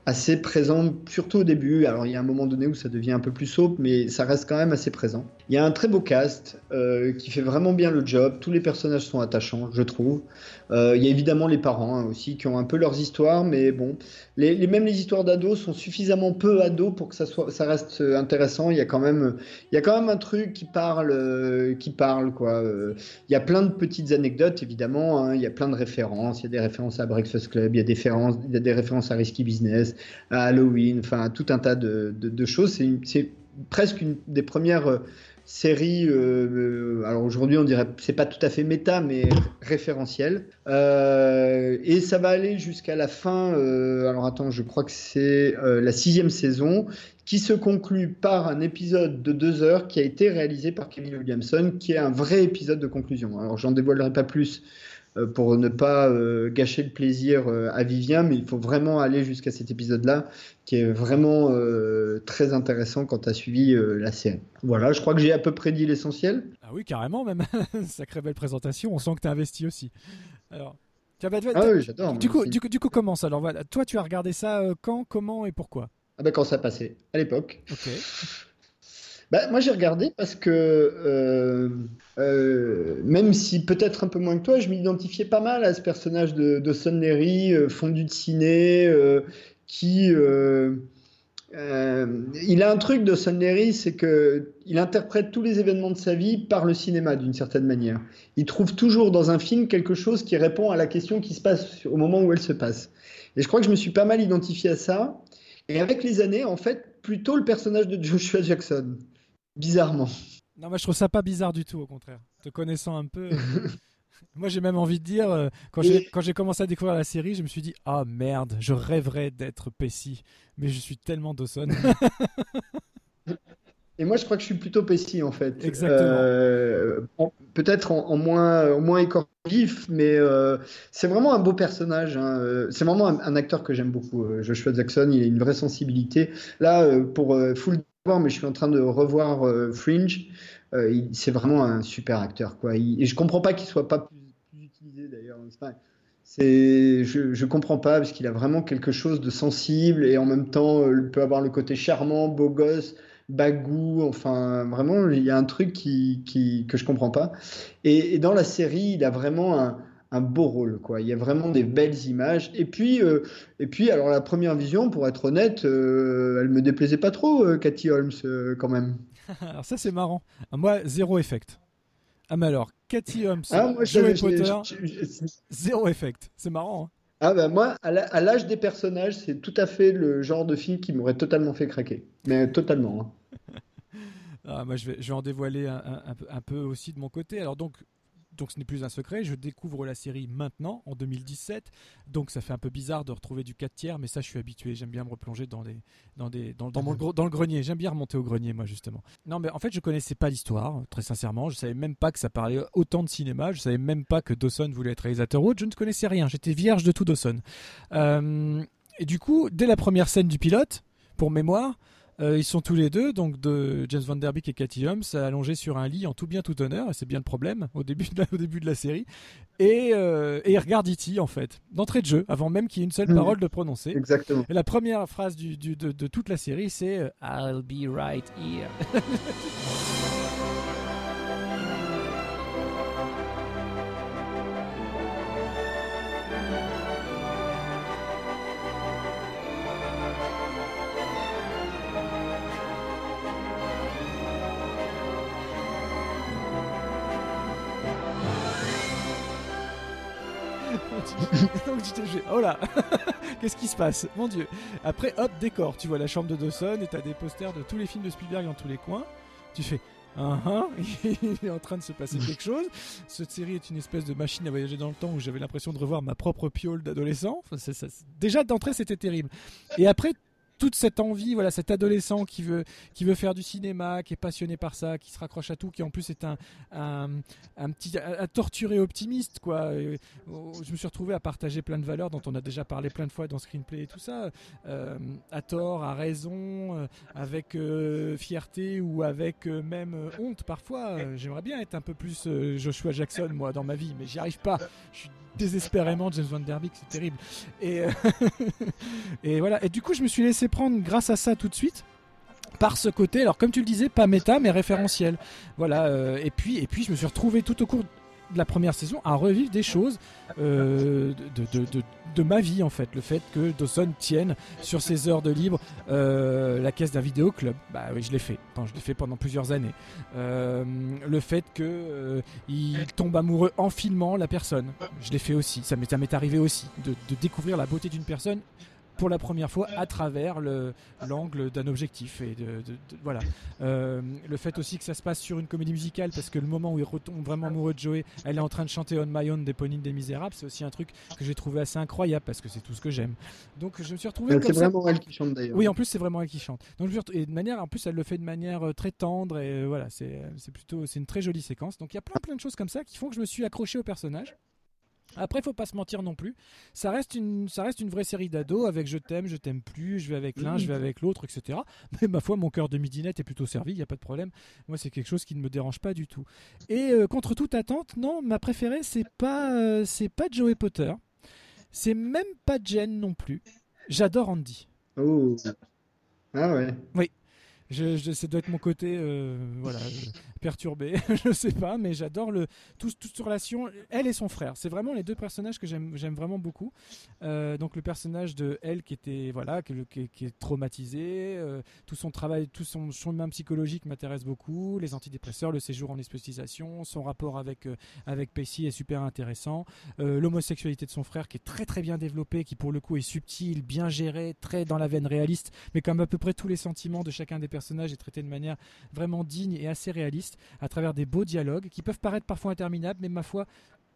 assez présent, surtout au début. Alors il y a un moment donné où ça devient un peu plus soap, mais ça reste quand même assez présent. Il y a un très beau cast euh, qui fait vraiment bien le job. Tous les personnages sont attachants, je trouve. Euh, il y a évidemment les parents hein, aussi qui ont un peu leurs histoires, mais bon, les, même les histoires d'ados sont suffisamment peu ados pour que ça soit, ça reste euh, intéressant. Il y a quand même, il y a quand même un truc qui parle, euh, qui parle quoi. Euh, il y a plein de petites anecdotes évidemment. hein. Il y a plein de références. Il y a des références à Breakfast Club. Il y a des références à Risky Business, à Halloween. Enfin, tout un tas de, choses. C'est presque une des premières euh, séries. euh, euh, alors aujourd'hui, on dirait c'est pas tout à fait méta, mais référentiel. Et ça va aller jusqu'à la fin. alors attends, je crois que c'est la sixième saison qui se conclut par un épisode de deux heures qui a été réalisé par Kevin Williamson, qui est un vrai épisode de conclusion. Alors j'en dévoilerai pas plus pour ne pas euh, gâcher le plaisir euh, à Vivien, mais il faut vraiment aller jusqu'à cet épisode-là, qui est vraiment euh, très intéressant quand tu as suivi euh, la série. Voilà, je crois que j'ai à peu près dit l'essentiel. Ah oui, carrément même. Sacrée belle présentation. On sent que tu as investi aussi. Alors, bah, Ah oui, j'adore. Du coup, du coup, du coup, commence. Alors voilà, toi, tu as regardé ça euh, quand, comment et pourquoi? Ah bah quand ça passait, à l'époque. Ok. Bah, moi j'ai regardé parce que euh, euh, même si peut-être un peu moins que toi, je m'identifiais pas mal à ce personnage de, de Son Leary, euh, fondu de ciné, qui il a un truc de Son Leary, c'est que il interprète tous les événements de sa vie par le cinéma d'une certaine manière. Il trouve toujours dans un film quelque chose qui répond à la question qui se passe au moment où elle se passe. Et je crois que je me suis pas mal identifié à ça. Et avec les années, en fait, plutôt le personnage de Joshua Jackson. Bizarrement. Non, moi je trouve ça pas bizarre du tout, au contraire. Te connaissant un peu. euh, Moi j'ai même envie de dire, euh, quand j'ai Et- quand j'ai commencé à découvrir la série, je me suis dit ah merde, je rêverais d'être Pessy, mais je suis tellement Dawson. Et moi, je crois que je suis plutôt Pesci, en fait. Exactement. Euh, Peut-être en, en moins, en moins mais euh, c'est vraiment un beau personnage. hein. C'est vraiment un, un acteur que j'aime beaucoup. Joshua Jackson, il a une vraie sensibilité. Là, pour full mais je suis en train de revoir euh, Fringe. Euh, c'est vraiment un super acteur, quoi. Il- et je comprends pas qu'il soit pas plus, utilisé, d'ailleurs. C'est je, je comprends pas parce qu'il a vraiment quelque chose de sensible et en même temps, euh, il peut avoir le côté charmant, beau gosse, bagou. Enfin, vraiment, il y a un truc qui, qui, que je comprends pas. Et, et dans la série, il a vraiment un, un beau rôle, quoi. Il y a vraiment des belles images. Et puis, euh, et puis, alors la première vision, pour être honnête, euh, elle me déplaisait pas trop, euh, Cathy Holmes, quand même. alors ça c'est marrant. Ah, Moi zéro effect. Ah mais alors, Cathy Holmes, Ah, moi, Joey Potter, zéro effect. C'est marrant. hein. Ah bah moi, à l'âge des personnages, c'est tout à fait le genre de film qui m'aurait totalement fait craquer. Mais totalement. hein. Ah, moi, je vais, je vais en dévoiler un, un peu aussi de mon côté. Alors donc, donc ce n'est plus un secret. Je découvre la série maintenant, en 2017. Donc ça fait un peu bizarre de retrouver du 4 tiers, mais ça, je suis habitué. J'aime bien me replonger dans des, dans des, dans, dans mon gro- dans le grenier. J'aime bien remonter au grenier, moi justement. Non, mais en fait, je connaissais pas l'histoire, très sincèrement. Je savais même pas que ça parlait autant de cinéma. Je savais même pas que Dawson voulait être réalisateur ou autre. Je ne connaissais rien. J'étais vierge de tout Dawson. Euh, et du coup, dès la première scène du pilote, pour mémoire. Euh, ils sont tous les deux, donc de James Van Der Beek et Cathy Holmes, allongés sur un lit en tout bien tout honneur, et c'est bien le problème au début de la, au début de la série. Et, euh, et ils regardent E.T. en fait, d'entrée de jeu, avant même qu'il y ait une seule Mhm. parole de prononcer. Exactement. Et la première phrase du, du- de, de toute la série, c'est euh, I'll be right here. Oh là, qu'est-ce qui se passe? Mon Dieu. Après, hop, décor. Tu vois la chambre de Dawson et t'as des posters de tous les films de Spielberg dans tous les coins. Tu fais, ah ah, il est en train de se passer quelque chose. Cette série est une espèce de machine à voyager dans le temps où j'avais l'impression de revoir ma propre piole d'adolescent. Déjà d'entrée, c'était terrible. Et après, toute cette envie, voilà, cet adolescent qui veut, qui veut faire du cinéma, qui est passionné par ça, qui se raccroche à tout, qui en plus est un, un, petit, un, torturé optimiste, quoi. Oh, je me suis retrouvé à partager plein de valeurs dont on a déjà parlé plein de fois dans Screenplay et tout ça, euh, à tort, à raison, euh, avec euh, fierté ou avec même honte parfois. J'aimerais bien être un peu plus Joshua Jackson, moi, dans ma vie, mais j'y arrive pas. Désespérément James Van Der Beek, c'est terrible. Et, euh, et voilà. Et du coup, je me suis laissé prendre grâce à ça tout de suite par ce côté, alors comme tu le disais, pas méta mais référentiel. Voilà. euh, et puis, et puis, je me suis retrouvé tout au cours de la première saison à revivre des choses euh, de, de, de, de ma vie en fait. Le fait que Dawson tienne sur ses heures de libre euh, la caisse d'un vidéoclub, bah oui, je l'ai fait. Je l'ai fait pendant plusieurs années. Euh, le fait que il tombe amoureux en filmant la personne, je l'ai fait aussi. Ça m'est arrivé aussi de découvrir la beauté d'une personne pour la première fois à travers le- l'angle d'un objectif et de, de- de- voilà Euh, le fait aussi que ça se passe sur une comédie musicale parce que le moment où il retombe vraiment amoureux de Joey elle est en train de chanter On My Own d'Eponine des Misérables c'est aussi un truc que j'ai trouvé assez incroyable parce que c'est tout ce que j'aime donc je me suis retrouvé Euh, C'est ça vraiment elle qui chante d'ailleurs. oui, en plus c'est vraiment elle qui chante. Donc je et de manière, en plus elle le fait de manière euh, très tendre et voilà, c'est c'est plutôt c'est une très jolie séquence. Donc il y a plein plein de choses comme ça qui font que je me suis accroché au personnage. Après, faut pas se mentir non plus. Ça reste une, ça reste une vraie série d'ados avec je t'aime, je t'aime plus, je vais avec l'un, je vais avec l'autre, etc. Mais ma foi, mon cœur de midinette est plutôt servi, il n'y a pas de problème. Moi, c'est quelque chose qui ne me dérange pas du tout. Et euh, contre toute attente, non, ma préférée, c'est pas, euh, c'est pas Joey Potter. C'est même pas Jen non plus. J'adore Andy. Oh. Ah ouais. Oui. Je, je- ça doit être mon côté euh, voilà, perturbé, je sais pas, mais j'adore le tout, toute relation. Elle et son frère, c'est vraiment les deux personnages que j'aime vraiment beaucoup. Euh, donc le personnage de elle qui était voilà, qui, est traumatisé, euh, tout son travail, tout son chemin psychologique m'intéresse beaucoup. Les antidépresseurs, le séjour en hospitalisation, son rapport avec euh, avec Pacey est super intéressant. Euh, L'homosexualité de son frère qui est très très bien développée, qui pour le coup est subtile, bien gérée, très dans la veine réaliste, mais comme à peu près tous les sentiments de chacun des personnages est traité de manière vraiment digne et assez réaliste, à travers des beaux dialogues qui peuvent paraître parfois interminables, mais ma foi,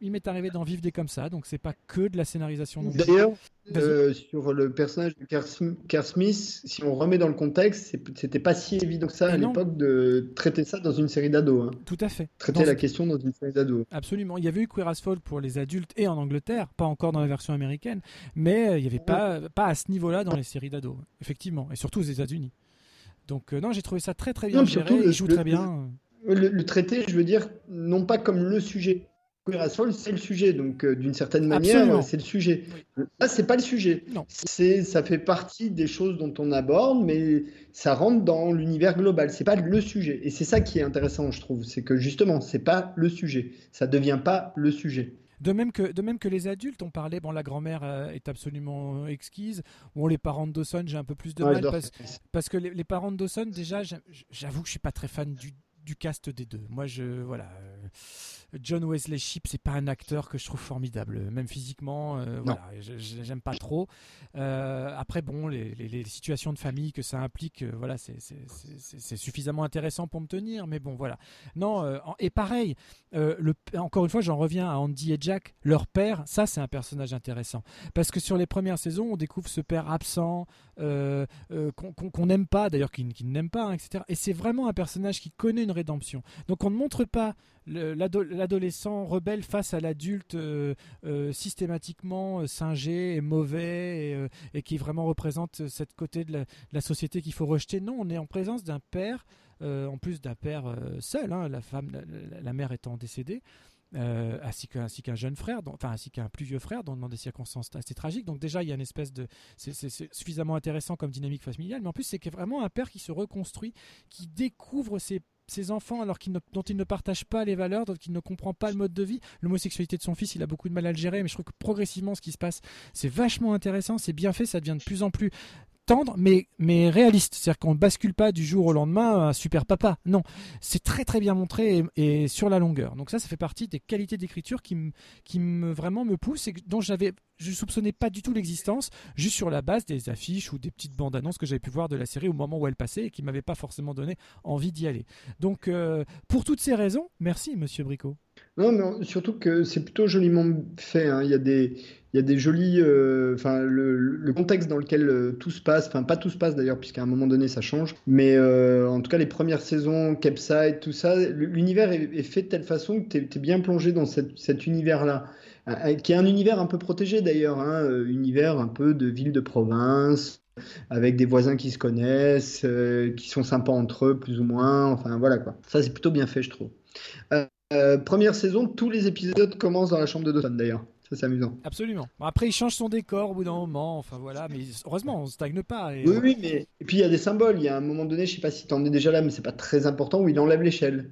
il m'est arrivé d'en vivre des comme ça, donc c'est pas que de la scénarisation non plus. D'ailleurs, euh, sur le personnage de Kerr Smith, si on remet dans le contexte, c'était pas si évident que ça à Et l'époque de traiter ça dans une série d'ados. hein. Tout à fait. Traiter Dans- la question dans une série d'ados. Absolument. Il y avait eu Queer as Folk pour les adultes et en Angleterre, pas encore dans la version américaine, mais euh, il n'y avait pas, pas à ce niveau-là dans les séries d'ados, effectivement, et surtout aux États-Unis. Donc euh, non, j'ai trouvé ça très très bien Non, géré, il joue le- très bien. Le, le traiter, je veux dire, non pas comme le sujet. Queer as Folk, c'est le sujet, donc euh, d'une certaine manière, c'est le sujet. Là, c'est pas le sujet. Non. C'est, ça fait partie des choses dont on aborde, mais ça rentre dans l'univers global. C'est pas le sujet. Et c'est ça qui est intéressant, je trouve, c'est que justement, c'est pas le sujet. Ça devient pas le sujet. De même que, de même que les adultes, on parlait, bon, la grand-mère euh, est absolument exquise. Bon, les parents de Dawson, j'ai un peu plus de Ouais, mal j'adore parce, parce que les, les parents de Dawson, déjà, j'a- j'avoue que je suis pas très fan du, du cast des deux. Moi, je voilà. John Wesley Shipp, c'est pas un acteur que je trouve formidable, même physiquement. euh, voilà, j'aime pas trop. Euh, après, bon, les, les- les situations de famille que ça implique, euh, voilà, c'est suffisamment intéressant pour me tenir. Mais bon, voilà. Non, euh, et pareil, le, encore une fois, j'en reviens à Andy et Jack, leur père. Ça, c'est un personnage intéressant parce que sur les premières saisons, on découvre ce père absent, qu'on n'aime pas, d'ailleurs, qu'il qu'il n'aime pas, hein, etc. Et c'est vraiment un personnage qui connaît une rédemption. Donc, on ne montre pas l'adolescent rebelle face à l'adulte euh, euh, systématiquement euh, singé et mauvais et, qui vraiment représente cette côté de la, société qu'il faut rejeter. Non, on est en présence d'un père, en plus d'un père seul, hein, la femme, la, mère étant décédée. ainsi qu'un jeune frère, enfin ainsi qu'un plus vieux frère, dans, des circonstances assez tragiques. Donc déjà, il y a une espèce de, c'est- suffisamment intéressant comme dynamique familiale, mais en plus c'est vraiment un père qui se reconstruit, qui découvre ses ses enfants alors dont il ne partage pas les valeurs, dont il ne comprend pas le mode de vie. L'homosexualité de son fils, il a beaucoup de mal à le gérer, mais je trouve que progressivement, ce qui se passe, c'est vachement intéressant, c'est bien fait, ça devient de plus en plus mais, réaliste. C'est-à-dire qu'on ne bascule pas du jour au lendemain un super papa. Non, c'est très très bien montré et, sur la longueur. Donc ça, ça fait partie des qualités d'écriture qui, me- qui me, vraiment me poussent et dont j'avais, je soupçonnais pas du tout l'existence, juste sur la base des affiches ou des petites bandes annonces que j'avais pu voir de la série au moment où elle passait et qui m'avaient pas forcément donné envie d'y aller. Donc euh, pour toutes ces raisons, merci Monsieur Bricot. Non, mais surtout que c'est plutôt joliment fait. hein. Il y a des, il y a des jolis, euh, enfin le, contexte dans lequel euh, tout se passe, enfin pas tout se passe d'ailleurs, puisqu'à un moment donné ça change. Mais euh, en tout cas les premières saisons, Capside, tout ça, l'univers est, fait de telle façon que tu es, bien plongé dans cet univers-là, qui est un univers un peu protégé d'ailleurs, hein, univers un peu de ville de province avec des voisins qui se connaissent, qui sont sympas entre eux, plus ou moins. Enfin, voilà quoi. Ça, c'est plutôt bien fait, je trouve. Euh, première saison, tous les épisodes commencent dans la chambre de Dawson, d'ailleurs. Ça, c'est amusant. Absolument. Bon, après, il change son décor au bout d'un moment. Enfin, voilà. Mais heureusement, on se stagne pas. Et... Oui, oui, mais. Et puis, il y a des symboles. Il y a un moment donné, je sais pas si tu en es déjà là, mais c'est pas très important, où il enlève l'échelle.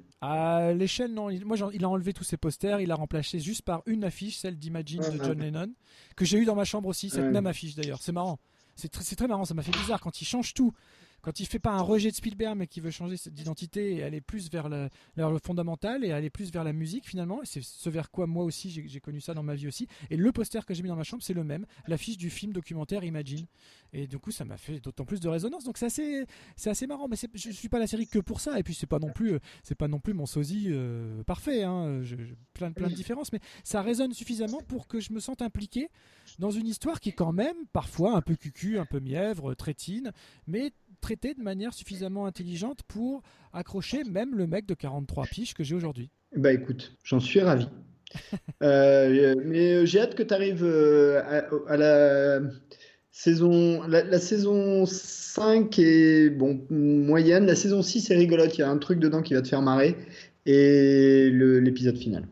L'échelle, non. Il- Moi, il a enlevé tous ses posters. Il a remplacé juste par une affiche, celle d'Imagine de Ouais, John ouais. Lennon, que j'ai eu dans ma chambre aussi. Cette Ouais. même affiche, d'ailleurs. C'est marrant. C'est très marrant. Ça m'a fait bizarre quand il change tout. Quand il fait pas un rejet de Spielberg, mais qui veut changer cette- d'identité et aller plus vers, le fondamental et aller plus vers la musique finalement. Et c'est ce vers quoi moi aussi j'ai connu ça dans ma vie aussi. Et le poster que j'ai mis dans ma chambre, c'est le même, l'affiche du film documentaire Imagine. Et du coup, ça m'a fait d'autant plus de résonance. Donc c'est assez, c'est assez marrant. Mais je suis pas la série que pour ça. Et puis c'est pas non plus, euh, c'est pas non plus mon sosie euh, parfait. Hein. Je- je- plein, plein de différences, mais ça résonne suffisamment pour que je me sente impliqué dans une histoire qui est quand même parfois un peu cucu, un peu mièvre, trétine, mais traitée de manière suffisamment intelligente pour accrocher même le mec de 43 piges que j'ai aujourd'hui. Bah écoute, j'en suis ravi. Euh, mais j'ai hâte que tu arrives à, à la saison. La, la saison 5 est bon, moyenne. La saison 6 est rigolote. Il y a un truc dedans qui va te faire marrer. Et l'épisode final.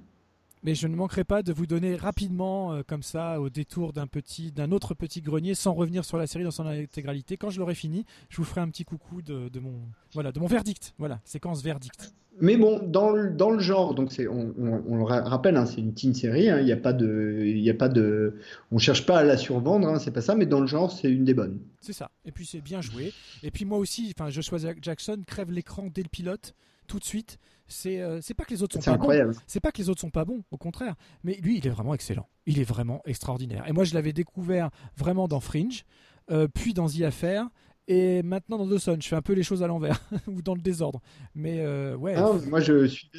Mais je ne manquerai pas de vous donner rapidement, euh, comme ça, au détour d'un petit, d'un autre petit grenier, sans revenir sur la série dans son intégralité. Quand je l'aurai fini, je vous ferai un petit coucou de, de mon, voilà, de mon verdict. Voilà, séquence verdict. Mais bon, dans le, dans le genre, donc c'est, on, on- on le ra- rappelle, hein, c'est une teen série, hein, il n'y a pas de, il y a pas de, on cherche pas à la survendre, hein, c'est pas ça, mais dans le genre, c'est une des bonnes. C'est ça. Et puis c'est bien joué. Et puis moi aussi, enfin, Joshua Jackson crève l'écran dès le pilote, tout de suite. C'est, euh, c'est pas que les autres sont pas incroyable. bons. C'est pas que les autres sont pas bons, au contraire. Mais lui, il est vraiment excellent. Il est vraiment extraordinaire. Et moi, je l'avais découvert vraiment dans Fringe, euh, puis dans The Affair. Et maintenant dans Dawson, je fais un peu les choses à l'envers ou dans le désordre. Mais euh, ouais, Ah, moi, je suis.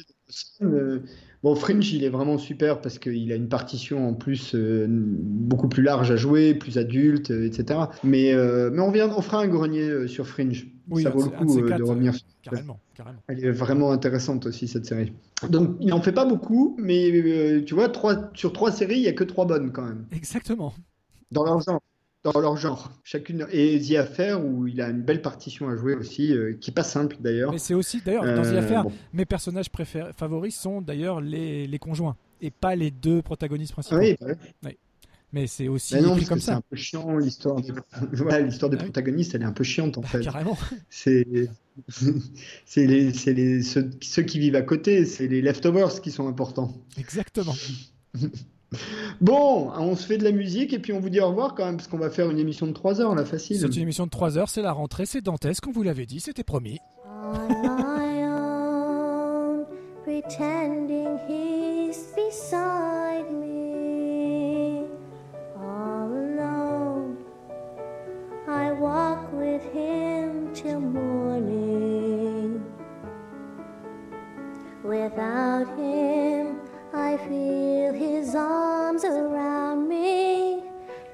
Bon, Fringe, il est vraiment super parce qu'il a une partition en plus euh, beaucoup plus large à jouer, plus adulte, euh, etc. Mais, euh, mais on, vient, on fera un grenier sur Fringe. oui, ça vaut le de coup de revenir. euh, carrément, carrément. Elle est vraiment intéressante aussi, cette série. Donc, il n'en fait pas beaucoup, mais tu vois, trois, sur trois séries, il n'y a que trois bonnes quand même. Exactement. Dans leur genre. Dans leur genre. Chacune. Et The Affair, où il a une belle partition à jouer aussi, euh, qui n'est pas simple d'ailleurs. Mais c'est aussi, d'ailleurs, dans The Euh, Affair, bon. mes personnages préférés, favoris sont d'ailleurs les, les conjoints et pas les deux protagonistes principaux. Ah oui, bah oui. Mais c'est aussi non, parce comme que c'est ça. un peu chiant l'histoire des, voilà, l'histoire des Ah oui. protagonistes, elle est un peu chiante en fait. Carrément. C'est c'est les, c'est les ceux, ceux qui vivent à côté, c'est les leftovers qui sont importants. Exactement. Bon, on se fait de la musique et puis on vous dit au revoir quand même parce qu'on va faire une émission de 3 heures là facile. C'est une émission de 3 heures, c'est la rentrée, c'est dantesque, on vous l'avait dit, c'était promis. On my own. pretending he's beside me. All alone, I walk with him till morning. Without him, feel his arms around me.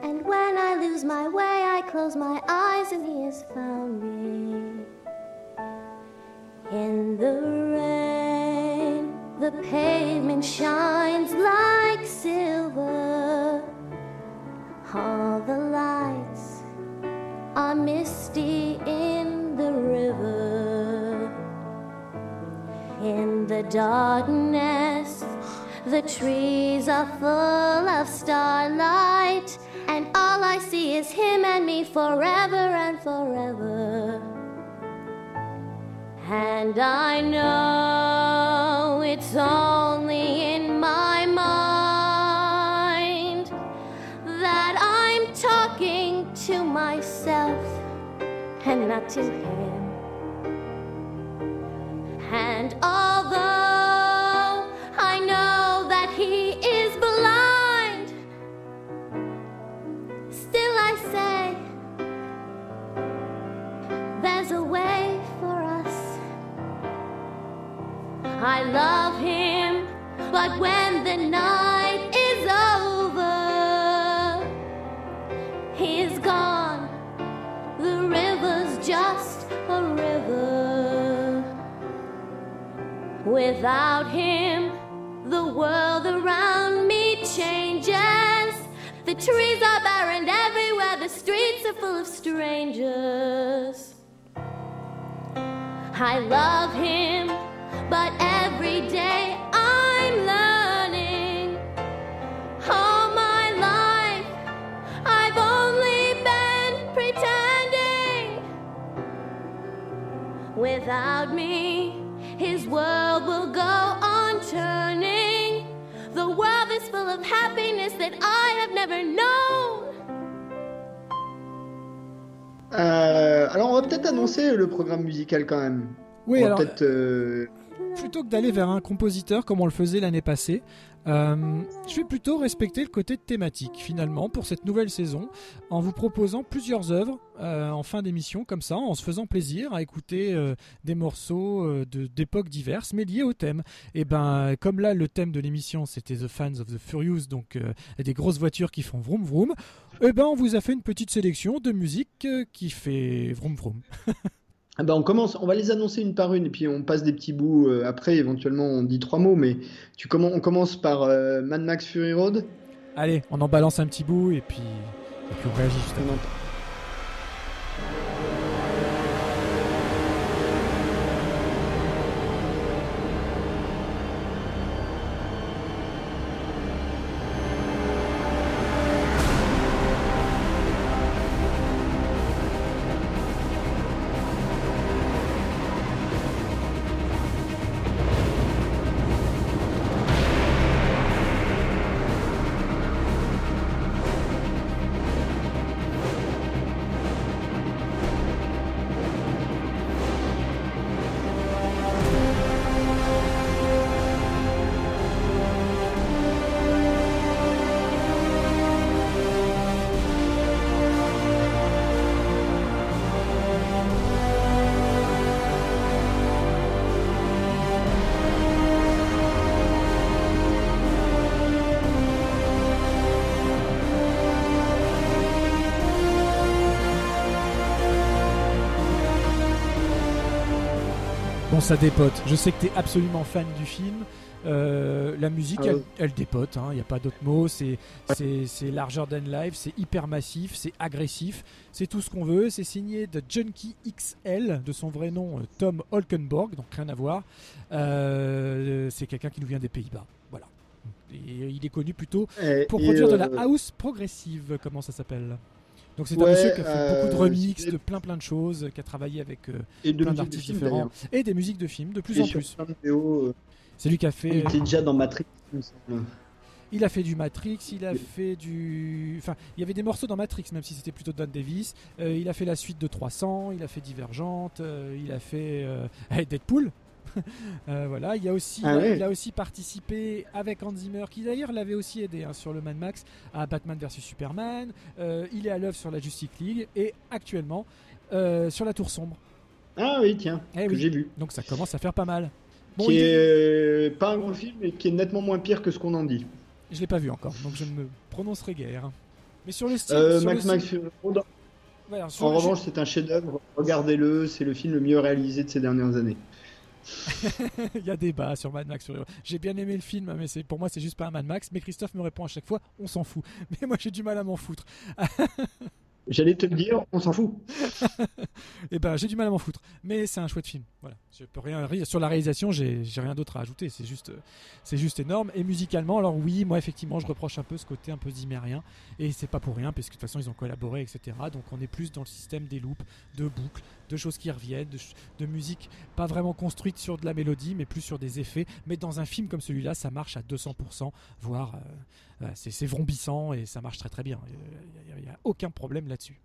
And when I lose my way, I close my eyes and he has found me. In the rain, the pavement shines like silver. All the lights are misty in the river. In the darkness, the trees are full of starlight, and all I see is him and me forever and forever. And I know it's only in my mind that I'm talking to myself and not to him. And although I love him, but when the night is over, he's gone. The river's just a river. Without him, the world around me changes. The trees are barren everywhere, the streets are full of strangers. I love him, but Without me, his world will go on turning. The world is full of happiness that I have never known. Euh, alors, on va peut-être annoncer le programme musical quand même. Oui, on va alors, peut-être. euh, plutôt que d'aller vers un compositeur comme on le faisait l'année passée, euh, je vais plutôt respecter le côté thématique finalement pour cette nouvelle saison en vous proposant plusieurs œuvres euh, en fin d'émission comme ça, en se faisant plaisir à écouter euh, des morceaux d'époques diverses mais liés au thème. Et ben comme là le thème de l'émission c'était The Fans of the Furious donc des grosses voitures qui font vroom vroom, et ben on vous a fait une petite sélection de musique qui fait vroom vroom. Ah bah, on commence, on va les annoncer une par une et puis on passe des petits bouts euh, après. Éventuellement, on dit trois mots, mais tu on commence par euh, Mad Max Fury Road. Allez, on en balance un petit bout et puis, et puis on réagit juste ça dépote. Je sais que tu es absolument fan du film. Euh, la musique, Ah elle, dépote, il n'y a pas d'autre mot. C'est larger than life, c'est hyper massif, c'est agressif, c'est tout ce qu'on veut. C'est signé de Junkie XL, de son vrai nom euh, Tom Holkenborg, donc rien à voir. Euh, c'est quelqu'un qui nous vient des Pays-Bas. Voilà. Et il est connu plutôt pour et, produire de euh, la house progressive, comment ça s'appelle? Donc c'est un monsieur qui a fait beaucoup de euh, remix de plein plein de choses, qui a travaillé avec euh, Et de plein d'artistes différents et des musiques de films de plus Et en plus. euh, C'est lui qui a Il fait. était déjà dans Matrix. il me semble. Il a fait du Matrix, il a fait du. Enfin, il y avait des morceaux dans Matrix, même si c'était plutôt Don Davis. Euh, il a fait la suite de 300, il a fait Divergente, il a fait Deadpool. Euh, voilà, il y a aussi, Ah il a aussi participé avec Hans Zimmer, qui d'ailleurs l'avait aussi aidé hein, sur le Mad Max, à Batman vs Superman. Euh, il est à l'œuvre sur la Justice League et actuellement euh, sur la Tour Sombre. Ah oui, tiens, Eh que oui. j'ai vu. Donc ça commence à faire pas mal. Bon, qui il est- pas un gros film, mais qui est nettement moins pire que ce qu'on en dit. je l'ai pas vu encore, donc je ne me prononcerai guère. Mais sur le style, le Max voilà, en revanche, c'est un chef-d'œuvre. Regardez-le, c'est le film le mieux réalisé de ces dernières années. Il y a débat sur Mad Max. J'ai bien aimé le film, mais pour moi c'est juste pas un Mad Max. Mais Christophe me répond à chaque fois, on s'en fout. Mais moi j'ai du mal à m'en foutre. J'allais te le dire, on s'en fout. Et ben j'ai du mal à m'en foutre. Mais c'est un chouette film. Voilà. Je peux rien ri- sur la réalisation, j'ai rien d'autre à ajouter. C'est juste, c'est juste énorme. Et musicalement, alors oui, moi effectivement, je reproche un peu ce côté un peu zimérien. Et c'est pas pour rien, parce que de toute façon ils ont collaboré, etc. Donc on est plus dans le système des loops, de boucles, de choses qui reviennent, de, musique pas vraiment construite sur de la mélodie, mais plus sur des effets. Mais dans un film comme celui-là, ça marche à 200%, voire euh, c'est c'est vrombissant et ça marche très très bien. Il n'y a, aucun problème là-dessus.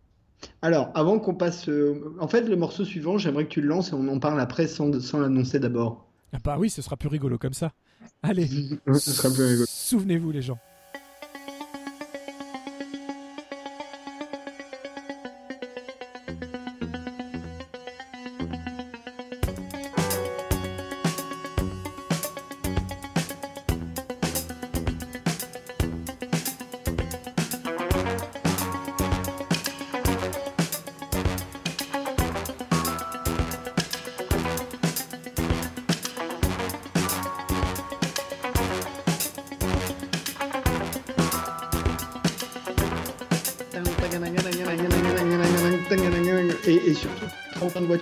Alors, avant qu'on passe. euh, En fait, le morceau suivant, j'aimerais que tu le lances et on en parle après sans, sans l'annoncer d'abord. Ah Bah oui, ce sera plus rigolo comme ça. Allez, Ce sera plus rigolo. souvenez-vous les gens.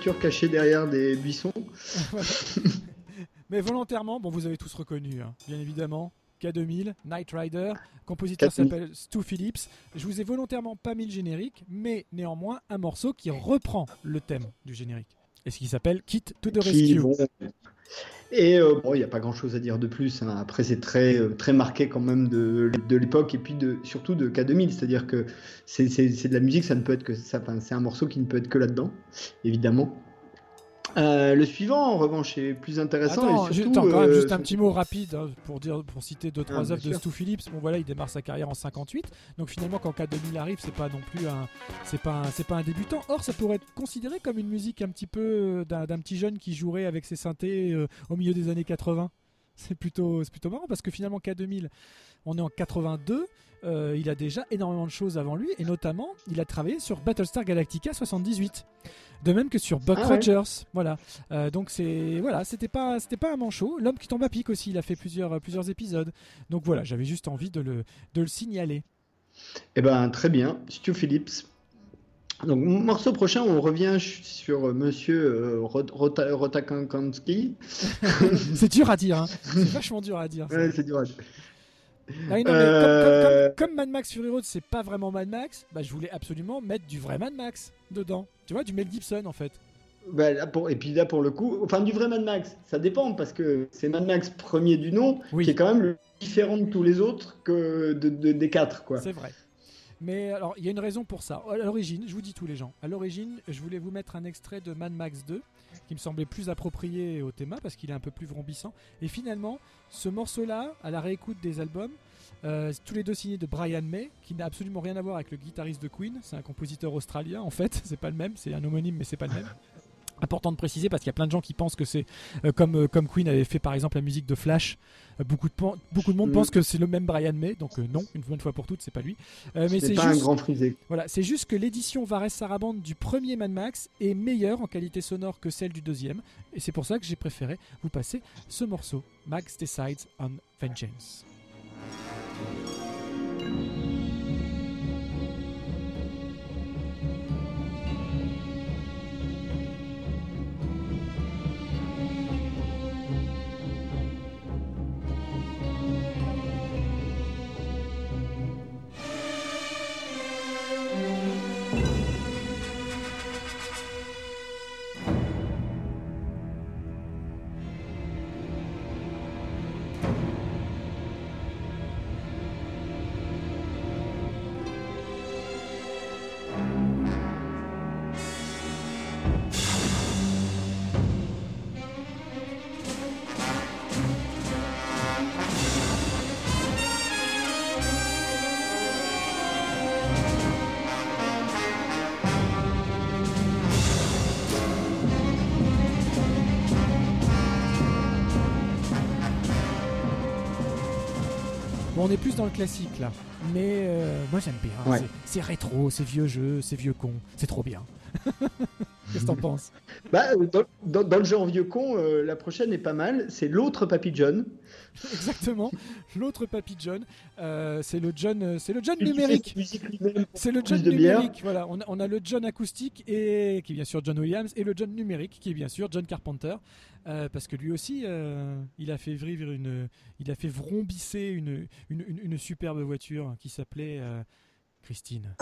30 de voitures cachées derrière des buissons. Mais volontairement, bon, vous avez tous reconnu, hein, bien évidemment. K2000, Knight Rider, compositeur 4000. s'appelle Stu Phillips. Je vous ai volontairement pas mis le générique, mais néanmoins un morceau qui reprend le thème du générique. Et ce qui s'appelle Kit to the qui Rescue. Et euh, bon, il n'y a pas grand chose à dire de plus. hein. Après, c'est très, euh, très marqué quand même de, l'époque et puis de, surtout de K2000. C'est-à-dire que c'est de la musique, ça ne peut être que ça. Enfin, c'est un morceau qui ne peut être que là-dedans, évidemment. Euh, le suivant, en revanche, est plus intéressant. Attends, et juste, surtout, attends, quand même, euh, juste un petit mot rapide hein, pour dire, pour citer deux Ah, trois bien œuvres de. Stu Phillips. Bon voilà, il démarre sa carrière en 58, donc finalement quand K2000 arrive, c'est pas non plus un, c'est pas, un- c'est pas un débutant. Or, ça pourrait être considéré comme une musique un petit peu euh, d'un, d'un petit jeune qui jouerait avec ses synthés euh, au milieu des années 80. C'est plutôt, c'est plutôt marrant parce que finalement K2000, on est en 82. euh, il a déjà énormément de choses avant lui et notamment il a travaillé sur Battlestar Galactica 78 de même que sur Buck Ah ouais. Rogers voilà Euh, donc c'est voilà c'était pas c'était pas un manchot l'homme qui tombe à pic aussi il a fait plusieurs euh, plusieurs épisodes donc voilà j'avais juste envie de le de le signaler Eh ben, très bien, Stu Phillips. Donc, morceau prochain, on revient sur euh, Monsieur euh, Rot- Rota- Rotakansky. c'est dur à dire hein. c'est vachement dur à dire. Ouais, c'est dur. à dire. Non, comme- Euh, comme- comme Mad Max Fury Road c'est pas vraiment Mad Max bah je voulais absolument mettre du vrai Mad Max dedans tu vois du Mel Gibson en fait Bah, là, pour- et puis là, pour le coup, enfin, du vrai Mad Max, ça dépend parce que c'est Mad Max premier du nom, Oui. qui est quand même le différent de tous les autres que de, de- des quatre, quoi. C'est vrai. Mais alors, il y a une raison pour ça. À l'origine, je vous dis tous les gens, à l'origine, je voulais vous mettre un extrait de Mad Max 2 qui me semblait plus approprié au thème parce qu'il est un peu plus vrombissant. Et finalement, ce morceau-là, à la réécoute des albums, euh, tous les deux signés de Brian May, qui n'a absolument rien à voir avec le guitariste de Queen. C'est un compositeur australien en fait. C'est pas le même. C'est un homonyme, mais c'est pas le même. Important de préciser parce qu'il y a plein de gens qui pensent que c'est euh, comme, euh, comme Queen avait fait par exemple la musique de Flash. Euh, beaucoup, de, beaucoup de monde Mm. pense que c'est le même Brian May, donc non, une bonne fois pour toutes, c'est pas lui. Mais c'est c'est pas juste, un grand frisé. voilà, c'est juste que l'édition Vares Sarabande du premier Mad Max est meilleure en qualité sonore que celle du deuxième, et c'est pour ça que j'ai préféré vous passer ce morceau, Max Decides on Vengeance. Dans le classique là. Mais euh, moi j'aime bien. Ouais. C'est- C'est rétro, c'est vieux jeu, c'est vieux con. C'est trop bien. Qu'est-ce que t'en penses? Bah, euh, dans, dans- dans le genre vieux con, euh, la prochaine est pas mal. C'est l'autre Papy John. Exactement. L'autre Papy John, euh, c'est le John, c'est le John numérique. C'est le John numérique. Voilà, on a, on a le John acoustique et qui est bien sûr John Williams et le John numérique qui est bien sûr John Carpenter, Euh, parce que lui aussi, il a fait vivre une, il a fait vrombisser une, une, une- une superbe voiture qui s'appelait Christine.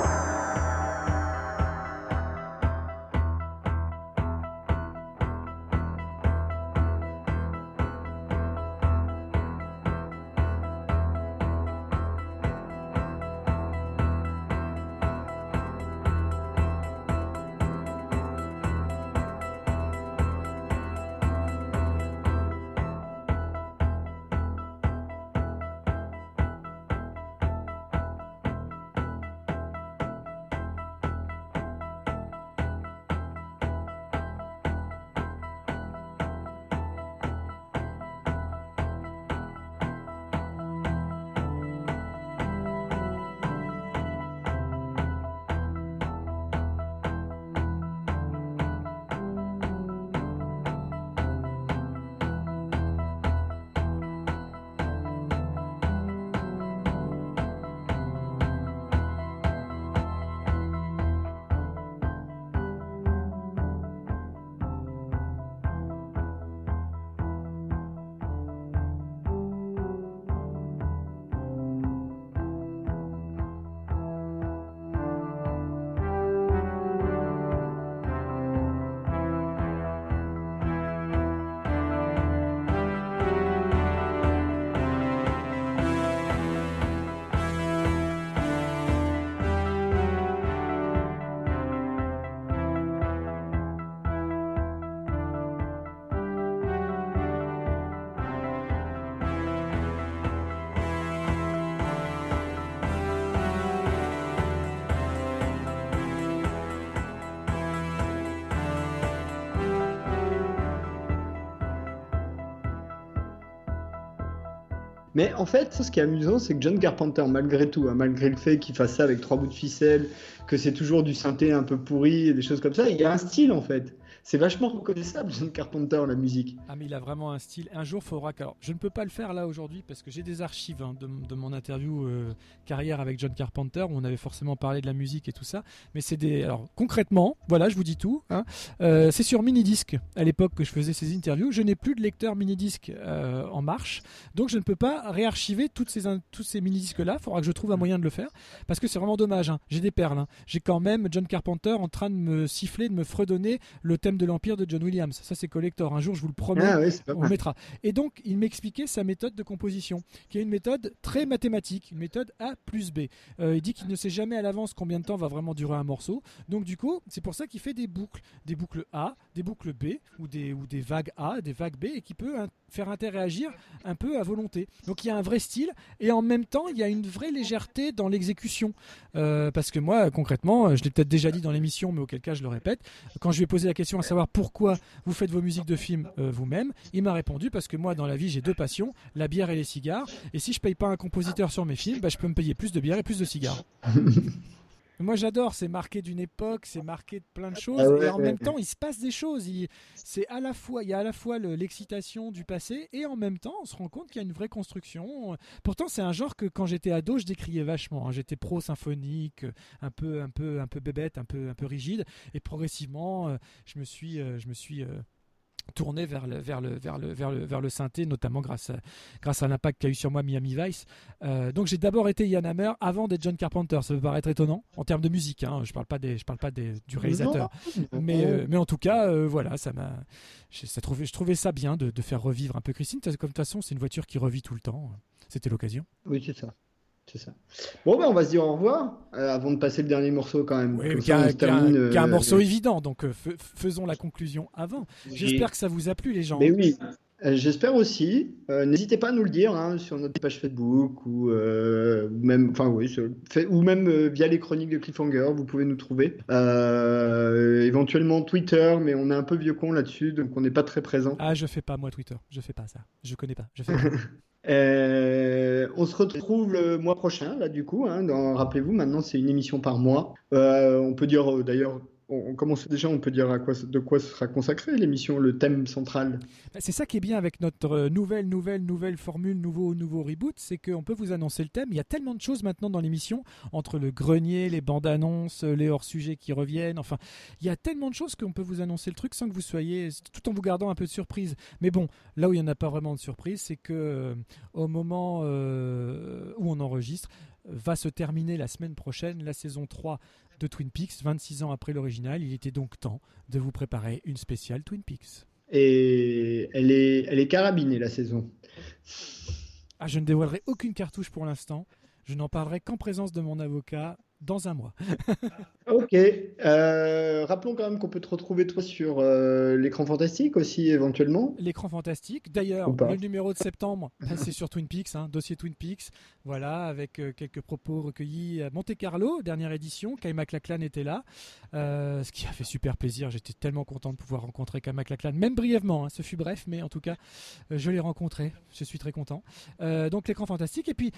Mais en fait, ce qui est amusant, c'est que John Carpenter, malgré tout, hein, malgré le fait qu'il fasse ça avec trois bouts de ficelle, que c'est toujours du synthé un peu pourri et des choses comme ça, il y a un style en fait. C'est vachement reconnaissable, John Carpenter, la musique. Ah mais il a vraiment un style. Un jour, faudra que... Alors, je ne peux pas le faire là aujourd'hui parce que j'ai des archives hein, de, de mon interview euh, carrière avec John Carpenter où on avait forcément parlé de la musique et tout ça. Mais c'est des... Alors concrètement, voilà, je vous dis tout. hein. Euh, c'est sur mini-disque à l'époque que je faisais ces interviews. Je n'ai plus de lecteur mini-disque euh, en marche. Donc je ne peux pas réarchiver toutes ces, in- tous ces mini-disques là. Il faudra que je trouve un moyen de le faire parce que c'est vraiment dommage. hein. J'ai des perles. J'ai quand même John Carpenter en train de me siffler, de me fredonner le thème de l'Empire de John Williams. Ça c'est collector. Un jour, je vous le promets. Ah ouais, On mal. mettra. Et donc, il m'expliquait sa méthode de composition, qui est une méthode très mathématique, une méthode A plus B. Euh, il dit qu'il ne sait jamais à l'avance combien de temps va vraiment durer un morceau. Donc, du coup, c'est pour ça qu'il fait des boucles, des boucles A, des boucles B, ou des, ou des vagues A, des vagues B, et qui peut faire interagir un peu à volonté. Donc, il y a un vrai style, et en même temps, il y a une vraie légèreté dans l'exécution. Euh, parce que moi, concrètement, je l'ai peut-être déjà dit dans l'émission, mais auquel cas je le répète, quand je lui ai posé la question à savoir pourquoi vous faites vos musiques de films euh, vous-même, il m'a répondu parce que moi, dans la vie, j'ai deux passions, la bière et les cigares. Et si je paye pas un compositeur sur mes films, bah, je peux me payer plus de bière et plus de cigares. Moi j'adore, c'est marqué d'une époque, c'est marqué de plein de choses, Ah ouais, et en ouais, même ouais. temps il se passe des choses. Il- C'est à la fois, il y a à la fois le- l'excitation du passé, et en même temps on se rend compte qu'il y a une vraie construction. Pourtant c'est un genre que quand j'étais ado je décriais vachement. hein. J'étais pro symphonique, un peu, un peu, un peu bébête, un peu, un peu rigide, et progressivement euh, je me suis, euh, je me suis euh, tourné vers le, vers le, vers le, vers le, vers le synthé, notamment grâce à, grâce à l'impact qu'a eu sur moi Miami Vice. Euh, donc j'ai d'abord été Ian Hammer avant d'être John Carpenter. Ça peut paraître étonnant en termes de musique. Hein. Je parle pas des, je parle pas des, du réalisateur. Mais, euh, mais en tout cas, euh, voilà, ça m'a, ça trouvait, je trouvais ça bien de, de faire revivre un peu Christine. Comme de toute façon, c'est une voiture qui revit tout le temps. C'était l'occasion. Oui, c'est ça. C'est ça. Bon, ben, on va se dire au revoir euh, avant de passer le dernier morceau quand même. Oui, qui a un euh, morceau évident. Donc euh, fais- faisons la conclusion avant. Oui. J'espère que ça vous a plu, les gens. Mais oui. Euh, J'espère aussi. Euh, N'hésitez pas à nous le dire hein, sur notre page Facebook ou, euh, ou même, enfin oui, sur- fait- ou même euh, via les chroniques de Cliffhanger. Vous pouvez nous trouver. Éventuellement Twitter, mais on est un peu vieux con là-dessus, donc on n'est pas très présent. Ah, je fais pas moi Twitter, je fais pas ça. Je connais pas. Je fais pas. Euh, on se retrouve le mois prochain, là, du coup. hein, Rappelez-vous, maintenant, c'est une émission par mois. Euh, on peut dire, euh, d'ailleurs, on, commence déjà, on peut dire à quoi, de quoi sera consacrée l'émission, le thème central. Bah, C'est ça qui est bien avec notre euh, nouvelle, nouvelle, nouvelle formule, nouveau, nouveau reboot, c'est qu'on peut vous annoncer le thème. Il y a tellement de choses maintenant dans l'émission, entre le grenier, les bandes annonces, euh, les hors-sujets qui reviennent. Enfin, il y a tellement de choses qu'on peut vous annoncer le truc sans que vous soyez, tout en vous gardant un peu de surprise. Mais bon, là où il n'y en a pas vraiment de surprise, c'est que euh, au moment où on enregistre, va se terminer la semaine prochaine la saison 3 de Twin Peaks, 26 ans après l'original. Il était donc temps de vous préparer une spéciale Twin Peaks. Et elle est, elle est carabinée, la saison. Ah, je ne dévoilerai aucune cartouche pour l'instant. Je n'en parlerai qu'en présence de mon avocat dans un mois. Ok. Euh, rappelons quand même qu'on peut te retrouver, toi, sur euh, l'écran fantastique aussi, éventuellement. L'écran fantastique. D'ailleurs, le numéro de septembre, c'est sur Twin Peaks, hein, dossier Twin Peaks. Voilà, avec euh, quelques propos recueillis à Monte Carlo, dernière édition. Kai MacLachlan était là, ce qui a fait super plaisir. J'étais tellement content de pouvoir rencontrer Kai MacLachlan, même brièvement. hein, ce fut bref, mais en tout cas, je l'ai rencontré. Je suis très content. Donc l'écran fantastique. Et puis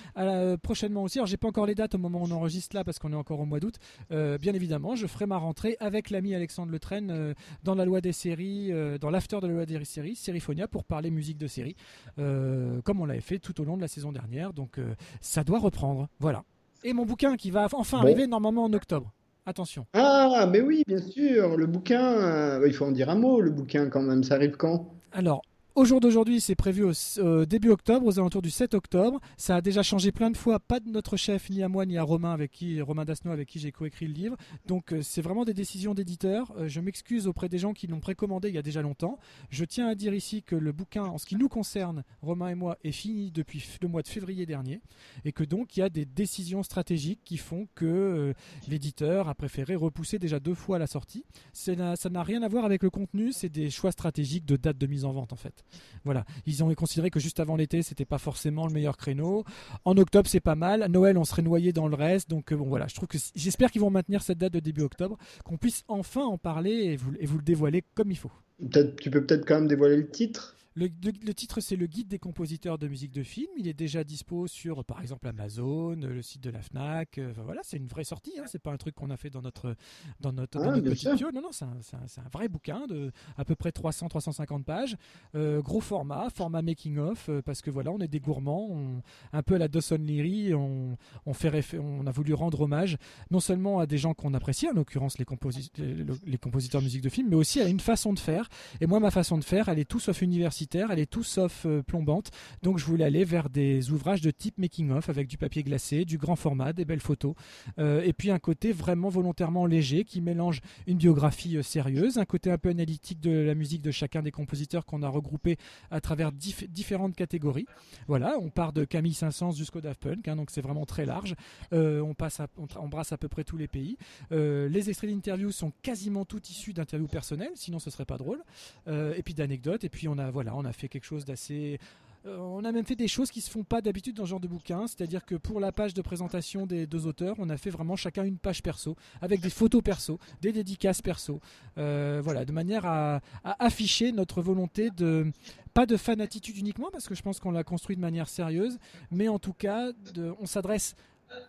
prochainement aussi, alors j'ai pas encore les dates au moment où on enregistre là, parce qu'on est encore au mois d'août. Bien évidemment, je ferai ma rentrée avec l'ami Alexandre Le Train euh, dans la loi des séries, euh, dans l'after de la loi des séries, Sériphonia, pour parler musique de série, euh, comme on l'avait fait tout au long de la saison dernière. Donc ça doit reprendre. Voilà. Et mon bouquin qui va enfin Bon. arriver normalement en octobre. Attention. Ah, mais oui, bien sûr, le bouquin, il faut en dire un mot, le bouquin quand même, ça arrive quand? Alors, au jour d'aujourd'hui, c'est prévu au euh, début octobre, aux alentours du 7 octobre. Ça a déjà changé plein de fois, pas de notre chef, ni à moi, ni à Romain, avec qui, Romain Dasno, avec qui j'ai coécrit le livre. Donc, euh, c'est vraiment des décisions d'éditeur. Euh, je m'excuse auprès des gens qui l'ont précommandé il y a déjà longtemps. Je tiens à dire ici que le bouquin, en ce qui nous concerne, Romain et moi, est fini depuis le mois de février dernier. Et que donc, il y a des décisions stratégiques qui font que euh, l'éditeur a préféré repousser déjà deux fois la sortie. Ça n'a rien à voir avec le contenu, c'est des choix stratégiques de date de mise en vente en fait. Voilà, ils ont considéré que juste avant l'été, c'était pas forcément le meilleur créneau. En octobre, c'est pas mal. À Noël, on serait noyé dans le reste. Donc euh, bon, voilà, je trouve que j'espère qu'ils vont maintenir cette date de début octobre, qu'on puisse enfin en parler et vous, et vous le dévoiler comme il faut. Tu peux peut-être quand même dévoiler le titre? Le, le- le titre, c'est le guide des compositeurs de musique de film. Il est déjà dispo sur, par exemple, Amazon, le site de la Fnac. Euh, enfin, voilà, c'est une vraie sortie. Hein. C'est pas un truc qu'on a fait dans notre dans notre, Ah, dans piole. Non, non, c'est un, vrai bouquin de à peu près 300-350 pages. Euh, gros format, format making of, euh, parce que voilà, on est des gourmands. on- un peu à la Dawson Leary, on, on fait on a voulu rendre hommage non seulement à des gens qu'on apprécie, en l'occurrence les, composi- les- les compositeurs de musique de film, mais aussi à une façon de faire. Et moi, ma façon de faire, elle est tout sauf universitaire, elle est tout sauf euh, plombante. Donc, je voulais aller vers des ouvrages de type making-of avec du papier glacé, du grand format, des belles photos, euh, et puis un côté vraiment volontairement léger qui mélange une biographie euh, sérieuse, un côté un peu analytique de la musique de chacun des compositeurs qu'on a regroupé à travers dif- différentes catégories. Voilà, on part de Camille Saint-Saëns jusqu'au Daft Punk, hein, donc c'est vraiment très large. On passe, à- on embrasse à peu près tous les pays. Les extraits d'interviews sont quasiment tout issus d'interviews personnelles, sinon ce serait pas drôle. Et puis d'anecdotes. Et puis on a voilà, on a fait quelque chose d'assez euh, on a même fait des choses qui se font pas d'habitude dans ce genre de bouquin, c'est-à-dire que pour la page de présentation des deux auteurs, on a fait vraiment chacun une page perso, avec des photos perso, des dédicaces perso, Euh, voilà, de manière à, afficher notre volonté de pas de fan attitude uniquement, parce que je pense qu'on l'a construit de manière sérieuse, mais en tout cas, on s'adresse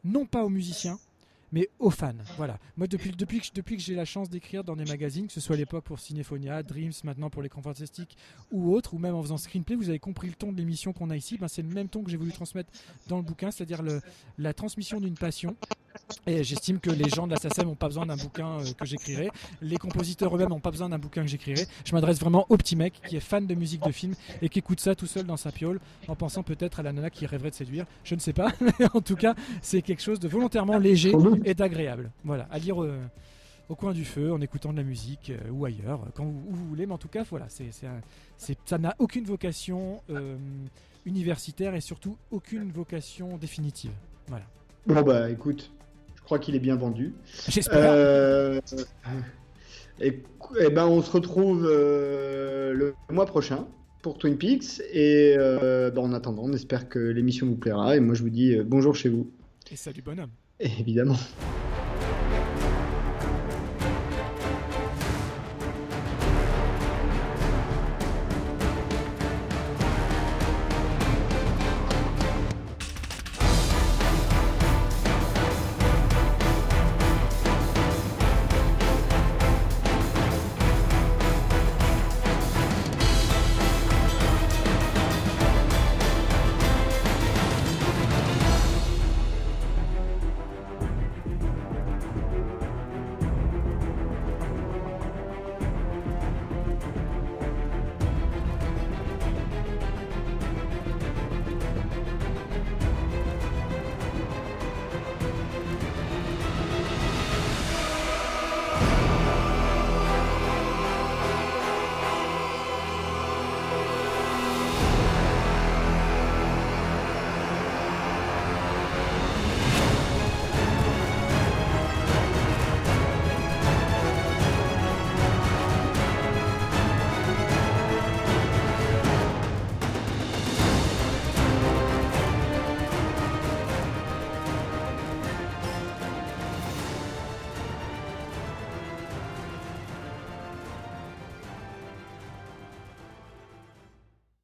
non pas aux musiciens, mais aux fans. Voilà. Moi, depuis, que, j'ai la chance d'écrire dans des magazines, que ce soit à l'époque pour Cinéphonia, Dreams, maintenant pour l'écran fantastique ou autre, ou même en faisant screenplay, vous avez compris le ton de l'émission qu'on a ici. Ben, c'est le même ton que j'ai voulu transmettre dans le bouquin, c'est-à-dire la transmission d'une passion. Et j'estime que les gens de la SACEM n'ont pas besoin d'un bouquin euh, que j'écrirai. Les compositeurs eux-mêmes n'ont pas besoin d'un bouquin que j'écrirai. Je m'adresse vraiment au petit mec qui est fan de musique de film et qui écoute ça tout seul dans sa piole en pensant peut-être à la nana qui rêverait de séduire. Je ne sais pas. Mais en tout cas, c'est quelque chose de volontairement léger et d'agréable. Voilà, à lire euh, au coin du feu, en écoutant de la musique euh, ou ailleurs, quand vous, voulez. Mais en tout cas, voilà, ça n'a aucune vocation universitaire et surtout aucune vocation définitive. Voilà. Bon, bah écoute, crois qu'il est bien vendu. J'espère. Euh, et, et ben, on se retrouve euh, le mois prochain. pour Twin Peaks. Et euh, bah, en attendant, on espère que l'émission vous plaira. Et moi, je vous dis bonjour chez vous. Et salut bonhomme. Évidemment.